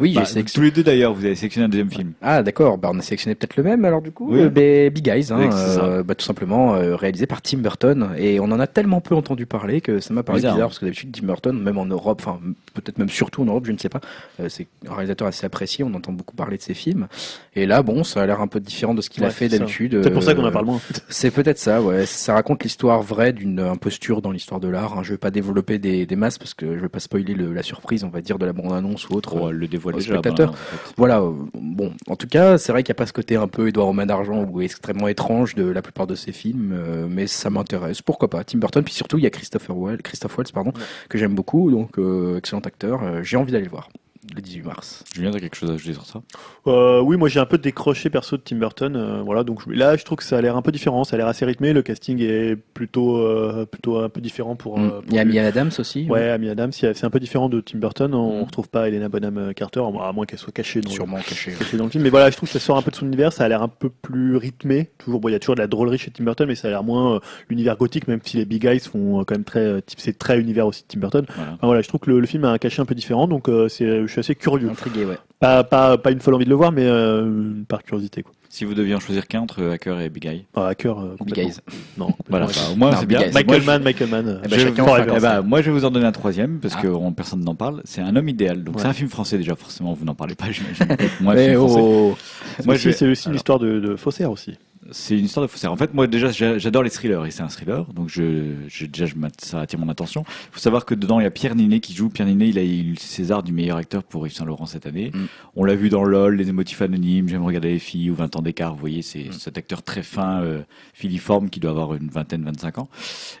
Oui, bah, sélectionné. tous les deux d'ailleurs, vous avez sélectionné un deuxième film. Ah d'accord, bah, on a sélectionné peut-être le même alors du coup. Oui. Euh, Big Eyes, hein, ça. euh, bah, tout simplement euh, réalisé par Tim Burton et on en a tellement peu entendu parler que ça m'a paru Bizarre, bizarre, hein. parce que d'habitude Tim Burton, même en Europe, enfin peut-être même surtout en Europe, je ne sais pas, euh, c'est un réalisateur assez apprécié, on entend beaucoup parler de ses films et là bon, ça a l'air un peu différent de ce qu'il a fait d'habitude. C'est pour ça qu'on euh, en parle moins. C'est peut-être ça, ouais. Ça raconte l'histoire vraie d'une imposture dans l'histoire de l'art. hein. Je vais pas développer des, des masses parce que je vais pas spoiler le- la surprise, on va dire, de la bande-annonce ou autre. Pour euh, le dévoiler au déjà. la spectateur. bande-annonce, en fait. Voilà, euh, bon, en tout cas, c'est vrai qu'il n'y a pas ce côté un peu Edouard aux mains d'argent ou extrêmement étrange de la plupart de ses films, euh, mais ça m'intéresse. Pourquoi pas? Tim Burton, puis surtout il y a Christopher Well, Christophe Waltz, pardon, que j'aime beaucoup, donc euh, excellent Euh, J'ai envie d'aller le voir le 18 mars. Julien, t'as quelque chose à ajouter sur ça? Euh, oui, moi j'ai un peu décroché perso de Tim Burton. euh, voilà, donc je- là je trouve que ça a l'air un peu différent, ça a l'air assez rythmé. Le casting est plutôt, euh, plutôt un peu différent pour. euh, Mm. pour Il y a. Amy Adams aussi. Ouais, Amy Adams, c'est un peu différent de Tim Burton. On Mm. retrouve pas Helena Bonham Carter, à moins qu'elle soit cachée dans, le, sûrement caché. caché dans le film. Mais voilà, je trouve que ça sort un peu de son univers. Ça a l'air un peu plus rythmé. Toujours, bon, il y a toujours de la drôlerie chez Tim Burton, mais ça a l'air moins euh, l'univers gothique, même si les Big Eyes font euh, quand même très, euh, c'est très univers aussi de Tim Burton. Voilà. Enfin, voilà, je trouve que le, le film a un cachet un peu différent, donc euh, c'est, suis assez curieux. Intrigué, ouais. Pas, pas, pas une folle envie de le voir, mais euh, par curiosité. Quoi. Si vous deviez en choisir qu'un entre Hacker et Big Eye. Ah, hacker, euh, Big. Eyes. Non, Voilà, au moins Non, c'est Big bien. Eyes. Michael Moi, je- Mann, Michael Mann. Eh ben, je- chacun forever. fera Eh ben, moi, je vais vous en donner un troisième parce Ah. que on- personne n'en parle. C'est Un homme idéal. Donc Ouais. c'est un film français déjà. Forcément, vous n'en parlez pas. J'imagine. Moi, Mais film français. oh, C'est Moi, aussi- je vais- c'est aussi une alors. histoire de, de faussaire aussi. C'est une histoire de faussaire. En fait, moi déjà, j'a- j'adore les thrillers et c'est un thriller, donc je, je déjà, je ça attire mon attention. Il faut savoir que dedans, il y a Pierre Ninet qui joue. Pierre Ninet, il a eu le César du meilleur acteur pour Yves Saint Laurent cette année. Mm. On l'a vu dans LOL, Les émotifs anonymes, J'aime regarder les filles ou 20 ans d'écart. Vous voyez, c'est Mm. cet acteur très fin, euh, filiforme, qui doit avoir une vingtaine, 25 ans.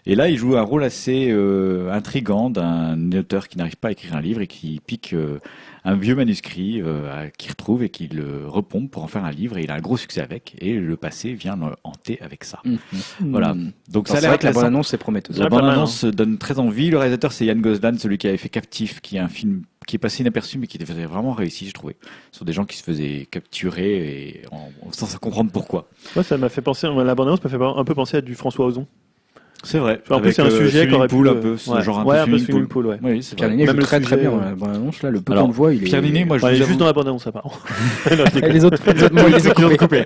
Et là, il joue un rôle assez euh, intrigant d'un auteur qui n'arrive pas à écrire un livre et qui pique euh, un vieux manuscrit euh, qu'il retrouve et qui le repompe pour en faire un livre. Et il a un gros succès avec. Et le passé vient le hanter avec ça. Mm. Voilà. Mm. Donc Alors, ça a C'est l'air vrai que la intéressant. bande-annonce est prometteuse. La Ouais, pas mal, bande-annonce donne très envie. Le réalisateur, c'est Yann Goslan, celui qui avait fait Captif, qui est un film qui est passé inaperçu, mais qui était vraiment réussi, j'ai trouvé. Sur des gens qui se faisaient capturer et en, sans comprendre pourquoi. Moi, ça m'a fait penser, la bande-annonce m'a fait un peu penser à du François Ozon. C'est vrai. En plus, c'est un euh, sujet qu'aurait Pool, pu. un peu, ouais. genre un ouais, peu un peu Swimming Pool. pool, ouais. Oui, c'est Pierre. Ninet Même joue le très très bien euh, dans la bande-annonce là. Le peu qu'on le voit, il est. Pierre Ninet, moi, je Ouais, vous juste avoue- dans la bande-annonce, apparemment. Non, je Et déconne. les autres, les autres, moi, il les ai coupés.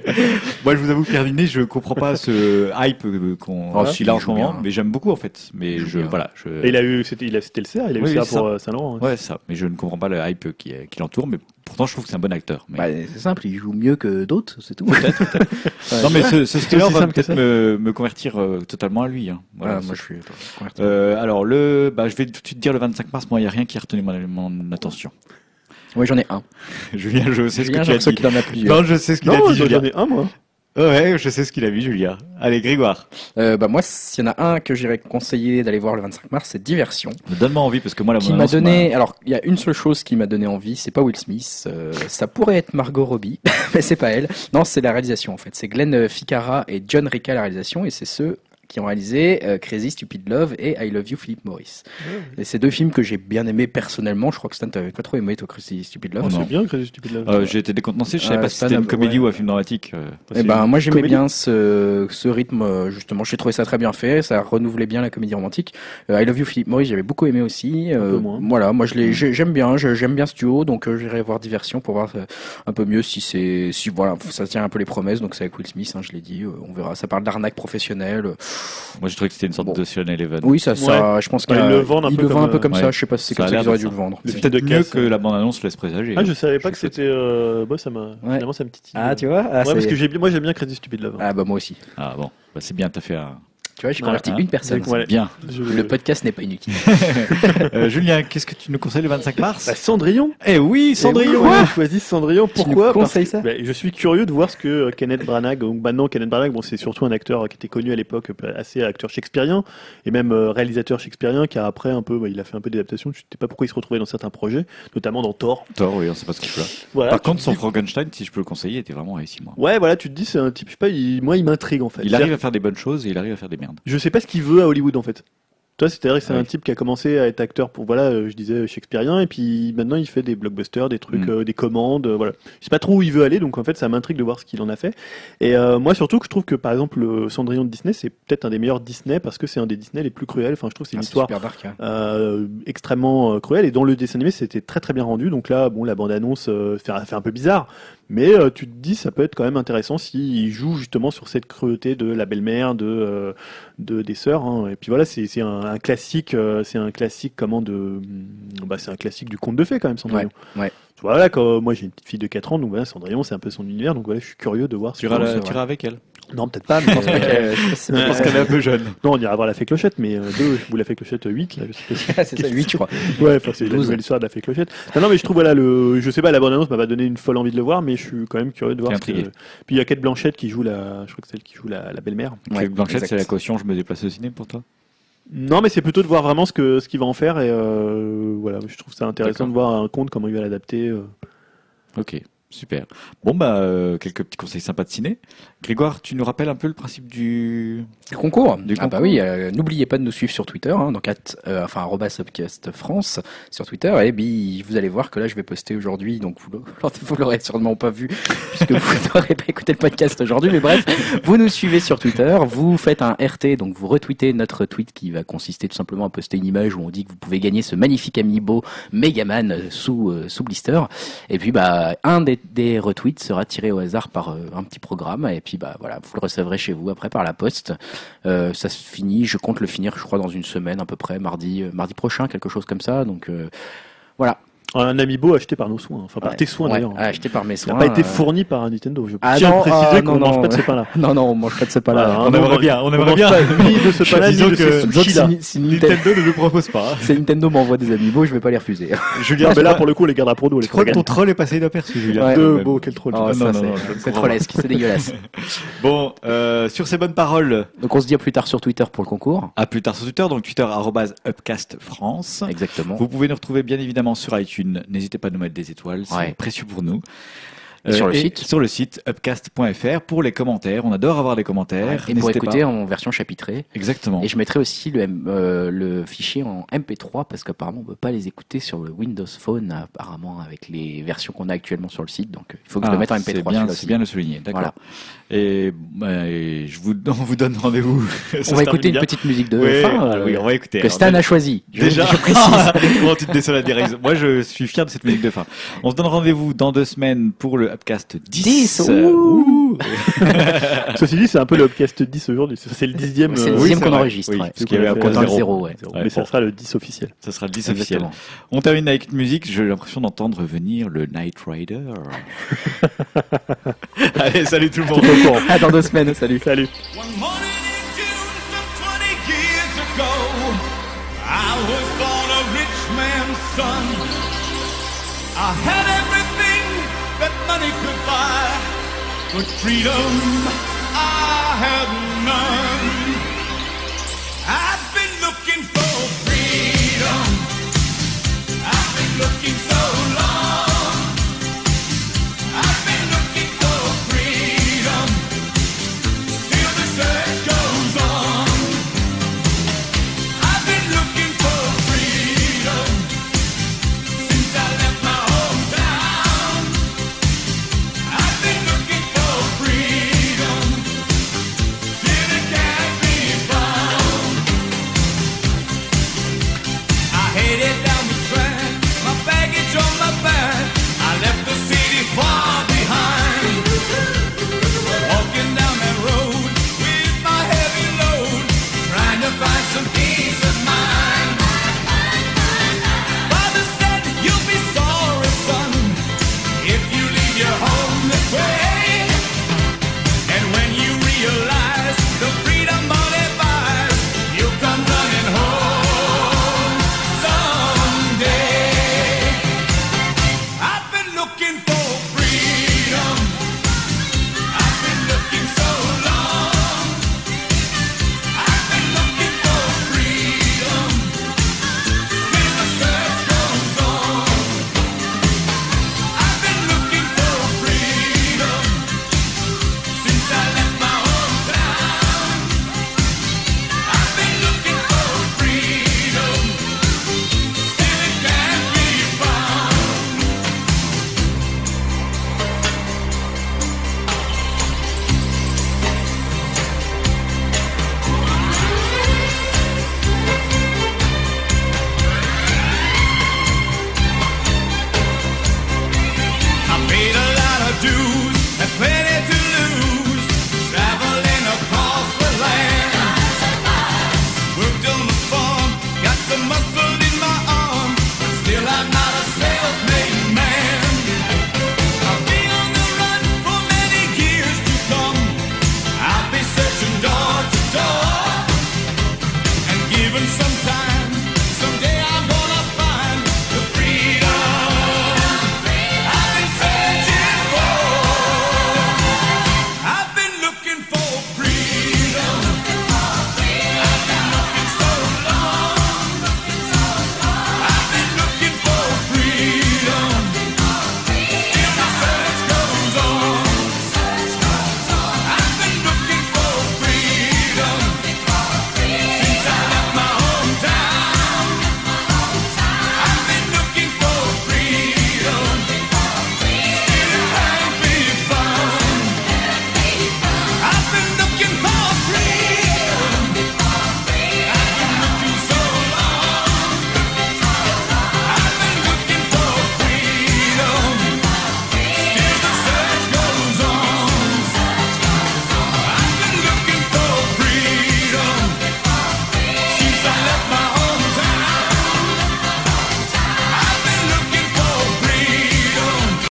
Moi, je vous avoue, Pierre Ninet, je comprends pas ce hype euh, qu'on Oh, a en ce moment, mais j'aime beaucoup en fait. Mais je, voilà, il a eu, c'était, il a, c'était le CA, il a eu ça. pour euh, Saint-Laurent. ouais. Ça. Mais je ne comprends pas le hype qui, qui l'entoure, mais pourtant, je trouve que c'est un bon acteur. Mais... Bah, c'est simple, il joue mieux que d'autres, c'est tout. Peut-être. Ouais, non, mais ce, ce va peut-être me, me convertir euh, totalement à lui. Hein. Voilà, Ah, moi je suis. converti. Euh, alors, le, bah, je vais tout de suite dire le 25 mars. Moi, il n'y a rien qui a retenu mon, mon attention. Oui, j'en ai un. Julien, je sais ce que tu as dit. qu'il en a plusieurs. Non, je sais ce qu'il a Non, dit, j'en ai un, moi. Ouais, je sais ce qu'il a vu, Julien. Allez, Grégoire. Euh, bah, moi, s'il y en a un que j'irais conseiller d'aller voir le 25 mars, c'est Diversion. Donne-moi envie, parce que moi, la qui m'a donné. Alors, il y a une seule chose qui m'a donné envie, c'est pas Will Smith. euh, ça pourrait être Margot Robbie, mais c'est pas elle. Non, c'est la réalisation en fait. C'est Glenn Ficarra et John Rica la réalisation, et c'est ceux qui ont réalisé euh, Crazy Stupid Love et I Love You Philip Morris. Et c'est deux films que j'ai bien aimés personnellement. Je crois que Stan t'avais pas trop aimé toi Crazy Stupid Love. Oh, non. c'est bien, Crazy Stupid Love. Euh, J'ai été décontenancé, je savais Euh, pas si c'était une comédie ouais. ou un film dramatique. euh. Eh ben, moi j'aimais bien ce, ce rythme euh, justement. J'ai trouvé ça très bien fait. Ça renouvelait bien la comédie romantique. Euh, I Love You Philip Morris, j'avais beaucoup aimé aussi. Euh, peu moins. Voilà, moi je l'ai, j'ai- j'aime bien, je- j'aime bien ce duo, donc euh, j'irai voir Diversion pour voir un peu mieux si c'est, si voilà, ça tient un peu les promesses. Donc c'est avec Will Smith, hein, je l'ai dit. euh, on verra. Ça parle d'arnaque professionnelle. Moi, je trouvais que c'était une sorte Bon. d'Ocean Eleven. Oui, ça, ça, je pense Ouais, qu'ils ils le vendent un peu le vendent un peu comme, euh, ça. ouais. Je sais pas si c'est Ça a comme ça qu'ils auraient de dû le vendre. Le C'est de peut-être mieux que la bande-annonce laisse présager. Ah, je savais pas Je que c'était. Euh... Bah, ça m'a. Finalement, ça me titille. Ah, tu vois ah, Ouais, parce que j'ai bien- moi j'aime bien Crazy Stupid Love. Ah, bah moi aussi. Ah bon, bah, c'est bien, t'as fait un. Tu vois, j'ai Voilà, converti hein. une personne. C'est- ouais. Bien. Je- Le podcast n'est pas inutile. Euh, Julien, qu'est-ce que tu nous conseilles le 25 mars Bah, Cendrillon. Eh oui, Cendrillon j'ai choisi Cendrillon. Tu nous Pourquoi Parce ça bah, Je suis curieux de voir ce que euh, Kenneth Branagh, donc maintenant Kenneth Branagh, bon, c'est surtout un acteur qui était connu à l'époque, euh, assez acteur shakespearien, et même réalisateur shakespearien, qui a après un peu, bah, il a fait un peu d'adaptation. Je ne sais pas pourquoi il se retrouvait dans certains projets, notamment dans Thor. Thor, oui, on sait pas ce qu'il fait là. Voilà, Par contre, son dis- Frankenstein, si je peux le conseiller, était vraiment réussi, moi. Ouais, voilà, tu te dis, c'est un type, je sais pas, il- moi, il m'intrigue en fait. Il arrive à faire des bonnes choses et il arrive à faire des Je sais pas ce qu'il veut à Hollywood en fait. Toi, c'est-à-dire que c'est Ouais. un type qui a commencé à être acteur pour, voilà, euh, je disais shakespearien, et puis maintenant il fait des blockbusters, des trucs, Mm. euh, des commandes, euh, voilà. Je sais pas trop où il veut aller, donc en fait ça m'intrigue de voir ce qu'il en a fait. Et euh, moi surtout que je trouve que par exemple le Cendrillon de Disney, c'est peut-être un des meilleurs Disney parce que c'est un des Disney les plus cruels. Enfin, je trouve que c'est une Ah, histoire dark. hein. extrêmement cruelle et dans le dessin animé c'était très très bien rendu. Donc là, bon, la bande annonce fait, fait un peu bizarre, mais euh, tu te dis ça peut être quand même intéressant s'il joue justement sur cette cruauté de la belle-mère, de, euh, de des sœurs. hein. Et puis voilà, c'est c'est un, un classique, euh, c'est un classique comment de, bah c'est un classique du conte de fées quand même Cendrillon. Ouais, ouais. Voilà, quand moi j'ai une petite fille de 4 ans, donc voilà, Cendrillon c'est un peu son univers, donc voilà, je suis curieux de voir. tu iras avec elle. Non, peut-être pas, mais je pense qu'elle- est un peu jeune. non, on ira voir la fée clochette, mais euh, deux, ou la fée clochette 8, là, je sais pas si- Ah, c'est ça, 8, je crois. Ouais, enfin, c'est la 12. nouvelle histoire de la fée clochette. Non, non, mais je trouve, voilà, le, je sais pas, la bande annonce m'a pas donné une folle envie de le voir, mais je suis quand même curieux de voir. Ce que-. Puis il y a Kate Blanchette qui joue la, je crois que c'est elle qui joue la, la belle-mère. Ouais, Avec Blanchette, c'est la caution, je me déplace au ciné pour toi? Non, mais c'est plutôt de voir vraiment ce que, ce qu'il va en faire et euh, voilà, je trouve ça intéressant de voir un conte, comment il va l'adapter. euh. Ok, super. Bon, bah, euh, quelques petits conseils sympas de ciné. Grégoire, tu nous rappelles un peu le principe du. Du concours. Du ah bah oui, euh, n'oubliez pas de nous suivre sur Twitter, hein, donc at, euh, enfin France sur Twitter. Et puis vous allez voir que là je vais poster aujourd'hui, donc vous, l'aurez sûrement pas vu puisque vous n'aurez pas écouté le podcast aujourd'hui. Mais bref, vous nous suivez sur Twitter, vous faites un RT, donc vous retweetez notre tweet qui va consister tout simplement à poster une image où on dit que vous pouvez gagner ce magnifique amiibo Megaman sous euh, sous blister. Et puis bah un des, des retweets sera tiré au hasard par euh, un petit programme et puis bah voilà vous le recevrez chez vous après par la poste. Euh, ça se finit, je compte le finir, je crois, dans une semaine à peu près, mardi, euh, mardi prochain, quelque chose comme ça. Donc euh, voilà. Un amiibo acheté par nos soins, enfin par Ouais. tes soins Ouais, d'ailleurs. acheté par mes Il soins. n'a pas été euh, fourni par un Nintendo. Je Ah tiens non, à préciser ah, qu'on non, mange pas de ce pain-là. Non, non, on mange pas de ce pas Voilà, là. hein, on non, aimerait on- bien, on on aimerait mange bien. pas ni de ce pain-là, ni Disons de que- ce Donc, sushi si, Nintendo, ne nous propose pas. si Nintendo m'envoie des amiibo, je vais pas les refuser. Julien, Ah, mais là pour le coup, on les gardera pour nous. les je crois que ton troll est passé inaperçu, Julien. Ouais. gars. Quand De même. beau, quel troll. Oh, non, c'est- trollesque, c'est dégueulasse. Bon, euh, sur ces bonnes paroles, Donc on se dit à plus tard sur Twitter pour le concours. à plus tard sur Twitter, donc Twitter Upcast France. Exactement. Vous pouvez nous retrouver bien évidemment sur iTunes. N'hésitez pas à nous mettre des étoiles, c'est Ouais. précieux pour nous. Et sur le site. Sur le site upcast.fr pour les commentaires. On adore avoir des commentaires. Et pour écouter pas. en version chapitrée. Exactement. Et je mettrai aussi le, euh, le fichier en MP3 parce qu'apparemment on peut pas les écouter sur le Windows Phone apparemment avec les versions qu'on a actuellement sur le site. Donc euh, il faut que je le Ah, mette en c'est MP3. bien, celui-là c'est bien de le souligner. D'accord. Voilà. Et, bah, et je vous, on vous donne rendez-vous. On va écouter une petite musique de Oui, fin euh, oui, on va écouter. que Alors, Stan a choisi. Déjà, je précise. comment tu te descends la direction Moi, je suis fier de cette musique de fin. On se donne rendez-vous dans deux semaines pour le Upcast 10. 10, Euh, ouh. Ceci dit, c'est un peu le Upcast 10 aujourd'hui. C'est le dixième. C'est le euh, dixième qu'on vrai. enregistre. Oui, ouais. parce qu'il y avait ouais. Mais ça sera le 10 officiel. Ça sera le 10 officiel. Exactement. On termine avec une musique. J'ai l'impression d'entendre venir le Night Rider. Allez, salut tout le monde. À dans deux semaines. Salut. Salut. One morning in June, some 20 years ago, I was born a rich man's son. I had but freedom I have none.